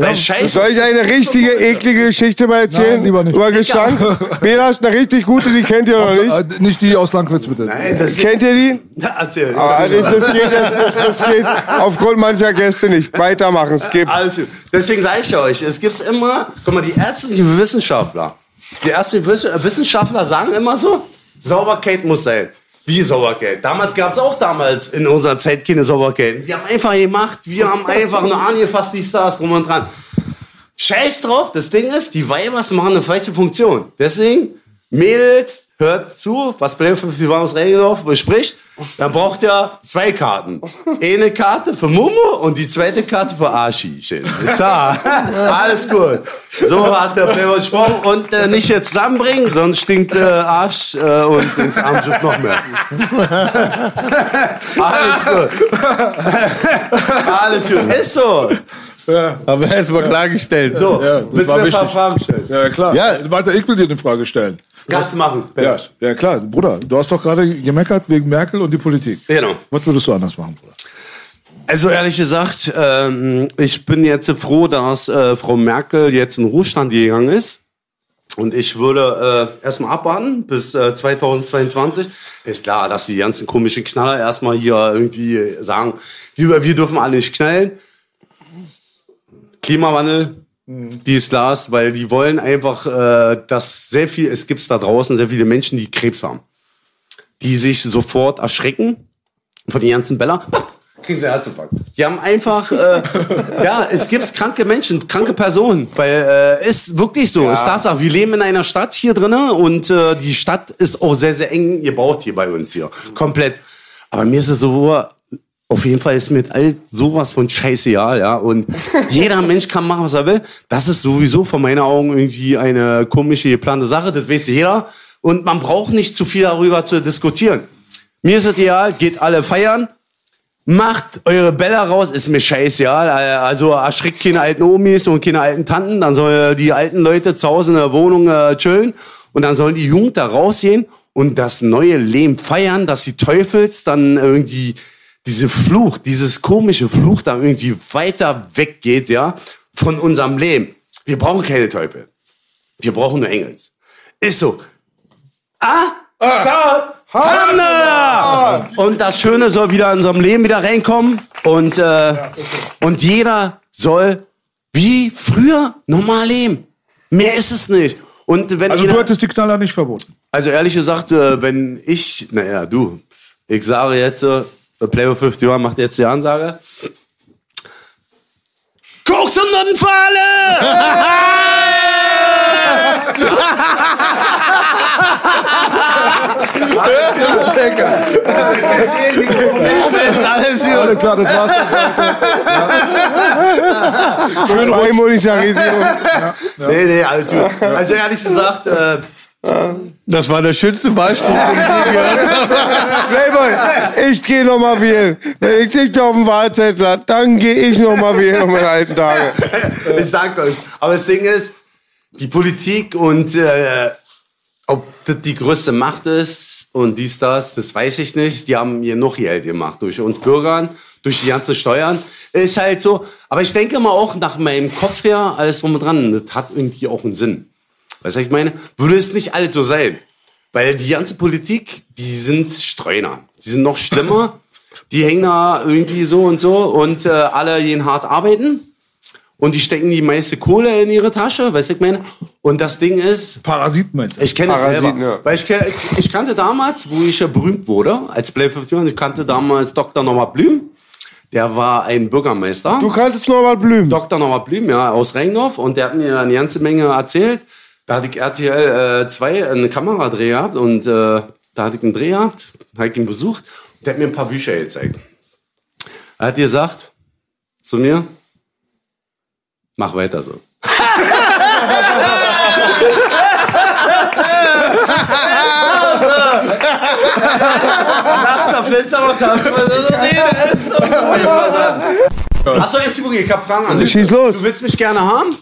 Soll ich eine richtige eklige Geschichte mal erzählen? Nein, lieber nicht. Über Gestank? Bela ist eine richtig gute, die kennt ihr noch nicht. Äh, Nicht die aus Langwitz, bitte. Nein, das Kennt ihr die? Ja, erzähl. Aber das, geht, das, das geht aufgrund mancher Gäste nicht. Weitermachen, skip. Alles gut. Deswegen sage ich euch, es gibt immer, guck mal, die ärztlichen Wissenschaftler, die ärztlichen Wiss- Wissenschaftler sagen immer so, Sauberkeit muss sein. Wie Sauberkeit? Damals gab es auch damals in unserer Zeit keine Sauberkeit. Wir haben einfach gemacht, wir haben einfach nur angefasst, die Stars drum und dran. Scheiß drauf, das Ding ist, die Weibers machen eine falsche Funktion. Deswegen, Mädels, hört zu, was Blame 50 Warnes Regendorf bespricht. Dann braucht ihr zwei Karten. Eine Karte für Mumu und die zweite Karte für Arschi. Schön. Ist klar. Alles gut. So hat der Playboy gesprochen und äh, nicht jetzt zusammenbringen, sonst stinkt äh, Arsch äh, und das Armschiff noch mehr. Alles gut. Alles gut. Ist so. Haben wir erstmal klargestellt. So, ja, willst du mir ein paar. Fragen stellen? Ja, klar. Ja. Warte, ich will dir eine Frage stellen. Kannst du machen. Ja, ja, klar. Bruder, du hast doch gerade gemeckert wegen Merkel und die Politik. Genau. Was würdest du anders machen, Bruder? Also ehrlich gesagt, ähm, ich bin jetzt froh, dass äh, Frau Merkel jetzt in Ruhestand gegangen ist. Und ich würde äh, erstmal abwarten bis äh, 2022. Ist klar, dass die ganzen komischen Knaller erstmal hier irgendwie sagen, wir dürfen alle nicht knallen. Klimawandel, dies, das, weil die wollen einfach, äh, dass sehr viel, es gibt da draußen sehr viele Menschen, die Krebs haben. Die sich sofort erschrecken von den ganzen Bella. Kriegen sie Herzinfarkt. Die haben einfach, äh, ja, es gibt kranke Menschen, kranke Personen, weil äh, ist wirklich so, ist Tatsache. Wir leben in einer Stadt hier drinnen und äh, die Stadt ist auch sehr, sehr eng gebaut hier bei uns hier, komplett. Aber mir ist es so, auf jeden Fall ist mir all sowas von scheißegal, ja. Und jeder Mensch kann machen, was er will. Das ist sowieso von meinen Augen irgendwie eine komische geplante Sache. Das weiß jeder. Und man braucht nicht zu viel darüber zu diskutieren. Mir ist es egal, geht alle feiern. Macht eure Bälle raus, ist mir scheißegal. Also erschreckt keine alten Omis und keine alten Tanten. Dann sollen die alten Leute zu Hause in der Wohnung äh, chillen. Und dann sollen die Jugend da rausgehen und das neue Leben feiern, dass die Teufels dann irgendwie diese Fluch, dieses komische Fluch da irgendwie weiter weggeht, ja, von unserem Leben. Wir brauchen keine Teufel. Wir brauchen nur Engels. Ist so. Ah, ah. Hamna! Und das Schöne soll wieder in unserem Leben wieder reinkommen und, äh, und jeder soll wie früher normal leben. Mehr ist es nicht. Und wenn Also jeder, du hättest die Knaller nicht verboten. also ehrlich gesagt, äh, wenn ich, naja, du, ich sage jetzt, äh, Playboy 51 macht jetzt die Ansage. Koks und Nutten für Alles Alle klar, das war's. Schön Remonetarisierung. Nee, nee, alles gut. Also ehrlich gesagt, äh, Das war der schönste Wahlspruch, den ich je gehört habe. Playboy, ich gehe noch mal wählen. Wenn ich dich auf dem Wahlzettel habe, dann gehe ich noch mal wählen um meine alten Tage. ich danke euch. Aber das Ding ist, die Politik und äh, ob das die größte Macht ist und dies, das, das weiß ich nicht. Die haben hier noch Geld gemacht durch uns Bürgern, durch die ganzen Steuern. Ist halt so. Aber ich denke mal auch nach meinem Kopf her, alles drum und dran, das hat irgendwie auch einen Sinn. Weißt du, was ich meine? Würde es nicht alles so sein. Weil die ganze Politik, die sind Streuner. Die sind noch schlimmer. Die hängen da irgendwie so und so und äh, alle gehen hart arbeiten. Und die stecken die meiste Kohle in ihre Tasche, weißt du, ich meine? Und das Ding ist. Parasiten meinst du? Ich kenne es selber. ja. Weil ich, ich, ich kannte damals, wo ich ja berühmt wurde, als Play 51, ich kannte damals Dr. Norbert Blüm. Der war ein Bürgermeister. Du kanntest Norbert Blüm? Dr. Norbert Blüm, ja, aus Reingdorf. Und der hat mir eine ganze Menge erzählt. Da hatte ich RTL 2 eine Kameradreh gehabt und äh, da hatte ich einen Dreh gehabt, habe ich ihn besucht. Und der hat mir ein paar Bücher gezeigt. Er hat gesagt zu mir, mach weiter so. Nee, der ist so. Achso, ich hab Fragen an dich. Schieß los. Du willst mich gerne haben?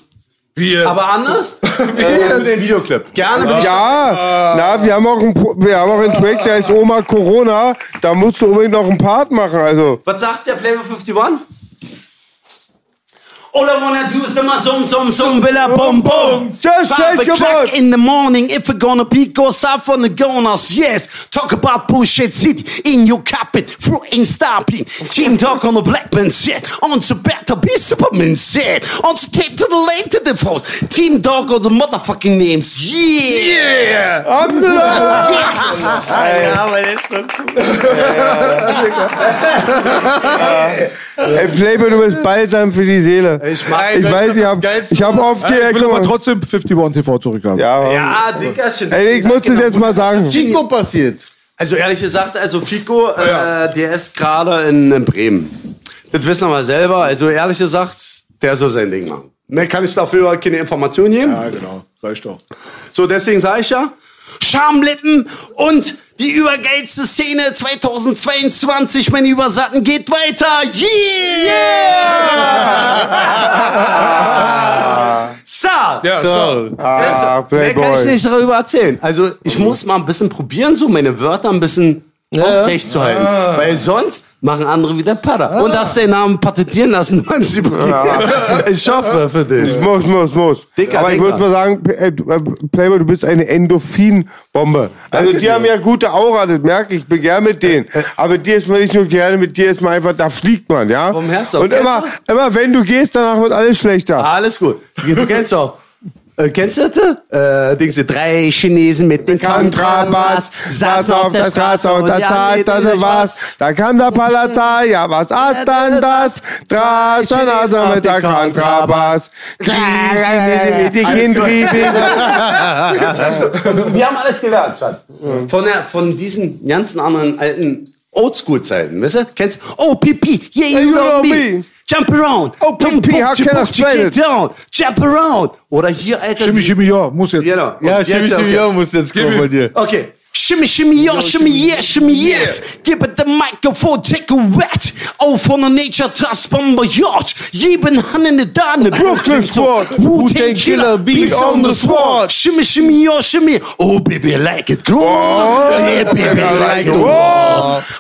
Wie? Aber anders? äh, den Videoclip. Gerne ich Ja, na, wir haben auch einen, Pro- wir haben auch einen Track, der heißt Oma Corona. Da musst du unbedingt noch einen Part machen. Also, Was sagt der Playboy 51? All I wanna do is immer sum sum sum billa bum bum. Just Five shake your o'clock butt. in the morning, if we're gonna peak, go south on the goners. Yes, talk about bullshit city in your carpet, fruit ain't stopping. Team talk on the black man shit, on to better be Superman shit, on to tape to the lane to the force. Team dog of the motherfucking names. Yeah, Abdullah. Yes. Ja, aber das ist so cool. Ey, Playboy, du bist balsam für die Seele. Ich, mag, Ich weiß, ich habe ich hab oft Ey, ich will aber mal. trotzdem 51 TV zurückhaben. Ja, Ja, Dickerchen. Ey, ich muss das jetzt mal sagen. Chico passiert. Also ehrlich gesagt, also Fico, äh, der ist gerade in, in Bremen. Das wissen wir selber. Also ehrlich gesagt, der soll sein Ding machen. Mehr kann ich dafür keine Informationen geben. Ja, genau. Reicht doch. So, deswegen sage ich ja, Schamlippen und die übergeilste Szene 2022, meine Übersatten, geht weiter. Yeah! yeah! so. Ja, so. Ah, also, mehr kann ich nicht darüber erzählen. Also ich muss mal ein bisschen probieren, so meine Wörter ein bisschen ja. aufrecht zu halten. Ah. Weil sonst machen andere wieder Para. Und hast den Namen patentieren lassen, übergeben. Ich hoffe für dich. Ich muss, muss, muss. Dicker, Aber ich dicker. muss mal sagen, äh, du, äh, Playboy, du bist eine Endorphin-Bombe. Also die haben ja gute Aura, das merke ich. Ich bin gern mit denen. Aber dir ist man nicht nur gerne, mit dir ist man einfach, da fliegt man, ja? Vom Herz aus. Und immer, immer wenn du gehst, danach wird alles schlechter. Alles gut. Du kennst auch. Äh, kennst du das? Äh, Dings, drei Chinesen mit den Kontrabas, saß auf der Straße und da sie zahlt erzählten was. Da kam der Palazai, ja, was ist dann das? Drei Chinesen mit der Kontrabas. Die Chinesen mit den. Wir haben alles gelernt, Schatz. Von, der, von diesen ganzen anderen alten Oldschool-Zeiten, weißt du? Kennst Oh, Pipi, yeah, you, know me. Jump around. Oh, Pipi, how can I explain it? down. Jump around. Oder hier, Alter. Shimmy, shimmy, ja, muss jetzt. Genau. Ja, Und jetzt, Shimmy, okay. ja, muss jetzt kommen bei dir. Okay. Shimmy, shimmy, yo, shimmy, yeah, shimmy, yes. Give it the microphone, take a wet. Oh, von der Nature Trust Bomber Yacht. Jeden Hand in the Dane. Brooklyn Squad. Wu-Tang Killer, beast on the sword. Shimmy, shimmy, yo, shimmy. Oh, baby, I like it. Glow. Yeah, baby, I like it.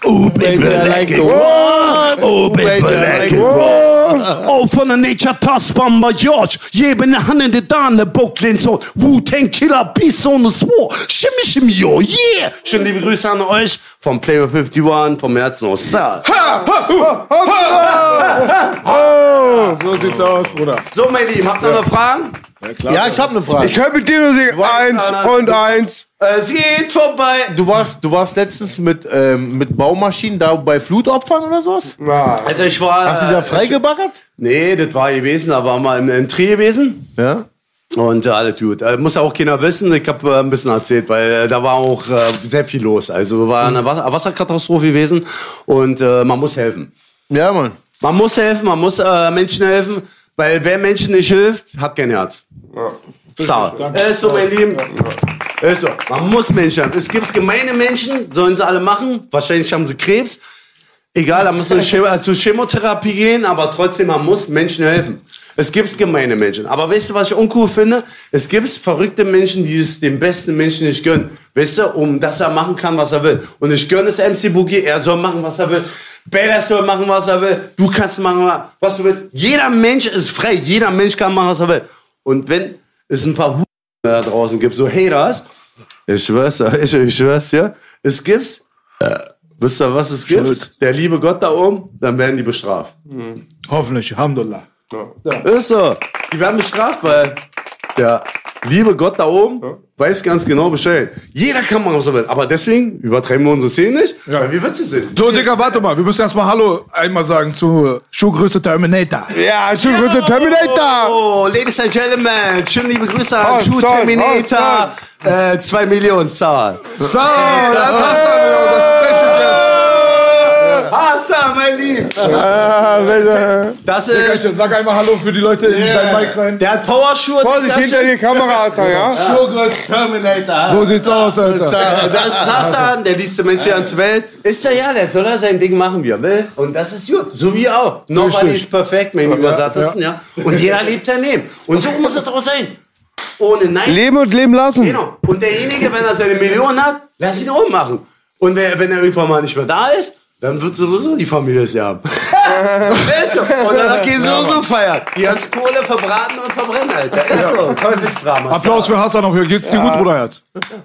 Oh, baby, I like it. Oh, baby, I like it. Oh, von der Nature Trust Bomber Yacht. Jeden Hand in the Dane. Brooklyn Sword. Wu-Tang Killer, beast on the sword. Shimmy, shimmy, yo, yeah. Schöne liebe Grüße an euch vom Player 51, vom Herzen aus Saar. So sieht's aus, Bruder. So, meine Lieben, habt ihr noch Fragen? Ja, ich habe eine Frage. Ich kann mit dir nur singen. Eins und eins. Es geht vorbei. Du warst, du warst letztens mit, ähm, mit Baumaschinen da bei Flutopfern oder sowas? Also ich war... Hast du da äh, freigebaggert? Nee, das war gewesen, da war mal im, im Tri gewesen. Ja. Und äh, alles gut. Äh, muss ja auch keiner wissen. Ich habe äh, ein bisschen erzählt, weil äh, da war auch äh, sehr viel los. Also war eine Wasser Wasserkatastrophe gewesen und äh, man muss helfen. Ja, Mann. Man muss helfen, man muss Menschen helfen, weil wer Menschen nicht hilft, hat kein Herz. So, ist so, mein Lieben. Ist so. Man muss Menschen helfen. Es gibt gemeine Menschen, sollen sie alle machen. Wahrscheinlich haben sie Krebs. Egal, da sie Chemo- zur Chemotherapie gehen, aber trotzdem, man muss Menschen helfen. Es gibt gemeine Menschen. Aber weißt du, was ich uncool finde? Es gibt verrückte Menschen, die es dem besten Menschen nicht gönnen. Weißt du, um dass er machen kann, was er will. Und ich gönne es MC Boogie, er soll machen, was er will. Badass soll machen, was er will. Du kannst machen, was du willst. Jeder Mensch ist frei. Jeder Mensch kann machen, was er will. Und wenn es ein paar Hu da draußen gibt, so Haters, ich schwör's, ich, ich schwör's dir, es gibt's, äh, wisst ihr, was es gibt? Der liebe Gott da oben, dann werden die bestraft. Hoffentlich, Alhamdulillah. Ist so. Die werden bestraft, weil der liebe Gott da oben weiß ganz genau Bescheid. Jeder kann machen, was er will. Aber deswegen übertreiben wir unsere Szene nicht, weil wir witzig sind. So, Digga, warte mal. Wir müssen erstmal Hallo einmal sagen zu Schuhgröße Terminator. Ja, Schuhgröße Terminator. Oh, Ladies and Gentlemen, schöne liebe Grüße an Oh, sorry, Terminator. Äh, zwei Millionen Zahl. So, das hast du das Hassan, mein Lieb. Ah, bitte. Das Digga, ist. ich sag einmal Hallo für die Leute in dein Mic rein. Der hat Powerschuhe. Vorsicht, hinter die Kamera, Alter, ja? Schuhgröße Terminator. So sieht's aus, Alter. Das ist Hassan, der liebste Mensch hier ans Welt. Ist er ja, der soll er sein Ding machen, wie er will. Und das ist gut. So wie auch. Nobody is perfect, mein lieber Sattersten, ja. Und jeder lebt sein Leben. Und so muss es doch sein. Ohne Nein. Leben und leben lassen. Genau. Und derjenige, wenn er seine Million hat, lass ihn ummachen. Und wenn er irgendwann mal nicht mehr da ist, dann wird sowieso die Familie es ja ist so. Und dann gehen sie sowieso feiern. Die ganze Kohle verbraten und verbrennen, Alter. Ist so. Teufelsdrama. Applaus für Hassan noch hier. Geht's dir gut, Bruderherz?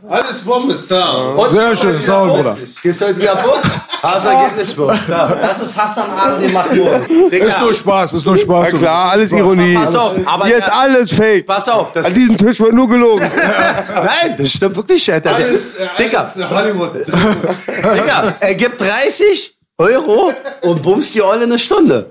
Alles Bombe, Sir. Sehr schön, wieder Bruder. Gehst du heute wieder Bock? Hassan geht nicht Bock. Sir. Das ist Hassan Adel, den macht nur. Ist nur Spaß, ist nur Spaß. Na klar, alles Ironie. Pass auf, aber Jetzt alles fake. Pass auf, das An diesem Tisch wird nur gelogen. Nein, das stimmt wirklich, Alter. Alles, äh, Digga. Hollywood. Digga, er gibt 30 Euro und bumst die Olle eine Stunde.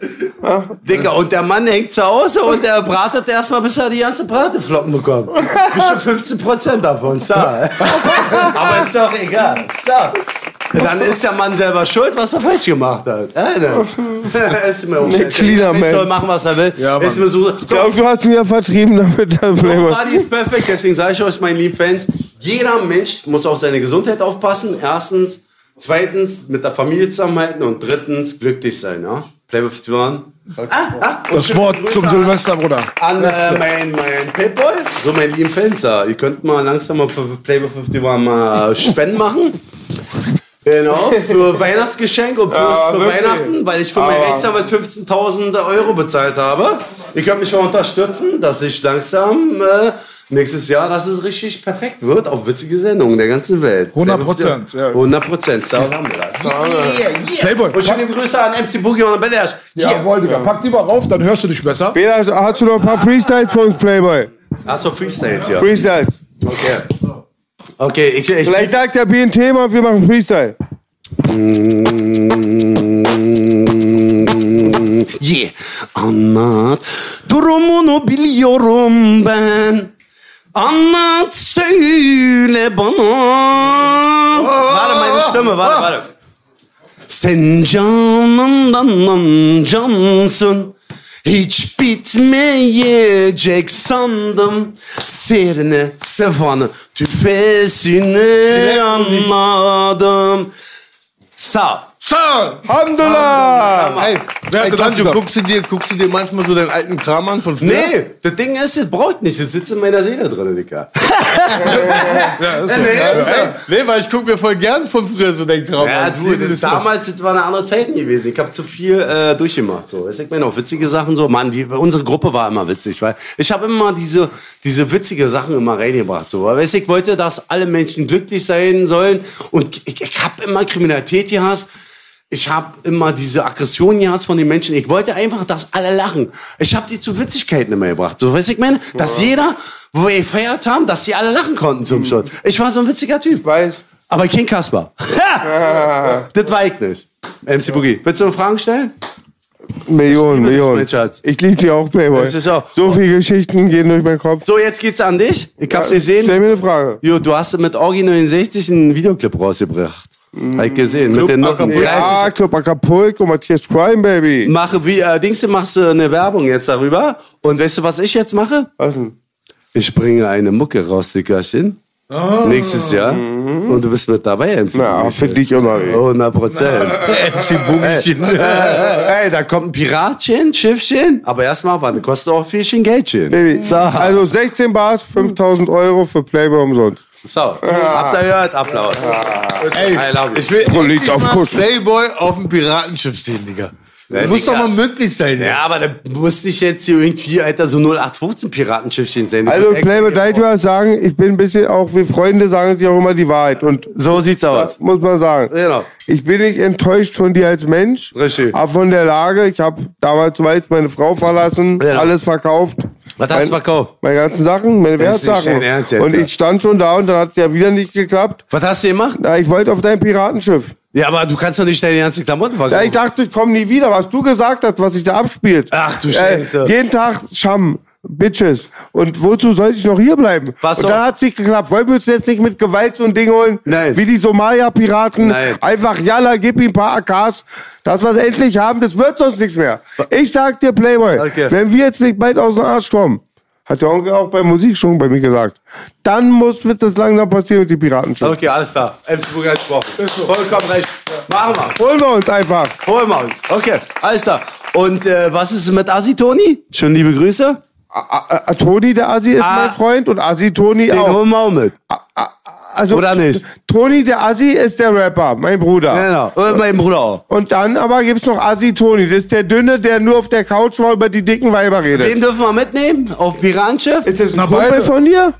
Digga, und der Mann hängt zu Hause und er bratet erstmal, bis er die ganze Brateflocken bekommt. Bestimmt 15 Prozent davon, so. Aber ist doch egal. So. Dann ist der Mann selber schuld, was er falsch gemacht hat. Alter. ist mir auch scheiße. cleaner Man. soll machen, was er will. Ja, ist mir so. Ich glaube, du hast ihn ja vertrieben damit, der. Body ist perfekt, deswegen sage ich euch, meine lieben Fans, jeder Mensch muss auf seine Gesundheit aufpassen. Erstens, zweitens mit der Familie zusammenhalten und drittens glücklich sein. Ja? Playboy 51. Ah, und Das Wort Grüße zum Silvester, Bruder. An äh, mein, mein Payboy, so mein lieben Fenster. Ihr könnt mal langsam mal für Playboy 51 mal Spenden machen. Genau, für Weihnachtsgeschenk und plus Ja, für wirklich. Weihnachten, weil ich für meinen Rechtsanwalt 15.000 Euro bezahlt habe. Ihr könnt mich mal unterstützen, dass ich langsam äh, nächstes Jahr, dass es richtig perfekt wird auf witzige Sendungen der ganzen Welt. 100 Prozent, ja. 100 Prozent, so haben wir das. Yeah, yeah. Playboy, Und schöne Grüße an MC Boogie und an Badass. Jawohl, Digga. Pack die mal rauf, dann hörst du dich besser. Bela, hast du noch ein paar Freestyles für uns, Playboy? Achso, Freestyles, ja. Freestyle. Okay. Okay, ich, ich Vielleicht sagt der B ein Thema und wir machen Freestyle. Yeah. Anlat durumunu biliyorum ben. Anlat söyle bana. Var Varım enişte mi? Varım varım. Sen canımdan lan cansın. Hiç bitmeyecek sandım Sirne, sefanı, tüfesini anladım Sağ ol. Sir! Alhamdulillah! Hey, Wer hatte das gedacht? guckst du, dir, guckst du dir manchmal so deinen alten Kram an von früher? Nee, das Ding ist, das braucht nicht. Das sitzt in meiner Seele drin, Dicker. Ja, ist so. Nee, Ja, ist so. nee, weil ich guck mir voll gern von früher so deinen Kram Ja, an. Du, das, damals das waren andere Zeiten gewesen. Ich habe zu viel äh, durchgemacht. So. Weißt du, Ich meine auch witzige Sachen so. Mann, wie, unsere Gruppe war immer witzig, weil ich habe immer diese, diese witzige Sachen immer reingebracht. So. Weil, ich wollte, dass alle Menschen glücklich sein sollen. Und ich, ich habe immer Kriminalität gehasst. Ich habe immer diese Aggression gehasst von den Menschen. Ich wollte einfach, dass alle lachen. Ich habe die zu Witzigkeiten immer gebracht. So, weißt du, ich meine, dass jeder, wo wir gefeiert haben, dass die alle lachen konnten zum Schluss. Ich war so ein witziger Typ. Weiß. Aber kein Kasper. das war ich nicht. MC Boogie, willst du noch Fragen stellen? Millionen, dich, Millionen. Schatz. Ich liebe dich auch, Playboy. Das ist auch- So viele Geschichten gehen durch meinen Kopf. So, jetzt geht's an dich. Ich hab's Ja, gesehen. Stell mir eine Frage. Jo, du hast mit Orgi 69 einen Videoclip rausgebracht. Hab ich gesehen. mit den Noten 30. Ja, Club Acapulco, Matthias Crime, Baby. Mache wie, äh, Dings, du machst äh, eine Werbung jetzt darüber. Und weißt du, was ich jetzt mache? Was denn? Ich bringe eine Mucke raus, Dickerchen. Nächstes Jahr. Und du bist mit dabei, MC Na, Boogie. für dich immer. ey. 100 Prozent. MC Boogiechen. Ey, da kommt ein Piratchen, Schiffchen. Aber erstmal, wann kostet auch viel Geldchen. Baby. So. Also 16 Bars, 5000 Euro für Playboy umsonst. So, habt ihr gehört? Applaus. Ey, I love ich will Prolit auf Kusch. Playboy auf dem Piratenschiff sehen, Digga. Ja, muss Digga. doch mal möglich sein. Ja, aber da muss nicht jetzt hier irgendwie, Alter, so 0815 Piratenschiffchen sein. Also Playboy, darf ich was sagen? Ich bin ein bisschen, auch wie Freunde sagen sich auch immer die Wahrheit. Und So sieht's aus. das muss man sagen. Genau. Ich bin nicht enttäuscht von dir als Mensch. Richtig. Aber von der Lage. Ich habe damals, du weißt, meine Frau verlassen, Ja. alles verkauft. Was hast du verkauft? Meine ganzen Sachen, meine Das ist nicht Wertsachen. dein Ernst jetzt, Und ja? ich stand schon da und dann hat es ja wieder nicht geklappt. Was hast du gemacht? Ja, ich wollte auf dein Piratenschiff. Ja, aber du kannst doch nicht deine ganzen Klamotten Ja, verkaufen. ich dachte, ich komme nie wieder. Was du gesagt hast, was sich da abspielt. Ach du Scheiße. Äh, jeden Tag Scham. Bitches. Und wozu soll ich noch hier bleiben? Pass und dann hat es nicht geklappt. Wollen wir uns jetzt nicht mit Gewalt so ein Ding holen? Nein. Wie die Somalia-Piraten. Nein. Einfach, jalla, gib ihm ein paar AKs. Das, was wir endlich haben, das wird sonst nichts mehr. Ich sag dir, Playboy, Okay. wenn wir jetzt nicht bald aus dem Arsch kommen, hat der Onkel auch bei Musik schon bei mir gesagt, dann muss, wird das langsam passieren mit den Piraten schon. Okay, alles klar. Boogie hat gesprochen. Vollkommen recht. Machen wir. Holen wir uns einfach. Holen wir uns. Okay, alles klar. Und äh, was ist mit Asi Toni? Schön liebe Grüße. A- A- Toni, der Asi, ist Ah. mein Freund und Asi Toni Den auch. holen wir auch mit. Also, Oder nicht? Toni, der Assi, ist der Rapper, mein Bruder. Genau. Und mein Bruder auch. Und dann aber gibt's noch Assi Toni. Das ist der Dünne, der nur auf der Couch war über die dicken Weiber redet. Den dürfen wir mitnehmen auf Piratenschiff. ist das ein Kumpel von dir?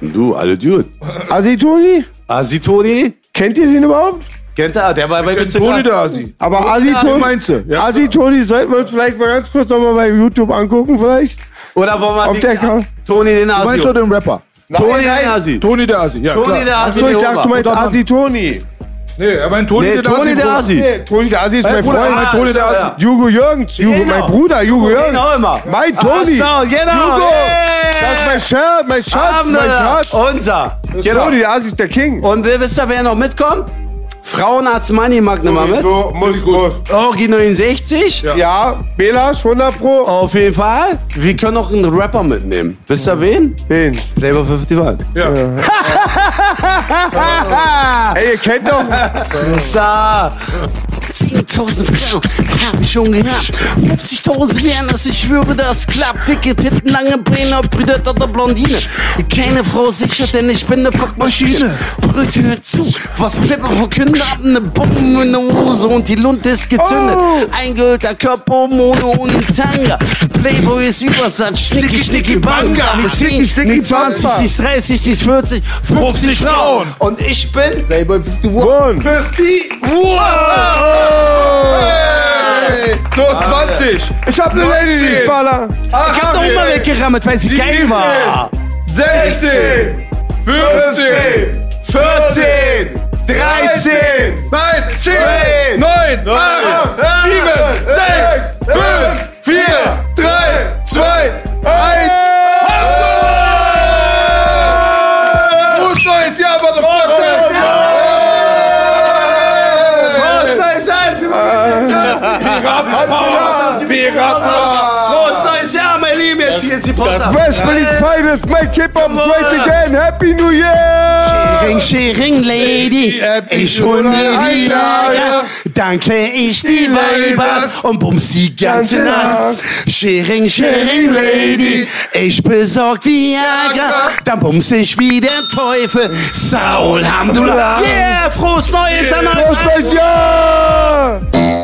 Du, alle Dude. Assi Toni? Asi Toni? Kennt ihr den überhaupt? Kennt er? Der war bei Witze Toni der Asi. Aber Assi Ja, Toni, meinst du? Ja. Assi Toni sollten wir uns vielleicht mal ganz kurz nochmal bei YouTube angucken, vielleicht? Oder wollen wir Auf der Ka- Toni den Du meinst Asi? doch den Rapper? Toni den Asi. Toni der Asi. Ja, Toni der Asi. Achso, ich den dachte, du meinst Assi Toni. Nee, er meint Toni Nee, der Asi. Toni der. Asi. Nee, Toni der Assi ist mein Bruder, Freund. mein Ah, Toni der Asi. ja. Jugo Jürgens, Jugo, Genau. mein Bruder, Jugo Den Jürgens. auch immer. Mein Toni. Ach so, genau. Jugo. Yeah. Das ist mein Schatz, mein Schatz, Haben mein. Schatz. Unser. Genau. Toni, der Assi ist der King. Und wer- wisst ihr, wer noch mitkommt? Frauenarzt Money mag mal mit. So, muss, muss. Orgi 69. Ja, Belasch, 100 Pro. Auf jeden Fall. Wir können auch einen Rapper mitnehmen. Wisst ihr wen? Wen? Playboy 51. Ja. Ey, ihr kennt doch. So. 10.000 Frauen hab ich schon gehabt. 50.000 wären es, ich schwöre, das klappt. Dicke Titten, lange Beine, ob Brünette oder Blondine. Keine Frau sicher, denn ich bin ne Fuckmaschine. Brüt, hör zu, was Plepper verkündet, hab ne Bombe in der Hose und die Lunte ist gezündet. Eingehüllter Körper, Mono und Tanga. Playboy ist übersatt, schnicki, schnicki, banga. Nicht 10, nicht 20, nicht 30, nicht 40, 50 Frauen. Und ich bin Playboy 51. 50. So, 20. Ich hab eine Lady, die Baller. Ich hab doch immer weggerammt, weil sie geil war. 16, 15, 14, 13, Nein, 10, 9, 8, 7, 6, 5, 4, 3, 2, 1. Frohes neues Jahr, Frohes neues Jahr, mein Lieben. Jetzt die Post. Westberlin Finest, make hip-hop great again. Happy New Year! Sharing, sharing, Lady, ich hol mir die Lager, dann klär ich die Weibers und bums die ganze Nacht. Sharing, sharing, Lady, ich besorg Viagra, dann bums ich wie der Teufel. Saul Hamdullah, yeah, frohes Neues an euch. Frohes neues Jahr!